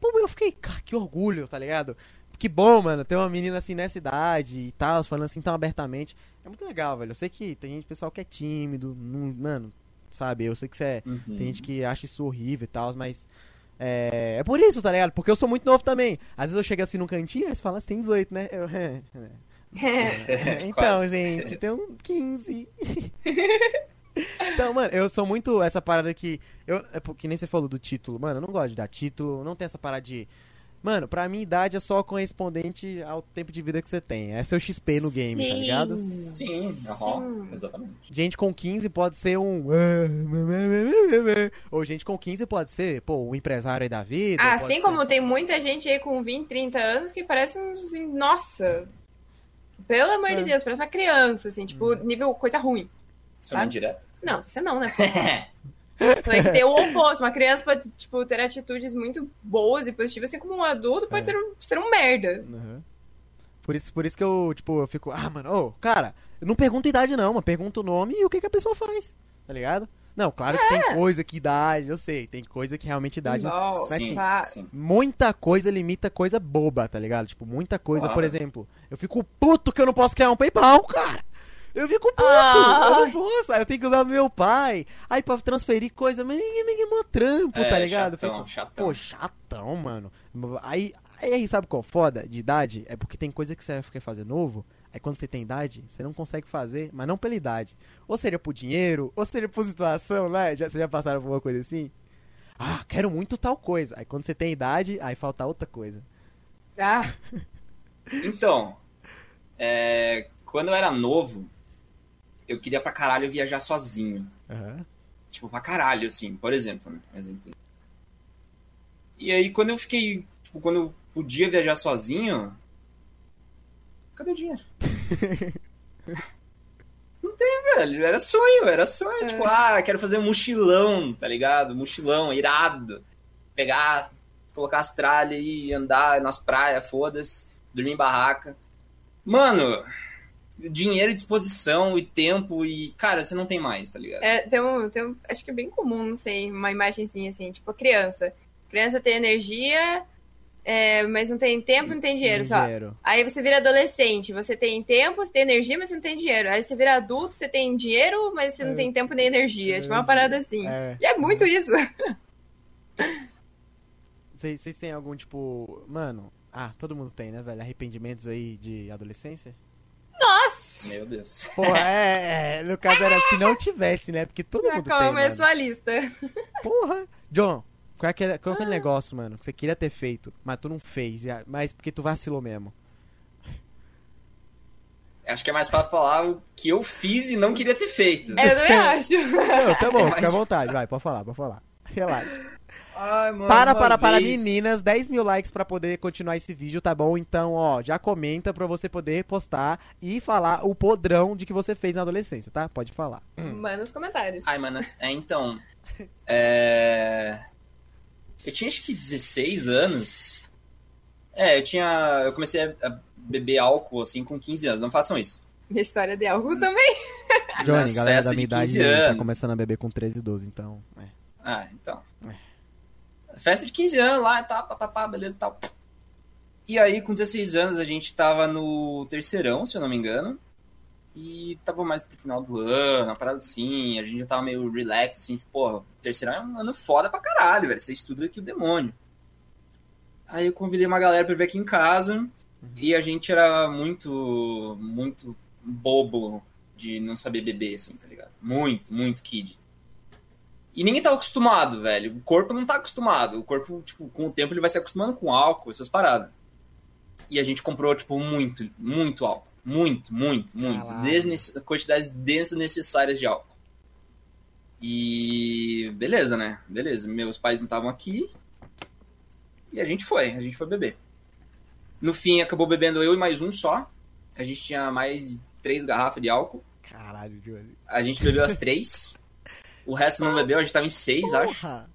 pô, eu fiquei, cara, que orgulho, tá ligado? Que bom, mano, ter uma menina assim nessa idade e tal, falando assim tão abertamente. É muito legal, velho. Eu sei que tem gente, pessoal que é tímido, não, mano, sabe? Eu sei que você é, Uhum. tem gente que acha isso horrível e tal, mas. É, é por isso, tá ligado? Porque eu sou muito novo também. Às vezes eu chego assim num cantinho e você fala, você tem 18, né? Eu, é, é. então, gente, tem um 15. então, mano, eu sou muito essa parada que. Eu, é porque nem você falou do título, mano. Eu não gosto de dar título, não tem essa parada de. Mano, pra mim, idade é só correspondente ao tempo de vida que você tem. É seu XP no game, tá ligado? Sim, aham, exatamente. Gente com 15 pode ser um. Ou gente com 15 pode ser, pô, um empresário aí da vida. pode Assim ser- como tem muita gente aí com 20, 30 anos que parece uns. Nossa! Pelo amor É. de Deus, parece uma criança, assim, tipo, nível coisa ruim. Isso é indireta? Não, você não, né? Tem que ter o oposto. Uma criança pode, tipo, ter atitudes muito boas e positivas, assim como um adulto pode É. ser, um, ser um merda. Uhum. Por isso, por isso que eu, tipo, eu fico, ah, mano, ô, cara, eu não pergunto idade não, mas pergunto o nome e o que, que a pessoa faz, tá ligado? Não, claro que tem coisa que idade, eu sei, tem coisa que realmente idade. Bom, Mas sim, sim, tá. sim. muita coisa limita coisa boba, tá ligado? Tipo, muita coisa, Claro. por exemplo, eu fico puto que eu não posso criar um PayPal, cara. Eu fico puto, Ai. eu não posso. Aí eu tenho que usar do meu pai. Aí pra transferir coisa, mas é mó trampo, É, tá ligado? Chatão, fico, chatão. Pô, chatão, mano. Aí, aí sabe qual é o foda de idade? É porque tem coisa que você quer fazer novo. Aí quando você tem idade, você não consegue fazer, mas não pela idade. Ou seria por dinheiro, ou seria por situação, né? Já, vocês já passaram por uma coisa assim? Ah, quero muito tal coisa. Aí quando você tem idade, aí falta outra coisa. Ah, Então, é, quando eu era novo, eu queria pra caralho viajar sozinho. Aham. Tipo, pra caralho, assim, por exemplo, né? Exemplo. E aí, quando eu fiquei. Tipo, quando eu podia viajar sozinho. Cadê o dinheiro? Não tem, velho. Era sonho, era sonho. É. Tipo, ah, quero fazer um mochilão, tá ligado? Mochilão, irado. Pegar, colocar as tralhas e andar nas praias, foda-se. Dormir em barraca. Mano, dinheiro, disposição e tempo e. Cara, você não tem mais, tá ligado? é, tem um, tem um- acho que é bem comum, não sei, uma imagenzinha assim, tipo criança. Criança tem energia, é, mas não tem tempo, não tem dinheiro, só. Dinheiro. Aí você vira adolescente, você tem tempo, você tem energia, mas você não tem dinheiro. Aí você vira adulto, você tem dinheiro, mas você não É. tem tempo nem energia. Tipo, é uma Energia. parada assim. É. E é muito isso. Vocês têm algum tipo. Mano, ah, todo mundo tem, né, velho? Arrependimentos aí de adolescência? Nossa! Meu Deus. Pô, é, é, no caso era se não tivesse, né? Porque todo Já mundo tem. Mano. começou a lista. Porra! John, qual é aquele, qual é aquele negócio, mano, que você queria ter feito, mas tu não fez, mas porque tu vacilou mesmo? Acho que é mais fácil falar o que eu fiz e não queria ter feito. É, eu também acho. Não, tá bom, Mas- fica à vontade, vai, pode falar, pode falar. Relaxa. Ai, mano, Para, para, para, vez- meninas, 10 mil likes pra poder continuar esse vídeo, tá bom? Então, ó, já comenta pra você poder postar e falar o podrão de que você fez na adolescência, tá? Pode falar. Manda nos comentários. Ai, mano, é, então. É... Eu tinha acho que 16 anos. É, eu tinha. Eu comecei a beber álcool assim com 15 anos. Não façam isso. Minha história de algo também. Johnny, Nas galera da minha de idade 15 aí, tá começando a beber com 13 e 12, então. É. Ah, então. Festa de 15 anos lá e tal, papapá, beleza e tal. E aí, com 16 anos, a gente tava no terceirão, se eu não me engano. E tava mais pro final do ano, uma parada assim. A gente já tava meio relax, assim, tipo, porra, terceirão é um ano foda pra caralho, velho. Você estuda aqui o demônio. Aí eu convidei uma galera pra vir aqui em casa. E a gente era muito, muito bobo de não saber beber, assim, tá ligado? Muito, muito kid. E ninguém tava acostumado, velho. O corpo não tá acostumado. O corpo, tipo, com o tempo ele vai se acostumando com álcool, essas paradas. E a gente comprou, tipo, muito, muito álcool. Muito, muito, muito. Desnece... Quantidades desnecessárias de álcool. E beleza, né? Beleza. Meus pais não estavam aqui. E a gente foi, a gente foi beber. No fim, acabou bebendo eu e mais um só. A gente tinha mais de três garrafas de álcool. Caralho, Johnny. A gente bebeu as três. O resto não bebeu, a gente tava em seis, acho. Porra!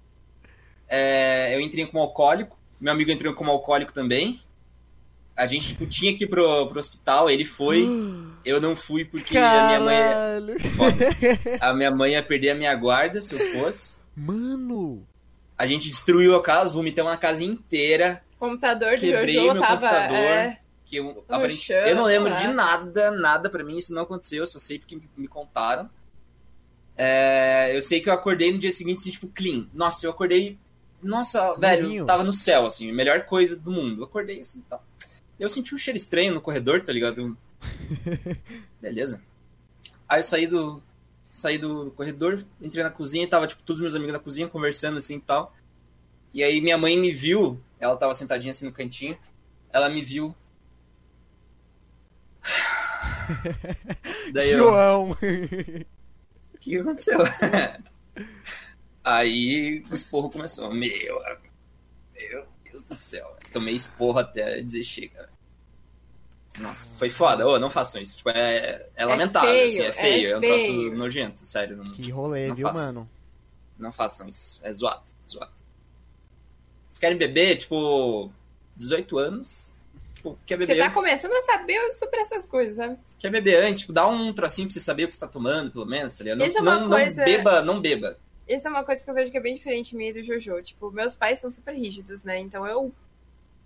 É, eu entrei como alcoólico. Meu amigo entrou como alcoólico também. A gente tipo, tinha que ir pro, pro hospital, ele foi. Eu não fui porque a minha, mãe, Caralho! Foda. a minha mãe ia perder a minha guarda se eu fosse. Mano! A gente destruiu a casa, vomitamos na casa inteira. O computador do Quebrei Jojo meu tava. computador. É, Que eu, aparente- chão, eu não lembro sei de nada, nada pra mim, isso não aconteceu, eu só sei porque me, me contaram. É, eu sei que eu acordei no dia seguinte, assim, tipo, clean. Nossa, eu acordei. Nossa, velho, tava no céu, assim, melhor coisa do mundo. Eu acordei assim tal. Eu senti um cheiro estranho no corredor, tá ligado? Beleza. Aí eu saí do. Saí do corredor, entrei na cozinha, tava, tipo, todos meus amigos na cozinha conversando assim e tal. E aí minha mãe me viu, ela tava sentadinha assim no cantinho. Ela me viu. Daí eu, João! o que que aconteceu? Aí o esporro começou. Meu, meu Deus do céu. Tomei esporro até dizer chega. Nossa, foi foda. Ô, não façam isso. Tipo, é, é lamentável, feio, assim, é é feio. É, um troço nojento, sério. Não, que rolê, Não viu, faço. mano? não façam isso. É zoado, zoado. Vocês querem beber, tipo, 18 anos, tipo, quer beber Você tá antes. começando a saber sobre essas coisas, sabe? Quer beber antes, tipo, dá um trocinho pra você saber o que você tá tomando, pelo menos, tá ligado? Não, Isso é uma não, coisa- não beba, não beba. Isso é uma coisa que eu vejo que é bem diferente em mim e do Jojo. Tipo, meus pais são super rígidos, né? Então eu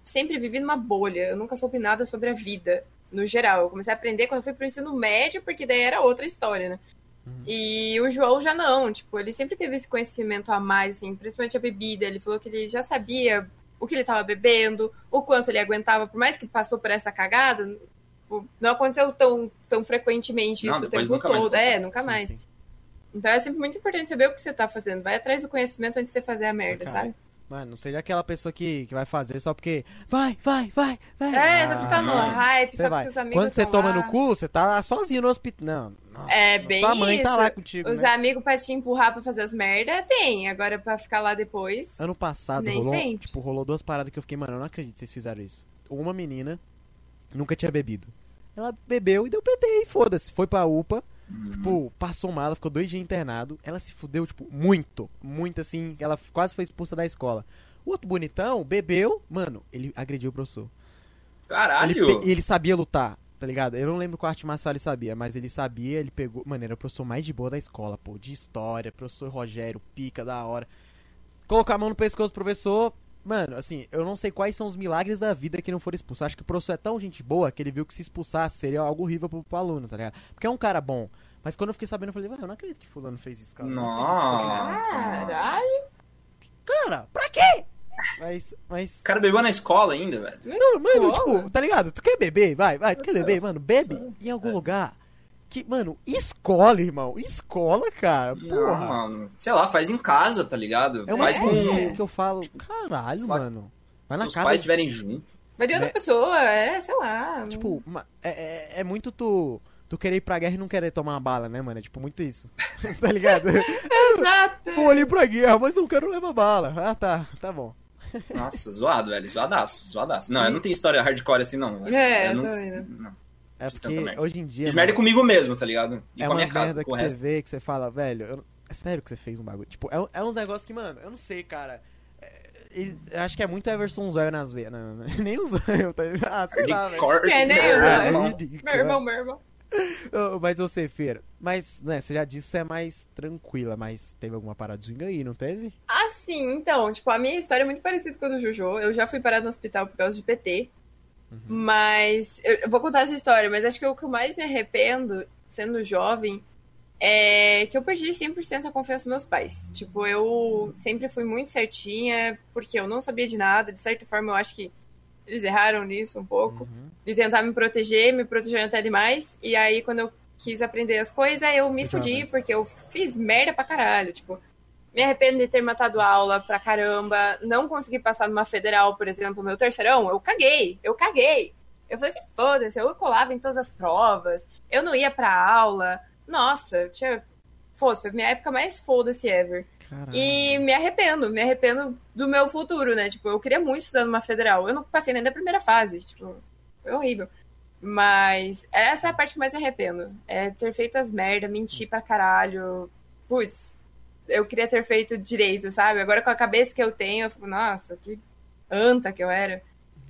sempre vivi numa bolha. Eu nunca soube nada sobre a vida, no geral. Eu comecei a aprender quando eu fui pro ensino médio, porque daí era outra história, né? E o João já não, tipo, ele sempre teve esse conhecimento a mais, assim, principalmente a bebida. Ele falou que ele já sabia o que ele tava bebendo, o quanto ele aguentava, por mais que passou por essa cagada, tipo, não aconteceu tão, tão frequentemente Não, isso o tempo nunca mais todo. É, nunca mais. Sim, sim. Então é sempre muito importante saber o que você tá fazendo. Vai atrás do conhecimento antes de você fazer a merda, sabe? Mano, não seja aquela pessoa que, que vai fazer só porque. Vai, vai, vai, vai. É, só porque tá no não. hype, só porque os amigos Quando você toma lá. no cu, você tá sozinho no hospital. Não, não. É bem Sua mãe isso. tá lá contigo, Os né? amigos pra te empurrar pra fazer as merda, tem. Agora pra ficar lá depois. Ano passado Nem rolou, sempre. tipo, rolou duas paradas que eu fiquei, mano, eu não acredito que vocês fizeram isso. Uma menina nunca tinha bebido. Ela bebeu e deu PT e foda-se. Foi pra UPA, tipo, passou mal, ela ficou dois dias internado. Ela se fudeu, tipo, muito, muito assim. Ela quase foi expulsa da escola. O outro bonitão bebeu, mano, ele agrediu o professor. Ele, Caralho! pe- ele sabia lutar, tá ligado? Eu não lembro qual arte marcial ele sabia, mas ele sabia, ele pegou. Mano, era o professor mais de boa da escola, pô. De história, professor Rogério, pica da hora. Colocar a mão no pescoço do professor. Mano, assim, eu não sei quais são os milagres da vida que não foram expulsos. Acho que o professor é tão gente boa que ele viu que se expulsasse seria algo horrível pro, pro aluno, tá ligado? Porque é um cara bom. Mas quando eu fiquei sabendo, eu falei, "Ué, eu não acredito que fulano fez isso, cara. Eu não acredito que fez isso." Nossa. Caralho. Cara, pra quê? Mas, mas... O cara bebeu na escola ainda, velho. Não, mano, Escola? tipo, tá ligado? Tu quer beber? Vai, vai, tu quer beber? Mano, bebe em algum lugar. Que, mano, escola, irmão. Escola, cara. Não, Porra. mano. Sei lá, faz em casa, tá ligado? É uma faz com. coisa que eu falo. Caralho, sei lá, mano. Vai na Se os casa. pais estiverem junto. Vai de outra Né? pessoa, é, sei lá. Tipo, é, é, é muito tu. Tu querer ir pra guerra e não querer tomar uma bala, né, mano? É tipo muito isso. tá ligado? Exato. Vou ali pra guerra, mas não quero levar bala. Ah, tá. Tá bom. Nossa, zoado, velho. Zoadaço, zoadaço. Não, eu não tenho história hardcore assim, não. velho. É, eu eu não, tô vendo. não. É porque merda. hoje em dia. Fiz merda mano, comigo mesmo, tá ligado? E é com a minha casa, merda que o você vê que você fala, velho, eu é sério que você fez um bagulho. Tipo, é, é uns negócios que, mano, eu não sei, cara. É, ele- acho que é muito Everson Zóio nas veias. Não, não, nem o Zóio, tá ligado? Ah, sei lá, velho. É, nem né? irmão. Ridículo. Meu irmão, meu irmão. Mas você, Feira, mas, né, você já disse que você é mais tranquila, mas teve alguma paradinha aí, não teve? Assim, então, tipo, a minha história é muito parecida com a do Jojo. Eu já fui parada no hospital por causa de PT. Mas. Eu, eu vou contar essa história, mas acho que o que eu mais me arrependo, sendo jovem, é que eu perdi 100% a confiança dos meus pais. Tipo, eu sempre fui muito certinha, porque eu não sabia de nada. De certa forma, eu acho que eles erraram nisso um pouco. De tentar me proteger, me proteger até demais. E aí, quando eu quis aprender as coisas, eu me fudi, Jovens. porque eu fiz merda pra caralho. Tipo, me arrependo de ter matado aula pra caramba. Não consegui passar numa federal, por exemplo, meu terceirão. Eu caguei, eu caguei. Eu falei assim, foda-se, eu colava em todas as provas. Eu não ia pra aula. Nossa, eu tinha. Foda-se, foi minha época mais foda-se ever. Caralho. E me arrependo, me arrependo do meu futuro, né? Tipo, eu queria muito estudar numa federal. Eu não passei nem da primeira fase, tipo, foi horrível. Mas essa é a parte que mais me arrependo. É ter feito as merda, mentir pra caralho. Putz, eu queria ter feito direito, sabe? Agora com a cabeça que eu tenho, eu fico, nossa, que anta que eu era.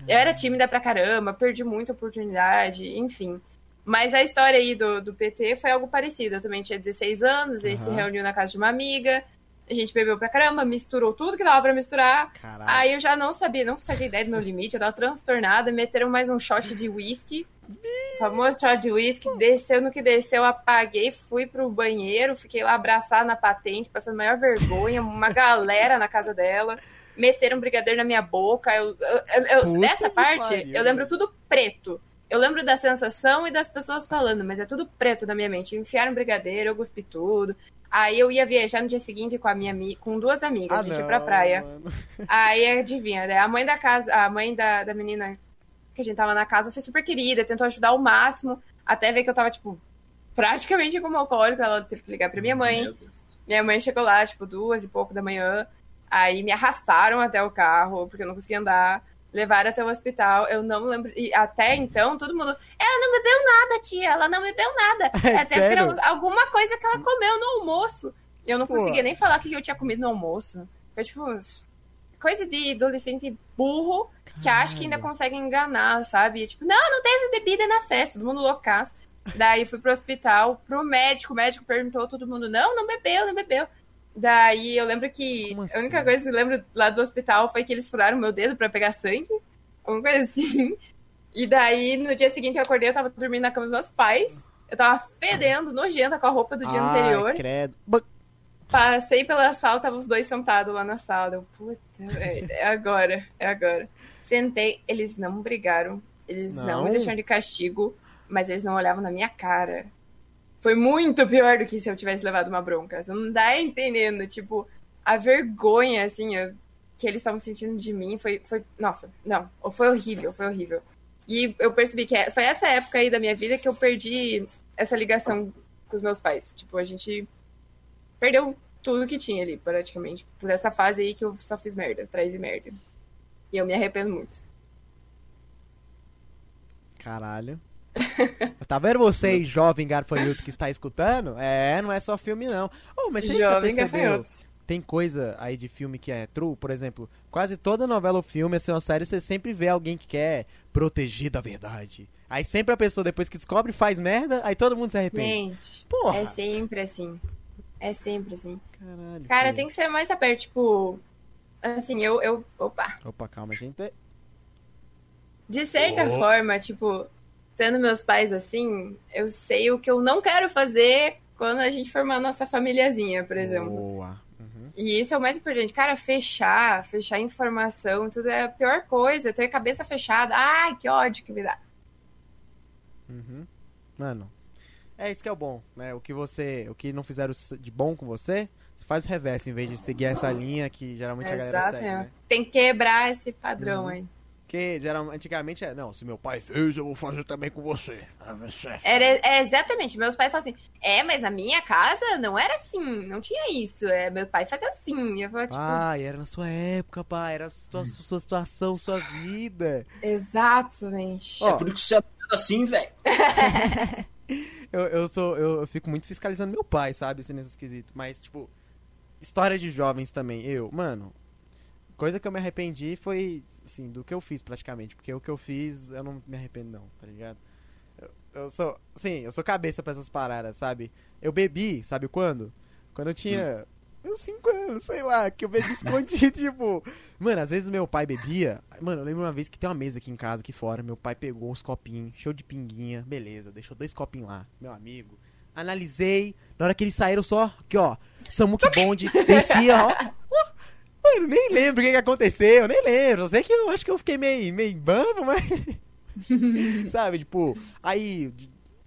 Eu era tímida pra caramba, perdi muita oportunidade, enfim. Mas a história aí do, do PT foi algo parecido. Eu também tinha 16 anos, a gente se reuniu na casa de uma amiga, a gente bebeu pra caramba, misturou tudo que dava pra misturar. Caralho. Aí eu já não sabia, não fazia ideia do meu limite, eu tava transtornada, meteram mais um shot de whisky. O famoso shot de whisky, desceu no que desceu, apaguei, fui pro banheiro, fiquei lá abraçada na patente, passando maior vergonha, uma galera na casa dela. Meteram um brigadeiro na minha boca. Eu, eu- eu- dessa parte, pariu, eu lembro tudo preto. Eu lembro da sensação e das pessoas falando, mas é tudo preto na minha mente. Enfiaram brigadeiro, eu cuspi tudo. Aí eu ia viajar no dia seguinte com a minha com duas amigas, Ah, a gente ia não, pra praia. mano. Aí adivinha, né? A mãe da casa, a mãe da, da menina que a gente tava na casa foi super querida, tentou ajudar ao máximo, até ver que eu tava, tipo, praticamente como alcoólico, ela teve que ligar pra minha mãe. Minha mãe chegou lá, tipo, duas e pouco da manhã. Aí me arrastaram até o carro, porque eu não conseguia andar. Levaram até o hospital. Eu não lembro. E até então, todo mundo. Ela não bebeu nada, tia. Ela não bebeu nada. É até sério? alguma coisa que ela comeu no almoço. Eu não Pô. conseguia nem falar o que eu tinha comido no almoço. Foi tipo. coisa de adolescente burro que acha que ainda consegue enganar, sabe? Tipo, não, não teve bebida na festa, todo mundo loucaço. Daí fui pro hospital, pro médico, o médico perguntou todo mundo, não, não bebeu, não bebeu. Daí eu lembro que Como a única assim? coisa que eu lembro lá do hospital foi que eles furaram meu dedo pra pegar sangue, alguma coisa assim. E daí no dia seguinte eu acordei, eu tava dormindo na cama dos meus pais, eu tava fedendo, nojenta com a roupa do dia Ai, anterior. credo. Passei pela sala, tava os dois sentados lá na sala. Eu, puta, velho, é agora, é agora. Sentei, eles não brigaram, eles não, Não? me deixaram de castigo, mas eles não olhavam na minha cara. Foi muito pior do que se eu tivesse levado uma bronca. Você não dá entendendo, tipo, a vergonha, assim, eu- que eles estavam sentindo de mim foi, foi. Nossa, não, foi horrível, foi horrível. E eu percebi que é- foi essa época aí da minha vida que eu perdi essa ligação com os meus pais. Tipo, a gente perdeu tudo que tinha ali, praticamente. Por essa fase aí que eu só fiz merda, atrás de merda. E eu me arrependo muito. Caralho. Tá vendo vocês, jovem garfanhoto que está escutando? É, não é só filme, não. Oh, mas você já Jovem percebeu? gafanhoto. Tem coisa aí de filme que é true, por exemplo, quase toda novela ou filme, assim, uma série, você sempre vê alguém que quer proteger da verdade. Aí sempre a pessoa, depois que descobre, faz merda, aí todo mundo se arrepende. Gente, Porra! é sempre assim. É sempre assim. Caralho. Cara, filho. tem que ser mais aberto, tipo. Assim, eu. eu opa. Opa, calma, gente. De certa Oh. forma, tipo, tendo meus pais assim, eu sei o que eu não quero fazer quando a gente formar a nossa famíliazinha, por exemplo. Boa. Uhum. E isso é o mais importante. Cara, fechar, fechar informação, tudo é a pior coisa. Ter cabeça fechada. Ai, que ódio que me dá. Uhum. Mano, é isso que é o bom, né? O que você, o que não fizeram de bom com você, você faz o reverso em vez de seguir essa linha que geralmente a galera Exato, segue, é. né? Tem que quebrar esse padrão Uhum. aí. Porque geralmente, antigamente é, não, se meu pai fez, eu vou fazer também com você. Ah, você. Era, é, exatamente. Meus pais falam assim: é, mas na minha casa não era assim, não tinha isso. É, meu pai fazia assim. Eu falava, tipo, Pai, era na sua época, pai, era a sua, sua situação, sua vida. exatamente. Ó, É por isso que você é assim, velho. Eu, eu sou. Eu, eu fico muito fiscalizando meu pai, sabe? Assim, nesse esquisito. Mas, tipo, história de jovens também. Eu, mano. Coisa que eu me arrependi foi, assim, do que eu fiz praticamente. Porque o que eu fiz, eu não me arrependo, não, tá ligado? Eu, eu sou. Sim, eu sou cabeça pra essas paradas, sabe? Eu bebi, sabe quando? Quando eu tinha. Meus 5 anos, sei lá, que eu bebi escondido, tipo. Mano, às vezes meu pai bebia. Mano, eu lembro uma vez que tem uma mesa aqui em casa, aqui fora. Meu pai pegou uns copinhos, show de pinguinha, beleza, deixou dois copinhos lá, meu amigo. Analisei, na hora que eles saíram só, aqui ó, Samuque Bond, descia, ó. Mano, nem lembro o que, que aconteceu, nem lembro. Eu sei que eu acho que eu fiquei meio, meio bambo, mas. Sabe, tipo, aí.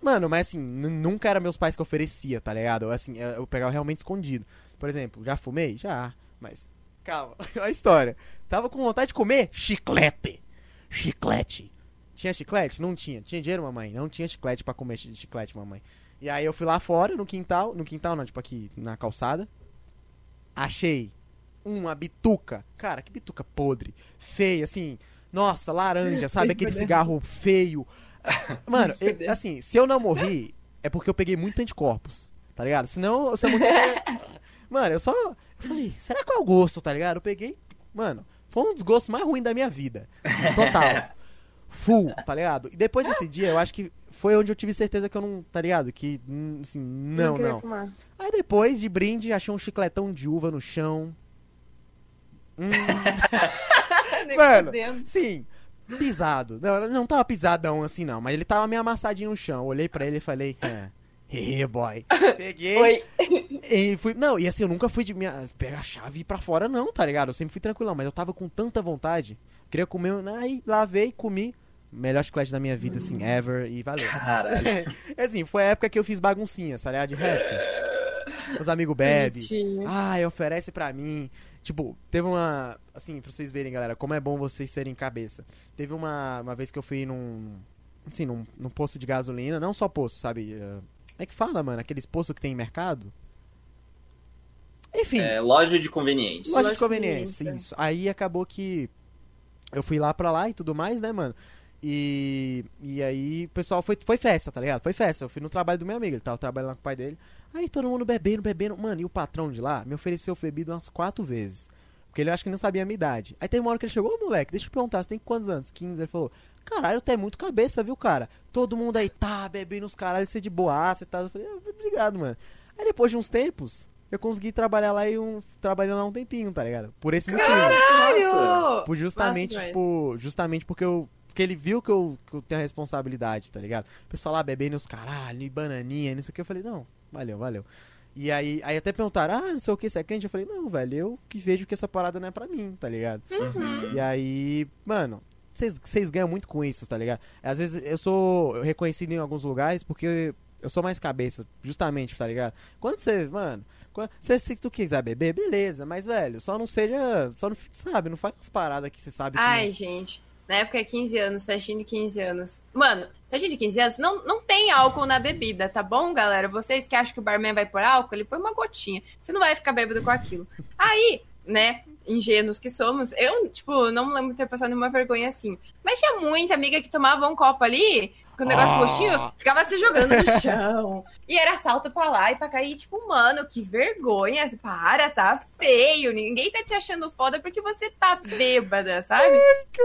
Mano, mas assim, nunca era meus pais que oferecia, tá ligado? Assim, eu eu pegava realmente escondido. Por exemplo, já fumei? Já, mas. Calma, a história. Tava com vontade de comer chiclete. Chiclete. Tinha chiclete? Não tinha. Tinha dinheiro, mamãe? Não tinha chiclete pra comer chi- chiclete, mamãe. E aí eu fui lá fora, no quintal. No quintal, não, tipo aqui na calçada. Achei uma bituca. Cara, que bituca podre. Feia, assim. Nossa, laranja, sabe? Aquele cigarro feio. Mano, eu- assim, se eu não morri, é porque eu peguei muito anticorpos. Tá ligado? Senão, se eu morrer. Mano, eu só. Eu falei, será qual é o gosto, tá ligado? Eu peguei. Mano, foi um dos gostos mais ruins da minha vida. Total. Full, tá ligado? E depois desse dia, eu acho que foi onde eu tive certeza que eu não, tá ligado? Que, hum, assim, não, não. fumar. Aí depois, de brinde, achei um chicletão de uva no chão. Hum, Mano. sim, pisado. Não, não tava pisadão assim, não. Mas ele tava meio amassadinho no chão. Eu olhei pra ele e falei, é. Hehe, boy. Peguei Oi. e fui. Não, e assim, eu nunca fui de minha, pegar a chave e ir pra fora, não, tá ligado? Eu sempre fui tranquilão, mas eu tava com tanta vontade. Queria comer. Aí lavei, comi. Melhor chiclete da minha vida, assim, ever. E valeu. Caralho. É assim, foi a época que eu fiz baguncinha, tá ligado? De resto. Os amigos bebem. Ah, oferece pra mim. Tipo, teve uma. Assim, pra vocês verem, galera, como é bom vocês serem cabeça. Teve uma, uma vez que eu fui num. Assim, num, num posto de gasolina, não só posto, sabe? eh, Como é que fala, mano? Aqueles postos que tem em mercado? Enfim, É, loja de conveniência. loja loja de de conveniência, conveniência. isso. Aí acabou que eu fui lá pra lá e tudo mais, né, mano? E, e aí o pessoal foi, foi festa, tá ligado? Foi festa. Eu fui no trabalho do meu amigo, ele tava trabalhando lá com o pai dele. Aí todo mundo bebendo, bebendo. Mano, e o patrão de lá me ofereceu bebida umas quatro vezes. Porque ele acho que não sabia a minha idade. Aí teve uma hora que ele chegou, ô moleque, deixa eu perguntar, você tem quantos anos? 15. Ele falou, caralho, tu é muito cabeça, viu, cara? Todo mundo aí tá bebendo os caralhos, você de boaça e tal. Eu falei, ah, obrigado, mano. Aí depois de uns tempos, eu consegui trabalhar lá e um. trabalhando lá um tempinho, tá ligado? Por esse motivo. Caralho! Por justamente, Massa tipo, justamente porque eu. Porque ele viu que eu, que eu tenho a responsabilidade, tá ligado? O pessoal lá bebendo os caralho, e bananinha, não sei o que. Eu falei, não, valeu, valeu. E aí, aí até perguntaram, ah, não sei o que, você é crente? Eu falei, não, velho, eu que vejo que essa parada não é pra mim, tá ligado? Uhum. E aí, mano, vocês vocês ganham muito com isso, tá ligado? Às vezes eu sou reconhecido em alguns lugares porque eu sou mais cabeça, justamente, tá ligado? Quando você, mano, quando, se, se tu quiser beber, beleza, mas, velho, só não seja, só não, sabe, não faz umas paradas que você sabe que Ai, não- gente. Na época é 15 anos, festinha de 15 anos. Mano, festinha de 15 anos não, não tem álcool na bebida, tá bom, galera? Vocês que acham que o barman vai pôr álcool, ele põe uma gotinha. Você não vai ficar bêbado com aquilo. Aí, né, ingênuos que somos, eu, tipo, não lembro de ter passado nenhuma vergonha assim. Mas tinha muita amiga que tomava um copo ali, com o negócio Ah. gostinho, ficava se jogando no chão. E era salto pra lá e pra cair, tipo, mano, que vergonha. Para, tá feio. Ninguém tá te achando foda porque você tá bêbada, sabe?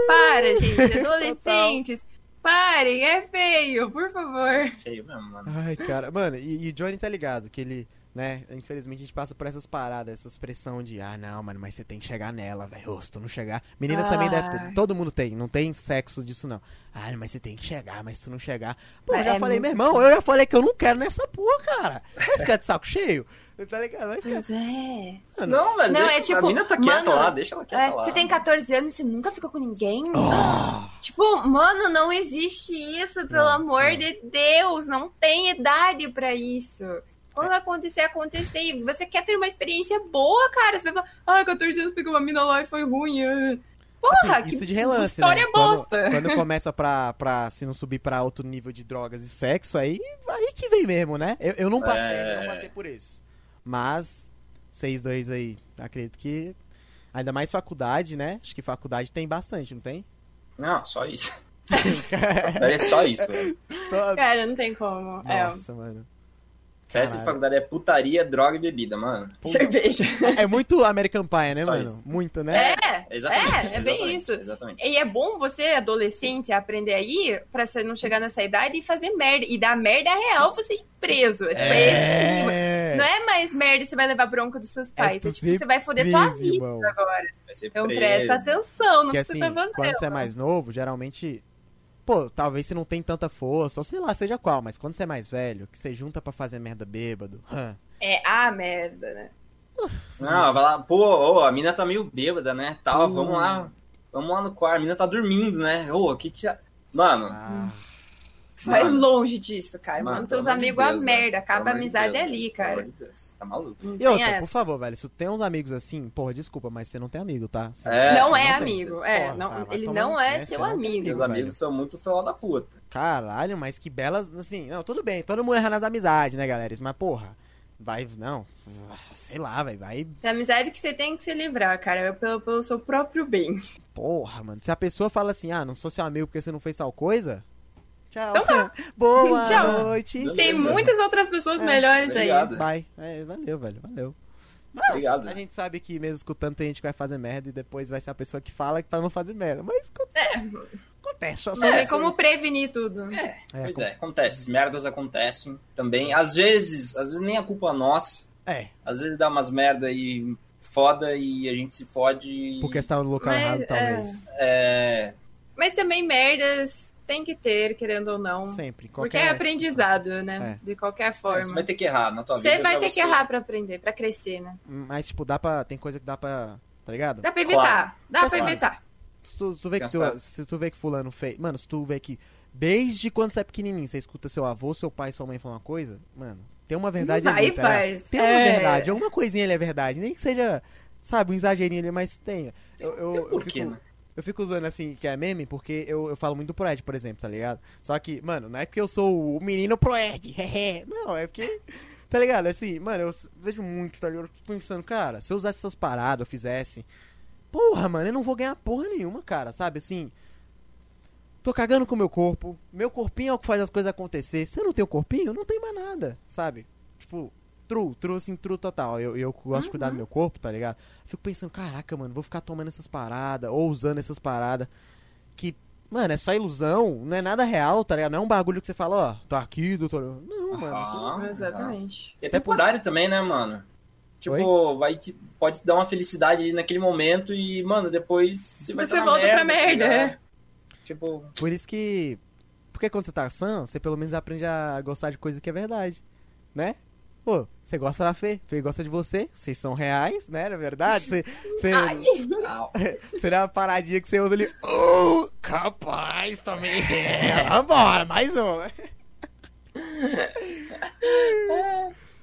Para, gente. Adolescentes. Parem, é feio, por favor. Feio mesmo, mano. Ai, cara, mano, e, e o Johnny tá ligado que ele, né, infelizmente a gente passa por essas paradas, essas pressão de, ah, não, mano, mas você tem que chegar nela, velho, se tu não chegar. Meninas também Ah. devem ter, todo mundo tem, não tem sexo disso não. Ah, mas você tem que chegar, mas se tu não chegar. Pô, eu Mas já é falei, muito meu irmão, eu já falei que eu não quero nessa porra, cara. Vai ficar de saco cheio? Tá ligado? Vai ficar. Pois é. Mano, Não, velho, Não, deixa, é tipo, a mina tá quieta mano, lá, deixa ela quieta É, lá. você tem 14 anos e você nunca ficou com ninguém? Ah, Tipo, mano, não existe isso, pelo Não, amor não. de Deus. Não tem idade pra isso. Quando acontecer, acontecer. E você quer ter uma experiência boa, cara. Você vai falar, ai, 14 anos peguei uma mina lá e foi ruim. ah." Porra, assim, que isso de relance, história né? Quando- bosta. Quando, começa pra, pra, se não subir pra outro nível de drogas e sexo, aí, aí que vem mesmo, né? Eu, eu não passei, É. eu não passei por isso. Mas, vocês dois aí, acredito que. Ainda mais faculdade, né? Acho que faculdade tem bastante, não tem? Não, só isso. É só isso, velho. Só- Cara, não tem como. Nossa, mano. Festa de faculdade é putaria, droga e bebida, mano. É. Cerveja. É muito American Pie, né, Só mano? isso. Muito, né? É, Exatamente. é, é bem exatamente, isso. Exatamente. E é bom você, adolescente, aprender aí pra você não chegar nessa idade e fazer merda. E dar merda real você ir preso. É, tipo, é esse. É. Não é mais merda e você vai levar bronca dos seus pais. É, tu tipo, você vai foder tua preso, vida irmão. agora. Vai ser Então preso. presta atenção no que que assim, você tá fazendo. quando você é mais novo, geralmente. Pô, talvez você não tem tanta força, ou sei lá, seja qual, mas quando você é mais velho, que você junta pra fazer merda bêbado. É a merda, né? Não, vai lá, pô, ô, a mina tá meio bêbada, né? Tal, Hum. vamos lá. Vamos lá no quarto, a mina tá dormindo, né? Ô, o que que. Mano, Ah, Vai Mano. longe disso, cara. Mano, Manda teus amor de amigos a Deus, merda. velho. Acaba a amor de amizade Deus, ali, cara. De Deus, Tá maluco. Não E tem outra, essa. por favor, velho, se tu tem uns amigos assim, porra, desculpa, mas você não tem amigo, tá? Você- É, não é tem. amigo. É, Porra, não- sabe, vai ele não é pé, seu não tem amigo. Meus velho. amigos são muito fela da puta. Caralho, mas que belas, assim, não, tudo bem, todo mundo erra nas amizades, né, galera? Mas, porra, vai, não, sei lá, velho, vai, Tem amizade que você tem que se livrar, cara. É Pelo, pelo seu próprio bem. porra, mano. Se a pessoa fala assim, ah, não sou seu amigo porque você não fez tal coisa, tchau. Então tá. Boa Tchau. noite. Beleza. Tem muitas outras pessoas É, melhores obrigado. aí. Bye. É, valeu, velho, valeu. Mas Obrigado. a gente sabe que mesmo escutando tem gente que vai fazer merda e depois vai ser a pessoa que fala pra não fazer merda. Mas acontece. Acontece, só, só isso. como prevenir tudo. É, pois com- é, acontece. Merdas acontecem também. Às vezes, às vezes nem a culpa é nossa. É, Às vezes dá umas merda aí foda e a gente se fode. e- porque você tá no local Mas, errado, é. talvez. É. Mas também merdas tem que ter, querendo ou não. Sempre. Porque Qualquer... é aprendizado, né? De qualquer forma. Você vai ter que errar na tua vida. Você vai pra ter que errar pra aprender, pra crescer, né? Mas, tipo, dá pra. Tem coisa que dá pra. Tá ligado? Dá pra evitar. Claro. Dá pra Claro. evitar. Se tu, tu vê que tu, se tu vê que fulano fez. Mano, se tu vê que. Desde quando você é pequenininho, você escuta seu avô, seu pai, sua mãe falar uma coisa, mano, tem uma verdade Vai ali, e tá faz. Tem uma É. verdade, alguma coisinha ali é verdade. Nem que seja, sabe, um exagerinho ali, mas tem. Eu, eu, eu Por quê, fico, né? Eu fico usando assim, que é meme, porque eu, eu falo muito do Proed, por exemplo, tá ligado? Só que, mano, não é porque eu sou o menino Proed, hehe. Não, é porque. Tá ligado? Assim, mano, eu vejo muito, tá ligado? Eu fico pensando, cara, se eu usasse essas paradas, eu fizesse. Porra, mano, eu não vou ganhar porra nenhuma, cara, sabe? Assim. Tô cagando com o meu corpo. Meu corpinho é o que faz as coisas acontecer. Se eu não tenho corpinho, não tem mais nada, sabe? Tipo, true, true, assim, true total. Eu, eu gosto de cuidar do meu corpo, tá ligado? Fico pensando, caraca, mano, vou ficar tomando essas paradas, ou usando essas paradas, que, mano, é só ilusão, não é nada real, tá ligado? Não é um bagulho que você fala, ó, tô aqui, doutor. Não, mano, Aham. você- Ah, Exatamente. E é temporário também, né, mano? Tipo, vai te, pode te dar uma felicidade ali naquele momento e, mano, depois você vai Você tá volta pra merda, tá merda, ligado? é. Tipo, Por isso que. Porque quando você tá sã, você pelo menos aprende a gostar de coisa que é verdade. Né? Pô, você gosta da Fê, Fê gosta de você, vocês são reais, né? Na verdade, você. Você, você dá uma paradinha que você usa ali. Oh, capaz também. É, vambora, mais um.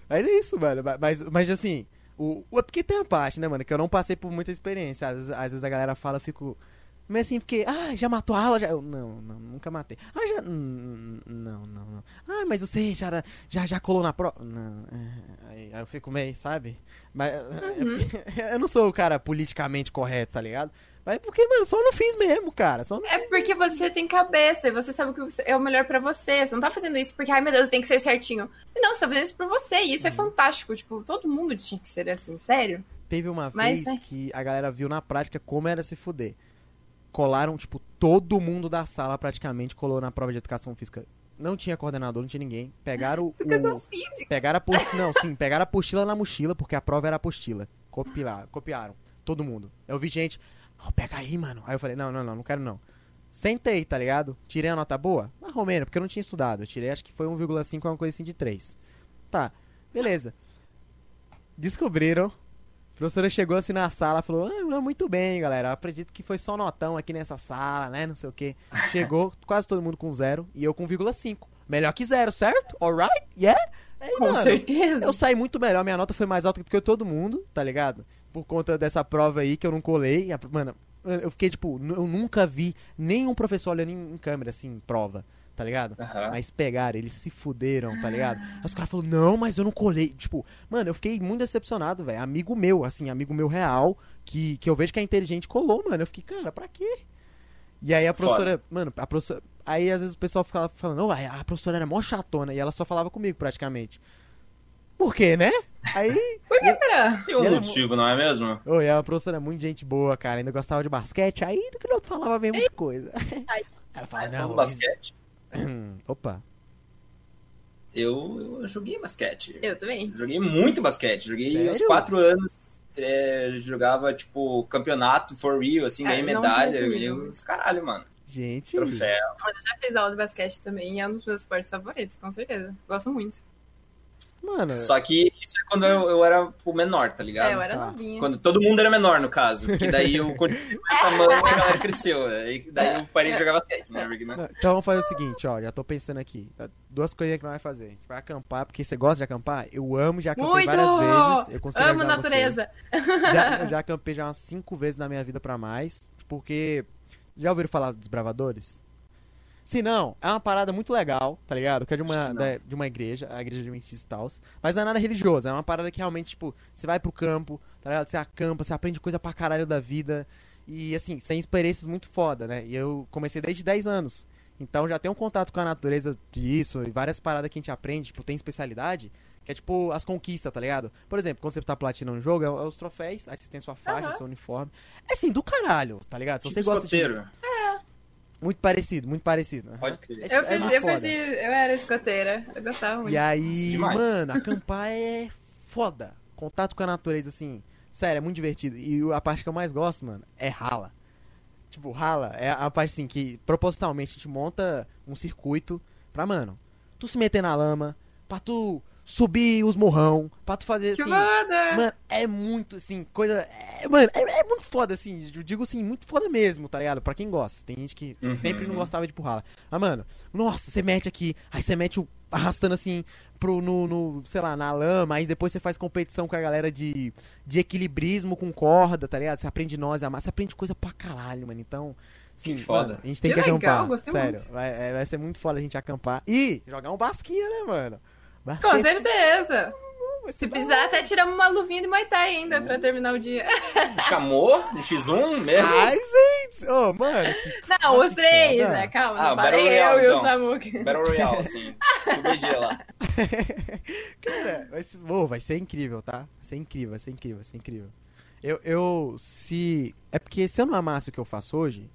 Mas é isso, mano. Mas, mas assim, o, o- é porque tem a parte, né, mano, que eu não passei por muita experiência. Às vezes, às vezes a galera fala, eu fico. Mas assim, porque, ah, já matou a aula? Já... Eu, não, não, nunca matei. Ah, já. Não, não, não. Ah, mas você já, já, já colou na prova? Não. é, Aí, aí eu fico meio, sabe? Mas é porque- eu não sou o cara politicamente correto, tá ligado? Mas é porque, mano, só não fiz mesmo, cara. Só. É porque você tem cabeça e você sabe o que é o melhor pra você. Você não tá fazendo isso porque, ai meu Deus, tem que ser certinho. Não, você tá fazendo isso pra você e isso Uhum. é fantástico. Tipo, todo mundo tinha que ser assim, sério. Teve uma Mas, vez né? que a galera viu na prática como era se fuder. Colaram, tipo, todo mundo da sala praticamente colou na prova de educação física. Não tinha coordenador, não tinha ninguém. Pegaram o. Educação física. Pegaram a apostila. Não, sim, pegaram a apostila na mochila, porque a prova era apostila. Copiar, copiaram. Todo mundo. Eu vi gente. "Ó, pega aí, mano. Aí eu falei, não, não, não, não quero não. Sentei, tá ligado? Tirei a nota boa? Mais ou menos, porque eu não tinha estudado. Eu tirei, acho que foi 1,5, uma coisa assim de 3. Tá, beleza. Descobriram. A professora chegou assim na sala, falou: ah, muito bem, galera. Eu acredito que foi só notão aqui nessa sala, né? Não sei o quê. Chegou quase todo mundo com zero e eu com 1,5. Melhor que zero, certo? Alright? Yeah? Aí, Com mano, certeza. eu saí muito melhor, minha nota foi mais alta do que todo mundo, tá ligado? Por conta dessa prova aí que eu não colei. Mano, eu fiquei tipo, eu nunca vi nenhum professor olhando em, em câmera, assim, em prova, tá ligado? Mas pegaram, eles se fuderam, tá ligado? Aí os caras falaram, não, mas eu não colei. Tipo, mano, eu fiquei muito decepcionado, velho. Amigo meu, assim, amigo meu real, que, que eu vejo que é inteligente, colou, mano. Eu fiquei, cara, pra quê? E aí a professora, mano, a professora. Aí às vezes o pessoal ficava falando, oh, a professora era mó chatona, e ela só falava comigo praticamente. Por quê, né? Aí. Por que será? Tem um ela é motivo, não é mesmo? Oi, é uma professora muito gente boa, cara. Ainda gostava de basquete, aí no que não falava a mesma coisa. Ela fala, Mas não, basquete, Opa. eu, eu joguei basquete. Eu também. Joguei muito basquete. Joguei Sério? aos quatro anos. é, jogava, tipo, campeonato for real, assim, ganhei medalha. Ganhei uns caralho, mano. Gente. Troféu. Eu já fiz aula de basquete também e é um dos meus esportes favoritos, com certeza. Gosto muito. Mano. Só que isso é quando eu, eu era o menor, tá ligado? É, eu era Tá. novinha. Quando todo mundo era menor, no caso. Que daí eu continuei mais tamanho e a galera cresceu. Aí, daí eu parei de jogar basquete, né? Porque, né? Então vamos fazer o seguinte, ó, já tô pensando aqui. Duas coisinhas que nós vamos fazer. A gente vai acampar, porque você gosta de acampar? Eu amo, já acampei Muito! várias vezes. Eu consigo Amo natureza. vocês. Já, eu já acampei já umas cinco vezes na minha vida pra mais. Porque. Já ouviram falar dos bravadores? Se não, é uma parada muito legal, tá ligado? Que é de uma, da- de uma igreja, a igreja de Adventista e tal. Mas não é nada religioso, é uma parada que realmente, tipo, você vai pro campo, tá ligado? Você acampa, você aprende coisa pra caralho da vida. E assim, sem experiências muito foda, né? E eu comecei desde 10 anos. Então já tenho um contato com a natureza disso e várias paradas que a gente aprende, tipo, tem especialidade, que é tipo as conquistas, tá ligado? Por exemplo, quando você tá platinando um jogo, é, é os troféus, aí você tem sua faixa, Aham. seu uniforme. É assim, do caralho, tá ligado? Se Tipo você gosta de. escoteiro. Muito parecido, muito parecido. Pode crer. Eu É fiz, muito eu fiz, eu era escoteira. Eu gostava muito. E aí, Demais. mano, acampar é foda. Contato com a natureza, assim, sério, é muito divertido. E a parte que eu mais gosto, mano, é rala. Tipo, rala é a parte, assim, que propositalmente a gente monta um circuito pra, mano, tu se meter na lama, pra tu subir os morrão, pra tu fazer, Que assim... foda! Mano, é muito, assim, coisa. É, mano, é, é muito foda, assim. Eu digo assim, muito foda mesmo, tá ligado? Pra quem gosta. Tem gente que Uhum. sempre não gostava de empurrar. Mas, mano, nossa, você mete aqui, aí você mete o. arrastando assim pro, no, no, sei lá, na lama, aí depois você faz competição com a galera de, de equilibrismo com corda, tá ligado? Você aprende nós, amar, você aprende coisa pra caralho, mano. Então. Sim, Que foda. mano, a gente tem Que que, legal, acampar. sério, vai, é, vai ser muito foda a gente acampar. E jogar um basquinha, né, mano? Com certeza. Se precisar, até tiramos uma luvinha de Muay Thai ainda pra terminar o dia. Chamou de X1 mesmo? Ai, gente! Ô, mano, que Não, os três, foda. né? Calma, Ah, não Royale, eu e o então. Samuca. Battle Royale, assim. BG lá. Cara, vai ser, ô, vai ser incrível, tá? Vai ser incrível, vai ser incrível, vai ser incrível. Eu, eu, se... É porque se eu não amasse o que eu faço hoje,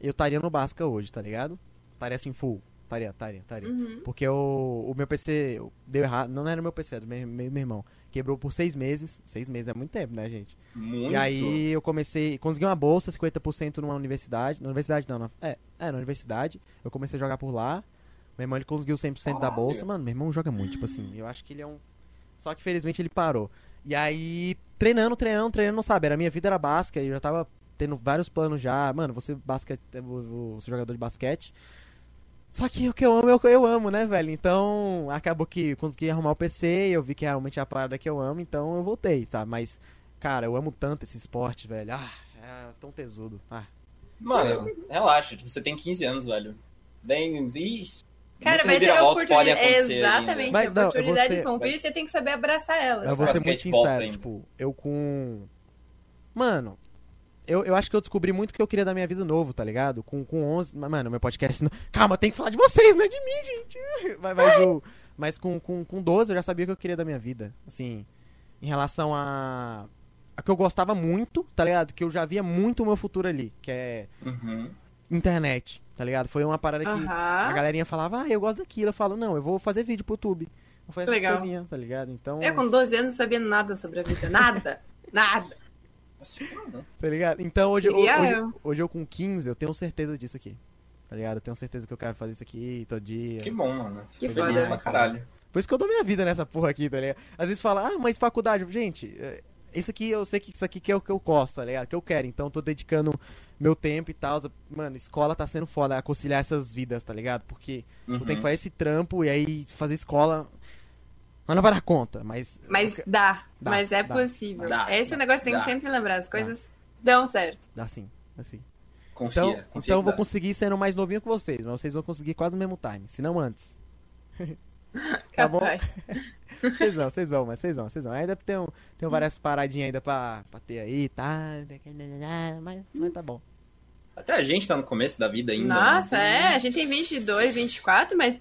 eu estaria no Basca hoje, tá ligado? Estaria assim, full. Estaria, estaria, estaria. Uhum. Porque o, o meu PC deu errado. Não era meu PC, era do meu, meu, meu irmão. Quebrou por seis meses. Seis meses é muito tempo, né, gente? Muito. E aí eu comecei. Consegui uma bolsa, 50% numa universidade. Na universidade não, na, é, é, na universidade. Eu comecei a jogar por lá. Meu irmão ele conseguiu 100% da Caralho. bolsa. Mano, meu irmão joga muito, tipo assim. Eu acho que ele é um. Só que felizmente ele parou. E aí, treinando, treinando, treinando, sabe? Era, a minha vida era basquete. Eu já tava tendo vários planos já. Mano, você basquete, vou- vou ser jogador de basquete. Só que o que eu amo é o que eu amo, né, velho? Então, acabou que eu consegui arrumar o PC, eu vi que realmente é a parada que eu amo, então eu voltei, sabe? Mas, cara, eu amo tanto esse esporte, velho. Ah, é tão tesudo. Ah, Mano, relaxa, tipo, você tem 15 anos, velho. Bem, vi. Cara, muitas vai ter oportunidades. acontecer Exatamente. Mas não, eu oportunidades ser- vão vir e você tem que saber abraçar elas. eu vou ser muito sincero, tipo, eu com. Mano, eu, eu acho que eu descobri muito o que eu queria da minha vida novo, tá ligado? Com, com 11. mas, Mano, meu podcast. Não... Calma, tem que falar de vocês, não é de mim, gente. Mas, mas, o- mas com, com, com 12 eu já sabia o que eu queria da minha vida. Assim, em relação a. A que eu gostava muito, tá ligado? Que eu já via muito o meu futuro ali, que é Uhum. internet, tá ligado? Foi uma parada que a galerinha falava, ah, eu gosto daquilo. Eu falo, não, eu vou fazer vídeo pro YouTube. Vou fazer essas Legal. coisinhas, tá ligado? Então. Eu com 12 anos não sabia nada sobre a vida. Nada. nada. Tá ligado? Então hoje, hoje, eu. hoje eu com 15, eu tenho certeza disso aqui. Tá ligado? Eu tenho certeza que eu quero fazer isso aqui todo dia. Que bom, mano. Que Tô feliz pra caralho. Por isso que eu dou minha vida nessa porra aqui, tá ligado? Às vezes fala, ah, mas faculdade, gente, é, isso aqui eu sei que isso aqui que é o que eu gosto, tá ligado? Que eu quero. Então eu tô dedicando meu tempo e tal. Mano, escola tá sendo foda, conciliar essas vidas, tá ligado? Porque eu Uhum. tenho que fazer esse trampo e aí fazer escola. Mas não vai dar conta, mas. Mas dá. Dá, mas é dá. possível. Dá, Esse é o negócio que tem dá. que sempre lembrar. As coisas dão certo. Dá sim, dá sim. Confia. Então, confia então eu vou dá. conseguir sendo mais novinho que vocês, mas vocês vão conseguir quase no mesmo time, se não antes. Tá bom? Vocês vão, vocês vão, mas vocês vão, vocês vão. Ainda tem, um, tem várias paradinhas ainda pra, pra ter aí, tá? Mas, mas tá bom. Até a gente tá no começo da vida ainda. Nossa, né? é. A gente tem 22, 24, mas.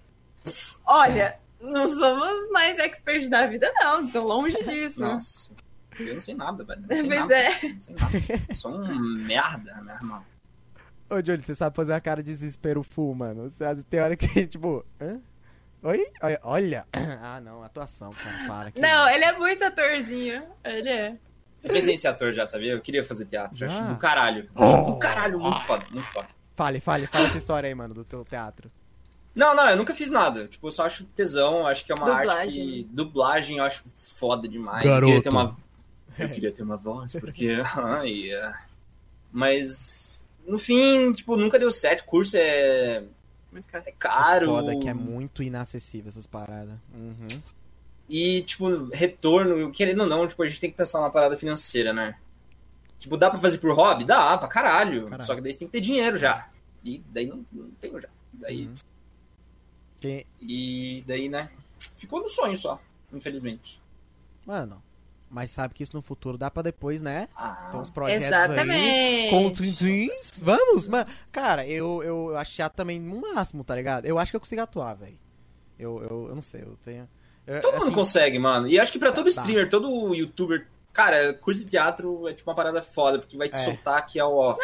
Olha, não somos mais experts da vida, não. Tô longe disso. Nossa. Eu não sei nada, velho. Não sei Pois nada. é. Não sei nada. Eu sou um merda, meu irmão. Ô, Johnny, você sabe fazer uma cara de desespero full, mano. Você- Tem hora que, tipo, hã? Oi? Olha-. Ah, não, atuação, cara, para. que Não, ele é muito atorzinho. Ele é. Eu pensei em ser ator já, sabia? Eu queria fazer teatro. Já? Acho do caralho. Oh. Do caralho, muito foda, muito foda. Fale, fale, fala essa história aí, mano, do teu teatro. Não, não, eu nunca fiz nada. Tipo, eu só acho tesão, acho que é uma arte Dublagem. que. Dublagem eu acho foda demais. Garoto. Eu queria ter uma, eu queria ter uma voz, porque. Ai, é. Mas. No fim, tipo, nunca deu certo. Curso é, Muito caro. é caro. Foda que é muito inacessível essas paradas. Uhum. E, tipo, retorno, querendo ou não, tipo, a gente tem que pensar numa parada financeira, né? Tipo, dá pra fazer por hobby? Dá, pra caralho. Caralho. Só que daí você tem que ter dinheiro já. E daí não, não tenho já. Daí, Uhum. Quem- E daí, né? Ficou no sonho só, infelizmente. Mano, mas sabe que isso no futuro dá pra depois, né? Ah, Tem uns projetos aí. Exatamente. Com o Twin Twins. Vamos, mano. Cara, eu, eu, eu acho chato também no máximo, tá ligado? Eu acho que eu consigo atuar, velho. Eu, eu, eu não sei, eu tenho. eu- todo mundo assim, consegue, mano. E acho que pra todo Tá. streamer, todo youtuber. Cara, curso de teatro é tipo uma parada foda, porque vai te É. soltar aqui ao ó.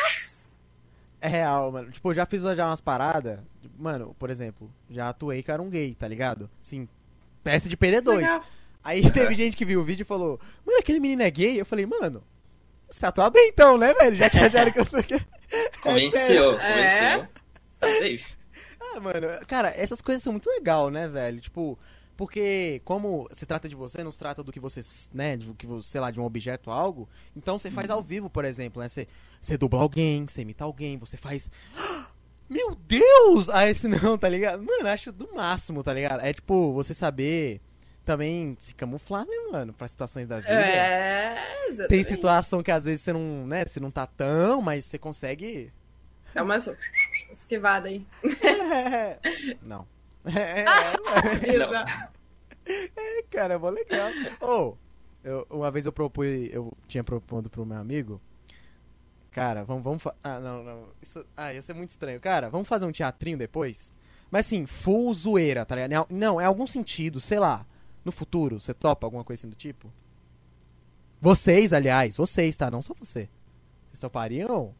É real, mano. Tipo, eu já fiz já umas paradas. Mano, por exemplo, já atuei que era um gay, tá ligado? Sim, peça de PD2. Legal. Aí teve gente que viu o vídeo e falou: Mano, aquele menino é gay? Eu falei, mano, você atua bem então, né, velho? Já que acharam que eu sou gay. Convenceu, É. convenceu. Tá safe. Ah, mano, cara, essas coisas são muito legal, né, velho? Tipo, porque como se trata de você, não se trata do que você, né, do que você, sei lá, de um objeto, algo, então você faz ao vivo, por exemplo, né? Você, você dubla alguém, você imita alguém, você faz. Meu Deus! Ah, esse não, tá ligado? Mano, acho do máximo, tá ligado? É tipo, você saber também se camuflar, né, mano, pra situações da vida. É, exatamente. Tem situação que às vezes você não, né, você não tá tão, mas você consegue. Dá uma esquivada aí. não. É, é, Exato. É, cara, é mó legal. Ô, eu- uma vez eu propus, eu tinha propondo pro meu amigo. Cara, vamos, vamos Ah, não, não. Isso, ah, ia ser muito estranho. Cara, vamos fazer um teatrinho depois? Mas assim, full zoeira, tá ligado? Não, é algum sentido, sei lá. No futuro, você topa alguma coisa assim do tipo? Vocês, aliás, vocês, tá? Não só você. Vocês topariam?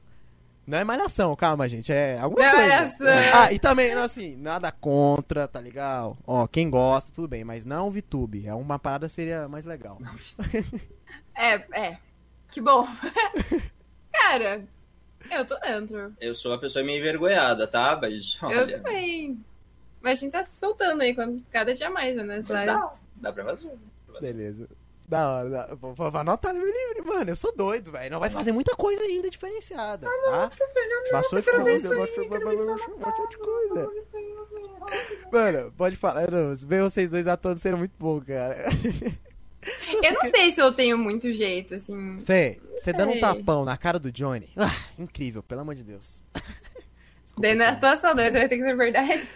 Não é malhação, calma, gente. É alguma Não é coisa. malhação. Ah, e também, assim, nada contra, tá legal? Ó, quem gosta, tudo bem, mas não VTube. É uma parada seria mais legal. É, é. Que bom. Cara, eu tô dentro. Eu sou uma pessoa meio envergonhada, tá? Mas, Eu olha, também. Mas a gente tá se soltando aí com- cada dia mais, né? Lives. dá, dá pra fazer. Beleza. Da hora, da... vou, vou anotar no meu livro, mano. Eu sou doido, velho. Não vai fazer muita coisa ainda diferenciada, tá? Quero ver coisa, isso aí, bastante isso aí. bastante coisa. Mano, pode falar. Não, ver vocês dois atuando seria muito bom, cara. Eu não sei se eu tenho muito jeito, assim. Fê, você dando um tapão na cara do Johnny. Ah, incrível, pelo amor de Deus. Desculpa, Daí na atuação, daí vai ter que ser verdade.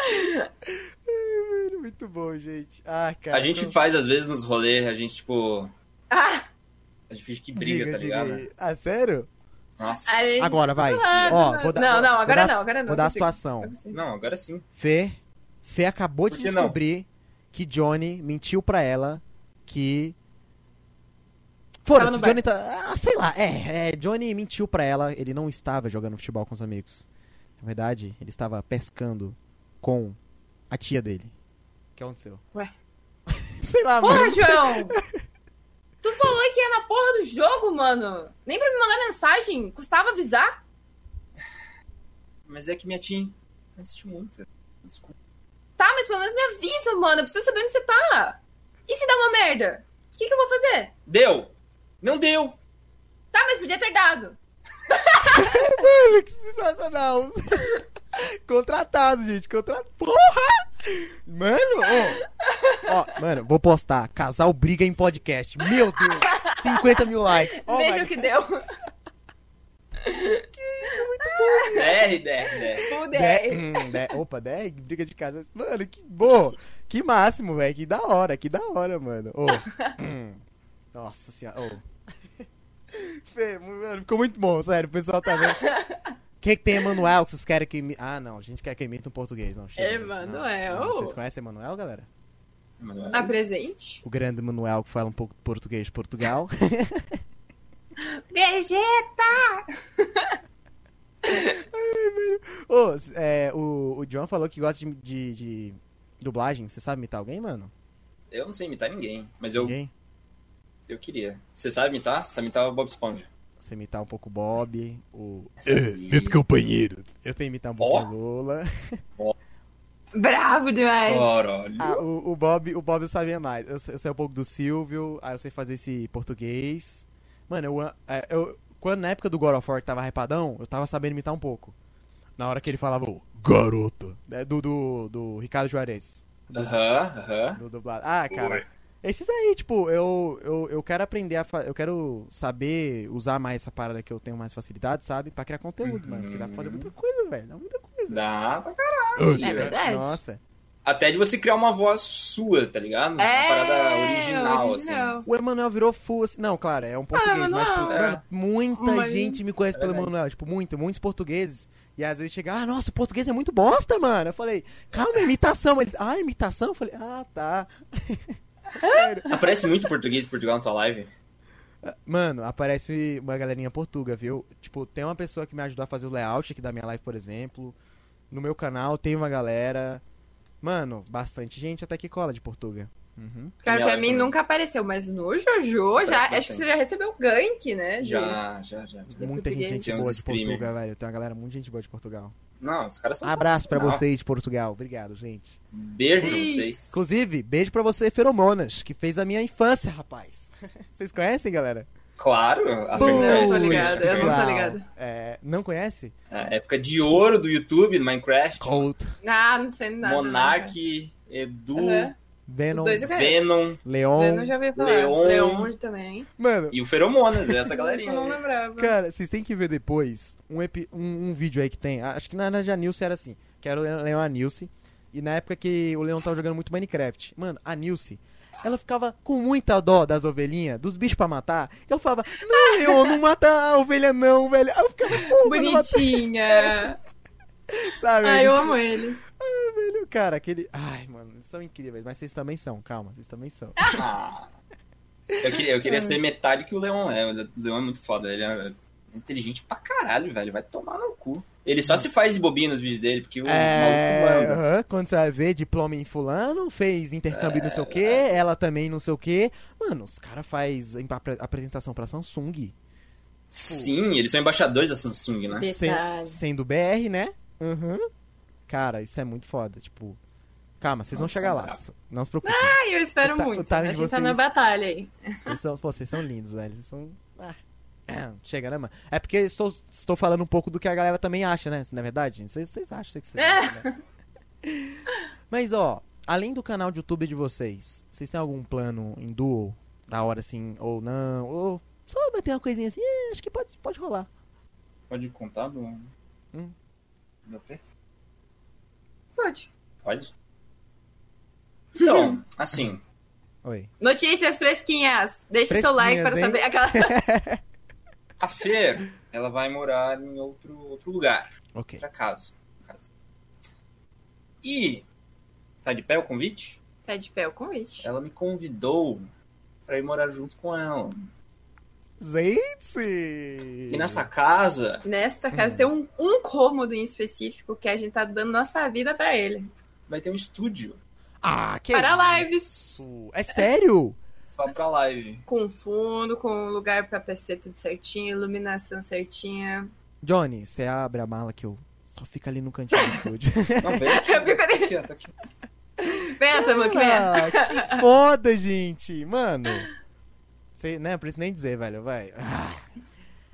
Ai, mano, muito bom, gente. Ah, cara. A gente tô- faz, às vezes, nos rolês, a gente, tipo. Ah, A gente finge que briga, Diga, tá diga ligado? Ah, sério? Nossa. gente- Agora, vai. Ah, Ó, vou dar, não, não, vou agora dar- não, agora não. Vou dar a situação. Não, agora sim. Fê, Fê acabou de que não? descobrir que Johnny mentiu pra ela que. Foda-se, no Johnny tá. Ah, sei lá, é, é, Johnny mentiu pra ela, ele não estava jogando futebol com os amigos. Na verdade, ele estava pescando com a tia dele. O que aconteceu? Ué. sei lá, Porra, mano. João! Tu falou que ia na porra do jogo, mano. Nem pra me mandar mensagem, custava avisar? Mas é que minha tia assistiu muito. Desculpa. Tá, mas pelo menos me avisa, mano. Eu preciso saber onde você tá. E se dá uma merda? O que, que eu vou fazer? Deu! Não deu! Tá, mas podia ter dado. Mano, que sensacional. Contratado, gente. Contratado. Porra! Mano, ó. Ó, mano, vou postar. Casal briga em podcast. Meu Deus. 50 mil likes. Oh Veja o que deu. Der, der. Full De- 10. hum, de- Opa, 10? Briga de casa. Mano, que bom. Que máximo, velho. Que da hora, que da hora, mano. Ô. Hum. Nossa senhora. Ô. Fê, mano, ficou muito bom, sério. O pessoal tá vendo. O que, que tem Emanuel que vocês querem que imite? Ah, não. A gente quer que imite um português. Não, chega, gente, não. Emanuel. Não, Vocês conhecem Emanuel, galera? Tá presente? O grande Emanuel que fala um pouco de português de Portugal. Vegeta! Ô, é, o, o John falou que gosta de, de, de dublagem. Você sabe imitar alguém, mano? Eu não sei imitar ninguém, mas eu, Ninguém? eu queria. Você sabe imitar? Você sabe imitar o Bob Esponja. Você imitar um pouco o Bob, o. Sabia. companheiro. Eu tenho imitar um pouco Ó. a Lula. Bravo demais. Ah, o, o Bob, o Bob eu sabia mais. Eu, sei- eu sei um pouco do Silvio, aí eu sei fazer esse português. Mano, eu, é, eu quando na época do God of War que tava hypadão, eu tava sabendo imitar um pouco. Na hora que ele falava o garoto, né, do, do, do Ricardo Juarez. Do, Aham, aham. do dublado. Ah, cara. Esses aí, tipo, eu, eu, eu quero aprender a fa... Eu quero saber usar mais essa parada que eu tenho mais facilidade, sabe? Pra criar conteúdo, mano. Porque dá pra fazer muita coisa, velho. Dá muita coisa. Dá pra caralho. É verdade. Nossa. Até de você criar uma voz sua, tá ligado? É, Uma parada original, assim. O Emanuel virou full, assim. Não, claro, é um português, mas, tipo, Emanuel. mano, muita Mas- gente me conhece É pelo. Emanuel. Tipo, muito, muitos portugueses. E às vezes chega, ah, nossa, o português é muito bosta, mano. Eu falei, calma, imitação. Eles, ah, imitação? Eu falei, ah, tá. Sério. Aparece muito português de Portugal na tua live? Mano, aparece uma galerinha portuga, viu? Tipo, tem uma pessoa que me ajudou a fazer o layout aqui da minha live, por exemplo. No meu canal tem uma galera. Mano, bastante gente até que cola de Portuga. Uhum. Cara, pra mim nunca apareceu, mas no Jojo, já, acho que você já recebeu gank, né? de- Já, já, já. Muita gente, uns boa de. Portugal, velho. Tem uma galera muito gente boa de Portugal. Não, os caras são Abraço pra sensacional. vocês de Portugal. Obrigado, gente. Beijo pra Sim. vocês. Inclusive, beijo pra você, Feromonas, que fez a minha infância, rapaz. Vocês conhecem, galera? Claro, a Não Fernanda. tô ligada, eu não tô ligada. É, não conhece? A época de ouro do YouTube, do Minecraft. Colt, Ah, não sei nada. Monark, Edu, Aham. Venom. Venom Leon. Não já ouvi falar. Leon. Leon também. Mano, e o Feromonas, essa Eu galerinha. não lembrava. Cara, vocês têm que ver depois um, epi- um, um vídeo aí que tem. Acho que na, na Janilce era assim. Que era o Leon e a Nilce. E na época que o Leon tava jogando muito Minecraft. Mano, a Nilce, ela ficava com muita dó das ovelhinhas, dos bichos pra matar. E ela falava, não, Leon, não mata a ovelha não, velho. Aí eu ficava, Bonitinha. sabe? Ai, eu gente- amo eles. Ai, velho, cara, aquele. Ai, mano, eles são incríveis, mas vocês também são, calma, vocês também são. Ah. Eu queria, eu queria ser metade que o Leon é. O Leon é muito foda. Ele é inteligente pra caralho, velho. Vai tomar no cu. Ele só se faz de bobinho nos vídeos dele, porque o É, maluco manda. quando você vai ver diploma em fulano, fez intercâmbio não sei o que, ela também não sei o que. Mano, os caras fazem apresentação pra Samsung, Sim, eles são embaixadores da Samsung, né? sem- sendo BR, né? Uhum. Cara, isso é muito foda, tipo... Calma, vocês vão Nossa, chegar lá, não se preocupem. Ai, eu espero O muito. A gente tá na vocês- batalha aí. Vocês são, pô, vocês são lindos, velho. Vocês são. Ah, é, chega, né, mano? É porque estou, estou falando um pouco do que a galera também acha, né? Na verdade, vocês, vocês acham sei que vocês acham, né? Mas, ó, além do canal de YouTube de vocês, vocês têm algum plano em duo? Da hora assim, ou não? Ou só meter uma coisinha assim? É, acho que pode, pode rolar. Pode contar do. Hum. Do P? Pode. Pode? Então, assim, Oi. Notícias fresquinhas. Deixa seu like para Fresquinhas, saber aquela. a Fer, ela vai morar em outro, outro lugar, Ok. outra casa. casa. E. Tá de pé o convite? Tá de pé o convite. Ela me convidou pra ir morar junto com ela. Gente! E nesta casa, Nesta casa Hum. tem um, um cômodo em específico que a gente tá dando nossa vida pra ele. vai ter um estúdio Ah, que Para isso? É sério? só pra live. Com fundo, com lugar pra PC tudo certinho, iluminação certinha. Johnny, você abre a mala que eu só fica ali no cantinho do estúdio. Não, vem aqui. Eu fico ali. aqui, ó, aqui. Pensa, mano. Ah, que foda, gente. Mano. Sei, né? Por isso nem dizer, velho. Vai. Ah.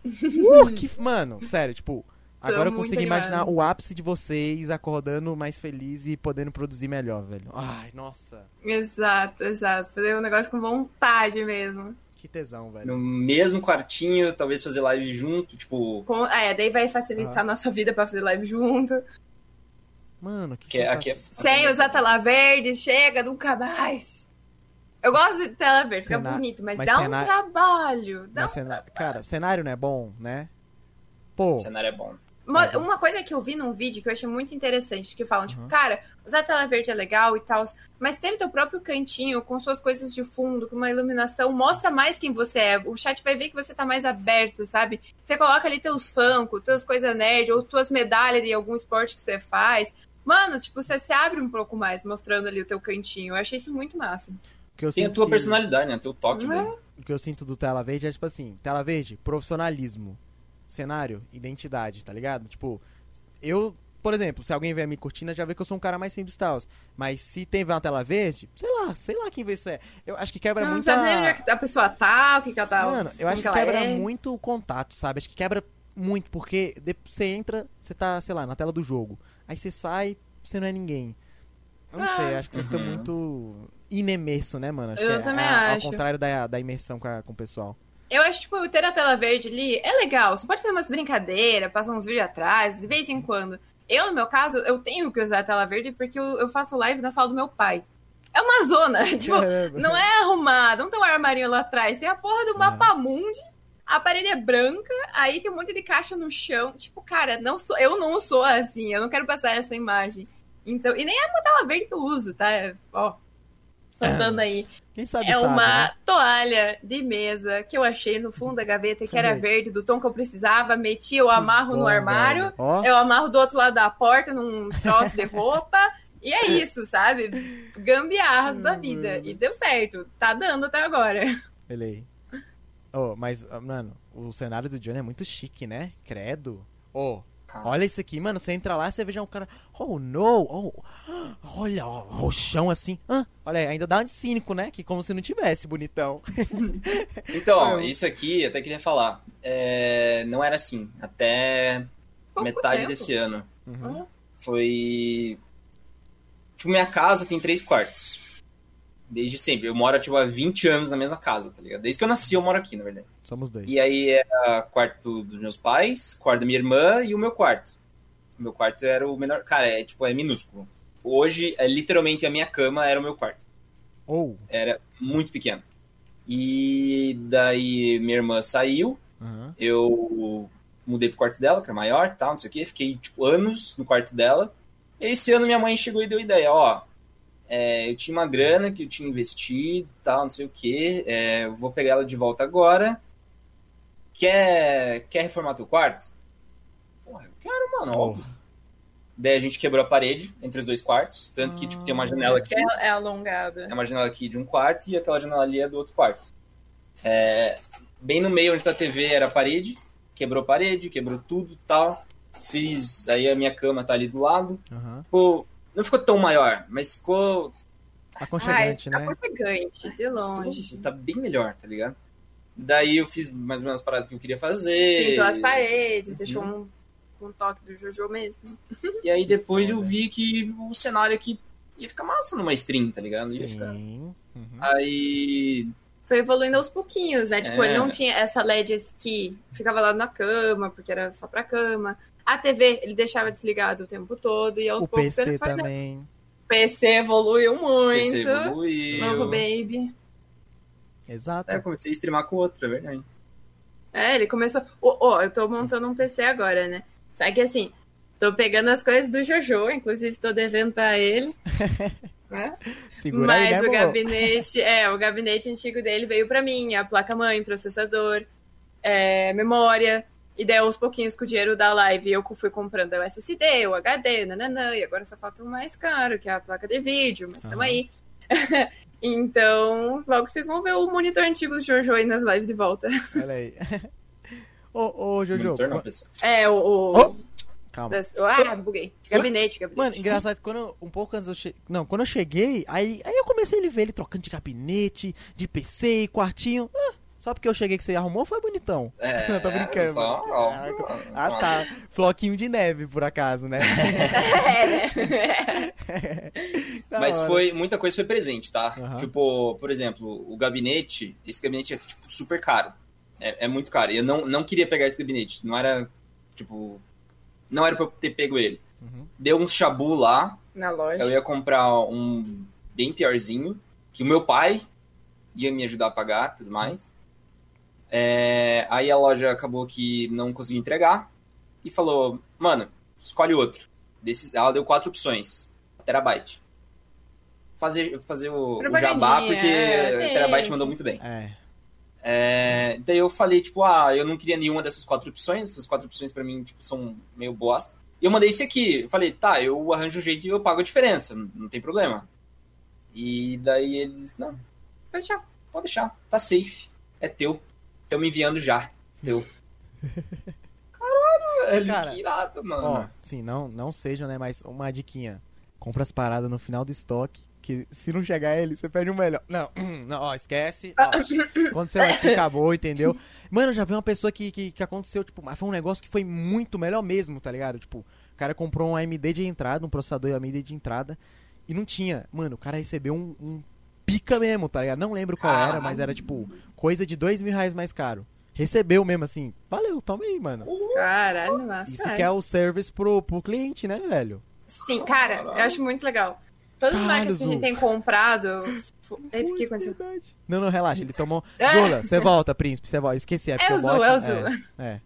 Uh, que, mano, sério, tipo. Agora eu consegui imaginar o ápice de vocês acordando mais feliz e podendo produzir melhor, velho. Ai, nossa. Exato, exato. Fazer um negócio com vontade mesmo. Que tesão, velho. No mesmo quartinho, talvez fazer live junto, tipo. Com, é, daí vai facilitar Ah. a nossa vida pra fazer live junto. Mano, que Que é, aqui é. Sem usar tela verde, chega, nunca mais. Eu gosto de tela verde, fica Cena- bonito, mas, mas dá cena- um trabalho. Dá Mas cena- Cara, cenário não é bom, né? Pô, O cenário é bom. Uma, Uhum. uma coisa que eu vi num vídeo que eu achei muito interessante, que falam, tipo, Uhum. cara, usar tela verde é legal e tal, mas ter teu próprio cantinho com suas coisas de fundo, com uma iluminação, mostra mais quem você é. O chat vai ver que você tá mais aberto, sabe? Você coloca ali teus funkos, teus coisas nerd, ou tuas medalhas de algum esporte que você faz. Mano, tipo, você se abre um pouco mais mostrando ali o teu cantinho. Eu achei isso muito massa. Que eu Tem a tua que- personalidade, né? Teu toque, Não né? o que eu sinto do Tela Verde é tipo assim, Tela Verde, profissionalismo. Cenário, identidade, tá ligado? Tipo, eu, por exemplo, se alguém ver a minha cortina, já vê que eu sou um cara mais simples e tal. Mas se tem uma tela verde, sei lá, sei lá quem vê isso é. Eu acho que quebra Você não muito sabe nem a... onde é que a pessoa tá, o que, que ela tá. Mano, eu acho que ela quebra é. muito o contato, sabe? Acho que quebra muito, porque você entra, você tá, sei lá, na tela do jogo. Aí você sai, você não é ninguém. Eu não Ah. sei, acho que você fica Uhum. muito inemerso, né, mano? Acho Eu é, também é ao acho. contrário da, da imersão com, a- com o pessoal. Eu acho, tipo, ter a tela verde ali é legal. Você pode fazer umas brincadeiras, passar uns vídeos atrás, de vez em quando. Eu, no meu caso, eu tenho que usar a tela verde porque eu, eu faço live na sala do meu pai. É uma zona. tipo, Caramba. não é arrumada, não tem um armarinho lá atrás. Tem a porra do mapa mundi, a parede é branca, aí tem um monte de caixa no chão. Tipo, cara, não sou, eu não sou assim, eu não quero passar essa imagem. Então, e nem é uma tela verde que eu uso, tá? É, Ó, soltando aí. Quem sabe É sabe, uma né? toalha de mesa que eu achei no fundo da gaveta que era verde, do tom que eu precisava. Meti, eu amarro Bom, no armário, eu amarro do outro lado da porta num troço de roupa. E é isso, sabe? Gambiarras da vida. E deu certo. Tá dando até agora. ele aí. Oh, mas, mano, o cenário do Johnny é muito chique, né? Credo. Oh, olha isso aqui, mano. Você entra lá, você vê já um cara. Oh, no! Oh, olha, ó, roxão assim. Ah, olha ainda dá um de cínico, né? Que como se não tivesse, bonitão. Então, isso aqui, eu até queria falar. É, não era assim. Até Pouco metade tempo. desse ano. Uhum. Foi. Tipo, minha casa tem três quartos. Desde sempre. Eu moro, tipo, há 20 anos na mesma casa, tá ligado? Desde que eu nasci, eu moro aqui, na verdade. Somos dois. E aí era quarto dos meus pais, quarto da minha irmã e o meu quarto. O meu quarto era o menor. Cara, é tipo, é minúsculo. Hoje, é, literalmente, a minha cama era o meu quarto. Ou. Era muito pequeno. E daí minha irmã saiu, Aham. eu mudei pro quarto dela, que é maior e tal, não sei o quê. Fiquei, tipo, anos no quarto dela. Esse ano minha mãe chegou e deu ideia, ó. é, eu tinha uma grana que eu tinha investido e tal, não sei o que. eu vou pegar ela de volta agora. Quer, quer reformar teu quarto? Porra, eu quero, mano, óbvio. Daí a gente quebrou a parede entre os dois quartos. Tanto que, tipo, tem uma janela aqui. É, é alongada. É uma janela aqui de um quarto e aquela janela ali é do outro quarto. É, bem no meio onde tá a TV era a parede. Quebrou a parede, quebrou tudo e tal. Fiz. Aí a minha cama tá ali do lado. Aham. Ficou, não ficou tão maior, mas ficou. Aconchegante, Ai, né? aconchegante, de longe. Tá bem melhor, tá ligado? Daí eu fiz mais ou menos as paradas que eu queria fazer. Pintou as paredes, deixou Uhum. um, um toque do Jojo mesmo. E aí depois eu vi que o cenário aqui ia ficar massa numa stream, tá ligado? Ia ficar... Sim. Uhum. Aí. Foi evoluindo aos pouquinhos, né? Tipo, É. ele não tinha essa LED que ficava lá na cama, porque era só pra cama. A TV, ele deixava desligado o tempo todo, e aos O poucos ele PC foi... também. O PC evoluiu muito. PC evoluiu. Novo baby. Exato. Aí eu comecei a streamar com outro, é verdade. É, ele começou. Ó, ó, eu tô montando um PC agora, né? Só que assim, tô pegando as coisas do Jojo, inclusive tô devendo pra ele. né? Segura Mas aí, né, o gabinete, é, o gabinete antigo dele veio pra mim, a placa-mãe, processador, é, memória. E daí, aos pouquinhos, com o dinheiro da live, eu fui comprando o SSD, o HD, nananã, e agora só falta o mais caro, que é a placa de vídeo, mas tamo Aham. aí. então, logo vocês vão ver o monitor antigo do Jojo aí nas lives de volta. Olha aí. ô, ô, Jojo. Monitor não. É, o. o Oh! Calma. das- ah, buguei. Gabinete, gabinete. Mano, engraçado que quando eu- um pouco antes eu cheguei. Não, quando eu cheguei, aí, aí eu comecei a ele ver ele trocando de gabinete, de PC, quartinho. Ah, só porque eu cheguei que você arrumou foi bonitão. É, Eu tô brincando, Só, óbvio, Ah, mano. tá. Floquinho de neve, por acaso, né? é, Mas hora. foi, muita coisa foi presente, tá? Aham. Tipo, por exemplo, o gabinete, esse gabinete é tipo, super caro. É, é muito caro. E eu não, não queria pegar esse gabinete. Não era, tipo. Não era pra eu ter pego ele. Uhum. Deu uns chabu lá. Na Eu loja. ia comprar um bem piorzinho. Que o meu pai ia me ajudar a pagar tudo mais. É, aí a loja acabou que não conseguiu entregar. E falou, mano, escolhe outro. Desse, ela deu quatro opções. Terabyte. Fazer, fazer o, o jabá, porque é. Terabyte mandou muito bem. É. É, daí eu falei, tipo, ah, eu não queria nenhuma dessas quatro opções. Essas quatro opções pra mim, tipo, são meio bosta. E eu mandei esse aqui. Eu falei, tá, eu arranjo um jeito e eu pago a diferença. Não, não tem problema. E daí eles, não, pode deixar, pode deixar. Tá safe. É teu. Estão me enviando já. Teu. Caralho, velho. Cara, que irado, mano. Ó, sim, não, não sejam, né? Mas uma diquinha. Compra as paradas no final do estoque. Que se não chegar ele, você perde o melhor. Não, não, ó, esquece. Ó, quando você vai que acabou, entendeu? Mano, eu já vi uma pessoa que, que, que aconteceu, tipo, mas foi um negócio que foi muito melhor mesmo, tá ligado? Tipo, o cara comprou um AMD de entrada, um processador AMD de entrada, e não tinha. Mano, o cara recebeu um, um pica mesmo, tá ligado? Não lembro qual era, mas era, tipo, coisa de dois mil reais mais caro. Recebeu mesmo, assim. Valeu, toma aí, mano. Caralho, massa. Isso que é o service pro, pro cliente, né, velho? Sim, cara, eu acho muito legal. Todas as Caralho, marcas que a gente tem comprado. Eita, o que aconteceu? Não, não, relaxa, ele tomou. Zula, você volta, príncipe, você volta. Esqueci, é porque É o bot- é o Zu. É, é.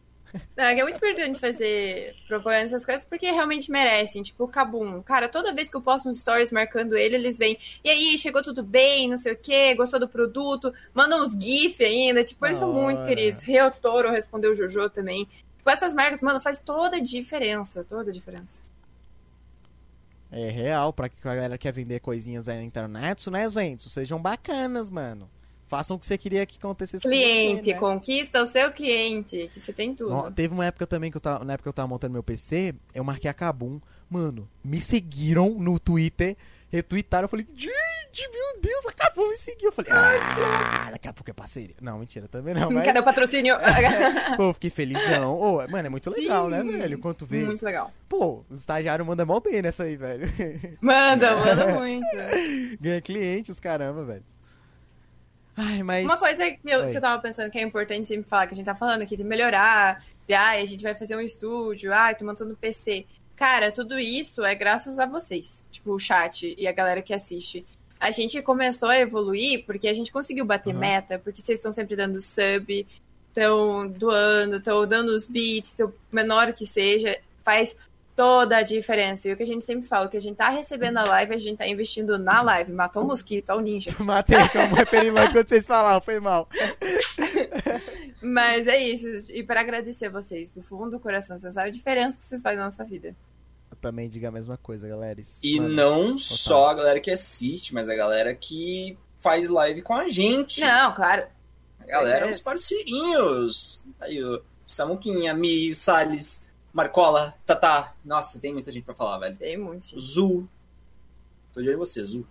É é muito importante fazer propaganda dessas coisas porque realmente merecem. Tipo, o Kabum. Cara, toda vez que eu posto nos stories marcando ele, eles vêm. E aí, chegou tudo bem, não sei o quê, gostou do produto, mandam uns GIF ainda. Tipo, eles são muito queridos. Toro respondeu o Jojo também. Tipo, essas marcas, mano, faz toda a diferença. Toda a diferença. É real, pra que a galera quer vender coisinhas aí na internet, né, gente? Sejam bacanas, mano. Façam o que você queria que acontecesse Cliente, com você, né? conquista o seu cliente, que você tem tudo. Nó- Teve uma época também que eu tava. Na época que eu tava montando meu PC, eu marquei a Kabum. Mano, me seguiram no Twitter, retweetaram. Eu falei, gente, meu Deus, a Kabum me seguiu. Eu falei, ah, daqui a pouco é parceria. Não, mentira, também não. Mas, Cadê o patrocínio? pô, fiquei felizão. Ô, mano, é muito legal, né, Sim. velho? Quanto vê. Muito legal. Pô, o estagiário manda mó bem nessa aí, velho. Manda, manda muito. Ganha cliente, os caramba, velho. Ai, mas. Uma coisa que eu, Oi. que eu tava pensando que é importante sempre falar, que a gente tá falando aqui de melhorar, de ai, a gente vai fazer um estúdio, ai, tô montando um PC. Cara, tudo isso é graças a vocês. Tipo, o chat e a galera que assiste. A gente começou a evoluir porque a gente conseguiu bater Aham. meta, porque vocês estão sempre dando sub, estão doando, estão dando os beats, tão menor que seja, faz toda a diferença. E o que a gente sempre fala, o que a gente tá recebendo na live, a gente tá investindo na live. Matou um mosquito, o ninja. Matei, como referindo lá enquanto vocês falavam, foi mal. Mas é isso. E para agradecer vocês, do fundo do coração. Vocês sabem a diferença que vocês fazem na nossa vida. Eu também digo a mesma coisa, galera. Isso, E mano, não só a galera que assiste, mas a galera que faz live com a gente. Não, claro. A galera, os parceirinhos. Aí o Samuquinha, Mi, o Salles, Marcola, Tatá. Nossa, tem muita gente pra falar, velho. Tem muito. Zu. Tô de olho em você, Zu.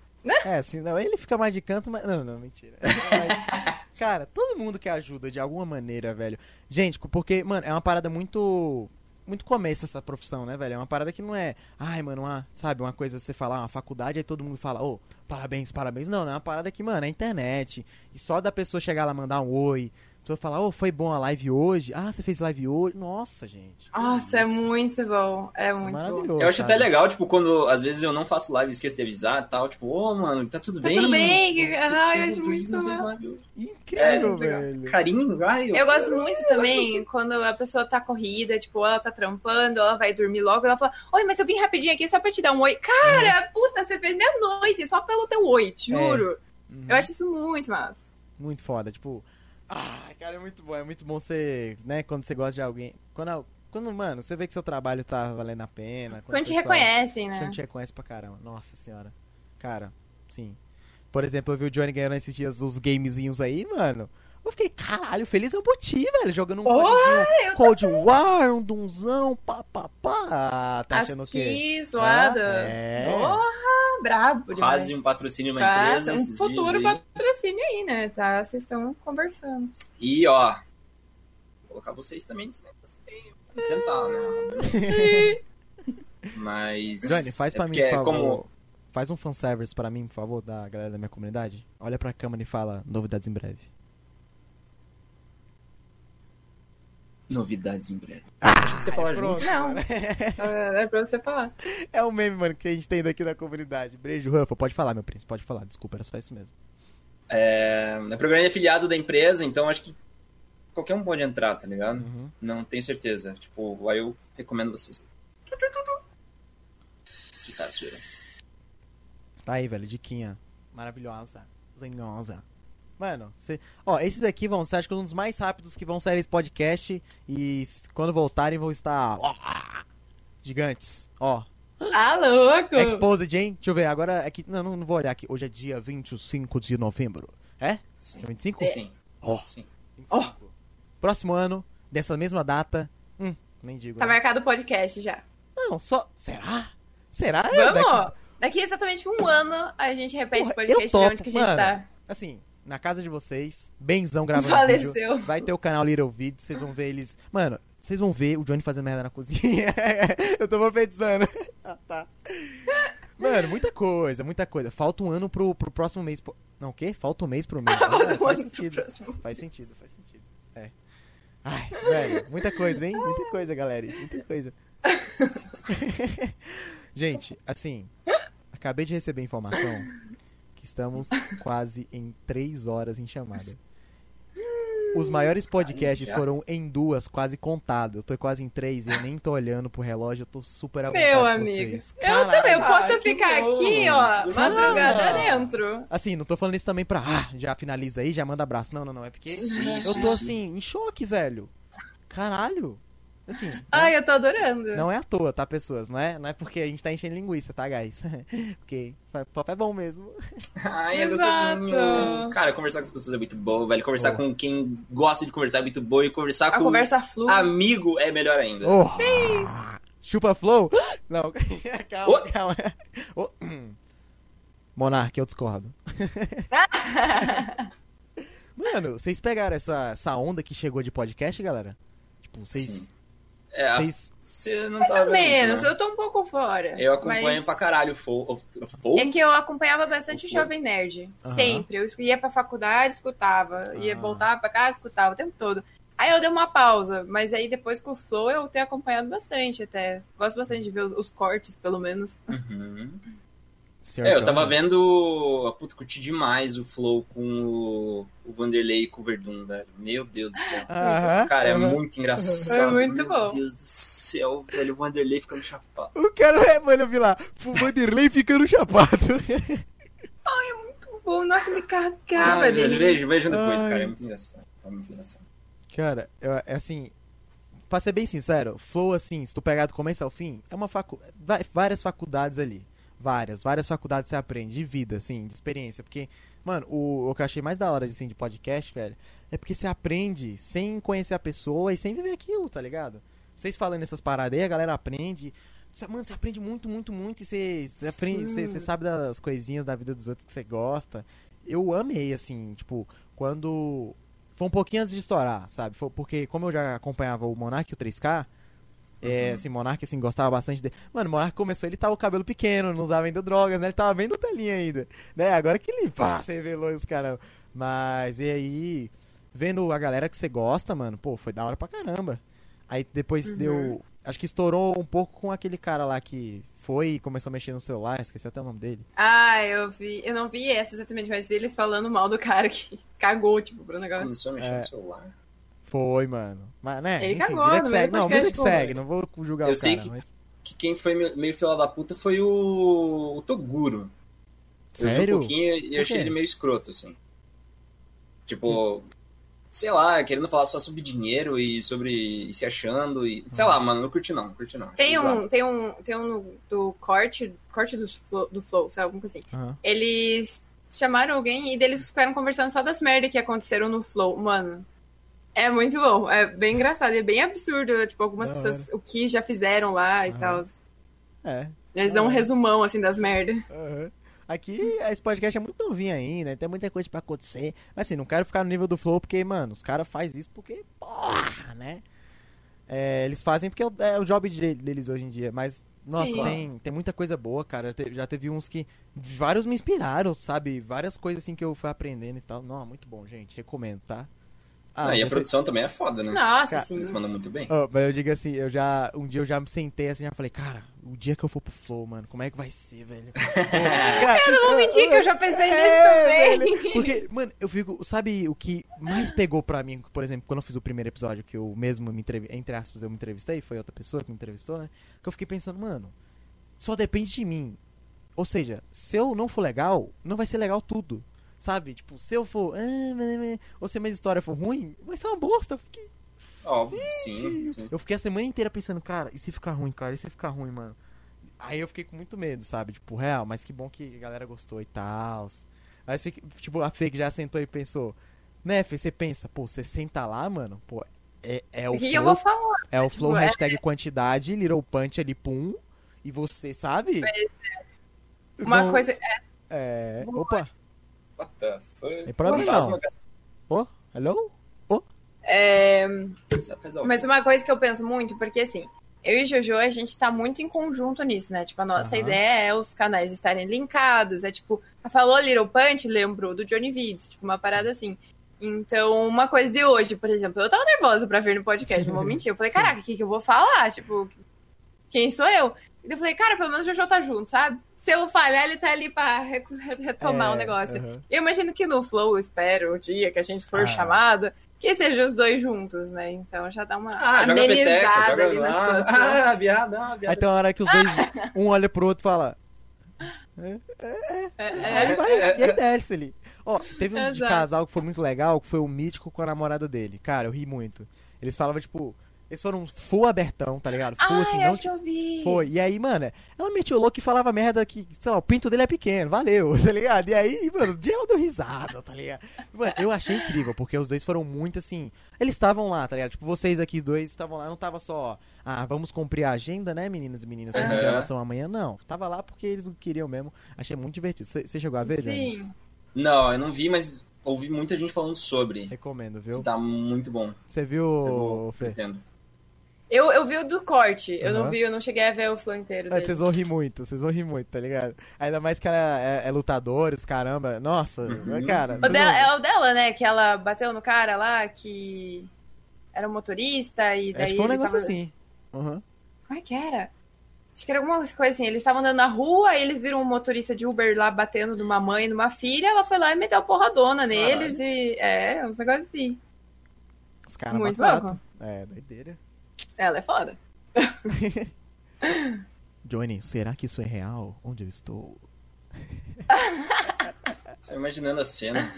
É, assim, não, ele fica mais de canto, mas. Não, não, mentira. Mas, cara, todo mundo que ajuda de alguma maneira, velho. Gente, porque, mano, é uma parada muito. Muito começo essa profissão, né, velho? É uma parada que não é. Ai, mano, uma, sabe, uma coisa você falar, uma faculdade, aí todo mundo fala, ô, parabéns, parabéns. Não, não é uma parada que, mano, é internet. E só da pessoa chegar lá mandar um oi. Tu falar, ô, foi bom a live hoje? Ah, você fez live hoje? Nossa, gente. Nossa, é isso. muito bom. É muito bom. Eu acho sabe? até legal, tipo, quando às vezes eu não faço live e esqueço de avisar e tal. Tipo, ô, mano, tá tudo Tá bem? tudo bem? Ai, eu Tudo acho muito bom. Incrível, É, velho. Carinho, ai, Eu gosto muito também quando a pessoa tá corrida, tipo, ela tá trampando, ela vai dormir logo, ela fala, oi, mas eu vim rapidinho aqui só pra te dar um oi. Cara, puta, você fez meia-noite só pelo teu oi, te juro. Uhum. Eu acho isso muito massa. Muito foda, tipo. Ah, cara, é muito bom. É muito bom você, né, quando você gosta de alguém. Quando, quando mano, você vê que seu trabalho tá valendo a pena. Quando te o pessoal- reconhecem, Quando né? te reconhece pra caramba. Nossa senhora. Cara, sim. Por exemplo, eu vi o Johnny ganhando esses dias os gamezinhos aí, mano. Eu fiquei, caralho, feliz eu por ti, velho. Jogando um Porra, Cold War, um dunzão, pá, pá, pá. Tá achando o As Ah, da... é. Porra, brabo demais. Quase um patrocínio uma Quase, empresa. um futuro patrocínio aí, né? Tá, vocês estão conversando. E, ó, vou colocar vocês também nesse negócio. Vou tentar, né? Mas. Johnny, faz é pra mim, porque por é favor. como Faz um fanservice pra mim, por favor, da galera da minha comunidade. Olha pra câmera e fala novidades em breve. Novidades em breve. Acho que você falar pronto. junto. Não, é pra você falar. É o meme, mano, que a gente tem daqui da comunidade. Beijo, Rafa. Pode falar, meu príncipe, pode falar. Desculpa, era só isso mesmo. É, é programa de afiliado da empresa, então acho que qualquer um pode entrar, tá ligado? Uhum. Não tenho certeza. Tipo, aí eu recomendo vocês. Sucesso. Tá aí, velho, diquinha. Maravilhosa. Zenhosa. Mano, cê... ó, esses aqui vão ser, acho que um dos mais rápidos que vão sair esse podcast. E quando voltarem vão estar. ó, gigantes. Ó, Ah, louco! Exposed, hein? Deixa eu ver, agora é que. Não, não, vou olhar aqui. Hoje é dia 25 de novembro. É? Sim. Dia 25? Sim. Ó, Sim. 25. Próximo ano, dessa mesma data. Hum, nem digo. Tá né? marcado o podcast já. Não, só. Será? Será? É, Vamos! daqui- Daqui exatamente um ano a gente repete Porra, esse podcast de topo, onde que a gente mano. tá. Assim, na casa de vocês, benzão gravando Faleceu. vídeo. Vai ter o canal Little Vid, vocês vão ver eles. Mano, vocês vão ver o Johnny fazendo merda na cozinha. eu tô profetizando. ah, tá. Mano, muita coisa, muita coisa. Falta um ano pro, pro próximo mês. pô. Não, o quê? Falta um mês pro mês. Ah, faz pro sentido. Faz sentido, faz sentido. É. Ai, velho, muita coisa, hein? Muita coisa, galera. Muita coisa. Gente, assim, acabei de receber informação estamos quase em três horas em chamada. Os maiores podcasts foram em duas, quase contadas. Eu tô quase em três e eu nem tô olhando pro relógio, eu tô super à Meu amigo. vocês. Eu também, eu posso ficar bom. aqui, ó, madrugada Ah. dentro. Assim, não tô falando isso também pra, ah, já finaliza aí, já manda abraço. Não, não, não, é porque Sim, eu sim, tô sim. assim, em choque, velho. Caralho. Assim, Ai, eu tô adorando. Não é à toa, tá, pessoas? Não é, não é porque a gente tá enchendo linguiça, tá, guys? porque o papo é bom mesmo. Ai, é Exato. Cara, conversar com as pessoas é muito bom, velho. Conversar Boa. com quem gosta de conversar é muito bom. E conversar A com conversa flui. amigo é melhor ainda. Oh, chupa flow? Não, calma, Oh. calma. Oh, Monark, eu discordo. Mano, vocês pegaram essa, essa onda que chegou de podcast, galera? Tipo, vocês. Sim. É, Vocês. você não Mais tá ou menos, vendo, né? eu tô um pouco fora. Eu acompanho mas... pra caralho o Fo- É que eu acompanhava bastante o Flow. Jovem Nerd. Aham. Sempre. Eu ia pra faculdade, escutava. Ia Ah. voltar pra casa, escutava o tempo todo. Aí eu dei uma pausa, mas aí depois com o Flow eu tenho acompanhado bastante até. Gosto bastante de ver os, os cortes, pelo menos. Uhum. Sr. É, eu tava vendo. Puta, curti demais o Flow com o, o Vanderlei e com o Verdun, velho. Meu Deus do céu. Cara, é muito engraçado. É muito Meu bom. Deus do céu, velho. O Vanderlei ficando chapado. O cara, é, mano, eu vi lá, o Vanderlei ficando chapado. Bom, nossa, me Ah, cagava dele. Vejam, vejam depois, Ai. cara. É muito engraçado. É muito engraçado. Cara, eu, é assim, pra ser bem sincero, Flow, assim, se tu pegar do começo ao fim, é uma facu... va- várias faculdades ali. Várias, várias faculdades você aprende, de vida, assim, de experiência. Porque, mano, o, o que eu achei mais da hora, assim, de podcast, velho, é porque você aprende sem conhecer a pessoa e sem viver aquilo, tá ligado? Vocês falando essas paradas aí, a galera aprende. Mano, você aprende muito, muito, muito e você, você aprende, você, você sabe das coisinhas da vida dos outros que você gosta. Eu amei, assim, tipo, quando foi um pouquinho antes de estourar, sabe? Foi porque, como eu já acompanhava o Monark e o 3K, é, Uhum. assim, Monark, assim, gostava bastante dele. Mano, o Monark começou, ele tava com o cabelo pequeno, não usava ainda drogas, né? Ele tava bem no telinha ainda, né? Agora que ele, pá, você revelou os caramba. Mas, e aí, vendo a galera que você gosta, mano, pô, foi da hora pra caramba. Aí depois Uhum. deu, acho que estourou um pouco com aquele cara lá que foi e começou a mexer no celular, esqueci até o nome dele. Ah, eu vi. Eu não vi essa exatamente, mas vi eles falando mal do cara que cagou, tipo, pro negócio. Começou a mexer É. no celular. Foi, mano. Mas, né? Ele enfim, cagou vida que no segue. Não, vida que segue, não vou julgar Eu o sei cara, que- mas... Que quem foi meio, fila da puta foi o, o Toguro. Eu vi Sério? um pouquinho e eu achei ele meio escroto, assim. Tipo, sei lá, querendo falar só sobre dinheiro e sobre se achando e. Sei lá, mano, não curti não, não curti não. Tem um, tem um, tem um no- do corte, corte do flow, do flow, sabe? Alguma coisa assim. Eles chamaram alguém e deles ficaram conversando só das merdas que aconteceram no flow. Mano, é muito bom. É bem engraçado e é bem absurdo. Tipo, algumas Da pessoas, o que já fizeram lá e Aham. tal. É. Eles dão um resumão, assim, das merdas. Aham. Aqui, esse podcast é muito novinho ainda, tem muita coisa pra acontecer. Mas assim, não quero ficar no nível do Flow, porque, mano, os caras fazem isso porque, porra, né? É, eles fazem porque é o, é o job de- deles hoje em dia. Mas, nossa, Sim. tem, tem muita coisa boa, cara. Te- Já teve uns que. Vários me inspiraram, sabe? Várias coisas assim que eu fui aprendendo e tal. Não, muito bom, gente. Recomendo, tá? Ah, e a você- produção também é foda, né? Nossa, Cara, sim. Eles mandam muito bem. Ó, mas eu digo assim, eu já. Um dia eu já me sentei assim e já falei, cara, o dia que eu for pro Flow, mano, como é que vai ser, velho? Cara, Eu não vou mentir que eu já pensei nisso É, também. velho, Porque, mano, eu fico. Sabe o que mais pegou pra mim, por exemplo, quando eu fiz o primeiro episódio, que eu mesmo me entrevistei, entre aspas, eu me entrevistei, foi outra pessoa que me entrevistou, né? Que eu fiquei pensando, mano, só depende de mim. Ou seja, se eu não for legal, não vai ser legal tudo. Sabe? Tipo, se eu for. ah, Ou se a minha história for ruim, vai ser uma bosta. Eu fiquei, Óbvio, sim, sim. eu fiquei a semana inteira pensando, cara, e se ficar ruim, cara, e se ficar ruim, mano? Aí eu fiquei com muito medo, sabe? Tipo, real, mas que bom que a galera gostou e tal. Fica- tipo, a Fê que já sentou e pensou, né, Fê, você pensa, pô, você senta lá, mano, pô, é, é o que flow, eu vou falar? é o Tipo, flow é- hashtag quantidade, little punch ali, pum, e você, sabe? Uma Não- coisa. É, opa, What the fuck? Tem pra mim, Fantasma, ô, hello? É, fez ao Mas uma coisa que eu penso muito, porque assim, eu e Jojo, a gente tá muito em conjunto nisso, né? Tipo, a nossa Aham. ideia é os canais estarem linkados. É tipo, a falou Little Punch, lembrou do Johnny Vids, tipo, uma parada assim. Então, uma coisa de hoje, por exemplo, eu tava nervosa pra vir no podcast, não vou mentir. Eu falei, caraca, o que, que eu vou falar? Tipo, quem sou eu? E eu falei, cara, pelo menos o Jojo tá junto, sabe? Se eu falhar, ele tá ali pra re- re- retomar É, o negócio. Eu imagino que no Flow, eu espero, o dia que a gente for Ah. chamado, que sejam os dois juntos, né? Então já dá uma Ah, amenizada joga ali na situação. Ah, viado, ah, Aí viado. tem uma hora que os dois, um olha pro outro e fala, É, Aí é, vai, e aí desce ali. Ó, teve um de Exato. casal que foi muito legal, que foi o Mítico com a namorada dele. Cara, eu ri muito. Eles falavam, tipo, eles foram full abertão, tá ligado? Full Ai, assim, acho não que eu vi. foi. E aí, mano, ela metia o louco e falava merda que, sei lá, o pinto dele é pequeno, valeu, tá ligado? E aí, mano, o dia ela deu risada, tá ligado? Mano, eu achei incrível, porque os dois foram muito assim. Eles estavam lá, tá ligado? Tipo, vocês aqui dois estavam lá, não tava só, ah, vamos cumprir a agenda, né, meninas e meninas, Aham. gravação amanhã, não. Tava lá porque eles queriam mesmo. Achei muito divertido. Você chegou a ver? Sim. Não, eu não vi, mas ouvi muita gente falando sobre. Recomendo, Que viu? tá muito bom. Você viu, vou, Fê? entendo. Eu, eu vi o do corte. Eu não vi, eu não cheguei a ver o flow inteiro É, dele. Vocês vão rir muito, vocês vão rir muito, tá ligado? Ainda mais que ela é, é lutadores, caramba. Nossa, Uhum. né, cara. O dela, é o dela, né? Que ela bateu no cara lá, que era um motorista e daí É tipo um negócio tava- assim. Uhum. Como é que era? Acho que era alguma coisa assim. Eles estavam andando na rua, aí eles viram um motorista de Uber lá batendo numa mãe e numa filha. Ela foi lá e meteu a porradona neles e. É, uns negócios assim. Os caras Muito louco. É, doideira. Ela é foda. Johnny, será que isso é real? Onde eu estou? Tô imaginando a cena.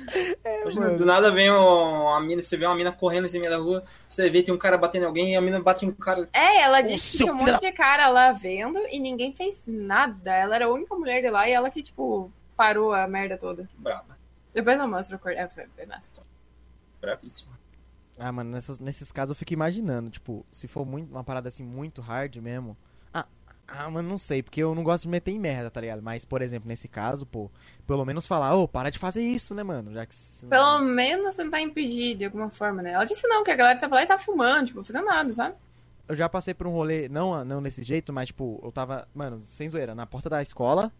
Imaginando, mano. do nada vem uma mina, você vê uma mina correndo em cima da rua, você vê tem um cara batendo em alguém e a mina bate em um cara. É, ela disse que tinha um monte de cara lá vendo e ninguém fez nada. Ela era a única mulher de lá e ela que, tipo, parou a merda toda. Brava. Depois eu mostro a cor. É, foi, foi massa. Bravíssima. Ah, mano, nessas- nesses casos eu fico imaginando, tipo, se for muito, uma parada assim muito hard mesmo. Ah, ah, mano, não sei, porque eu não gosto de meter em merda, tá ligado? Mas, por exemplo, nesse caso, pô, pelo menos falar, ô, para de fazer isso, né, mano? Já que. Pelo menos tentar impedir de alguma forma, né? Ela disse não, que a galera tava lá e tava filmando, tipo, fazendo nada, sabe? Eu já passei por um rolê, não, não desse jeito, mas, tipo, eu tava, mano, sem zoeira, na porta da escola,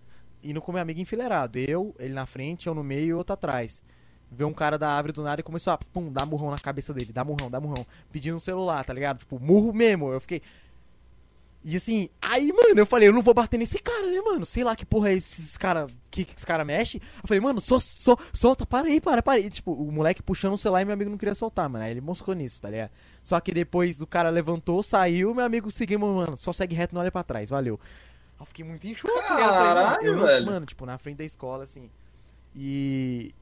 indo com meu amigo enfileirado. Eu, ele na frente, eu no meio e outro atrás. Vê um cara da árvore do nada e começou a, pum, dar murrão na cabeça dele, dá murrão, dá murrão. Pedindo um celular, tá ligado? Tipo, murro mesmo. Eu fiquei. E assim, aí, mano, eu falei, eu não vou bater nesse cara, né, mano? Sei lá que porra é esses cara. Que, que esse cara mexe. Eu falei, mano, só, só, solta, para aí, para, para. E, tipo, o moleque puxando o celular e meu amigo não queria soltar, mano. Aí ele moscou nisso, tá ligado? Só que depois o cara levantou, saiu, meu amigo seguiu, mano, só segue reto, não olha pra trás, valeu. Aí Eu fiquei muito em choque? Eu falei, mano, Caralho, eu velho. Mano, tipo, na frente da escola, assim. E.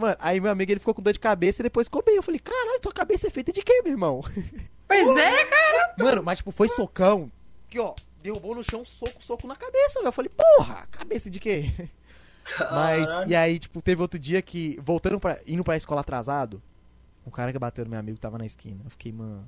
Mano, aí meu amigo ele ficou com dor de cabeça e depois ficou bem. Eu falei, caralho, tua cabeça é feita de quê, meu irmão? Pois é, cara. Mano, mas tipo, foi socão. Que ó, derrubou no chão, soco, soco na cabeça, velho. Eu falei, porra, cabeça de quê? Mas, e aí, tipo, teve outro dia que, voltando pra, indo pra escola atrasado, o cara que bateu no meu amigo tava na esquina. Eu fiquei, mano.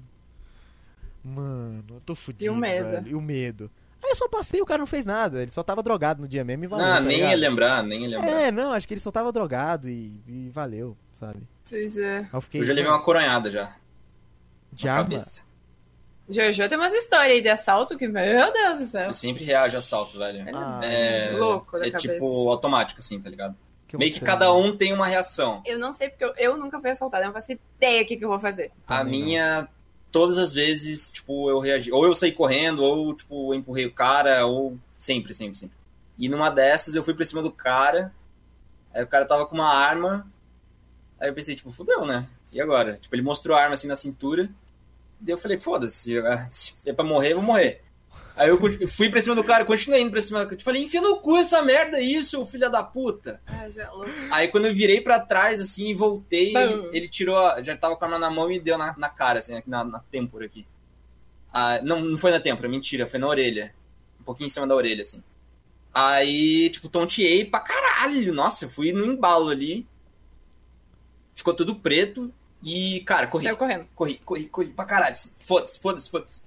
Mano, eu tô fudido. E o medo? velho, E o medo. Aí eu só passei o cara não fez nada. Ele só tava drogado no dia mesmo e valeu. Não, tá nem ligado? ia lembrar, nem ia lembrar. É, não, acho que ele só tava drogado e, e valeu, sabe? Pois é. Eu fiquei. Eu já levei uma coronhada já. de cabeça. Jojo tem umas histórias aí de assalto que, meu Deus do céu. Eu sempre reajo a assalto, velho. Ah, É, louco da é cabeça. tipo automático, assim, tá ligado? que Meio que cada um tem uma reação. Eu não sei porque eu, eu nunca fui assaltada, eu não faço ideia o que, que eu vou fazer. A Também não. Todas as vezes, tipo, eu reagi. Ou eu saí correndo, ou, tipo, eu empurrei o cara, ou sempre, sempre, sempre. E numa dessas eu fui pra cima do cara, aí o cara tava com uma arma, aí eu pensei, tipo, fudeu, né? E agora? Tipo, ele mostrou a arma assim na cintura, daí eu falei, foda-se, se é pra morrer, eu vou morrer. Aí eu fui pra cima do cara, continuei indo pra cima do cara. Eu falei, enfia no cu essa merda aí, seu filho da puta. Já louco. Aí quando eu virei pra trás, assim, e voltei, Bam. ele tirou, a- já tava com a arma na mão e deu na, na cara, assim, aqui na, na têmpora aqui. Ah, não, não foi na têmpora, mentira, foi na orelha. Um pouquinho em cima da orelha, assim. Aí, tipo, tonteei pra caralho. Nossa, fui no embalo ali. Ficou tudo preto e, cara, corri. Saiu correndo. Corri, corri, corri pra caralho. Foda-se, foda-se, foda-se.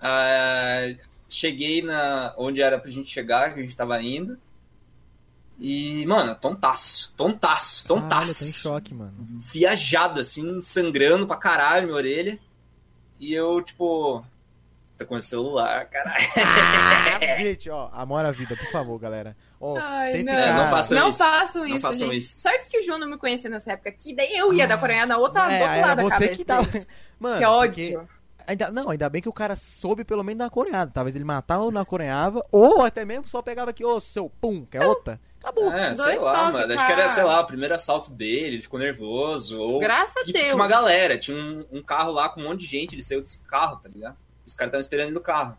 Ah, cheguei na onde era pra gente chegar, que a gente tava indo. E, mano, tontaço, tontaço, Caralho, eu tontaço. tô em choque, mano. Viajado, assim, sangrando pra caralho minha orelha. E eu, tipo. Tá com o celular, caralho. Gente, ó, amor à vida, por favor, galera. Ó, Ai, não. cara... Não façam não isso. façam Não isso, façam gente. isso. Sorte que o João não me conhecia nessa época aqui, daí eu ia dar coronhada na outra, do É, outro era lado da você cabeça. que tava... Mano, Que porque- ódio. Ainda, não, ainda bem que o cara soube pelo menos dar uma coreada. Talvez ele matava ou não coreava, ou até mesmo só pegava aqui, ô, seu pum, quer outra? Acabou. É, Dois sei lá, mano. Acho que era, cara. sei lá, o primeiro assalto dele, ele ficou nervoso. Ou... Graças a Deus. tinha uma galera, tinha um, um carro lá com um monte de gente, ele saiu desse carro, tá ligado? Os caras estavam esperando ele no carro.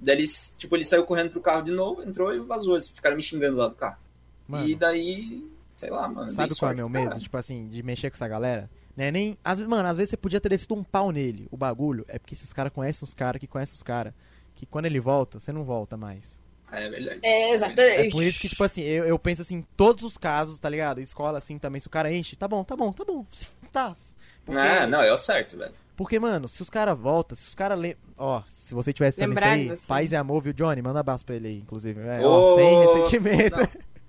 Daí ele, tipo, ele saiu correndo pro carro de novo, entrou e vazou. Eles ficaram me xingando lá do carro. Mano, E daí, sei lá, mano. sabe qual é sorte meu pro medo? cara. Tipo assim, de mexer com essa galera? Né, nem... Às, vezes- mano, às vezes você podia ter descido um pau nele. O bagulho é porque esses caras conhecem os caras que conhecem os caras. Que quando ele volta, você não volta mais. É verdade. É, exatamente. É por isso que, tipo assim, eu, eu penso assim, em todos os casos, tá ligado? Escola assim também, se o cara enche, tá bom, tá bom, tá bom. Tá. Porque, Não, não, é o certo, velho. porque, mano, se os caras voltam, se os caras lem... Ó, se você tivesse também isso aí, assim. paz e amor, viu, Johnny? Manda abraço pra ele aí, inclusive. É, Ô, ó, sem ressentimento.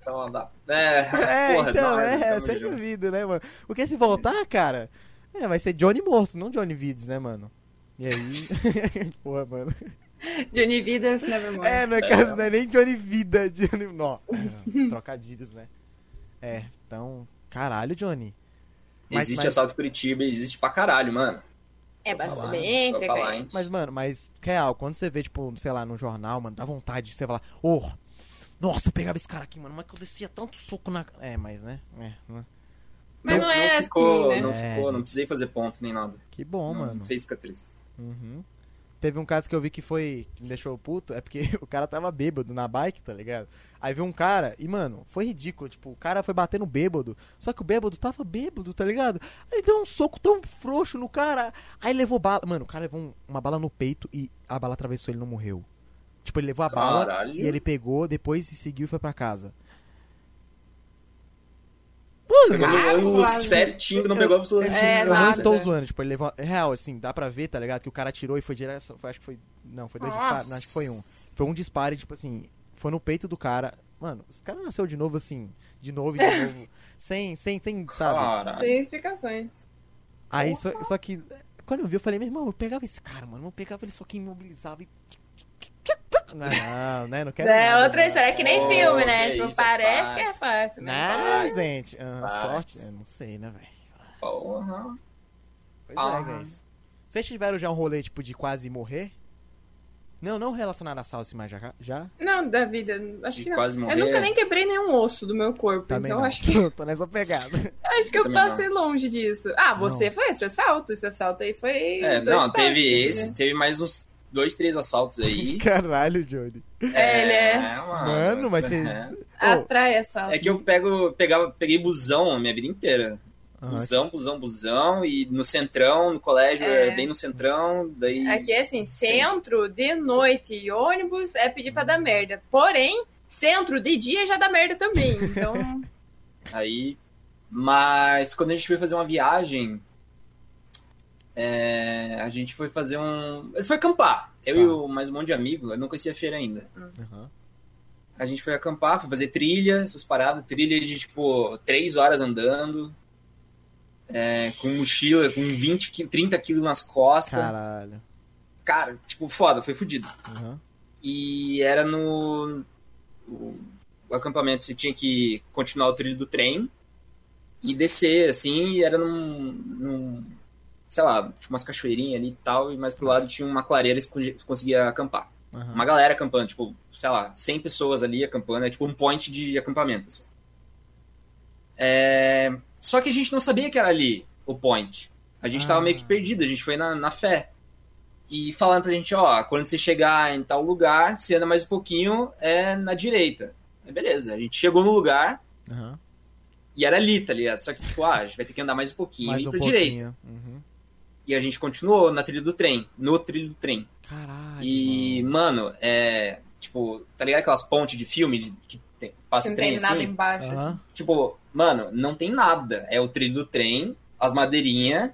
Então, dá. É, É, porra, então, não, é, tamo sem dúvida, né, mano? Porque se voltar, cara, é, vai ser Johnny morto, não Johnny Vides, né, mano? E aí. Porra, mano. Johnny Vidas, Nevermore. É, no caso, não é nem Johnny Vida, Johnny. Não, é, trocadilhos, né? É, então. Caralho, Johnny. Mas- Existe mas- assalto em Curitiba, existe pra caralho, mano. É bastante bem frequente. Mas, mano, mas, real, quando você vê, tipo, sei lá, no jornal, mano, dá vontade de você falar, ô, nossa, eu pegava esse cara aqui, mano, mas que eu descia tanto soco na. É, mas, né? É, né? Mas não, é ficou, assim, né? Não É, ficou, não gente. precisei fazer ponto nem nada. Que bom, não, mano. Não fez cicatriz. Uhum. Teve um caso que eu vi que foi. que me deixou puto, é porque o cara tava bêbado na bike, tá ligado? Aí veio um cara, e mano, foi ridículo. Tipo, o cara foi batendo bêbado, só que o bêbado tava bêbado, tá ligado? Aí ele deu um soco tão frouxo no cara. Aí levou bala. Mano, o cara levou um- uma bala no peito e a bala atravessou ele e não morreu. Tipo, ele levou a bala Caralho. e ele pegou, depois se seguiu e foi pra casa. Mano, Pegou Ah, certinho, não pegou absolutamente É, eu não estou zoando, tipo, ele levou. É real, assim, dá pra ver, tá ligado? Que o cara atirou e foi direto. Foi, acho que foi. Não, foi dois Nossa. disparos. Não, acho que foi um. Foi um disparo e, tipo assim, foi no peito do cara. Mano, esse cara nasceu de novo, assim, de novo e de novo. sem, sem, sem, sabe? Caralho. Tem explicações. Aí, só, só que. Quando eu vi, eu falei, meu irmão, eu pegava esse cara, mano. Eu pegava ele só que imobilizava e. Não, não, né? Não quero. é nada, outra né? história, é que nem Oh, filme, né? Tipo, isso, é parece que é fácil. mas Não, gente. ah, sorte. Eu não sei, né, velho? Porra. Pois Ah. é, guys. Vocês tiveram já um rolê, tipo, de quase morrer? Não, não relacionado a salsa, mas já? já? Não, da vida, acho De que não. quase morrer. Eu nunca nem quebrei nenhum osso do meu corpo, Também então não. acho que, Tô nessa pegada. acho que eu não. passei longe disso. Ah, você foi esse assalto, esse assalto aí foi. É, dois não, teve esse, né? teve mais uns dois, três assaltos aí. Caralho, Johnny. É, ele é. mano. Mano, mas você- É. Atrai assalto. É que eu pego, pegava, peguei busão a minha vida inteira. Aham. Busão, busão, busão. E no centrão, no colégio, é. É. bem no centrão. Daí. Aqui é assim, Sim. centro de noite e ônibus é pedir pra dar merda. Porém, centro de dia já dá merda também. Então, Aí. Mas quando a gente foi fazer uma viagem. É, a gente foi fazer um. Ele foi acampar. Eu Tá. e o, mais um monte de amigo. Eu não conhecia a feira ainda. Aham. A gente foi acampar, foi fazer trilha, essas paradas. Trilha de tipo três horas andando. é, com mochila, com 20, qui- 30 quilos nas costas. Caralho. Cara, tipo, foda, foi fudido. Aham. E era no. O, o acampamento você tinha que continuar o trilho do trem e descer, assim, e era num. num sei lá, tinha umas cachoeirinhas ali e tal, e mais pro lado tinha uma clareira e você conseguia acampar. Aham. Uma galera acampando, tipo, sei lá, 100 pessoas ali acampando, é tipo um point de acampamento. assim. É, Só que a gente não sabia que era ali o point. A gente tava Ah. meio que perdido, a gente foi na, na fé. E falaram pra gente, ó, quando você chegar em tal lugar, você anda mais um pouquinho, é na direita. Aí, beleza, a gente chegou no lugar Aham. e era ali, tá ligado? Só que, tipo, ah, a gente vai ter que andar mais um pouquinho Mais e ir um pra pouquinho. direita. Uhum. E a gente continuou na trilha do trem, no trilho do trem. Caralho. E, mano. mano, é. Tipo, tá ligado aquelas pontes de filme de- que tem, passa não o trem tem nada assim? embaixo. assim. Aham. Tipo, mano, não tem nada. É o trilho do trem, as madeirinhas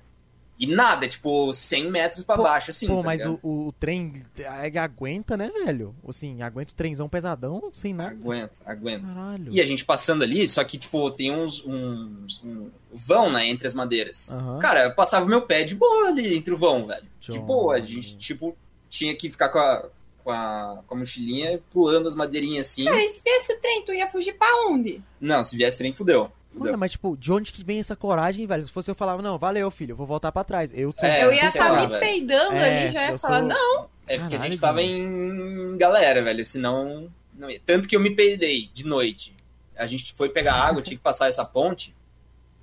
e nada. É tipo 100 metros pra Pô, baixo, assim. Pô, tá mas o, o trem é, aguenta, né, velho? Assim, aguenta o trenzão pesadão sem nada. Aguenta, aguenta. Caralho. E a gente passando ali, só que, tipo, tem uns. uns um vão, né, entre as madeiras. Aham. Cara, eu passava o meu pé de boa ali entre o vão, velho. De boa. A gente, tipo, tinha que ficar com a, com a, com a mochilinha pulando as madeirinhas assim. Cara, e se viesse o trem, tu ia fugir pra onde? Não, se viesse trem, fudeu. fudeu. Mano, mas tipo, de onde que vem essa coragem, velho? Se fosse eu falava, não, valeu, filho, eu vou voltar pra trás. Eu tô... É, eu ia estar lá, me peidando É, ali, já ia falar, sou- não. É porque a Caralho, gente tava em galera, velho. Senão. Não ia. Tanto que eu me peidei de noite. A gente foi pegar água, tinha que passar essa ponte.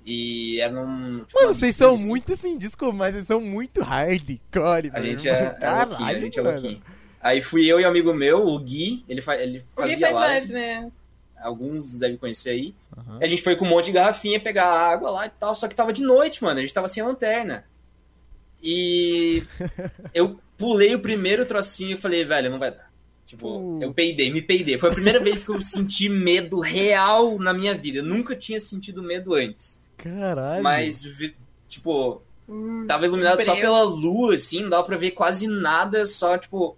E era num. tipo, Mano, vocês são assim. muito assim, desculpa, mas vocês são muito hardcore, A meu gente irmão. é, é louquinho, a Caralho, gente é louquinho. Aí fui eu e um amigo meu, o Gui, ele, fa ele fazia faz live, live também. alguns devem conhecer aí. Aham. A gente foi com um monte de garrafinha pegar água lá e tal, só que tava de noite, mano, a gente tava sem lanterna. E eu pulei o primeiro trocinho e falei, velho, não vai dar. Tipo, Pô. eu peidei, me peidei. Foi a primeira vez que eu senti medo real na minha vida. Eu nunca tinha sentido medo antes. Caralho. Mas, tipo, Hum, Tava iluminado só pela lua, assim, não dava pra ver quase nada, só, tipo,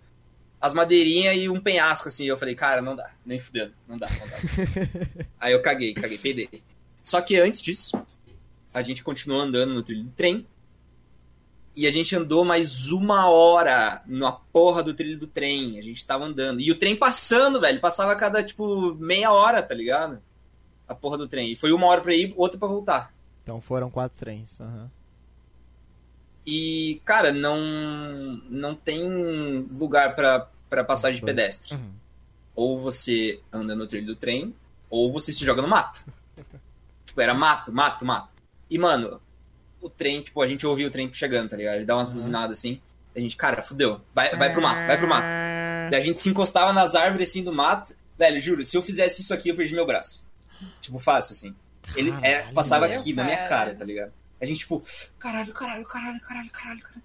as madeirinhas e um penhasco, assim. Eu falei, cara, não dá, nem fudendo, não dá, não dá. Aí eu caguei, caguei, peidei. Só que antes disso, a gente continuou andando no trilho do trem. E a gente andou mais uma hora na porra do trilho do trem. A gente tava andando. E o trem passando, velho. Passava a cada, tipo, meia hora, tá ligado? A porra do trem. E foi uma hora pra ir, outra pra voltar. Então foram quatro trens. aham. E, cara, não, não tem lugar pra, pra passagem de pedestre. Uhum. Ou você anda no trilho do trem, ou você se joga no mato. tipo, era mato, mato, mato. E, mano, o trem, tipo, a gente ouvia o trem chegando, tá ligado? Ele dá umas Uhum. buzinadas assim. A gente, cara, fudeu. Vai, vai pro mato, vai pro mato. Daí a gente se encostava nas árvores assim do mato. Velho, juro, se eu fizesse isso aqui, eu perdi meu braço. Tipo, fácil, assim. Ele é, Caralho, passava meu aqui na minha cara. cara, tá ligado? A gente, tipo, caralho, caralho, caralho, caralho, caralho, caralho.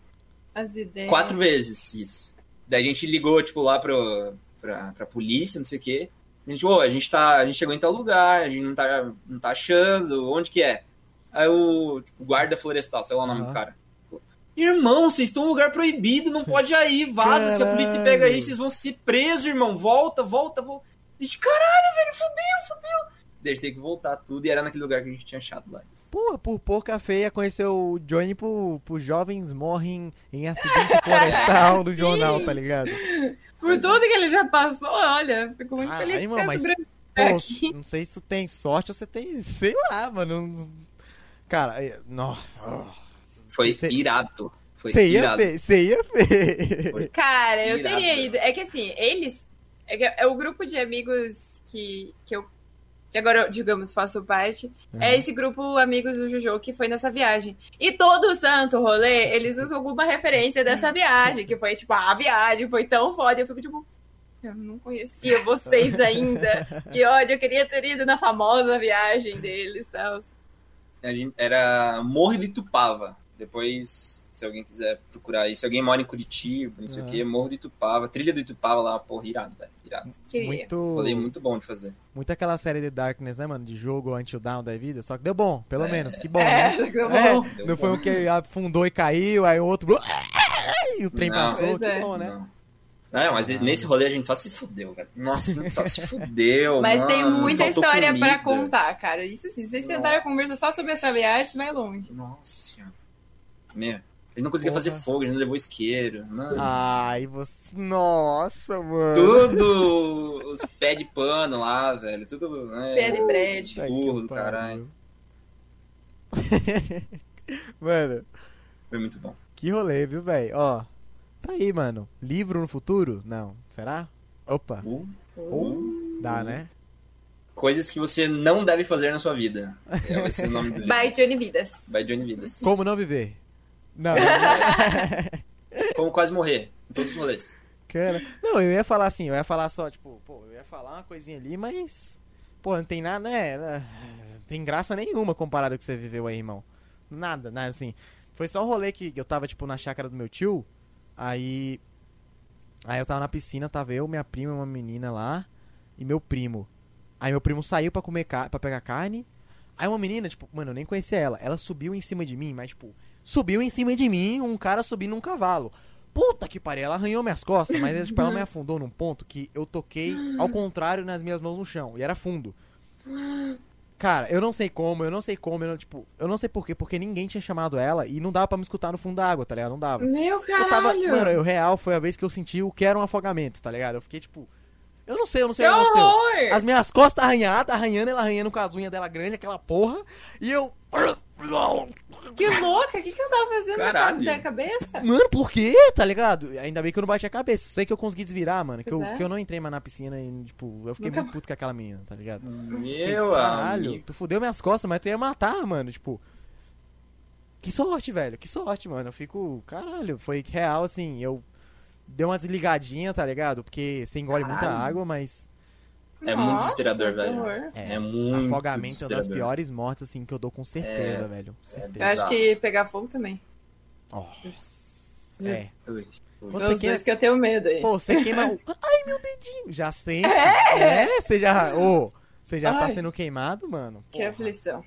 As ideias. Quatro vezes isso. Daí a gente ligou, tipo, lá pro, pra, pra polícia, não sei o quê. A gente, ô, a gente tá. A gente chegou em tal lugar, a gente não tá, não tá achando, onde que é? Aí o tipo, guarda florestal, sei lá o nome Aham. do cara. Irmão, vocês estão em um lugar proibido, não pode aí, vaza. Se a polícia pega aí, vocês vão ser presos, irmão. Volta, volta, volta. A gente, caralho, velho, fudeu, fudeu. Gente tem que voltar tudo e era naquele lugar que a gente tinha achado lá. Porra, por pouca feia conheceu o Johnny por, por jovens morrem em acidente florestal do jornal, tá ligado? Por tudo que ele já passou, olha, fico muito Ah, feliz aí, mano, mas- Pô, aqui. não sei se tu tem sorte ou você tem, sei lá, mano. Cara, é- não. Foi Cê- irado. Foi Você ia irado. ver, você ia ver. Cara, eu Irado. teria ido. É que assim, eles. É, que é o grupo de amigos que, que eu. Que agora, digamos, faço parte. É esse grupo Amigos do Juju que foi nessa viagem. E todo santo rolê, eles usam alguma referência dessa viagem. Que foi tipo, ah, a viagem foi tão foda. Eu fico tipo. Eu não conhecia vocês ainda. Que ódio, eu queria ter ido na famosa viagem deles e tal. A gente- era Morro de Itupava. Depois, se alguém quiser procurar aí, se alguém mora em Curitiba, não sei o Ah. que, Morro de Itupava, Trilha do Itupava lá, porra, irado, velho, irado. Queria. Muito, Rolê muito bom de fazer. muito aquela série de Darkness, né, mano? De jogo Until Down da vida. Só que deu bom, pelo É. menos. Que bom, É, né? tá É, bom. Deu não foi bom. um que afundou e caiu, aí o outro. E o trem Não. passou, que é. bom, né? Não. Não, mas Caralho. nesse rolê a gente só se fudeu, velho. Nossa, a gente só se fudeu. Mas tem mano, muita faltou história pra comida. contar, cara. Isso sim, se vocês sentarem a conversa só sobre essa viagem, você vai longe. Nossa senhora. Meu, gente não conseguia Porra. fazer fogo, gente não levou isqueiro. Mano. Ai, você. Nossa, mano. Tudo os pés de pano lá, velho. Tudo. Né, Pé de. Puta que burro do caralho. mano, Foi muito bom. que rolê, viu, velho? Ó, tá aí, mano. Livro no futuro? Não. Será? Opa, Uh, ou dá, né? Coisas que você não deve fazer na sua vida. É, vai ser o nome do livro. By Johnny Vidas. By Johnny Vidas. Como não viver? Não. Como quase morrer. Em todos os rolês. Cara, não, eu ia falar assim, eu ia falar só, tipo, pô, eu ia falar uma coisinha ali, mas. Pô, não tem nada, né? Não tem graça nenhuma comparado com o que você viveu aí, irmão. Nada, nada assim. Foi só um rolê que eu tava, tipo, na chácara do meu tio. Aí. Aí eu tava na piscina, tava eu, minha prima, uma menina lá, e meu primo. Aí meu primo saiu pra comer para pegar carne. Aí uma menina, tipo, mano, eu nem conhecia ela. Ela subiu em cima de mim, mas, tipo, subiu em cima de mim um cara subindo um cavalo. Puta que pariu, ela arranhou minhas costas, mas tipo, ela me afundou num ponto que eu toquei ao contrário nas minhas mãos no chão, e era fundo. Cara, eu não sei como, eu não sei como, eu não, tipo, eu não sei porquê, porque ninguém tinha chamado ela e não dava pra me escutar no fundo da água, tá ligado? Não dava. Meu caralho! Eu tava, mano, eu real foi a vez que eu senti o que era um afogamento, tá ligado? Eu fiquei tipo, eu não sei, eu não sei que o que aconteceu. horror! As minhas costas arranhadas, arranhando, ela arranhando com as unhas dela grande, aquela porra, e eu Que louca! O que, que eu tava fazendo Caralho. na cabeça? Mano, por quê? Tá ligado? Ainda bem que eu não bati a cabeça. Sei que eu consegui desvirar, mano. Que eu, é. que eu não entrei mais na piscina e, tipo, eu fiquei Nunca muito puto com aquela menina, tá ligado? Meu Caralho, amigo. tu fudeu minhas costas, mas tu ia matar, mano. Tipo. Que sorte, velho. Que sorte, mano. Eu fico. Caralho, foi real, assim. Eu dei uma desligadinha, tá ligado? Porque você engole muita Caralho. água, mas. É muito Nossa, desesperador, que velho. horror. É, muito afogamento é uma das piores mortes, assim, que eu dou com certeza, É. velho. Eu Certeza. acho que pegar fogo também. Nossa. É. Ui. Você São os queima- dois que eu tenho medo aí. Pô, você queima o. Ai, meu dedinho! Já sente. É, você já. Ô, você já tá Ai. sendo queimado, mano. que Porra. aflição.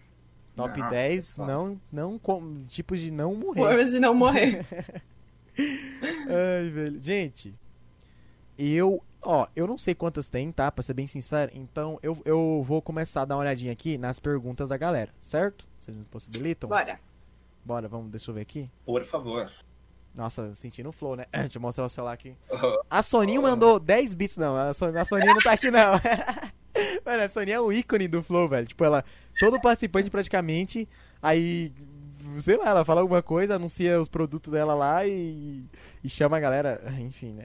Top Não, 10, foda. não, não, com, tipos de não morrer. Formas de não morrer. Ai, velho. Gente, eu, ó, eu não sei quantas tem, tá? Pra ser bem sincero. Então, eu, eu vou começar a dar uma olhadinha aqui nas perguntas da galera, certo? Vocês me possibilitam? Bora. Bora, vamos, deixa eu ver aqui. Por favor. Nossa, sentindo o flow, né? Deixa eu mostrar o celular aqui. A Soninho mandou 10 bits, não. A, Son a Soninha não tá aqui, não. Mano, a Soninha é o ícone do Flow, velho. Tipo, ela. Todo participante praticamente. Aí sei lá, ela fala alguma coisa, anuncia os produtos dela lá e, e chama a galera. Enfim, né?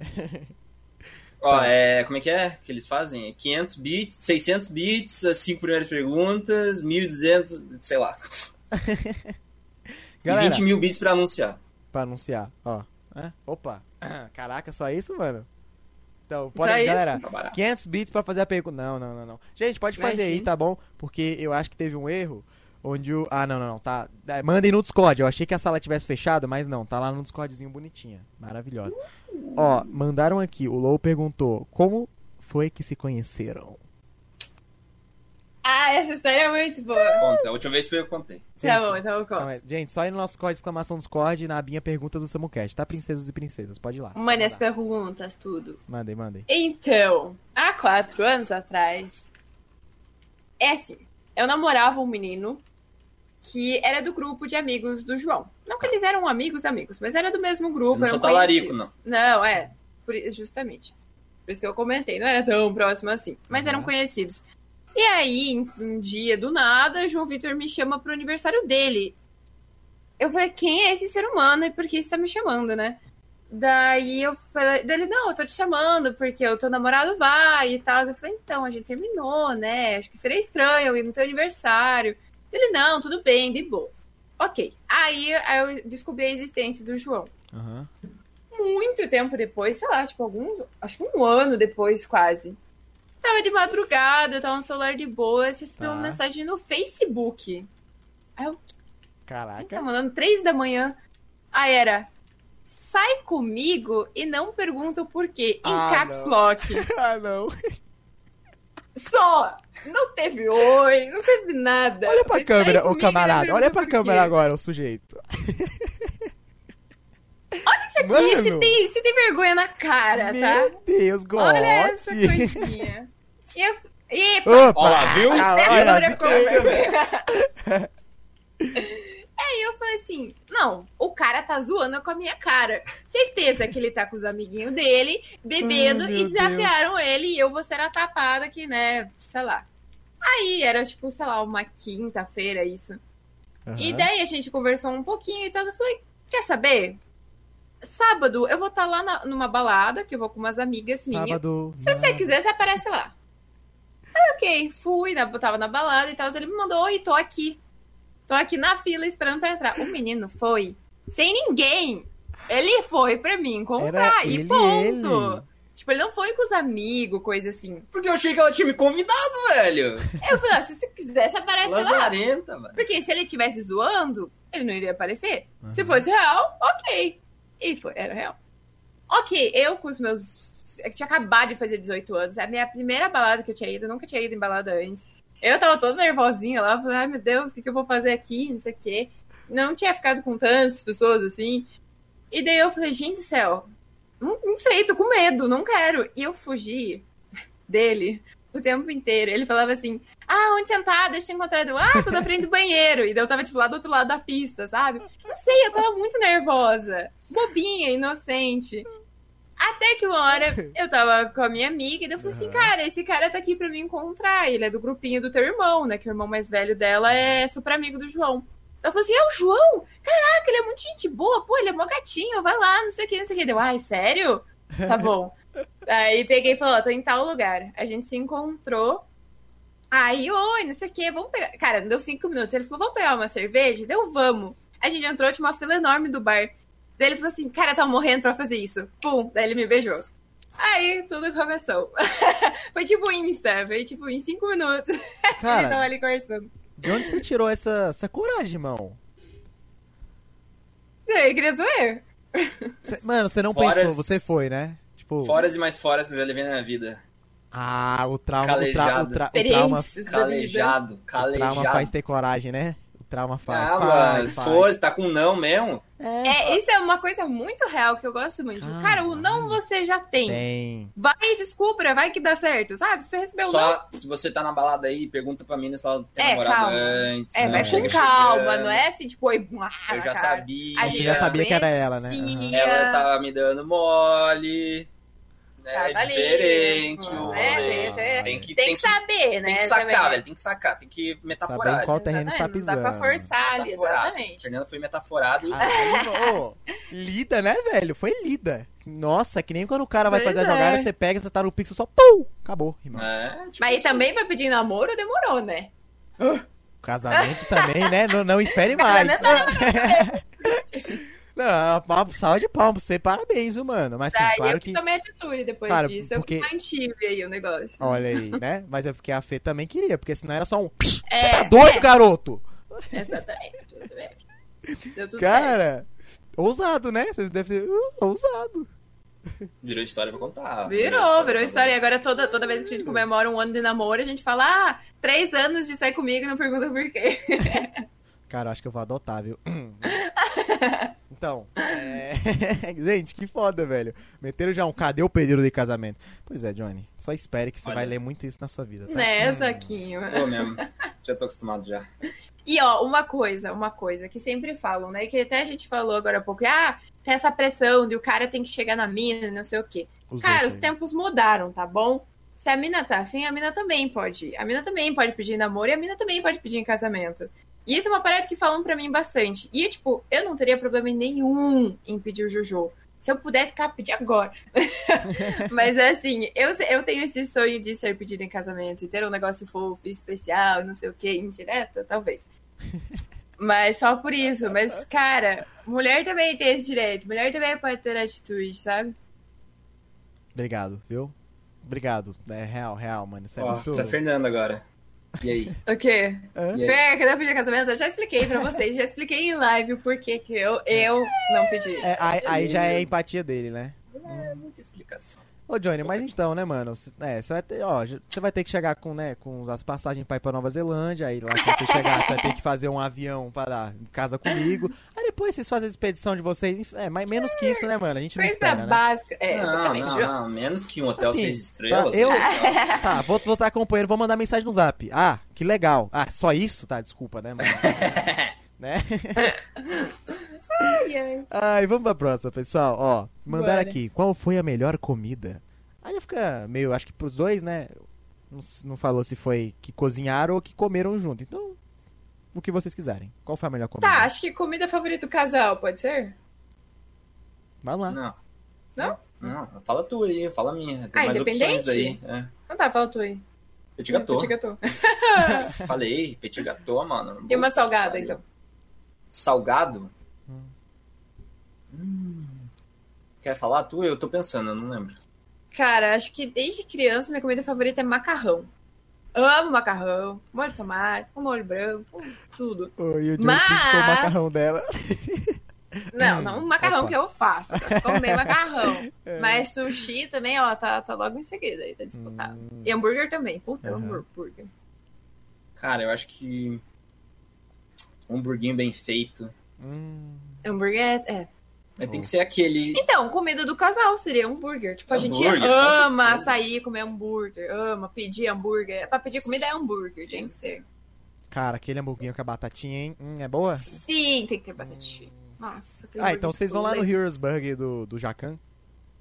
Ó, Tá. é, como é que é que eles fazem? É 500 bits, 600 bits, as 5 primeiras perguntas, 1200, sei lá. Galera, 20 mil bits pra anunciar. pra anunciar, ó. É? Opa. Caraca, só isso, mano? Então, pode, isso? galera, Tá barato. 500 bits pra fazer a pergunta. Não, não, não, não. Gente, pode fazer aí, Imagina. tá bom? Porque eu acho que teve um erro onde o. Ah, não, não, não. Tá. É, Mandem no Discord. Eu achei que a sala tivesse fechado, mas não. Tá lá no Discordzinho bonitinha. Maravilhosa. Ó, mandaram aqui. O Low perguntou: Como foi que se conheceram? Ah, essa história é muito boa. Conta, a última vez foi eu que contei. Tá bom, então eu conto. Gente, só aí no nosso código de exclamação Discord na abinha perguntas do Samucast, tá? Princesas e princesas, pode ir lá. Mande as perguntas, tudo. Mandem, mandem. Então, há quatro anos atrás. É assim, eu namorava um menino que era do grupo de amigos do João. Não que eles eram amigos, amigos, mas era do mesmo grupo. Não eram sou talarico, conhecidos. Não, é. por justamente. Por isso que eu comentei. Não era tão próximo assim. Mas eram Uhum. conhecidos. E aí, um dia do nada, João Vitor me chama pro aniversário dele. Eu falei, quem é esse ser humano e por que você tá me chamando, né? Daí eu falei, dele, não, eu tô te chamando porque o teu namorado vai e tal. Eu falei, então, a gente terminou, né? Acho que seria estranho eu ir no teu aniversário. Ele, não, tudo bem, de boas. Ok. Aí, aí eu descobri a existência do João. Aham. Muito tempo depois, sei lá, tipo, alguns. Acho que um ano depois, quase. Tava de madrugada, eu tava no celular de boas, recebi uma Tá. mensagem no Facebook. Aí eu Caraca. tá mandando três da manhã. Aí era. Sai comigo e não pergunta o porquê. Em Ah, caps não. lock. ah, não. Só. Não teve oi, não teve nada. Olha pra Foi, sai câmera, ô camarada. Olha pra câmera agora, o sujeito. Olha isso aqui, Mano. você tem, você tem vergonha na cara, tá? Meu Deus, goste. Olha essa coisinha. E eu. Epa, Opa! Ó lá, viu? Ah, Até olha, agora. Aí eu falei assim: não, o cara tá zoando com a minha cara. Certeza que ele tá com os amiguinhos dele, bebendo Ai, meu e desafiaram ele e eu vou ser a tapada aqui, né? Sei lá. Aí era tipo, sei lá, uma quinta-feira isso. E Aham. daí a gente conversou um pouquinho e tal. Eu falei: quer saber? Sábado eu vou estar lá na- numa balada, que eu vou com umas amigas minhas. Sábado. Se você quiser, você aparece lá. Aí, ok, fui, né, eu tava na balada e tal. Ele me mandou, oi, tô aqui. Tô aqui na fila esperando pra entrar. O menino foi sem ninguém. Ele foi pra me encontrar Era e ele, ponto. ele. Tipo, ele não foi com os amigos, coisa assim. Porque eu achei que ela tinha me convidado, velho. Eu falei, ah, se você quiser, você aparece lá. Lazarenta, velho. Porque se ele estivesse zoando, ele não iria aparecer. Se Aham. fosse real, ok. E foi, era real. Ok, eu com os meus. Eu tinha acabado de fazer 18 anos. É a minha primeira balada que eu tinha ido. Eu nunca tinha ido em balada antes. Eu tava toda nervosinha lá. Falei, ai meu Deus, o que, que eu vou fazer aqui? Não sei o quê. Não tinha ficado com tantas pessoas assim. E daí eu falei, gente do céu. Não, não sei, tô com medo, não quero. E eu fugi dele o tempo inteiro. Ele falava assim: Ah, onde sentar? Deixa eu encontrar. Ah, tô na frente do banheiro. E daí eu tava, tipo, lá do outro lado da pista, sabe? Não sei, eu tava muito nervosa. Bobinha, inocente. Até que uma hora eu tava com a minha amiga e eu falei assim, Aham. cara, esse cara tá aqui pra me encontrar. Ele é do grupinho do teu irmão, né? Que o irmão mais velho dela é super amigo do João. Eu falei assim, é o João? Caraca, ele é muito gente boa. Pô, ele é mó gatinho, vai lá, não sei o que, não sei o que. Deu, ai, sério? Tá bom. Aí peguei e falei, ó, tô em tal lugar. A gente se encontrou. Aí, oi, não sei o que, vamos pegar. Cara, não deu cinco minutos. Ele falou, vamos pegar uma cerveja? Deu, vamos. A gente entrou, tinha uma fila enorme do bar. Daí ele falou assim, cara, eu tava morrendo pra fazer isso. Pum, daí ele me beijou. Aí tudo começou. foi tipo Insta, foi tipo em cinco minutos. ele tava Cara, ali conversando. de onde você tirou essa, essa coragem, irmão? Ele queria zoar. Cê- mano, você não Foras- pensou, você foi, né? Tipo, Foras e mais foras que eu já levei na vida. ah, o trauma, o, tra o, tra o trauma, vida. Calejado, o calejado. trauma faz ter coragem, né? Trauma faz, ah, faz, faz. força, tá com não mesmo? É, isso é uma coisa muito real que eu gosto muito. Ah, Cara, o não você já tem. Tem. Vai e descubra, vai que dá certo, sabe? Se você recebeu o não, Só se você tá na balada aí, pergunta pra mina se ela tem É, namorado calma. antes. é, não vai com calma, não é assim, tipo, oi, ah, Eu na já cara. sabia. A Você gente já sabia que era ela, né? conhecia. Ela tava me dando mole. É Tava ali. diferente. É, o- tem- tem- tem que, Tem que saber, né? Tem que sacar, também. velho. Tem que sacar, tem que Saber metaforar. em qual terreno está Exatamente, Não dá pra pisando. forçar ali, exatamente. Fernanda foi metaforado. Ah, lida, né, velho? Foi lida. Nossa, que nem quando o cara vai Pois fazer a é. jogada, você pega, você tá no pixel só, pum! Acabou, irmão. É, tipo, Mas aí também vai pedir namoro, demorou, né? Casamento também, né? Não, não espere mais. não, uma salva de palmas, você parabéns, viu, mano? Mas sim, Daí claro eu que tomei atitude depois Claro, disso. porque- Eu mantive aí o negócio. Olha aí, né? Mas é porque a Fê também queria, porque senão era só um. Você É, tá doido, é. garoto? Exatamente. Tudo bem. Deu tudo certo. Cara, ousado, né? Você deve ser uh, ousado. Virou história pra contar. Virou, virou pra história. E agora toda, toda vez que a gente comemora um ano de namoro, a gente fala, ah, três anos de sair comigo e não pergunta por quê. Cara, eu acho que eu vou adotar, viu? Então, é... gente, que foda, velho. Meteram já um cadê o pedido de casamento? Pois é, Johnny. Só espere que você Olha. vai ler muito isso na sua vida, tá? né, Hum. Zaquinho? contar. Pô, mesmo. Já tô acostumado já. E ó, uma coisa, uma coisa que sempre falam, né? Que até a gente falou agora há pouco, ah, tem essa pressão de o cara tem que chegar na mina, não sei o quê. Os Cara, os aí. tempos mudaram, tá bom? Se a mina tá afim, a mina também pode. ir. A mina também pode pedir namoro e a mina também pode pedir em casamento. E isso é uma parada que falam pra mim bastante. E, tipo, eu não teria problema nenhum em pedir o Jojo. Se eu pudesse, cara, pedir agora. Mas é assim, eu, eu tenho esse sonho de ser pedido em casamento e ter um negócio fofo, especial, não sei o que, indireta, talvez. Mas só por isso. Mas, cara, mulher também tem esse direito. Mulher também pode ter atitude, sabe? Obrigado, viu? Obrigado. É real, real, mano. Isso é Ó, muito. pra Fernanda agora. E aí? O quê? Fer, cadê o pedido de casamento? Eu já expliquei pra vocês, já expliquei em live o porquê que eu, eu não pedi. É, aí, aí já é a empatia dele, né? É muita explicação. Ô, Johnny, mas então, né, mano? É, você vai ter, ó, você vai ter que chegar com, né, com as passagens pra ir pra Nova Zelândia, aí lá que você chegar, você vai ter que fazer um avião pra dar em casa comigo. Aí depois vocês fazem a expedição de vocês, é, mas menos que isso, né, mano? A gente não Coisa espera, né? básica. É, não, exatamente. não, não. Menos que um hotel Assim, seis estrelas. tá, eu- né? Tá, vou vou estar acompanhando, vou mandar mensagem no zap. Ah, que legal. Ah, só isso? Tá, desculpa, né, mano? né? Ai, ai. Ai, vamos pra próxima, pessoal. Ó, mandaram Bora. aqui. Qual foi a melhor comida? Aí já fica meio, acho que pros dois, né? Não, não falou se foi que cozinharam ou que comeram junto. Então, o que vocês quiserem. Qual foi a melhor comida? Tá, acho que comida favorita do casal, pode ser? Vai lá. Não. Não? Não, fala tu aí, fala a minha. Tem Ah, mais opções daí. É. Então tá, fala tu aí. Petit gâteau. Petit gâteau. Falei, petit gâteau, mano. E uma salgada, então. Salgado? Hum. Quer falar tu? Eu tô pensando, eu não lembro. Cara, acho que desde criança minha comida favorita é macarrão. Amo macarrão, molho de tomate, com molho branco, tudo. Oi, o Mas- o macarrão dela. Não, não o macarrão opa. que eu faço, eu comer macarrão. Mas sushi também, ó, tá, tá logo em seguida aí, tá disputado. Hum. E hambúrguer também, puta, Aham. hambúrguer. Cara, eu acho que. Um hamburguinho bem feito. Hum, Hambúrguer é, é. Mas tem que ser aquele. Então, comida do casal seria hambúrguer. Tipo, a gente Hambúrguer, ama sair comer hambúrguer, ama pedir hambúrguer. Pra pedir comida é hambúrguer, tem que ser. cara, aquele hamburguinho com a batatinha, hein? Hum, é boa? Sim, tem que ter batatinha. Nossa, aquele Ah, então hambúrguer vocês vão lá no. Heroes Burger do, do Jacan.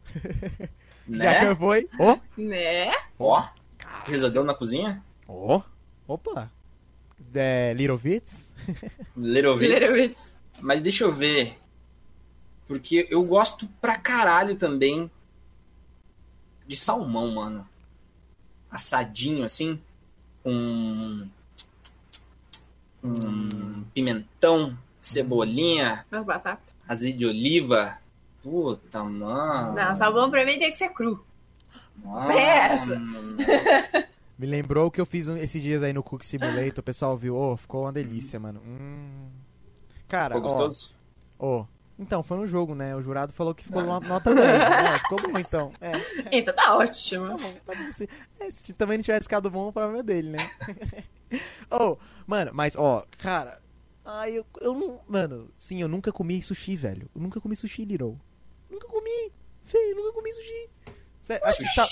Né? Jacan foi. Ó, Né? Ó. Resolveu na cozinha? ó. Opa. É, Little Vits. Little Bits. Little bit. Mas deixa eu ver. Porque eu gosto pra caralho também de salmão, mano. Assadinho, assim. Com. Com pimentão, cebolinha, batata. azeite de oliva. Puta, mano. Não, salmão pra mim tem que ser cru. Mano. Peça. Me lembrou o que eu fiz um- esses dias aí no Cook Simulator. O pessoal viu. Ô, ficou uma delícia, mano. Hum. Cara, Ficou ó, gostoso? ó. Então, foi no jogo, né? O jurado falou que ficou no- nota 10. né? Ficou bom, então. É, Isso tá ótimo. tá bom. Tá bom sim. É, se também não tivesse ficado bom, o problema é dele, né? oh, mano, mas, ó, cara. Ai, eu, eu não. Mano, sim, eu nunca comi sushi, velho. Eu nunca comi sushi, Little. Nunca comi. Fê, eu nunca comi sushi. Cê- acho que sal-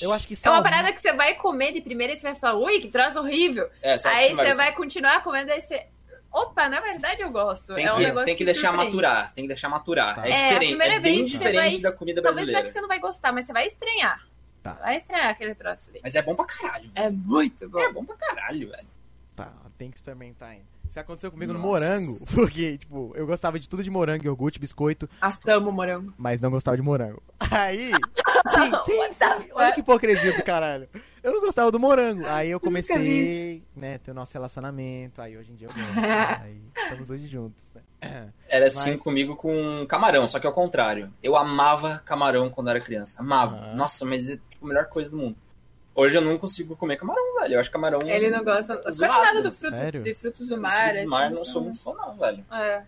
eu acho que É uma salmão- parada que você vai comer de primeira e você vai falar, ui, que troço horrível. É, Aí você vai continuar comendo, aí você. Opa, na verdade eu gosto. Tem é um que, negócio tem que, deixar surpreende. maturar, tem que deixar maturar. Tá. É, É, a diferente, primeira é bem vez você diferente vai- da comida Talvez não é brasileira. que você não vai gostar, mas você vai estranhar. Tá. Vai estranhar aquele troço ali. Mas é bom pra caralho. É muito bom. É bom pra caralho, velho. Tá, tem que experimentar ainda. Isso aconteceu comigo no Nossa. morango, porque, tipo, eu gostava de tudo de morango, iogurte, biscoito, Assamo morango. mas não gostava de morango. Aí, sim, sim, the sim, olha que hipocrisia do caralho. Eu não gostava do morango. Aí eu comecei, né, ter o nosso relacionamento, aí hoje em dia eu gosto. né? Aí estamos hoje juntos, né? Era assim Mas- comigo com camarão, só que ao contrário. Eu amava camarão quando era criança. Amava. Nossa, mas é tipo, a melhor coisa do mundo. Hoje eu não consigo comer camarão, velho. Eu acho camarão. Ele não gosta. Quase nada do fruto, Sério? de frutos do mar. frutos do mar assim, não sou muito fã, não, velho. É,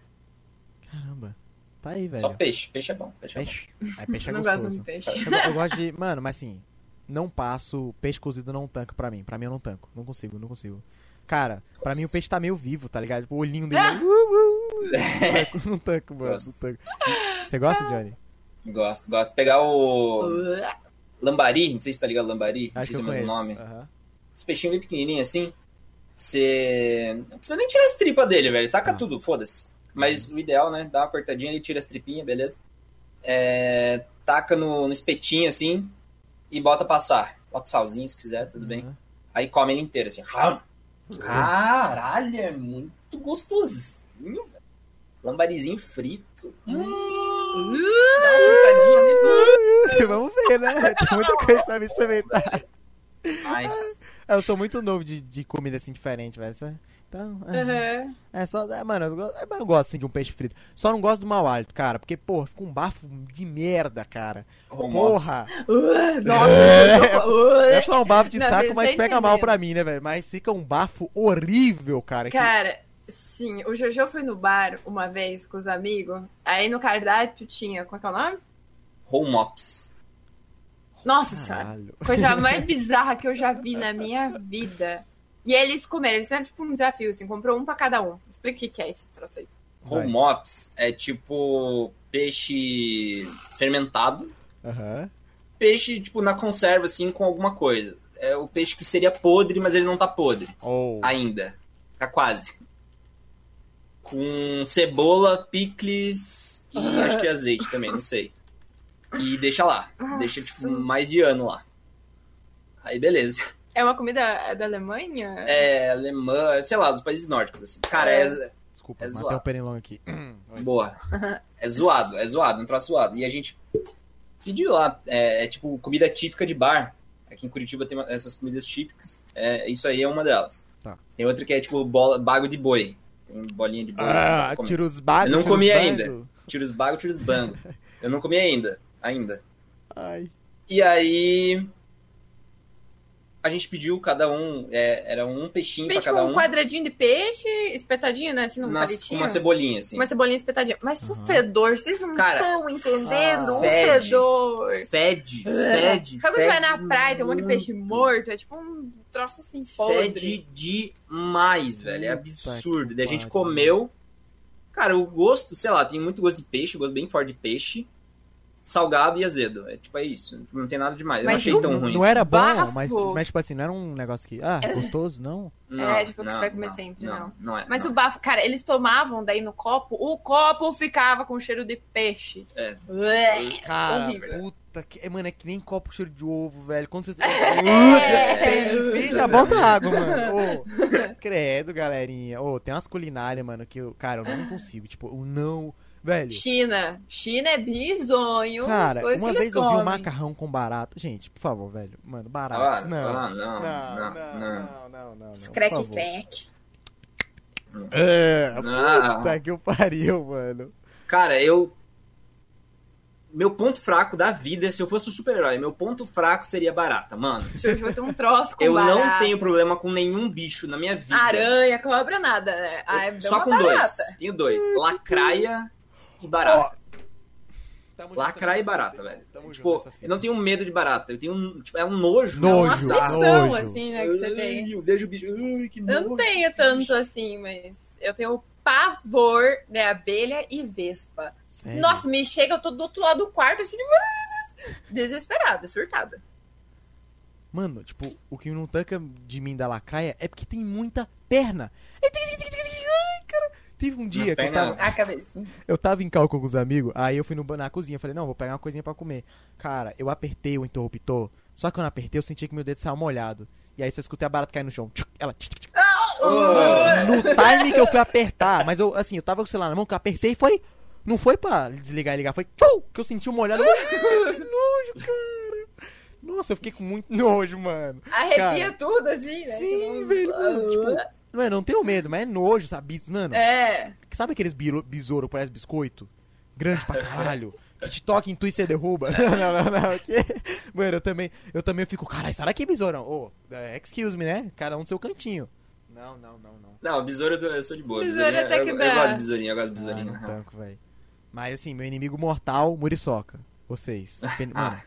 Caramba. Tá aí, velho. Só peixe. Peixe é bom. Peixe é bom. Peixe. Aí peixe é não gosto gostoso. de peixe. Eu, eu gosto de. Mano, mas assim, não passo. Peixe cozido não tanco pra mim. Pra mim eu não tanco. Não consigo, não consigo. Cara, pra mim o peixe tá meio vivo, tá ligado? Tipo, o olhinho dele. uh, uh, não tanco, não tanco, mano. Gosto. Não tanco. Você gosta, Johnny? Gosto, gosto. Pegar o lambari, não sei se tá ligado lambari, não Acho sei se é o mesmo nome. Aham. Esse peixinho bem pequenininho assim, você não precisa nem tirar as tripas dele, velho. Taca Ah. tudo, foda-se. Mas o ideal, né? Dá uma cortadinha, ele tira as tripinhas, beleza? É, taca no, no espetinho assim e bota passar. Bota salzinho se quiser, tudo bem. Aham. Aí come ele inteiro assim. Ram. Caralho, é muito gostosinho, velho. Lambarizinho frito. Hum, dá uma ali. Vamos ver, né? Tem muita coisa pra me experimentar. Mas Eu sou muito novo de, de comida assim diferente, velho. Então, é, Uhum. é só. é, mano, eu, gosto- eu gosto assim de um peixe frito. Só não gosto do mau hálito, cara. Porque, pô, fica um bafo de merda, cara. Porra! Uh, É, Nossa! uh. é só um bafo de Não, saco, mas pega mal entendendo. pra mim, né, velho? Mas fica um bafo horrível, cara. que- Cara, sim, o Jojo foi no bar uma vez com os amigos. Aí no cardápio tinha. Qual que é o nome? Home Mops. Nossa senhora. Caralho. Coisa mais bizarra que eu já vi na minha vida. E eles comeram, eles fizeram tipo um desafio, assim, comprou um pra cada um. Explica o que que é esse troço aí. Vai. Home Mops é tipo peixe fermentado. Aham. Peixe, tipo, na conserva, assim, com alguma coisa. É o peixe que seria podre, mas ele não tá podre. Ou. Ainda. Tá quase. Com cebola, picles e acho que azeite também, não sei. E deixa lá. Deixa, tipo, mais de ano lá. Aí, beleza. É uma comida é da Alemanha? É alemã, sei lá, dos países nórdicos, assim. Cara, é, Desculpa, É matei um pernilongo aqui. Boa. É zoado, é zoado, um troço zoado. E a gente pediu lá, é, é tipo comida típica de bar. Aqui em Curitiba tem essas comidas típicas. É, isso aí é uma delas. Tá. Tem outra que é tipo bola, bago de boi. Tem bolinha de boi. Ah, tira os bagos. Eu não comi ainda. Tira os bagos, tira os bangos. Eu não comi ainda. Ainda. Ai. E aí. A gente pediu cada um. é, era um peixinho pra cada um um. quadradinho de peixe, espetadinho, né? Assim, num nas- uma cebolinha, assim. Uma cebolinha espetadinha. Mas o Aham. fedor, vocês não Cara, estão entendendo? ah, o fede. fedor. Fede, fede. Sabe quando você vai fede na praia, tem um monte de peixe morto? É tipo um troço assim, podre. Fede demais, velho. É absurdo. Daí a gente comeu. Cara, o gosto, sei lá, tem muito gosto de peixe, gosto bem forte de peixe. Salgado e azedo. É tipo, é isso. Não tem nada demais. Eu não Mas achei o- tão ruim. Não era bom, Bafo. mas, mas tipo assim, não era um negócio que. Ah, gostoso, não? Não, É, tipo, que não, você vai comer não, sempre, não. não. Não é. Mas não. o bafo, cara, eles tomavam daí no copo, o copo ficava com cheiro de peixe. É. Ué, Cara, horrível. puta que. é, Mano, é que nem copo cheiro de ovo, velho. Quando você. É. Enfia, já bota água, mano. Ô, credo, galerinha. Ô, tem umas culinárias, mano, que eu. Cara, eu não consigo. Tipo, eu não. Velho. China. China é bizonho. Cara, uma que vez eles eu vi um macarrão com barata. Gente, por favor, velho. Mano, barata. Ah, não. ah, não, não, não, não, não. não, não, não, não, Crack por favor. crack. É, Não. puta que o pariu, mano. Cara, eu. Meu ponto fraco da vida, se eu fosse um super-herói, meu ponto fraco seria barata, mano. Jojo tem um troço com Eu não barata. tenho problema com nenhum bicho na minha vida. Aranha, cobra, nada, né? Ah, é Só com barata. dois. Tenho dois. Lacraia e barata. Lacraia e barata, velho. Tipo, eu não tenho medo de barata. Eu tenho. Tipo, é um nojo. É uma Nojo, aflição, nojo. assim, né, que você tem. Eu vejo o bicho. Ai, que Eu nojo. não tenho tanto assim, mas eu tenho pavor de abelha e vespa. Sério? Nossa, me chega, eu tô do outro lado do quarto, assim, de- desesperada, surtada. Mano, tipo, o que não tanca de mim da lacraia é porque tem muita perna. Ai, cara, Teve um dia que eu tava, A cabecinha. eu tava em cal com alguns amigos, aí eu fui no, na cozinha, falei, não, vou pegar uma coisinha pra comer. Cara, eu apertei o interruptor, só que quando eu apertei, eu senti que meu dedo saiu molhado. E aí só escutei a barata cair no chão. Ela. Mano, no time que eu fui apertar, mas eu, assim, eu tava com o celular na mão, que eu apertei e foi. Não foi pra desligar e ligar, foi tchum, que eu senti o molhado. Eu falei, que nojo, cara. Nossa, eu fiquei com muito nojo, mano. Arrepia tudo, assim, né? Sim, velho, mano, tipo, Mano, eu não tenho medo, mas é nojo, sabe? Mano, É. sabe aqueles besouro, parece biscoito? Grande pra caralho. Que te toca em tu e você derruba. Não, não, não, não. que- Mano, eu também, eu também fico, caralho, será que é besouro? Ô, é, excuse me, né? Cada um do seu cantinho. Não, não, não, não. Não, besouro eu, tô- eu sou de boa. Besouro Besourinha- até que eu, dá. eu gosto de besourinha, eu gosto de Ah, na real. tanco, velho. Mas assim, meu inimigo mortal, Muriçoca. Vocês. Ah, Mano,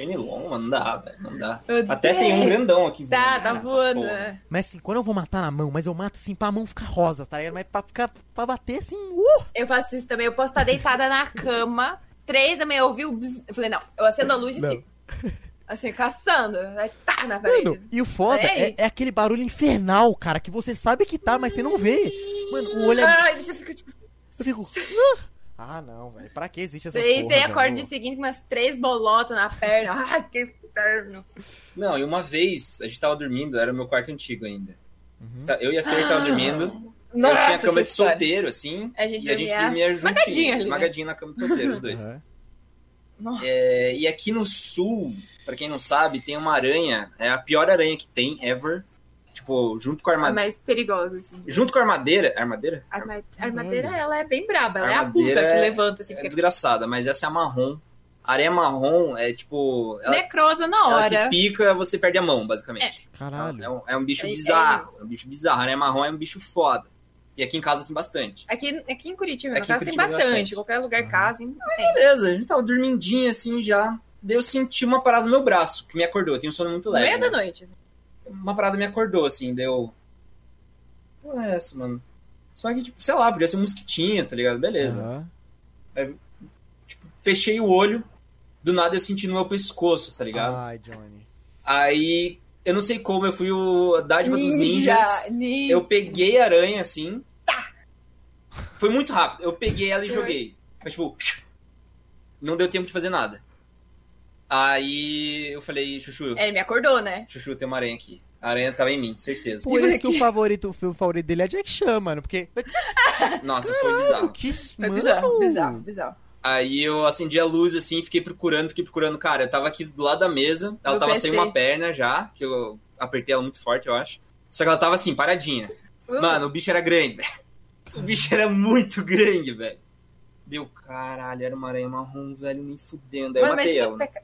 Fenilon, mano, não dá, velho, não dá. Eu Até tem um grandão aqui. Tá, voando, tá voando. porra. né? mas assim, quando eu vou matar na mão, mas eu mato assim pra mão ficar rosa, tá ligado? Mas pra, ficar, pra bater assim, uh! Eu faço isso também. Eu posso estar deitada na cama, três da manhã, eu ouvi o bzz. Eu falei, não, eu acendo a luz e Não. fico. Assim, caçando. Vai tá na parede. Mano, e o foda é, é aquele barulho infernal, cara, que você sabe que tá, mas você não vê. Mano, o olho é. Ai, você fica tipo. Eu fico. "Ah!" Ah, não, velho. Pra que existe essas Aí porra, você acorda de seguinte com umas três bolotas na perna. Ai, que inferno. Não, e uma vez a gente tava dormindo, era o meu quarto antigo ainda. Uhum. Tá, Eu e a Fê tava dormindo. eu Nossa, tinha cama de essa história. solteiro, assim. A gente e a gente dormia esmagadinho né? Esmagadinho na cama de solteiro, os dois. Nossa. É, e aqui no sul, pra quem não sabe, tem uma aranha. É a pior aranha que tem, ever. Tipo, junto com a É armadeira. mais perigosa, assim. Junto com a armadeira. Armadeira? Arma... A armadeira, ela é bem braba. Ela Armadeira é a puta que é- levanta, assim. É Fica desgraçada, mas essa é a marrom. A areia marrom é tipo. Ela, necrosa na ela hora. te pica, você perde a mão, basicamente. Caralho. É um, é um bicho É- é bizarro. É um bicho bizarro. A areia marrom é um bicho foda. E aqui em casa tem bastante. Aqui, aqui em Curitiba, Aqui em tem Curitiba tem bastante. bastante. Qualquer lugar, Ah. casa, hein? tem. Beleza, a gente tava dormindinho assim já. Daí eu senti uma parada no meu braço, que me acordou. Eu tenho um sono muito leve. meio da né? noite. assim. Uma parada me acordou, assim, deu. Não é essa, mano. Só que, tipo, sei lá, podia ser um mosquitinho, tá ligado? Beleza. Aham. Tipo, fechei o olho, do nada eu senti no meu pescoço, tá ligado? Ai, Johnny. Aí, eu não sei como, eu fui o a dádiva dos ninjas. ninja. Eu peguei a aranha assim. Tá! Foi muito rápido. Eu peguei ela e joguei. Mas, tipo, não deu tempo de fazer nada. Aí eu falei, Chuchu, É, ele me acordou, né? Chuchu, tem uma aranha aqui. A aranha tava em mim, certeza. Por isso que o favorito, o filme favorito dele é Jack Chan, mano. Porque. Nossa, foi bizarro. Que Foi mano. bizarro, bizarro, bizarro. Aí eu acendi a luz assim, fiquei procurando, fiquei procurando. Cara, eu tava aqui do lado da mesa, ela Do tava PC. sem uma perna já, que eu apertei ela muito forte, eu acho. Só que ela tava assim, paradinha. Uh, Mano, o bicho era grande, velho. O bicho era muito grande, velho. Deu, caralho, era uma aranha marrom, velho, nem fudendo. Aí eu mano, matei imagina ela. né? peca-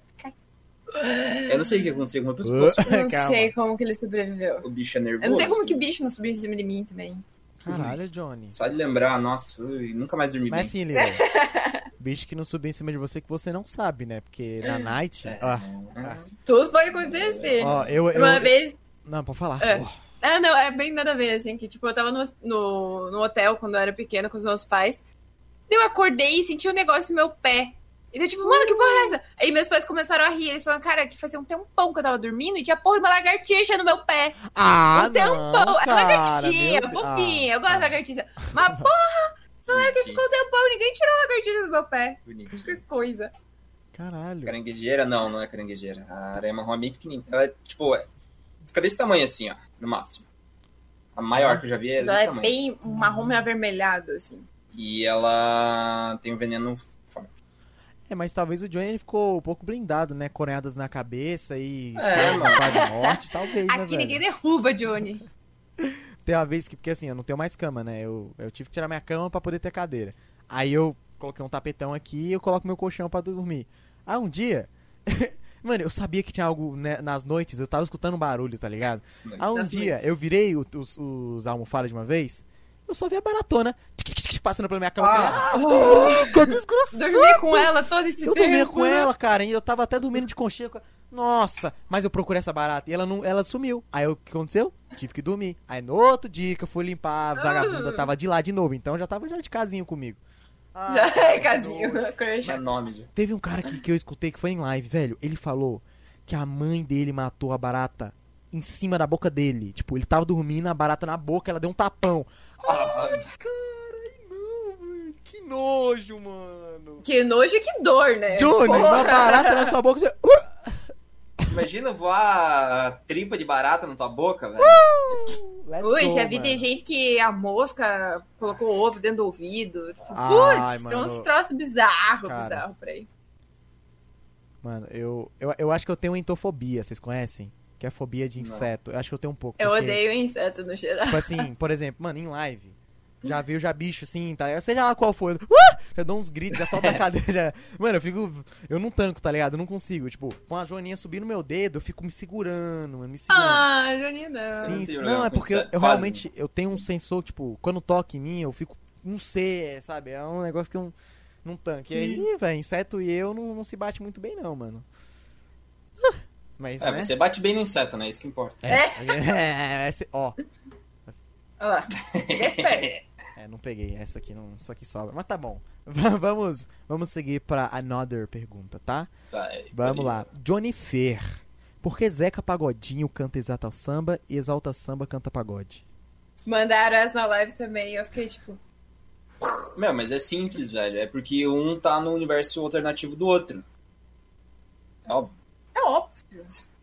Eu não sei o que aconteceu com o meu pescoço. Eu não Calma. sei como que ele sobreviveu. O bicho é nervoso. Eu não sei como que bicho não subiu em cima de mim também. Caralho, Johnny. Só de lembrar, nossa, ui, nunca mais dormi Mas bem. assim, Lilo. bicho que não subir em cima de você que você não sabe, né? Porque na night. É. Ó, ah, Tudo pode acontecer. ó, eu. eu Uma vez. Não, pode falar. É. Ah, não, é bem nada a ver, assim, que tipo, eu tava no, no, no hotel quando eu era pequena com os meus pais. Eu acordei e senti um negócio no meu pé. E eu, tipo, mano, que porra é essa? Aí meus pais começaram a rir. Eles falaram, cara, que fazia um tempão que eu tava dormindo e tinha porra de uma lagartixa no meu pé. Ah, um tempão. não, é cara, lagartixinha, meu- fofinha. Ah, eu gosto tá. de lagartixa. Mas, porra, falaram que ficou um tempão. Ninguém tirou a lagartixa do meu pé. Que Bonitinho. coisa. Caralho. Caranguejeira? Não, não é caranguejeira. A aranha marrom é bem pequenininha. Ela é, tipo, é, fica desse tamanho assim, ó, no máximo. A maior que eu já vi era Ela desse é tamanho. bem um marrom meio avermelhado, assim. E ela tem um veneno. É, mas talvez o Johnny ele ficou um pouco blindado, né? Coreadas na cabeça e. É, quase quase morte, talvez, né, Aqui velho? ninguém derruba, Johnny. Tem uma vez que, porque assim, eu não tenho mais cama, né? Eu, eu tive que tirar minha cama pra poder ter cadeira. Aí eu coloquei um tapetão aqui e eu coloco meu colchão pra dormir. Aí um dia. Mano, eu sabia que tinha algo né, nas noites, eu tava escutando um barulho, tá ligado? Aí um Nas dia eu virei o- os, os almofadas de uma vez, eu só vi a baratona passando pela minha cama. Eu falei, ah, que desgraçado! Dormi com ela todo esse Eu tempo. dormia com né? ela, cara, e eu tava até dormindo de conchinha. Nossa, mas eu procurei essa barata e ela não, ela sumiu. Aí o que aconteceu? Tive que dormir. Aí no outro dia que eu fui limpar, a vagabunda Ah. tava de lá de novo, então já tava já de casinho comigo. Ah, Já é casinho. crush. É nome de. Teve um cara que, que eu escutei que foi em live, velho. Ele falou que a mãe dele matou a barata em cima da boca dele. Tipo, ele tava dormindo, a barata na boca, ela deu um tapão. Ai, cara, ai não, mano. Que nojo, mano. Que nojo e que dor, né? Johnny, Porra. uma barata na sua boca, você... Uh! Imagina voar a tripa de barata na tua boca, velho. Let's Ui, go, já vi mano. de gente que a mosca colocou o ovo dentro do ouvido. Tipo, Ai, Putz, tem uns troços bizarros, Cara. bizarros por aí. Mano, eu, eu, eu acho que eu tenho entofobia, vocês conhecem? Que é fobia de Não. inseto. Eu acho que eu tenho um pouco. Eu porque, odeio inseto no geral. Tipo assim, por exemplo, mano, em live. Já viu já bicho assim, tá? Seja lá qual for. eu- Uh! Já dou uns gritos, já solto a cadeira. já- Mano, eu fico. Eu não tanco, tá ligado? Eu não consigo. Tipo, com a joaninha subir no meu dedo, eu fico me segurando, mano, me segurando. Ah, Joninha, não. Sim, não não, é porque eu, inseto, eu quase. realmente eu tenho um sensor, tipo, quando toca em mim, eu fico. Não sei, sabe? É um negócio que eu não, não tanque. E aí, velho, inseto e eu não, não se bate muito bem, não, mano. Mas, É, né? você bate bem no inseto, né? Isso que importa. É, é, é, ó. Olha lá. É, não peguei. Essa aqui não. Isso aqui sobra. Mas tá bom. vamos, vamos seguir pra another pergunta, tá? Vai, Vamos vai. lá. Johnny Fer. Por que Zeca Pagodinho canta Exalta Samba e Exalta Samba canta pagode? Mandaram essa na live também. Eu fiquei tipo. Meu, mas é simples, velho. É porque um tá no universo alternativo do outro. É óbvio. É óbvio.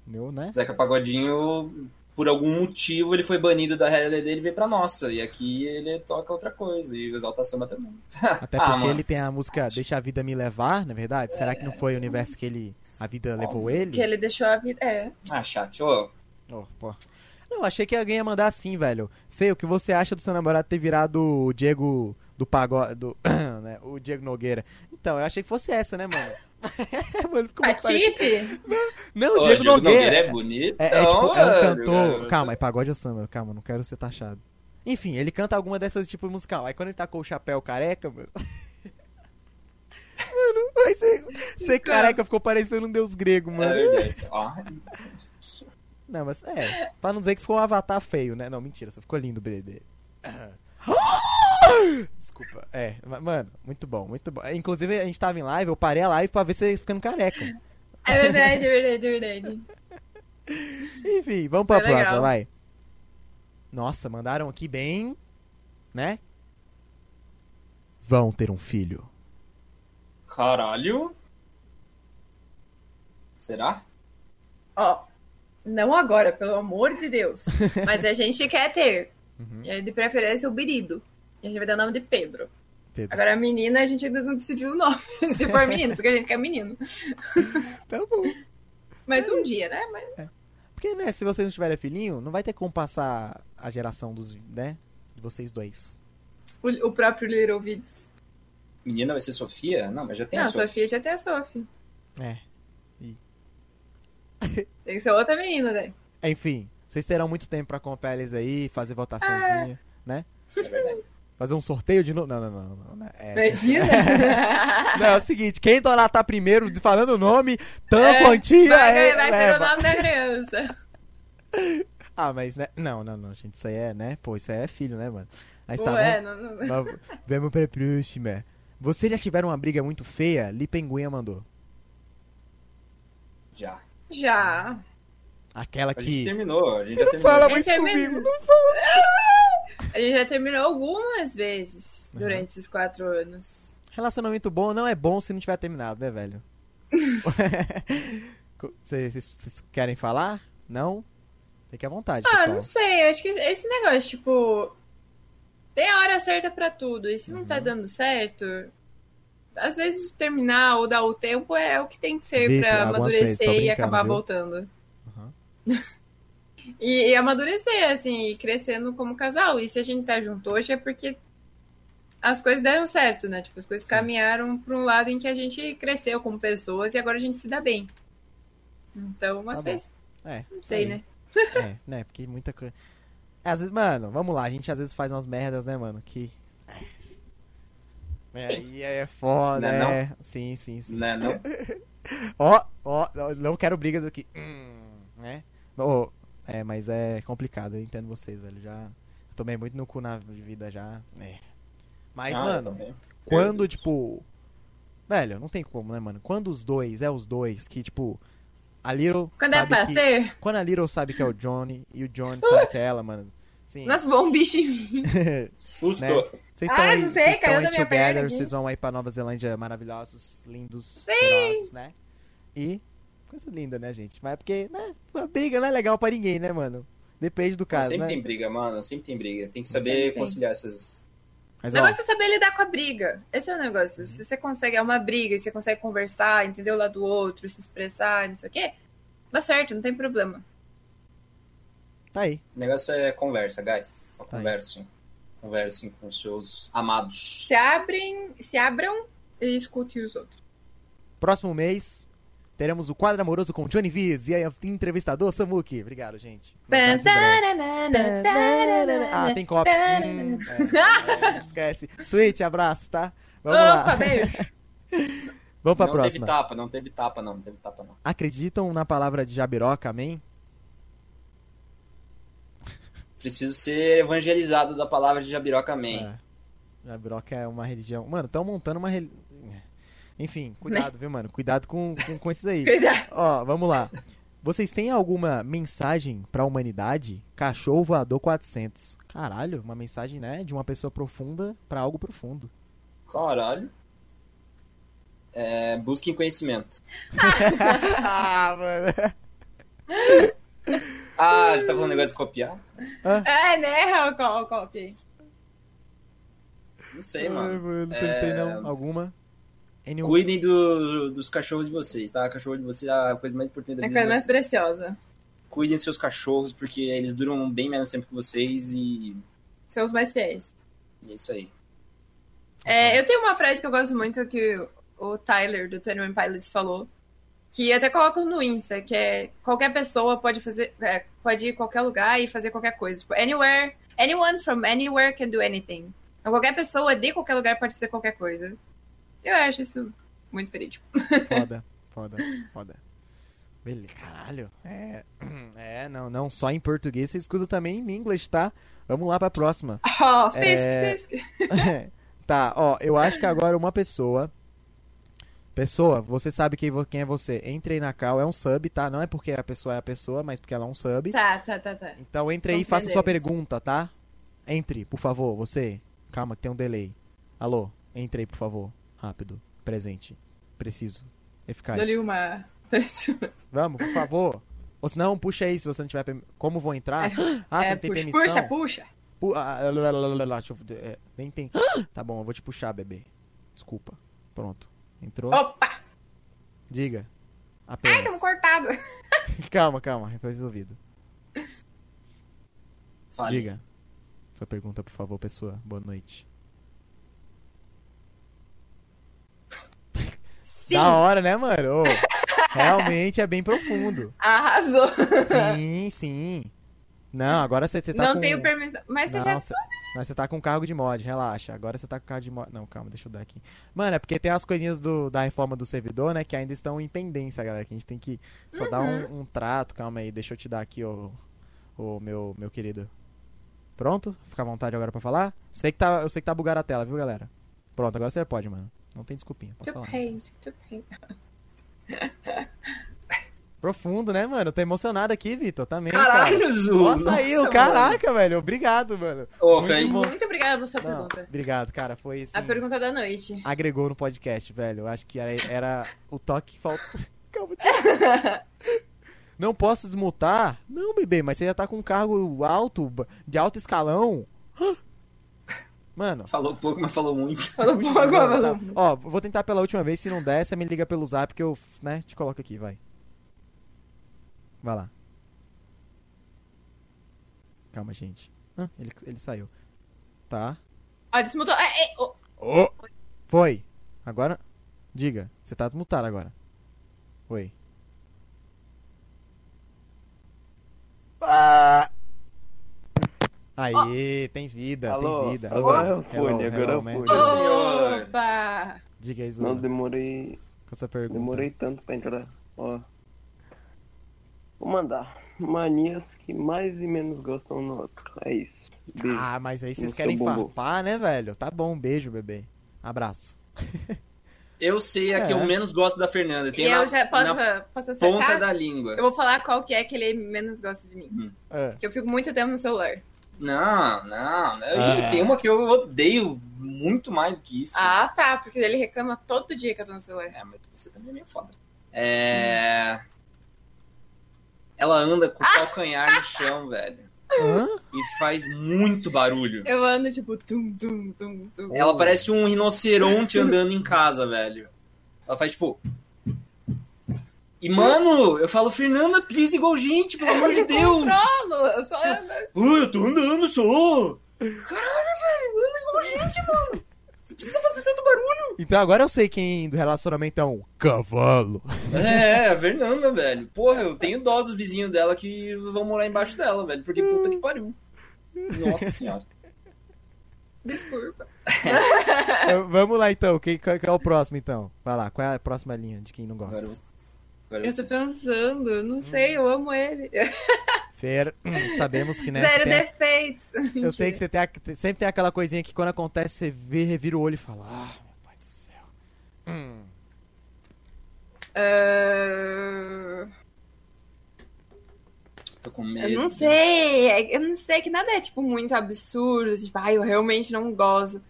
Meu, né? Zeca Pagodinho, por algum motivo, ele foi banido da realidade dele e veio pra nossa. E aqui ele toca outra coisa. E o Exalta Samba também. Até Ah, porque mano. ele tem a música Deixa a Vida Me Levar, na é verdade? Será que não foi o universo que ele. A vida levou ele? Que ele deixou a vida. É. Ah, chat. Ô, Oh, pô. Não, achei que alguém ia mandar assim, velho. Feio, o que você acha do seu namorado ter virado o Diego do pagode. Do, né, o Diego Nogueira? Então, eu achei que fosse essa, né, mano? mano ficou muito parecido. Patife? Não, o ô, Diego, Nogueira. é bonito. É, é tipo, é um cantor. Calma, é pagode ou samba? Calma, não quero ser taxado. Enfim, ele canta alguma dessas tipo musical. Aí quando ele tacou o chapéu careca, mano. mano, vai ser, ser careca ficou parecendo um deus grego, É mano. Não, mas é, pra não dizer que foi um avatar feio, né? Não, mentira, só ficou lindo, bebê. Desculpa. É, ma- mano, muito bom, muito bom. É, Inclusive, a gente tava em live, eu parei a live pra ver você ficando careca. É verdade, é verdade, é verdade. Enfim, vamos pra legal. próxima, vai. Nossa, mandaram aqui bem, né? Vão ter um filho. Caralho. Será? Ó, não agora, pelo amor de Deus. Mas a gente quer ter. Aí, de preferência, o Birido. E a gente vai dar o nome de Pedro. Pedro. Agora, a menina, a gente ainda não decidiu o nome. Se for menino, porque a gente quer menino. Tá bom. Mas um dia, né? Mas... Porque, né, se vocês não tiverem filhinho, não vai ter como passar a geração dos, né, de vocês dois. O, o próprio Little Vids. Menina vai ser Sofia? Não, mas já tem Não, a Sofia. Sofia já tem a Sophie. É. Tem que ser outra menina, né? Enfim, vocês terão muito tempo pra comprar eles aí, fazer votaçãozinha, né? É verdade. Fazer um sorteio de novo. Não, não, não, não. não. É, Imagina? não, é o seguinte, quem donatar primeiro falando o nome, tão É, quantia, vai, é, vai ser o nome da criança. Ah, mas né? Não, não, não, gente, isso aí é, né? Pô, isso aí é filho, né, mano? Mas tá Ué, bom. não, não. Vamos- Vamos pra próxima. Vocês já tiveram uma briga muito feia? Li Penguinha mandou. Já. Já. Aquela A gente que. terminou. A gente Você já não terminou. fala mais comigo, não fala. A gente já terminou algumas vezes durante esses quatro anos. Relacionamento bom não é bom se não tiver terminado, né, velho? Vocês querem falar? Não? Fique à vontade, Ah, pessoal. não sei. Acho que esse negócio, tipo. Tem a hora certa pra tudo. E se não Uhum. tá dando certo. Às vezes terminar ou dar o tempo é o que tem que ser tô amadurecer e acabar voltando. Uhum. E, e amadurecer, assim, e crescendo como casal. E se a gente tá junto hoje é porque as coisas deram certo, né? Tipo, as coisas caminharam pra um lado em que a gente cresceu como pessoas e agora a gente se dá bem. Então, às Tá vezes, É, não sei, aí. né? É, né? Porque muita coisa. Às vezes, mano, vamos lá, a gente às vezes faz umas merdas, né, mano? Que. É, Sim. aí é foda, Não é não? é. Sim, sim, sim. Né, não? Ó, ó, não quero brigas aqui. Hum, né? Ô, é, mas é complicado, eu entendo vocês, velho. Já tomei muito no cu na vida já. É. Mas, Ah, mano, quando, tipo. Velho, não tem como, né, mano? Quando os dois, é os dois que, tipo. A Little Quando é sabe pra que... ser, Quando a Little sabe que é o Johnny e o Johnny sabe que é ela, mano. Sim. nossa, voou um bicho em mim. Susto. Né? Vocês estão Ah, aí, não sei, vocês caiu estão da aí minha perna together, vocês vão aí pra Nova Zelândia maravilhosos, lindos, cheirosos, né? E coisa linda, né, gente? Mas é porque, né, a briga não é legal pra ninguém, né, mano? Depende do caso, sempre né? tem briga, mano. Sempre tem briga. Tem que Sempre saber tem. conciliar essas. Mas, O ó, negócio é saber lidar com a briga. Esse é o negócio. Se você consegue, é uma briga, e você consegue conversar, entender o lado do outro, se expressar, não sei o quê, dá certo, não tem problema. tá aí. O negócio é conversa, guys. Só Tá aí. conversem. Conversem com seus amados. Se abrem, se abram e escutem os outros. Próximo mês, teremos o quadro amoroso com Johnny Viz e o entrevistador Samuki. Obrigado, gente. Ah, tem copo. Hum, é, é, esquece. Twitch, abraço, tá? Vamos Opa, lá. beijo. Vamos pra não próxima. teve tapa, não teve tapa, não. Não teve tapa, não. Acreditam na palavra de Jabiroca, amém? Preciso ser evangelizado da palavra de Jabiroca, amém. É. Jabiroca é uma religião. Mano, estão montando uma religião. Enfim, cuidado, viu, mano? Cuidado com, com, com esses aí. Cuidado. Ó, vamos lá. Vocês têm alguma mensagem pra humanidade? Cachorro voador 400. Caralho, uma mensagem, né? De uma pessoa profunda pra algo profundo. Caralho. É, busquem conhecimento. ah, mano. Ah, a gente tá falando negócio de copiar? É, né, ok. Não sei, Ai, mano. mano, você não tem É, não? Alguma? Anyone? Cuidem do- dos cachorros de vocês, tá? cachorro de vocês é a coisa mais importante da É a vida coisa mais preciosa. Cuidem dos seus cachorros, porque eles duram bem menos tempo que vocês e São os mais fiéis. é isso aí. É, eu tenho uma frase que eu gosto muito que o Tyler, do Twenty One Pilots, falou. Que até coloco no Insta, que é qualquer pessoa pode fazer. é, pode ir em qualquer lugar e fazer qualquer coisa. Tipo, anywhere. Anyone from anywhere can do anything. Então, qualquer pessoa de qualquer lugar pode fazer qualquer coisa. Eu acho isso muito verídico. Foda, foda, foda. Beleza, caralho. É, é, não, não, só em português, você escuta também em inglês, tá? Vamos lá pra próxima. Oh, fisk, É. fisk. tá, ó, eu acho que agora uma pessoa. Pessoa, você sabe quem, quem é você. Entre aí na cal, é um sub, tá? Não é porque a pessoa é a pessoa, mas porque ela é um sub. Tá, tá, tá, tá. Então entre aí e faça sua pergunta, tá? Entre, por favor, você. Calma, que tem um delay. Alô, entre aí, por favor. Rápido. Presente. Preciso. Eficaz. Dou-lhe uma. Vamos, por favor. Ou se não, puxa aí se você não tiver permi- Como vou entrar? Ah, você é, não tem puxa, permissão? puxa, puxa. Pu- ah, lá, lá, lá, eu- é, nem tem. Tá bom, eu vou te puxar, bebê. Desculpa. Pronto. Entrou? Opa! Diga. Ai, Apenas. tamo cortado. calma, calma. Foi resolvido. Fale. Diga. Sua pergunta, por favor, pessoa. Boa noite. Sim, Da hora, né, mano? Ô, realmente é bem profundo. arrasou. Sim, sim. Não, agora você, você tá não com... tenho permissão. Mas você Não, já. cê- mas você tá com cargo de mod, relaxa. Agora você tá com cargo de mod. Não, calma, deixa eu dar aqui. Mano, é porque tem as coisinhas do, da reforma do servidor, né? Que ainda estão em pendência, galera. Que a gente tem que só dar Uhum. um, um trato. Calma aí, deixa eu te dar aqui, o, o meu, meu querido. Pronto? Fica à vontade agora pra falar? Sei que tá, eu sei que tá bugada a tela, viu, galera? Pronto, agora você pode, mano. Não tem desculpinha. Pode Too falar. too paid. Profundo, né, mano? Tô emocionado aqui, Vitor, também. cara. Caralho, Zu! Nossa, aí, Nossa, caraca, velho. Obrigado, mano. Ô, Muito bom. Muito obrigada pela sua Não, pergunta. obrigado, cara. Foi assim, A pergunta da noite. agregou no podcast, velho. Eu acho que era, era o toque que falta. Calma, desculpa. Não posso desmutar? Não, bebê, mas você já tá com um cargo alto, de alto escalão. Mano. falou pouco, mas falou muito. Falou pouco, não, falou tá. Ó, vou tentar pela última vez. Se não der, você me liga pelo zap que eu, né, te coloco aqui, vai. Vai lá. Calma, gente. Ah, ele, ele saiu. Tá. Ó, desmutou. É, é, ó. Ô! Foi. Agora, diga. Você tá desmutado agora. Oi. Ah! Aí, tem vida, Alô, tem vida. agora eu fui, agora eu fui. Opa! Diga aí, Não Zula, demorei, com essa pergunta. demorei tanto pra entrar. Ó. Vou mandar. Manias que mais e menos gostam no outro. É isso. Beijo. Ah, mas aí vocês querem farpar, né, velho? Tá bom, beijo, bebê. Abraço. Eu sei a que É. eu menos gosto da Fernanda. Tem e na, eu já posso, na posso ponta acertar? da língua. Eu vou falar qual que é que ele menos gosta de mim. É. Que eu fico muito tempo no celular. Não, não. não. É. Tem uma que eu odeio muito mais do que isso. Ah, tá. Porque ele reclama todo dia que eu tô no celular. É, mas você também é meio foda. É. Ela anda com o calcanhar no chão, velho. Hã? E faz muito barulho. Eu ando tipo tum, tum, tum, tum. Ela parece um rinoceronte andando em casa, velho. Ela faz tipo. E, mano, eu falo, Fernanda, please igual gente, pelo amor de Deus. Controlo, eu só ando. Uh, eu tô andando só. Caralho, velho, anda igual gente, mano. Você precisa fazer tanto barulho. Então agora eu sei quem do relacionamento é um cavalo. É, a Fernanda, velho. Porra, eu tenho dó dos vizinhos dela que vão morar embaixo dela, velho. Porque puta que pariu. Nossa senhora. Desculpa. Vamos lá então, quem, qual que é o próximo então? Vai lá, qual é a próxima linha de quem não gosta? Agora você. Agora Eu tô pensando, não sei, eu amo ele. Fer, hum, sabemos que né, Zero tem a- defeitos. eu sei que você tem a- sempre tem aquela coisinha que quando acontece você vê, revira o olho e fala, ah, meu pai do céu. Hum. Ah, Tô com medo. eu não sei, é- eu não sei que nada é tipo muito absurdo, tipo, ai, eu realmente não gosto.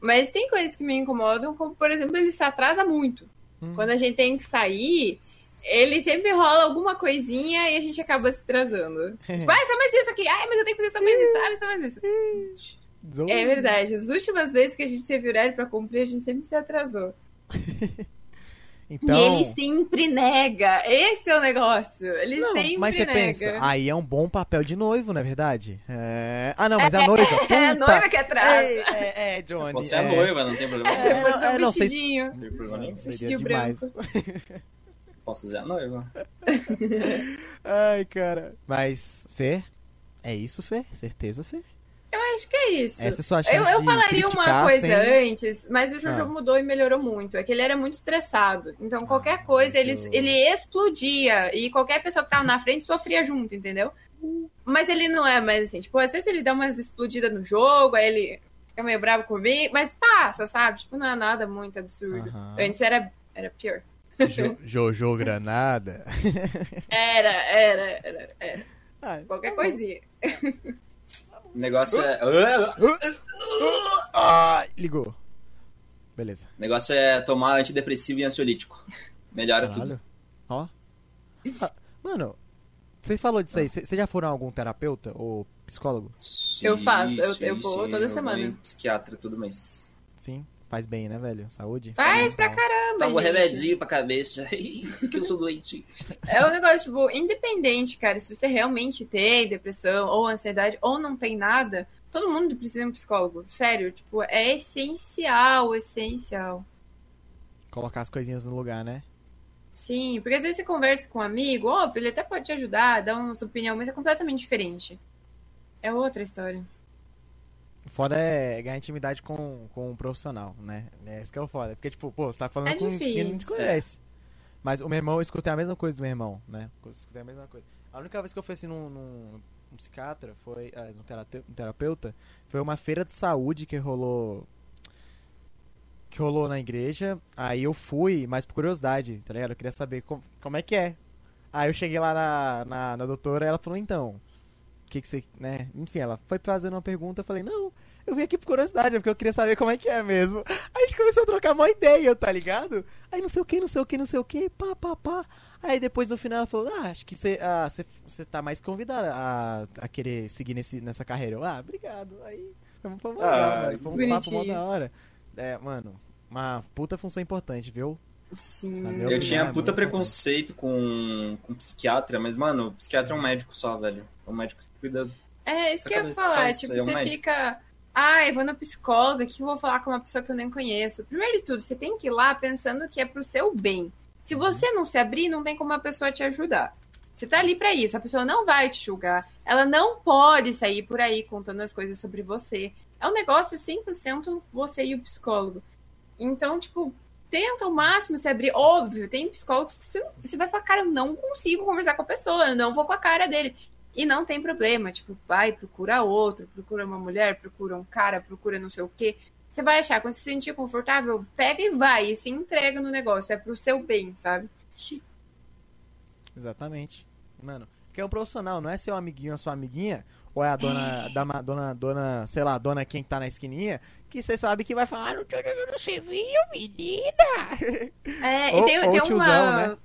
Mas tem coisas que me incomodam, como por exemplo, ele se atrasa muito. Hum. Quando a gente tem que sair, ele sempre rola alguma coisinha e a gente acaba se atrasando. tipo, ai, só mais isso aqui, ai, mas eu tenho que fazer só mais isso, ai, só mais isso. É verdade, as últimas vezes que a gente teve horário pra cumprir, a gente sempre se atrasou. Então, E ele sempre nega. Esse é o negócio. Ele não, sempre mas você nega. pensa, aí é um bom papel de noivo, não é verdade? É... Ah, não, mas é a noiva. Puta. É a noiva que atrasa. É, é, é, Johnny. Você é é. noiva, não tem problema. É, Pode ser é, um não, vocês- vestidinho. Não tem problema nenhum. Seria Vestidinho demais. Posso dizer a noiva. Ai, cara. Mas, Fê, é isso, Fê? Certeza, Fê? Eu acho que é isso. Essa é sua chance Eu, eu falaria uma coisa sem- antes, mas o Jojo Ah. mudou e melhorou muito. É que ele era muito estressado. Então, qualquer Ah, coisa, ele, ele explodia. E qualquer pessoa que tava na frente sofria junto, entendeu? Mas ele não é mais assim. Tipo, às vezes ele dá umas explodidas no jogo, aí ele fica meio bravo comigo, mas passa, sabe? Tipo, não é nada muito absurdo. Antes era, era pior. Jo- Jojo Granada. Era, era, era, era. Ah, Qualquer coisinha. O negócio é. ah, ligou. Beleza. O negócio é tomar antidepressivo e ansiolítico. Melhora tudo. Caralho. Ó. Ah, mano, você falou disso aí. Você já foram a algum terapeuta ou psicólogo? Eu faço, eu- eu vou toda semana. em psiquiatra todo mês. Sim. Faz bem, né, velho? Saúde? Faz pra caramba, Toma um remedinho pra cabeça. que eu sou doente. É um negócio, tipo, independente, cara, se você realmente tem depressão ou ansiedade ou não tem nada, todo mundo precisa de um psicólogo. Sério, tipo, é essencial, essencial. Colocar as coisinhas no lugar, né? Sim, porque às vezes você conversa com um amigo, óbvio, ele até pode te ajudar, dar uma sua opinião, mas é completamente diferente. É outra história. Foda é ganhar intimidade com, com um profissional, né? É isso que é o foda. Porque, tipo, pô, você tá falando É com quem não te difícil. conhece. Mas o meu irmão, eu escutei a mesma coisa do meu irmão, né? Eu escutei a mesma coisa. A única vez que eu fui assim num, num, num psiquiatra, foi. Ah, num terate- um terapeuta, foi uma feira de saúde que rolou. Que rolou na igreja. Aí eu fui, mas por curiosidade, tá ligado? Eu queria saber como, como é que é. Aí eu cheguei lá na, na, na doutora e ela falou, então. O que, que você. né? Enfim, ela foi fazendo uma pergunta, eu falei, não, eu vim aqui por curiosidade, porque eu queria saber como é que é mesmo. Aí a gente começou a trocar uma ideia, tá ligado? Aí não sei o que, não sei o que, não sei o que, pá, pá, pá. Aí depois no final ela falou, ah, acho que você ah, você- você tá mais convidada a, a querer seguir nesse, nessa carreira. Eu, ah, obrigado. Aí papo legal, Ah, mano. Um papo mó bonitinho. da hora. É, mano, uma puta função importante, viu? Sim. Eu opinião, tinha é puta preconceito com, com psiquiatra, mas, mano, o psiquiatra é um médico só, velho. É um médico que cuida. É, isso que eu ia falar. só- tipo, é um você médico. Fica. Ai, vou na psicóloga, que eu vou falar com uma pessoa que eu nem conheço. Primeiro de tudo, você tem que ir lá pensando que é pro seu bem. Se você não se abrir, não tem como a pessoa te ajudar. Você tá ali pra isso, a pessoa não vai te julgar. Ela não pode sair por aí contando as coisas sobre você. É um negócio 100% você e o psicólogo. Então, tipo, tenta ao máximo se abrir. Óbvio, tem psicólogos que você, você vai falar, cara, eu não consigo conversar com a pessoa, eu não vou com a cara dele. E não tem problema, tipo, vai, procura outro, procura uma mulher, procura um cara, procura não sei o quê. Você vai achar, quando você se sentir confortável, pega e vai, e se entrega no negócio, é pro seu bem, sabe? Exatamente. Mano, que é um profissional, não é seu amiguinho ou sua amiguinha, ou é a dona, da, ma- dona, dona, sei lá, dona quem tá na esquininha, que você sabe que vai falar, não, não, não você viu, menina? É, Ou- e tem, ou tem tiozão, uma. né?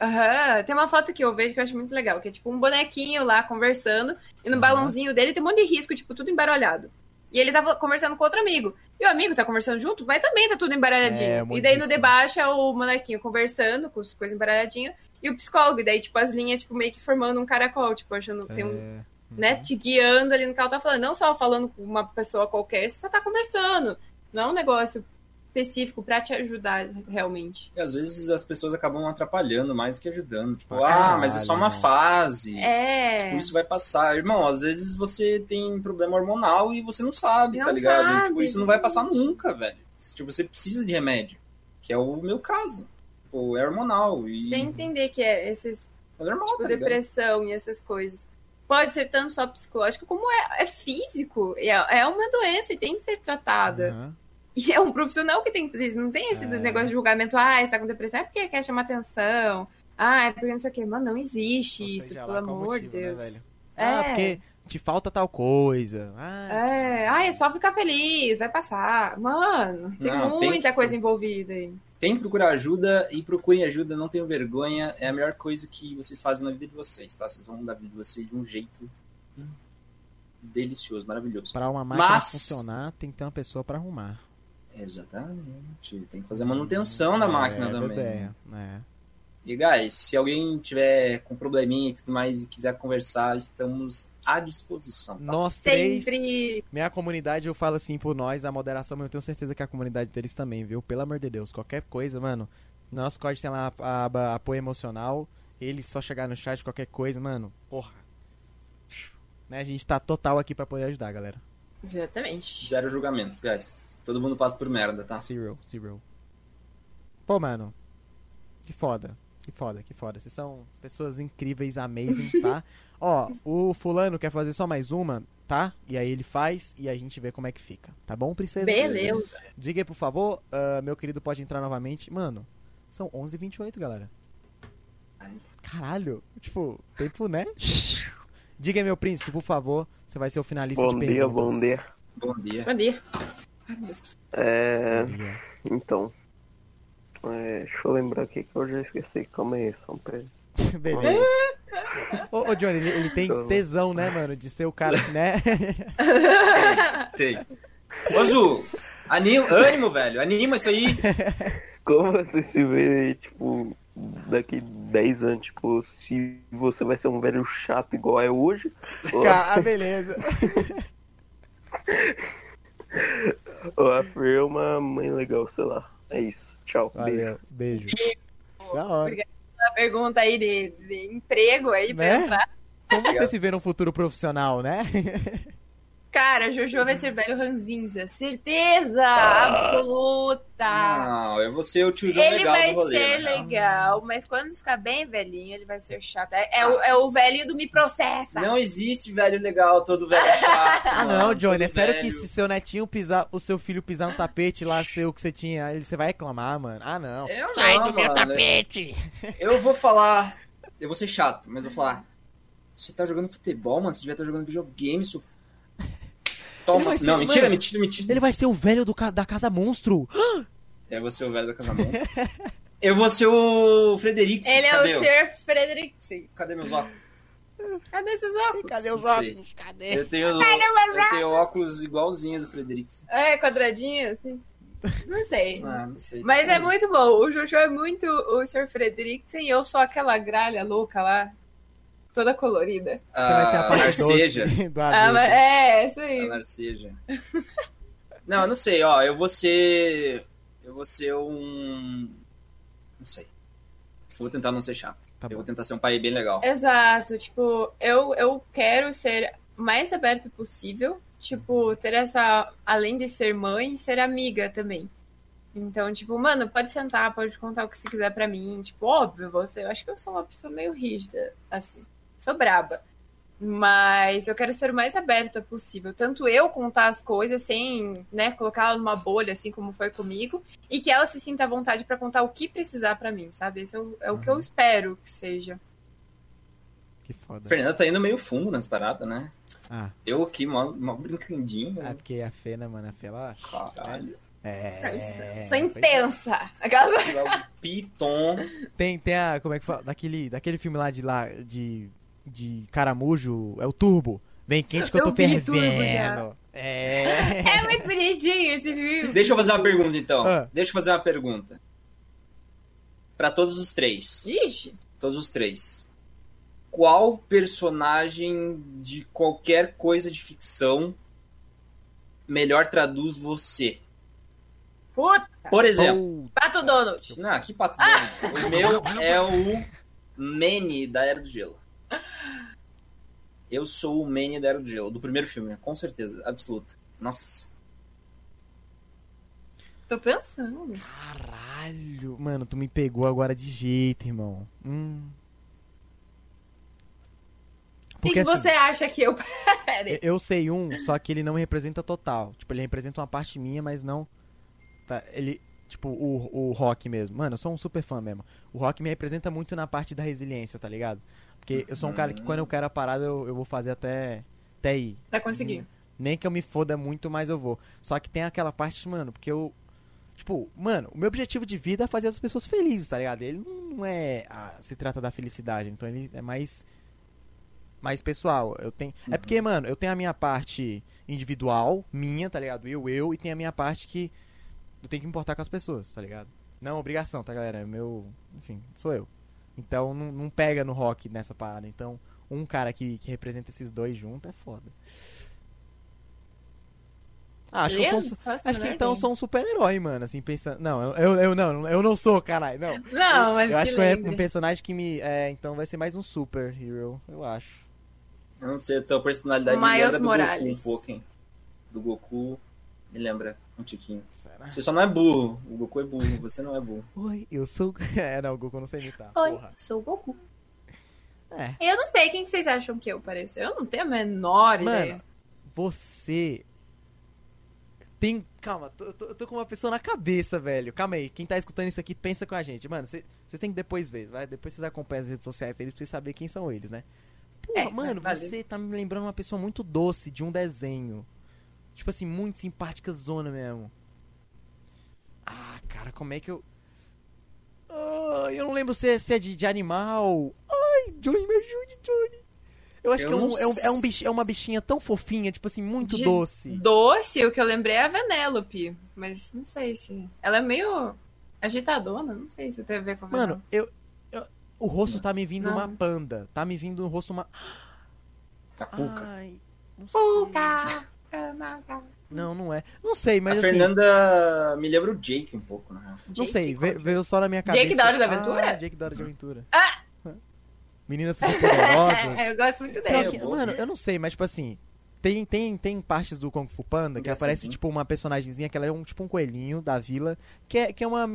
Aham, tem uma foto que eu vejo que eu acho muito legal, que é tipo um bonequinho lá conversando, e no Aham. balãozinho dele tem um monte de risco, tipo, tudo embaralhado. E ele tava conversando com outro amigo. E o amigo tá conversando junto, mas também tá tudo embaralhadinho. É, e daí no debaixo é o molequinho conversando com as coisas embaralhadinhas, e o psicólogo, e daí, tipo, as linhas, tipo, meio que formando um caracol, tipo, achando tem um É, né, te guiando ali no que ela tá falando. Não só falando com uma pessoa qualquer, você só tá conversando. Não é um negócio específico pra te ajudar realmente. E às vezes as pessoas acabam atrapalhando mais que ajudando. Tipo, ah, mas é só uma irmão. fase. É. Tipo, isso vai passar. Irmão, às vezes você tem problema hormonal e você não sabe, Não tá ligado? sabe, tipo, isso não vai passar nunca, velho. Tipo, você precisa de remédio. Que é o meu caso. Tipo, é hormonal. E Sem entender que é esses, é normal, tipo, tá ligado? depressão e essas coisas. Pode ser tanto só psicológico como é, é físico. É, é uma doença e tem que ser tratada. aham. E é um profissional que tem que fazer isso. Não tem esse É. negócio de julgamento. Ah, você tá com depressão é porque quer chamar atenção. Ah, é porque não sei o quê. Mano, não existe Ou isso, seja pelo amor de motivo, né, Deus. velho? É. Ah, porque te falta tal coisa. Ah, É, ah, é só ficar feliz, vai passar. Mano, tem Não, tem muita que- coisa envolvida aí. Tem que procurar ajuda e procurem ajuda, não tenham vergonha. É a melhor coisa que vocês fazem na vida de vocês, tá? Vocês vão mudar a vida de vocês de um jeito delicioso, maravilhoso. Pra uma máquina Mas- funcionar, tem que ter uma pessoa pra arrumar. Exatamente. Tem que fazer manutenção da máquina é, também. bebê, é. E, guys, se alguém tiver com probleminha e tudo mais e quiser conversar, estamos à disposição. Tá? Nós três, Sempre. minha comunidade, eu falo assim por nós, a moderação, mas eu tenho certeza que a comunidade deles também, viu? Pelo amor de Deus, qualquer coisa, mano. No nosso código tem lá a aba apoio emocional. Ele só chegar no chat, qualquer coisa, mano, porra. Né, a gente tá total aqui pra poder ajudar, galera. Exatamente. Zero julgamentos, guys. Todo mundo passa por merda, tá? Zero, zero. Pô, mano. Que foda. Que foda, que foda. Vocês são pessoas incríveis, amazing, tá? Ó, o fulano quer fazer só mais uma, tá? E aí ele faz e a gente vê como é que fica. Tá bom, princesa? Beleza. Diga aí, por favor. ah, meu querido pode entrar novamente. Mano, são 11h28, galera. Caralho. Tipo, tempo, né? Diga aí, meu príncipe, por favor. Você vai ser o finalista Bom de dia, perguntas. bom dia. Bom dia. Bom dia. É, Bom dia. então. É, deixa eu lembrar aqui que eu já esqueci. Calma aí, só um pé. Beleza. Ô, ô, Johnny, ele, ele tem tesão, né, mano? De ser o cara, né? Tem. Ô, Zu, anima, ânimo, velho. Anima isso aí. Como você se vê, tipo, daqui 10 anos, tipo, se você vai ser um velho chato igual é hoje? Ou, ah, beleza. ou a Fer é uma mãe legal, sei lá. É isso. Tchau. Beijo. Valeu, beijo. Da hora. Obrigada pela pergunta aí de, de emprego aí pra Né? entrar. Como você se vê num futuro profissional, né? Cara, Jojo vai ser velho ranzinza. Certeza absoluta. Não, eu vou ser o tiozão Ele legal vai do rolê. ser né? legal, mas quando ficar bem velhinho, ele vai ser chato. É, é o, é o velhinho do me processa. Não existe velho legal, todo velho chato. Ah, mano, não, Johnny, é sério velho. que se seu netinho pisar, o seu filho pisar no tapete lá, seu que você tinha, ele- você vai reclamar, mano? Ah, não. Eu Sai não, do meu mano. tapete! Eu vou falar. Eu vou ser chato, mas eu vou falar. Você tá jogando futebol, mano? Você devia estar jogando videogame, seu. Toma. ser- Não, mentira, mano, mentira, mentira. Ele vai ser o velho do da casa monstro. Eu vou ser o velho da casa monstro. Eu vou ser o Frederic. Ele é Cadê o eu? Sr. Frederiksen. Cadê meus óculos? Cadê seus óculos? Cadê os óculos? Cadê? Eu tenho, eu tenho óculos igualzinho do Frederic. É, quadradinho, assim. Não sei. Ah, não sei. Mas é muito bom. O Jojo é muito o Sr. Frederiksen e eu sou aquela gralha louca lá, toda colorida. Você vai ser a Ah, parte Narceja. do Ah, adulto. mas é, isso A aí. Narceja. Não, eu não sei, ó. Eu vou ser. Eu vou ser um. Não sei. Eu vou tentar não ser chato. Tá eu bom. vou tentar ser um pai bem legal. Exato, tipo, eu, eu quero ser mais aberto possível. Tipo, ter essa. Além de ser mãe, ser amiga também. Então, tipo, mano, pode sentar, pode contar o que você quiser pra mim. Tipo, óbvio, você. Eu acho que eu sou uma pessoa meio rígida, assim. Sou braba. Mas eu quero ser o mais aberta possível. Tanto eu contar as coisas sem, né, colocar ela numa bolha, assim como foi comigo, e que ela se sinta à vontade pra contar o que precisar pra mim, sabe? Esse é o, é o que eu espero que seja. Que foda. Fernanda tá indo meio fundo nas paradas, né? Ah, Eu aqui, mó, mó brincandinho. é porque a Fê, né, mano? A Fê, ela... Caralho. É... Sou intensa. Aquela... Piton. Tem, tem a... Como é que fala? Daquele, daquele filme lá de lá... De, de caramujo... É o Turbo. Vem quente que eu tô Eu Turbo fervendo. É... É muito bonitinho esse filme. Deixa eu fazer uma pergunta, então. Ah. Deixa eu fazer uma pergunta. Pra todos os três. Ixi. Todos os três. Qual personagem de qualquer coisa de ficção melhor traduz você? Puta. Por exemplo. Pato Donald. Não, que pato Donald. O meu é o Manny da Era do Gelo. Eu sou o Manny da Era do Gelo, do primeiro filme, com certeza, absoluta. Nossa. Tô pensando. Caralho. Mano, tu me pegou agora de jeito, irmão. Hum. O que, assim, você acha que eu. Aí. eu sei um, só que ele não me representa total. Tipo, ele representa uma parte minha, mas não. Tá, ele. Tipo, o, o rock mesmo. Mano, eu sou um super fã mesmo. O rock me representa muito na parte da resiliência, tá ligado? Porque eu sou um cara que quando eu quero a parada, eu, eu vou fazer até, até ir. Pra conseguir. Nem que eu me foda muito, mas eu vou. Só que tem aquela parte, mano, porque eu. Tipo, mano, o meu objetivo de vida é fazer as pessoas felizes, tá ligado? Ele não é. ah, se trata da felicidade, então ele é mais. Mais pessoal. Eu tenho. É porque, mano, eu tenho a minha parte individual, minha, tá ligado? Eu, eu, e tem a minha parte que. Eu tenho que importar com as pessoas, tá ligado? Não obrigação, tá, galera? É meu. Enfim, sou eu. Então não, não pega no rock nessa parada. Então, um cara que, que representa esses dois juntos é foda. Ah, acho que eu sou um, Faço a Acho que então eu sou um super-herói, mano, assim, pensando. Não, eu, eu não, eu não sou, caralho, não. Não, mas eu acho que que é um personagem que me. É, então vai ser mais um super-hero, eu acho. Eu não sei, a tua personalidade Miles lembra do Morales. Goku um pouco, hein? Do Goku me lembra um tiquinho. Será? Você só não é burro. O Goku é burro, você não é burro. Oi, eu sou. É, não, o Goku eu não sei imitar. Oi, Porra. sou o Goku. É. Eu não sei quem que vocês acham que eu pareço. Eu não tenho a menor Mano, ideia. você. Tem. Calma, eu tô, tô com uma pessoa na cabeça, velho. Calma aí, quem tá escutando isso aqui, pensa com a gente. Mano, vocês têm que depois ver, vai? Depois vocês acompanham as redes sociais deles pra vocês saberem quem são eles, né? Porra, É, mano, você tá me lembrando uma pessoa muito doce de um desenho. Tipo assim, muito simpática zona mesmo. Ah, cara, como é que eu. Ah, eu não lembro se é, se é de, de animal. Ai, Johnny, me ajude, Johnny. Eu acho Eu que é, um, não é, um, é, um bich- é uma bichinha tão fofinha, tipo assim, muito De- doce. Doce, o que eu lembrei é a Vanellope. Mas não sei se. Ela é meio agitadona, não sei se tem a ver com a Mano, eu, eu- O rosto tá me vindo Não. uma panda. Tá me vindo no rosto uma. Tapuca. Ai. Não sei. Camaca. Não, não é. Não sei, mas a assim. Fernanda me lembra o Jake um pouco, na real. Não sei, Qual? veio só na minha cabeça. Jake da Hora da Aventura? Ah, Jake da Hora de Aventura. Meninas superpoderosas. É, eu gosto muito Só dele. que, É, mano, eu não sei, mas tipo assim. Tem, tem, tem partes do Kung Fu Panda que aparece, ser, sim. tipo, uma personagemzinha que ela é um, tipo um coelhinho da vila. Que é, que é uma.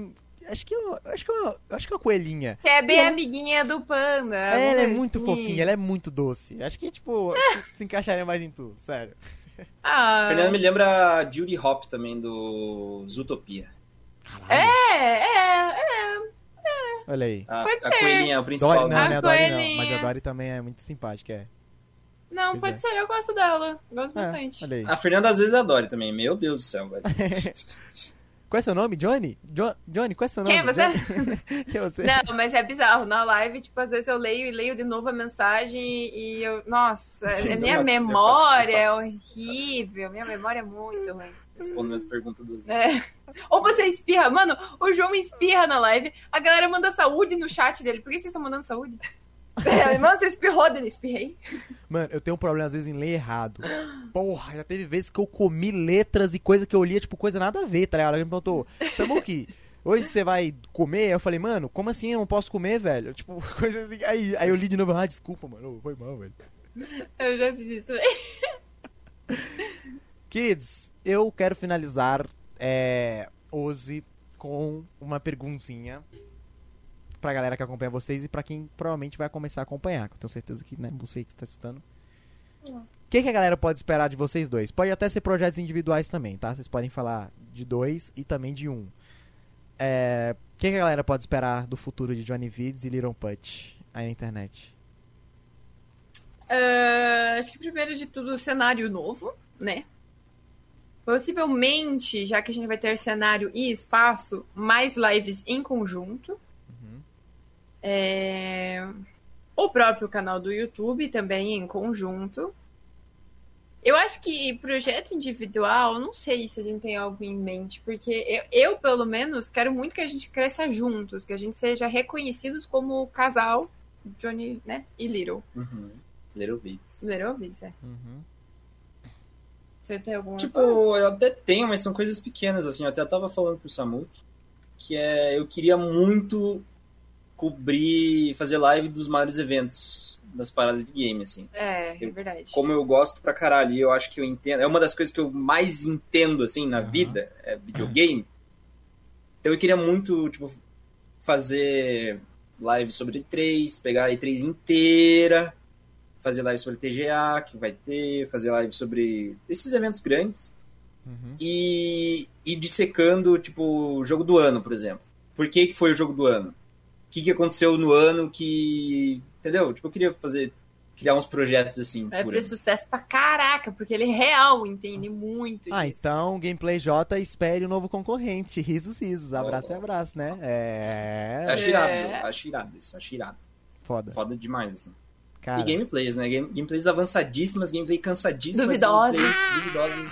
Acho que, eu, acho que, eu, acho que é uma coelhinha. Que é bem E ela- amiguinha do panda. ela é muito ver. fofinha, ela é muito doce. Acho que, tipo, se encaixaria mais em tu, sério. Ah, A Fernanda me lembra a Judy Hop também, do Zootopia. Caralho. é, é, é. Olha aí. A, Pode a ser. coelhinha, o Dory, principal. não, né? não é A a Dory não, mas a Dory também é muito simpática, é. Não, Pois pode é. ser, eu gosto dela. Gosto É, bastante. olha aí. A Fernanda às vezes adora também. Meu Deus do céu, velho. Qual é seu nome, Johnny? Jo- Johnny, qual é seu nome? Quem é você? Quem é você? Não, mas é bizarro. Na live, tipo, às vezes eu leio e leio de novo a mensagem e eu. Nossa, a Sim, minha eu faço, eu memória é faço, eu horrível. Minha memória é muito ruim. Respondo minhas perguntas duas vezes. É. Ou você espirra. Mano, o João espirra na live. A galera manda saúde no chat dele. Por que vocês estão mandando saúde? É, Mano, você espirrou dele. Espirrei. Mano, eu tenho um problema às vezes em ler errado. Porra, já teve vezes que eu comi letras e coisa que eu lia, tipo, coisa nada a ver, tá ligado? Ela me perguntou, Samuki, hoje você vai comer? Eu falei, mano, como assim eu não posso comer, velho? Tipo, coisa assim. Aí, aí eu li de novo, ah, desculpa, mano, foi mal, velho. Eu já fiz isso também. Kids, eu quero finalizar é, hoje com uma perguntinha pra galera que acompanha vocês e pra quem provavelmente vai começar a acompanhar, que eu tenho certeza que, né, você que está escutando O que, que a galera pode esperar de vocês dois? Pode até ser projetos individuais também, tá? Vocês podem falar de dois e também de um. É, O que, que a galera pode esperar do futuro de Johnny Vids e Little Putch aí na internet? Ah, acho que primeiro de tudo, cenário novo, né? Possivelmente, já que a gente vai ter cenário e espaço, mais lives em conjunto. É, O próprio canal do YouTube também em conjunto. Eu acho que projeto individual, não sei se a gente tem algo em mente, porque eu, eu, pelo menos, quero muito que a gente cresça juntos, que a gente seja reconhecidos como casal Johnny, né? E Little. Uhum. Little Bits. Little Vids, é. Uhum. Você tem alguma Tipo, coisa? eu até tenho, mas são coisas pequenas, assim. Eu até tava falando pro Samuk que é. Eu queria muito cobrir, fazer live dos maiores eventos das paradas de game, assim. É, é eu- verdade. Como eu gosto pra caralho, e eu acho que eu entendo. É uma das coisas que eu mais entendo, assim, na Aham. vida, é videogame. Então eu queria muito, tipo, fazer live sobre E3, pegar a E3 inteira, fazer live sobre TGA, que vai ter, fazer live sobre esses eventos grandes Uhum. e ir dissecando, tipo, o jogo do ano, por exemplo. Por que, que foi o jogo do ano? O que, que aconteceu no ano que. Entendeu? Tipo, eu queria fazer. Criar uns projetos assim. Vai fazer sucesso pra caraca, porque ele real entende muito Ah, disso. então, Gameplay J, espere o novo concorrente. Risos, risos. Abraço e abraço, né? É. Acho irado, É. acho irado isso, acho irado. Foda. Foda demais, assim. Cara, E gameplays, né? Game- gameplays avançadíssimas, gameplay cansadíssimas. Duvidosas. gameplays duvidosas.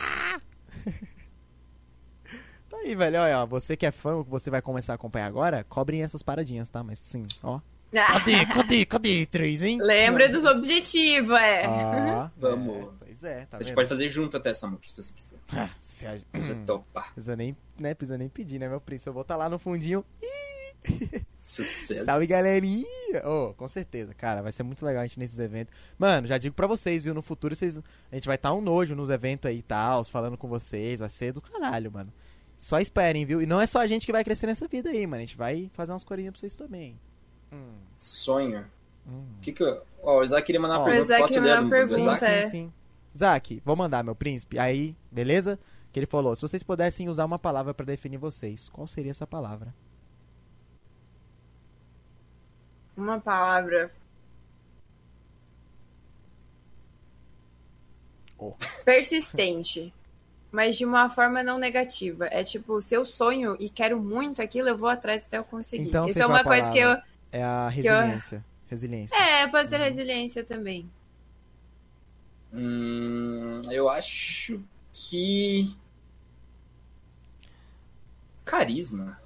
Tá aí, velho. Olha, ó, você que é fã, que você vai começar a acompanhar agora, cobrem essas paradinhas, tá? Mas sim, ó. Ah, Cadê, cadê, cadê? Três, hein? lembra dos objetivos, é. Ó, Vamos. é, pois é, tá a gente vendo? pode fazer junto até, Samuque, se você quiser. Ah, se a... Você topar. Precisa nem, né, precisa nem pedir, né, meu príncipe? Eu vou estar lá no fundinho. Sucesso. Salve, galerinha! Ô, com certeza, cara, vai ser muito legal a gente nesses eventos. Mano, já digo pra vocês, viu? No futuro vocês, a gente vai estar um nojo nos eventos aí e tal, falando com vocês, vai ser do caralho, mano. Só esperem, viu? E não é só a gente que vai crescer nessa vida aí, mano. A gente vai fazer umas corinhas pra vocês também. Hum, Sonho. hum. O que que eu... Ó, o Isaac queria mandar Ó, uma o pergunta. Isaac Posso queria mandar uma pergunta. Isaac? é. sim, sim. Zack, vou mandar, meu príncipe. Aí, beleza? Que ele falou: se vocês pudessem usar uma palavra pra definir vocês, qual seria essa palavra? Uma palavra. Oh. Persistente. Mas de uma forma não negativa. É tipo, se eu sonho e quero muito aquilo, eu vou atrás até eu conseguir. Então, Isso é qual uma coisa que eu. É a resiliência. Resiliência. É, pode Uhum. ser resiliência também. Hum, eu acho que. Carisma.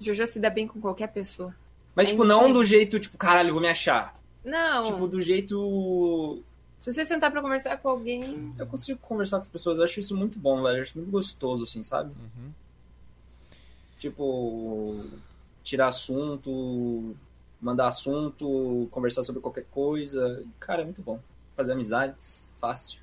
Jojo se dá bem com qualquer pessoa. Mas, É tipo, não incrível. do jeito, tipo, caralho, vou me achar. Não, Tipo, do jeito. Se você sentar pra conversar com alguém. Eu consigo conversar com as pessoas, eu acho isso muito bom, velho. Eu acho muito gostoso, assim, sabe? Uhum. Tipo, tirar assunto, mandar assunto, conversar sobre qualquer coisa. Cara, é muito bom. Fazer amizades, fácil.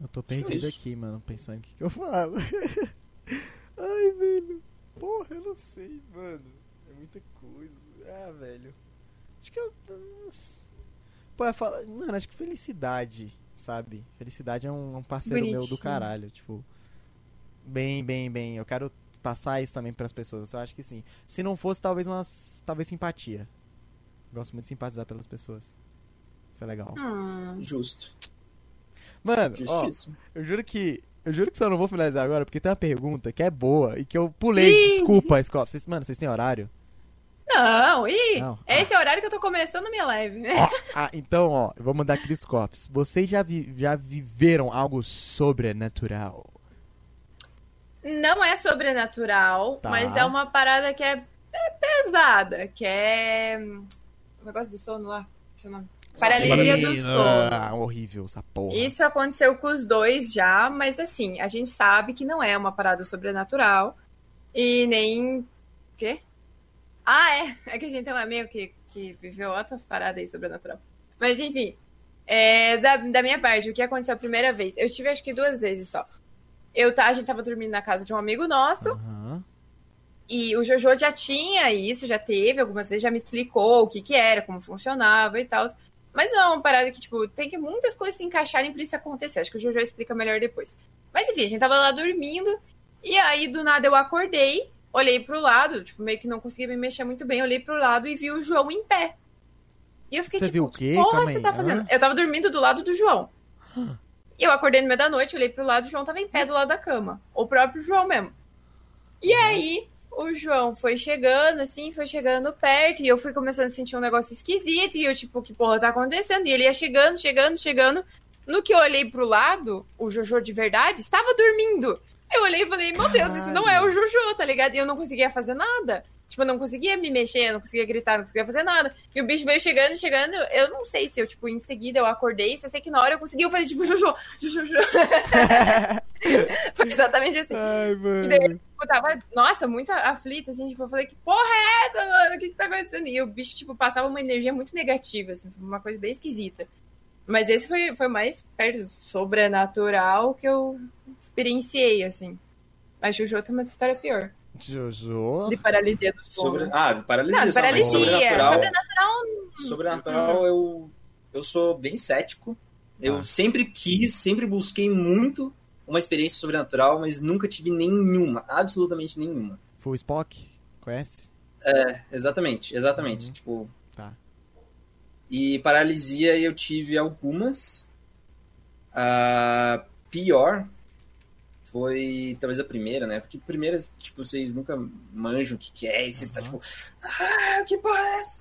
Eu tô perdido isso. aqui, mano, pensando o que, que eu falo. Ai, velho. Porra, eu não sei, mano. É muita coisa. Ah, velho. Acho que eu. Pô, eu falo. Mano, acho que felicidade, sabe? Felicidade é um, um parceiro meu do Bonitinho. caralho. Tipo. Bem, bem, bem. Eu quero passar isso também pras pessoas. Eu acho que sim. Se não fosse, talvez umas. Talvez simpatia. Gosto muito de simpatizar pelas pessoas. Isso é legal. Hum, Justo. Mano, ó, eu juro que. Eu juro que só não vou finalizar agora, porque tem uma pergunta que é boa e que eu pulei. Ih! Desculpa, Scott. Vocês, mano, vocês têm horário? Não, ih, Não. é esse horário que eu tô começando a minha live. Ah, então, ó, eu vou mandar os copos. Vocês já, vi- já viveram algo sobrenatural? Não é sobrenatural, Tá. mas é uma parada que é, é pesada, que é. hum, O negócio do sono lá. Seu nome? Paralisia do Sim, sono. Ah, horrível essa porra. Isso aconteceu com os dois já, mas assim, a gente sabe que não é uma parada sobrenatural. E nem. Quê? Ah, é! É que a gente tem um amigo que, que viveu outras paradas aí sobrenatural. Mas enfim, é, da, da minha parte, o que aconteceu a primeira vez? Eu estive acho que duas vezes só. Eu, a gente tava dormindo na casa de um amigo nosso. Aham. E o Jojo já tinha isso, já teve algumas vezes, já me explicou o que que era, como funcionava e tal. Mas não é uma parada que, tipo, tem que muitas coisas se encaixarem pra isso acontecer. Acho que o Jojo explica melhor depois. Mas enfim, a gente tava lá dormindo. E aí, do nada, eu acordei, olhei pro lado, tipo, meio que não conseguia me mexer muito bem. Olhei pro lado e vi o João em pé. E eu fiquei Você tipo, viu o que quê? porra você tá Hã? fazendo? Eu tava dormindo do lado do João. E eu acordei no meio da noite, olhei pro lado, o João tava em pé do lado da cama. O próprio João mesmo. E aí, o João foi chegando, assim, foi chegando perto, e eu fui começando a sentir um negócio esquisito, e eu, tipo, que porra tá acontecendo? E ele ia chegando, chegando, chegando. No que eu olhei pro lado, o Jojo de verdade estava dormindo. Eu olhei e falei, meu Deus, isso não é o Jojo, tá ligado? E eu não conseguia fazer nada. Tipo, eu não conseguia me mexer, eu não conseguia gritar, não conseguia fazer nada. E o bicho veio chegando, chegando. Eu não sei se eu, tipo, em seguida eu acordei, só sei que na hora eu consegui fazer, tipo, Jojo, Jojo, Jojo. Foi exatamente assim. Ai, mano. E daí eu tava, nossa, muito aflita, assim, tipo, eu falei, que porra é essa, mano? O que que tá acontecendo? E o bicho, tipo, passava uma energia muito negativa, assim, uma coisa bem esquisita. Mas esse foi, foi mais perto sobrenatural que eu experienciei, assim. Mas Jojo tem uma história pior. Jojo. De paralisia do sono. Sobre... Ah, de paralisia. Não, de paralisia. Sobrenatural, Sobrenatural. sobrenatural eu, eu sou bem cético. Eu Tá. sempre quis, sempre busquei muito uma experiência sobrenatural, mas nunca tive nenhuma, absolutamente nenhuma. Full Spock? Conhece? Exatamente, exatamente. Uhum. Tipo, Tá. E paralisia eu tive algumas. A pior foi talvez a primeira, né? Porque primeira, tipo, vocês nunca manjam o que, que é, e você tá Aham. tipo, ah, que porra é essa?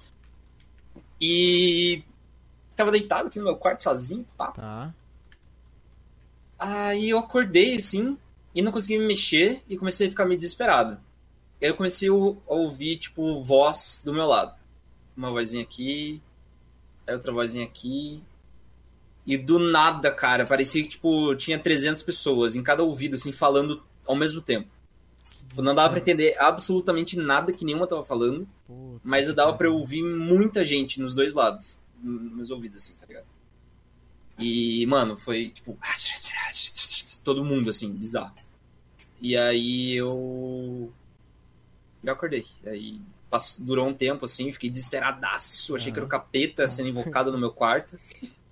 E tava deitado aqui no meu quarto sozinho, pá. Tá. Aí eu acordei assim e não consegui me mexer e comecei a ficar meio desesperado. Aí eu comecei a ouvir, tipo, voz do meu lado. Uma vozinha aqui, aí outra vozinha aqui. E do nada, cara, parecia que, tipo, tinha 300 pessoas em cada ouvido, assim, falando ao mesmo tempo. Não dava pra entender absolutamente nada que nenhuma tava falando, Puta mas eu dava pra pariu. ouvir muita gente nos dois lados, nos meus ouvidos, assim, tá ligado? E, mano, foi tipo. Todo mundo, assim, bizarro. E aí eu. Eu acordei. Aí passou, durou um tempo, assim, fiquei desesperadaço. Achei que era o capeta sendo invocado no meu quarto.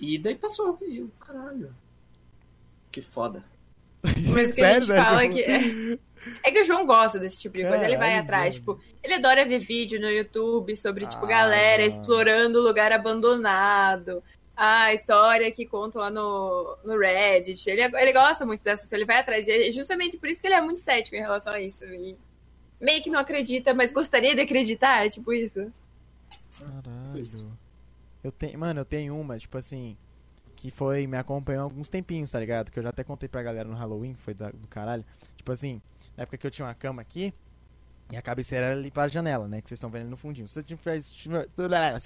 E daí passou. E eu, caralho. Que foda. Mas o que a gente velho? fala é que. É, é que o João gosta desse tipo de coisa. Ele vai atrás, tipo, ele adora ver vídeo no YouTube sobre, tipo, Ah. galera explorando lugar abandonado. A história que contam lá no, no Reddit. Ele, ele gosta muito dessas coisas, ele vai atrás. E é justamente por isso que ele é muito cético em relação a isso. E meio que não acredita, mas gostaria de acreditar, é tipo isso. Isso. Caralho. Eu tenho, mano, eu tenho uma, tipo assim, que foi, me acompanhou alguns tempinhos, tá ligado? Que eu já até contei pra galera no Halloween, foi da- do caralho. Tipo assim, na época que eu tinha uma cama aqui, e a cabeceira era ali para a janela, né? Que vocês estão vendo no fundinho. Se tiver, se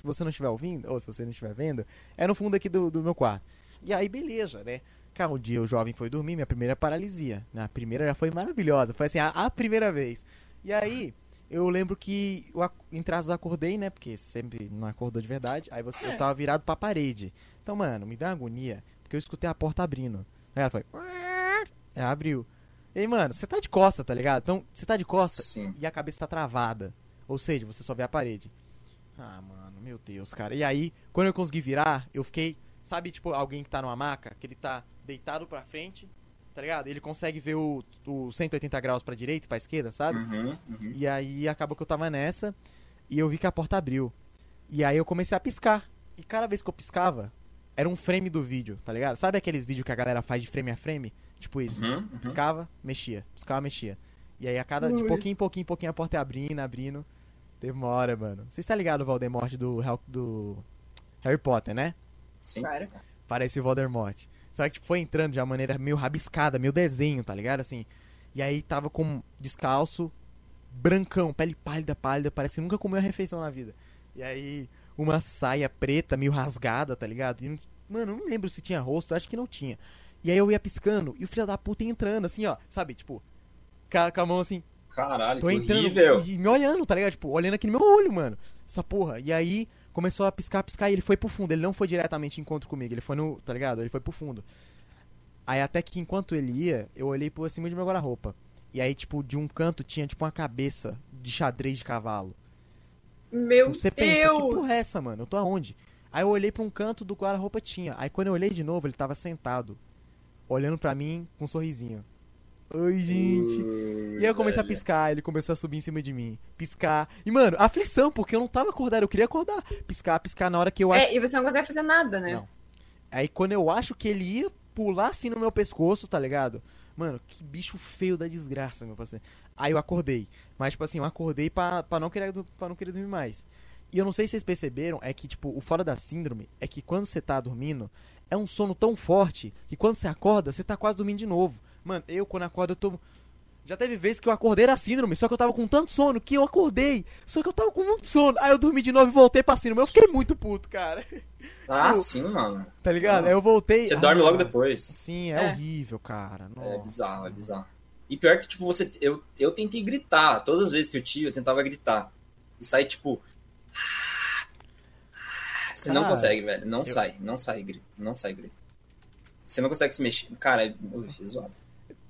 você não estiver ouvindo, ou se você não estiver vendo, é no fundo aqui do, do meu quarto. E aí, beleza, né? Cara, um dia o jovem foi dormir, minha primeira paralisia. né? Primeira já foi maravilhosa, foi assim, a, a primeira vez. E aí, eu lembro que eu, em trás eu acordei, né? Porque sempre não acordou de verdade. Aí você, eu tava virado pra parede. Então, mano, me dá uma agonia, porque eu escutei a porta abrindo. Aí ela foi. É, abriu. E aí, mano, você tá de costa, tá ligado? Então, você tá de costa Sim. e a cabeça tá travada. Ou seja, você só vê a parede. Ah, mano, meu Deus, cara. E aí, quando eu consegui virar, eu fiquei. Sabe, tipo, alguém que tá numa maca, que ele tá deitado pra frente, tá ligado? Ele consegue ver o, o 180 graus pra direita e pra esquerda, sabe? Uhum, uhum. E aí acabou que eu tava nessa e eu vi que a porta abriu. E aí eu comecei a piscar. E cada vez que eu piscava, era um frame do vídeo, tá ligado? Sabe aqueles vídeos que a galera faz de frame a frame? Tipo isso. Uhum, uhum. Piscava, mexia. Piscava, mexia. E aí a cada. De Ui. pouquinho em pouquinho pouquinho a porta ia abrindo, abrindo. Demora, mano. Você está ligado o Voldemort do, do Harry Potter, né? Sim. Claro. Parece o Voldemort. Só que tipo, foi entrando de uma maneira meio rabiscada, meio desenho, tá ligado? Assim. E aí tava com descalço, brancão, pele pálida, pálida, parece que nunca comeu uma refeição na vida. E aí, uma saia preta, meio rasgada, tá ligado? E, mano, não lembro se tinha rosto, acho que não tinha. E aí eu ia piscando, e o filho da puta ia entrando, assim, ó, sabe? Tipo, com a, a mão assim, Caralho, Tô entrando horrível. e me olhando, tá ligado? Tipo, olhando aqui no meu olho, mano. Essa porra. E aí começou a piscar, piscar e ele foi pro fundo. Ele não foi diretamente em encontro comigo, ele foi no. Tá ligado? Ele foi pro fundo. Aí até que enquanto ele ia, eu olhei por cima de meu guarda-roupa. E aí, tipo, de um canto tinha, tipo, uma cabeça de xadrez de cavalo. Meu Você pensa, que Deus! porra é essa, mano? Eu tô aonde? Aí eu olhei pra um canto do guarda-roupa tinha. Aí quando eu olhei de novo, ele tava sentado, olhando pra mim com um sorrisinho. Oi, gente. E aí eu comecei a piscar, ele começou a subir em cima de mim. Piscar. E, mano, aflição, porque eu não tava acordado, eu queria acordar. Piscar, piscar na hora que eu acho. É, e você não consegue fazer nada, né? Não. Aí quando eu acho que ele ia pular assim no meu pescoço, tá ligado? Mano, que bicho feio da desgraça, meu parceiro. Aí eu acordei. Mas, tipo assim, eu acordei pra, pra, não, querer, pra não querer dormir mais. E eu não sei se vocês perceberam, é que, tipo, o fora da síndrome é que quando você tá dormindo, é um sono tão forte que quando você acorda, você tá quase dormindo de novo. Mano, eu quando acordo, eu tô. Já teve vezes que eu acordei da síndrome, só que eu tava com tanto sono que eu acordei. Só que eu tava com muito sono. Aí eu dormi de novo e voltei pra síndrome. Eu fiquei muito puto, cara. Ah, Eu- sim, mano. Tá ligado? Não. Aí eu voltei. Você ah, dorme logo depois. Sim, é, É. horrível, cara. É Nossa. bizarro, é bizarro. E pior que, tipo, você. Eu, eu tentei gritar. Todas as vezes que eu tive, eu tentava gritar. E sai, tipo. Você não Cara, consegue, velho. Não sai, não sai grito. Não sai grito. Você não consegue se mexer. Cara, é Ui, é zoado.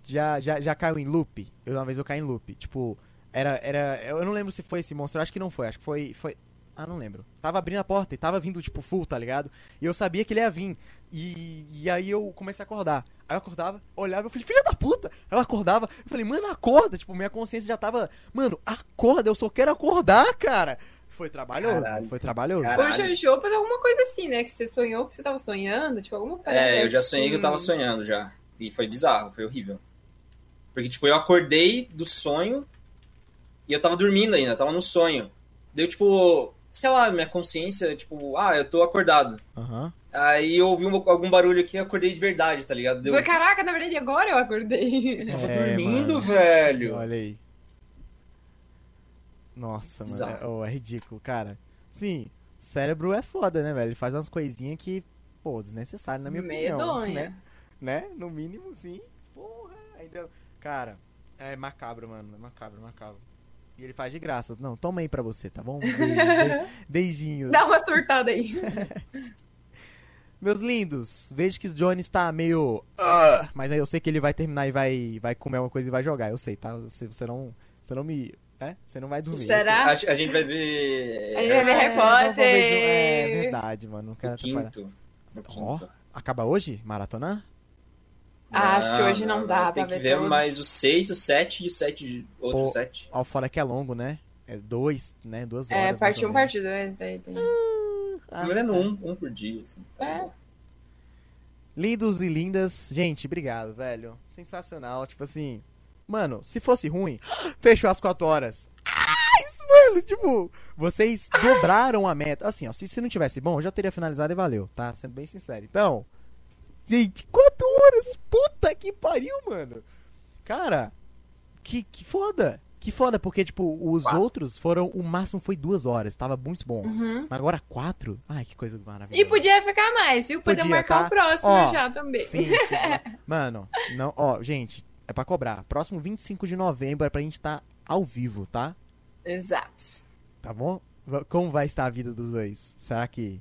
Já, já, já caiu em loop? Eu, uma vez eu caí em loop. Tipo, era, era. Eu não lembro se foi esse monstro, eu acho que não foi. Acho que foi. foi... Ah, não lembro. Tava abrindo a porta e tava vindo, tipo, full, tá ligado? E eu sabia que ele ia vir. E, e aí eu comecei a acordar. Aí eu acordava, olhava, eu falei, filha da puta! Aí eu acordava, eu falei, mano, acorda! Tipo, minha consciência já tava, mano, acorda, eu só quero acordar, cara! Foi trabalhoso, Caralho. foi trabalhoso. Caralho. O Jojo fez alguma coisa assim, né? Que você sonhou que você tava sonhando, tipo, alguma parada É, eu já sonhei que eu tava assim. sonhando já. E foi bizarro, foi horrível. Porque, tipo, eu acordei do sonho e eu tava dormindo ainda, tava no sonho. Deu, tipo, sei lá, minha consciência, tipo, ah, eu tô acordado. Aham. Aí eu ouvi um- algum barulho aqui e acordei de verdade, tá ligado? Deu, Foi, caraca, na verdade, agora eu acordei. eu tava É, dormindo, mano. velho. Olha aí. Nossa, mano, é, oh, é ridículo, cara. Sim, cérebro é foda, né, velho? Ele faz umas coisinhas que, pô, desnecessário na minha opinião, Medonha. né? Né? No mínimo, sim. Porra, ainda... Cara, é macabro, mano, é macabro, macabro. E ele faz de graça. Não, toma aí pra você, tá bom? Beijinhos. Dá uma surtada aí. Meus lindos, vejo que o Johnny está meio. "Ah", mas aí eu sei que ele vai terminar e vai, vai comer uma coisa e vai jogar. Eu sei, tá? Você, você não. Você não me. É? Você não vai dormir. Será? A, a gente vai ver. A gente vai ver Harry É, vamos ver Potter. É verdade, mano. Não quero atrapalhar. quinto. Ó, quinto. acaba hoje? Maratona? Ah, acho que hoje não dá Tem que ver todos. mais o 6, o 7 e o 7 de outro Pô, 7. Ó, fora que é longo, né? É dois, né? Duas horas. É, parte ou 1, menos. parte 2, daí tem. Ah, vendo um, um por dia, assim. É. Lindos e lindas. Gente, obrigado, velho. Sensacional. Tipo assim. Mano, se fosse ruim, fechou às 4 horas. Ah, isso, mano, tipo, vocês dobraram a meta. Assim, ó, se, se não tivesse bom, eu já teria finalizado e valeu, tá? Sendo bem sincero. Então, gente, 4 horas. Puta que pariu, mano. Cara, que, que foda. Que foda, porque, tipo, os Quatro. outros foram. O máximo foi duas horas. Tava muito bom. Uhum. Mas agora quatro? Ai, que coisa maravilhosa. E podia ficar mais, viu? Podia, Podia, marcar tá? o próximo Ó, já também. Sim, sim. Mano, não, ó, gente, é pra cobrar. Próximo 25 de novembro é pra gente estar ao vivo, tá? Exato. Tá bom? Como vai estar a vida dos dois? Será que.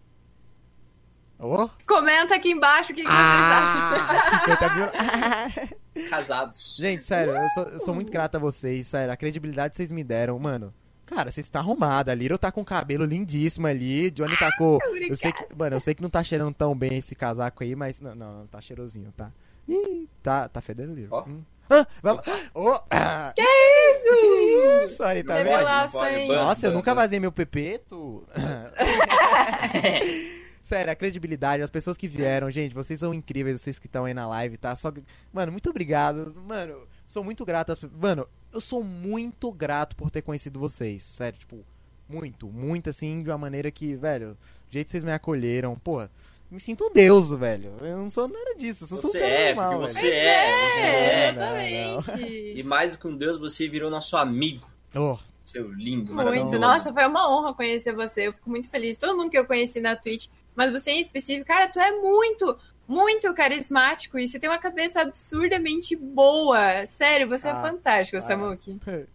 Ô? Comenta aqui embaixo o que, que Ah, 50 mil. vocês acham. Casados. gente, sério, eu sou, eu sou muito grato a vocês, sério. A credibilidade que vocês me deram, mano. Cara, você está arrumada. A Little tá com o cabelo lindíssimo ali. Johnny tá com. Eu sei que, mano, eu sei que não tá cheirando tão bem esse casaco aí, mas. Não, não, não tá cheirosinho, tá? Ih, tá, tá fedendo Little. Ó. Hum. Ah, vai... oh, ah, Que isso? que isso? Aí, tá vendo? Nossa, eu nunca vazei meu pepeto. Sério, a credibilidade, as pessoas que vieram, gente, vocês são incríveis, vocês que estão aí na live, tá? Só, mano, muito obrigado. Mano, sou muito grato às Mano, eu sou muito grato por ter conhecido vocês. Sério, tipo, muito, muito assim, de uma maneira que, velho, o jeito que vocês me acolheram, pô, me sinto um deus, velho. Eu não sou nada disso, eu sou Você super é, normal, porque velho. você é, você É, é. não, exatamente. E mais do que um Deus, você virou nosso amigo. Oh, Seu lindo, Muito. maravilhoso. Nossa, foi uma honra conhecer você. Eu fico muito feliz. Todo mundo que eu conheci na Twitch, mas você em específico, cara, tu é muito, muito carismático e você tem uma cabeça absurdamente boa. Sério, você Ah, é fantástico, ah. Samuki.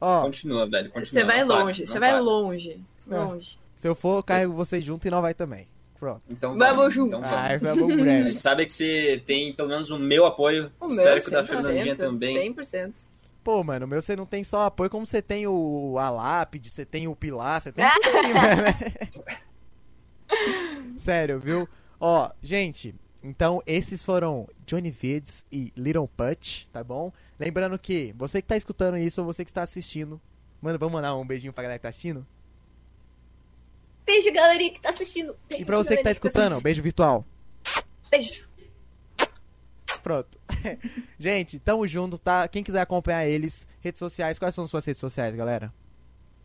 ó, Continua, velho. Continua. Você vai longe, você vai longe. É. Longe. se eu for, eu carrego vocês junto e não vai também. Pronto. Então Vamos junto. Então vamos. Ai, vamos A breve. gente sabe que você tem pelo menos o meu apoio. O Espero meu, que o da Fernandinha 100%, também. 100%. Pô, mano, o meu você não tem só apoio, como você tem o a lápide, você tem o pilar, você tem tudo aí, mano. Sério, viu? Ó, gente, então esses foram Johnny Vids e Little Putch, tá bom? Lembrando que você que tá escutando isso ou você que está assistindo, mano, vamos mandar um beijinho pra galera que tá assistindo? Beijo, galerinha que tá assistindo. Beijo, E pra você que tá galerinha escutando, beijo virtual. Beijo. Pronto. Gente, tamo junto, tá? Quem quiser acompanhar eles, redes sociais, quais são suas redes sociais, galera?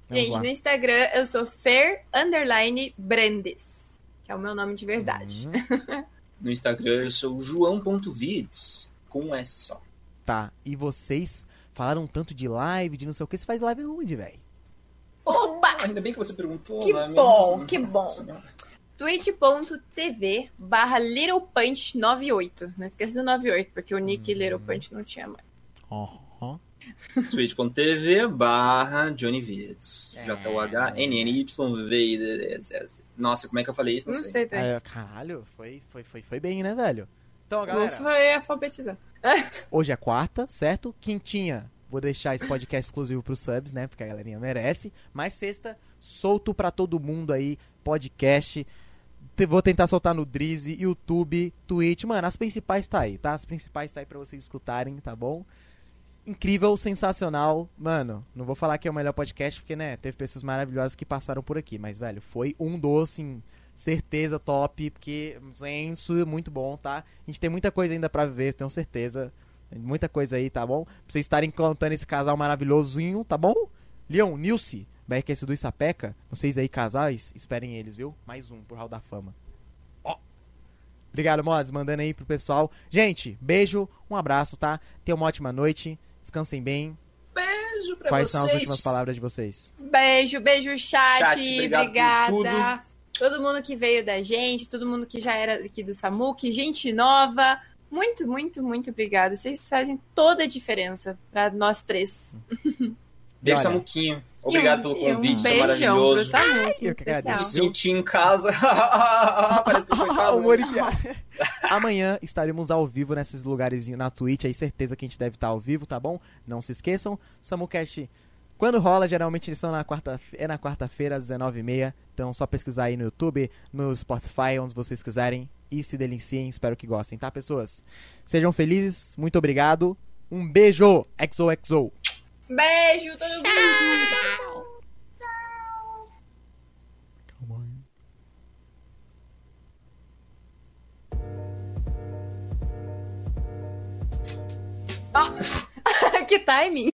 Vamos Gente, lá. no Instagram eu sou Fer Underline Brandes, que é o meu nome de verdade. Uhum. No Instagram eu sou joão.vids, com um S só. Tá, e vocês falaram tanto de live, de não sei o que, você faz live onde, velho? Opa! Ainda bem que você perguntou. Que né? Bom, que nossa bom. Twitch.tv barra littlepunch98. Não esqueça do 98, porque o nick Hum. Little Punch não tinha mais. Aham. twitch.tv barra Johnny Vids. É. J-O-H-N-N-Y-V-I-D-S. Nossa, como é que eu falei isso? Não Não sei. sei Caralho, foi, foi, foi, foi bem, né, velho? Então, Não galera, foi alfabetizado. hoje é quarta, certo? Quintinha, vou deixar esse podcast exclusivo pros subs, né? Porque a galerinha merece. Mas sexta, solto pra todo mundo aí, podcast. Vou tentar soltar no Drizzy, YouTube, Twitch. Mano, as principais tá aí, tá? As principais tá aí pra vocês escutarem, tá bom? Incrível, sensacional. Mano, não vou falar que é o melhor podcast, porque, né, teve pessoas maravilhosas que passaram por aqui. Mas, velho, foi um doce, assim, certeza top, porque, senso, muito bom, tá? A gente tem muita coisa ainda pra ver, tenho certeza. Tem muita coisa aí, tá bom? Pra vocês estarem contando esse casal maravilhosinho, tá bom? Leon, Nilce, BRQS do Isapeca, vocês aí casais, esperem eles, viu? Mais um pro Hall da Fama. Obrigado, Mods, mandando aí pro pessoal. Gente, beijo, um abraço, tá? Tenham uma ótima noite, descansem bem. Beijo pra Quais vocês. são as últimas palavras de vocês? Beijo, beijo, chat. Chat, obrigada. Todo mundo que veio da gente, todo mundo que já era aqui do Samuque, gente nova. Muito, muito, muito obrigada. Vocês fazem toda a diferença pra nós três. Beijo. Samuquinho. Obrigado um- pelo convite, um isso é beijão maravilhoso. pro Samuque, Eu que agradeço. Me senti em casa. Parece que foi em casa. Humor piada. Amanhã estaremos ao vivo nesses lugares na Twitch, aí certeza que a gente deve estar ao vivo, tá bom? Não se esqueçam, SamuCast, quando rola, geralmente eles são na quarta, é na quarta-feira às 19h30, então só pesquisar aí no YouTube, no Spotify, onde vocês quiserem, e se deliciem, espero que gostem, tá, pessoas? Sejam felizes, muito obrigado, um beijo, XOXO! Beijo, todo mundo. que timing!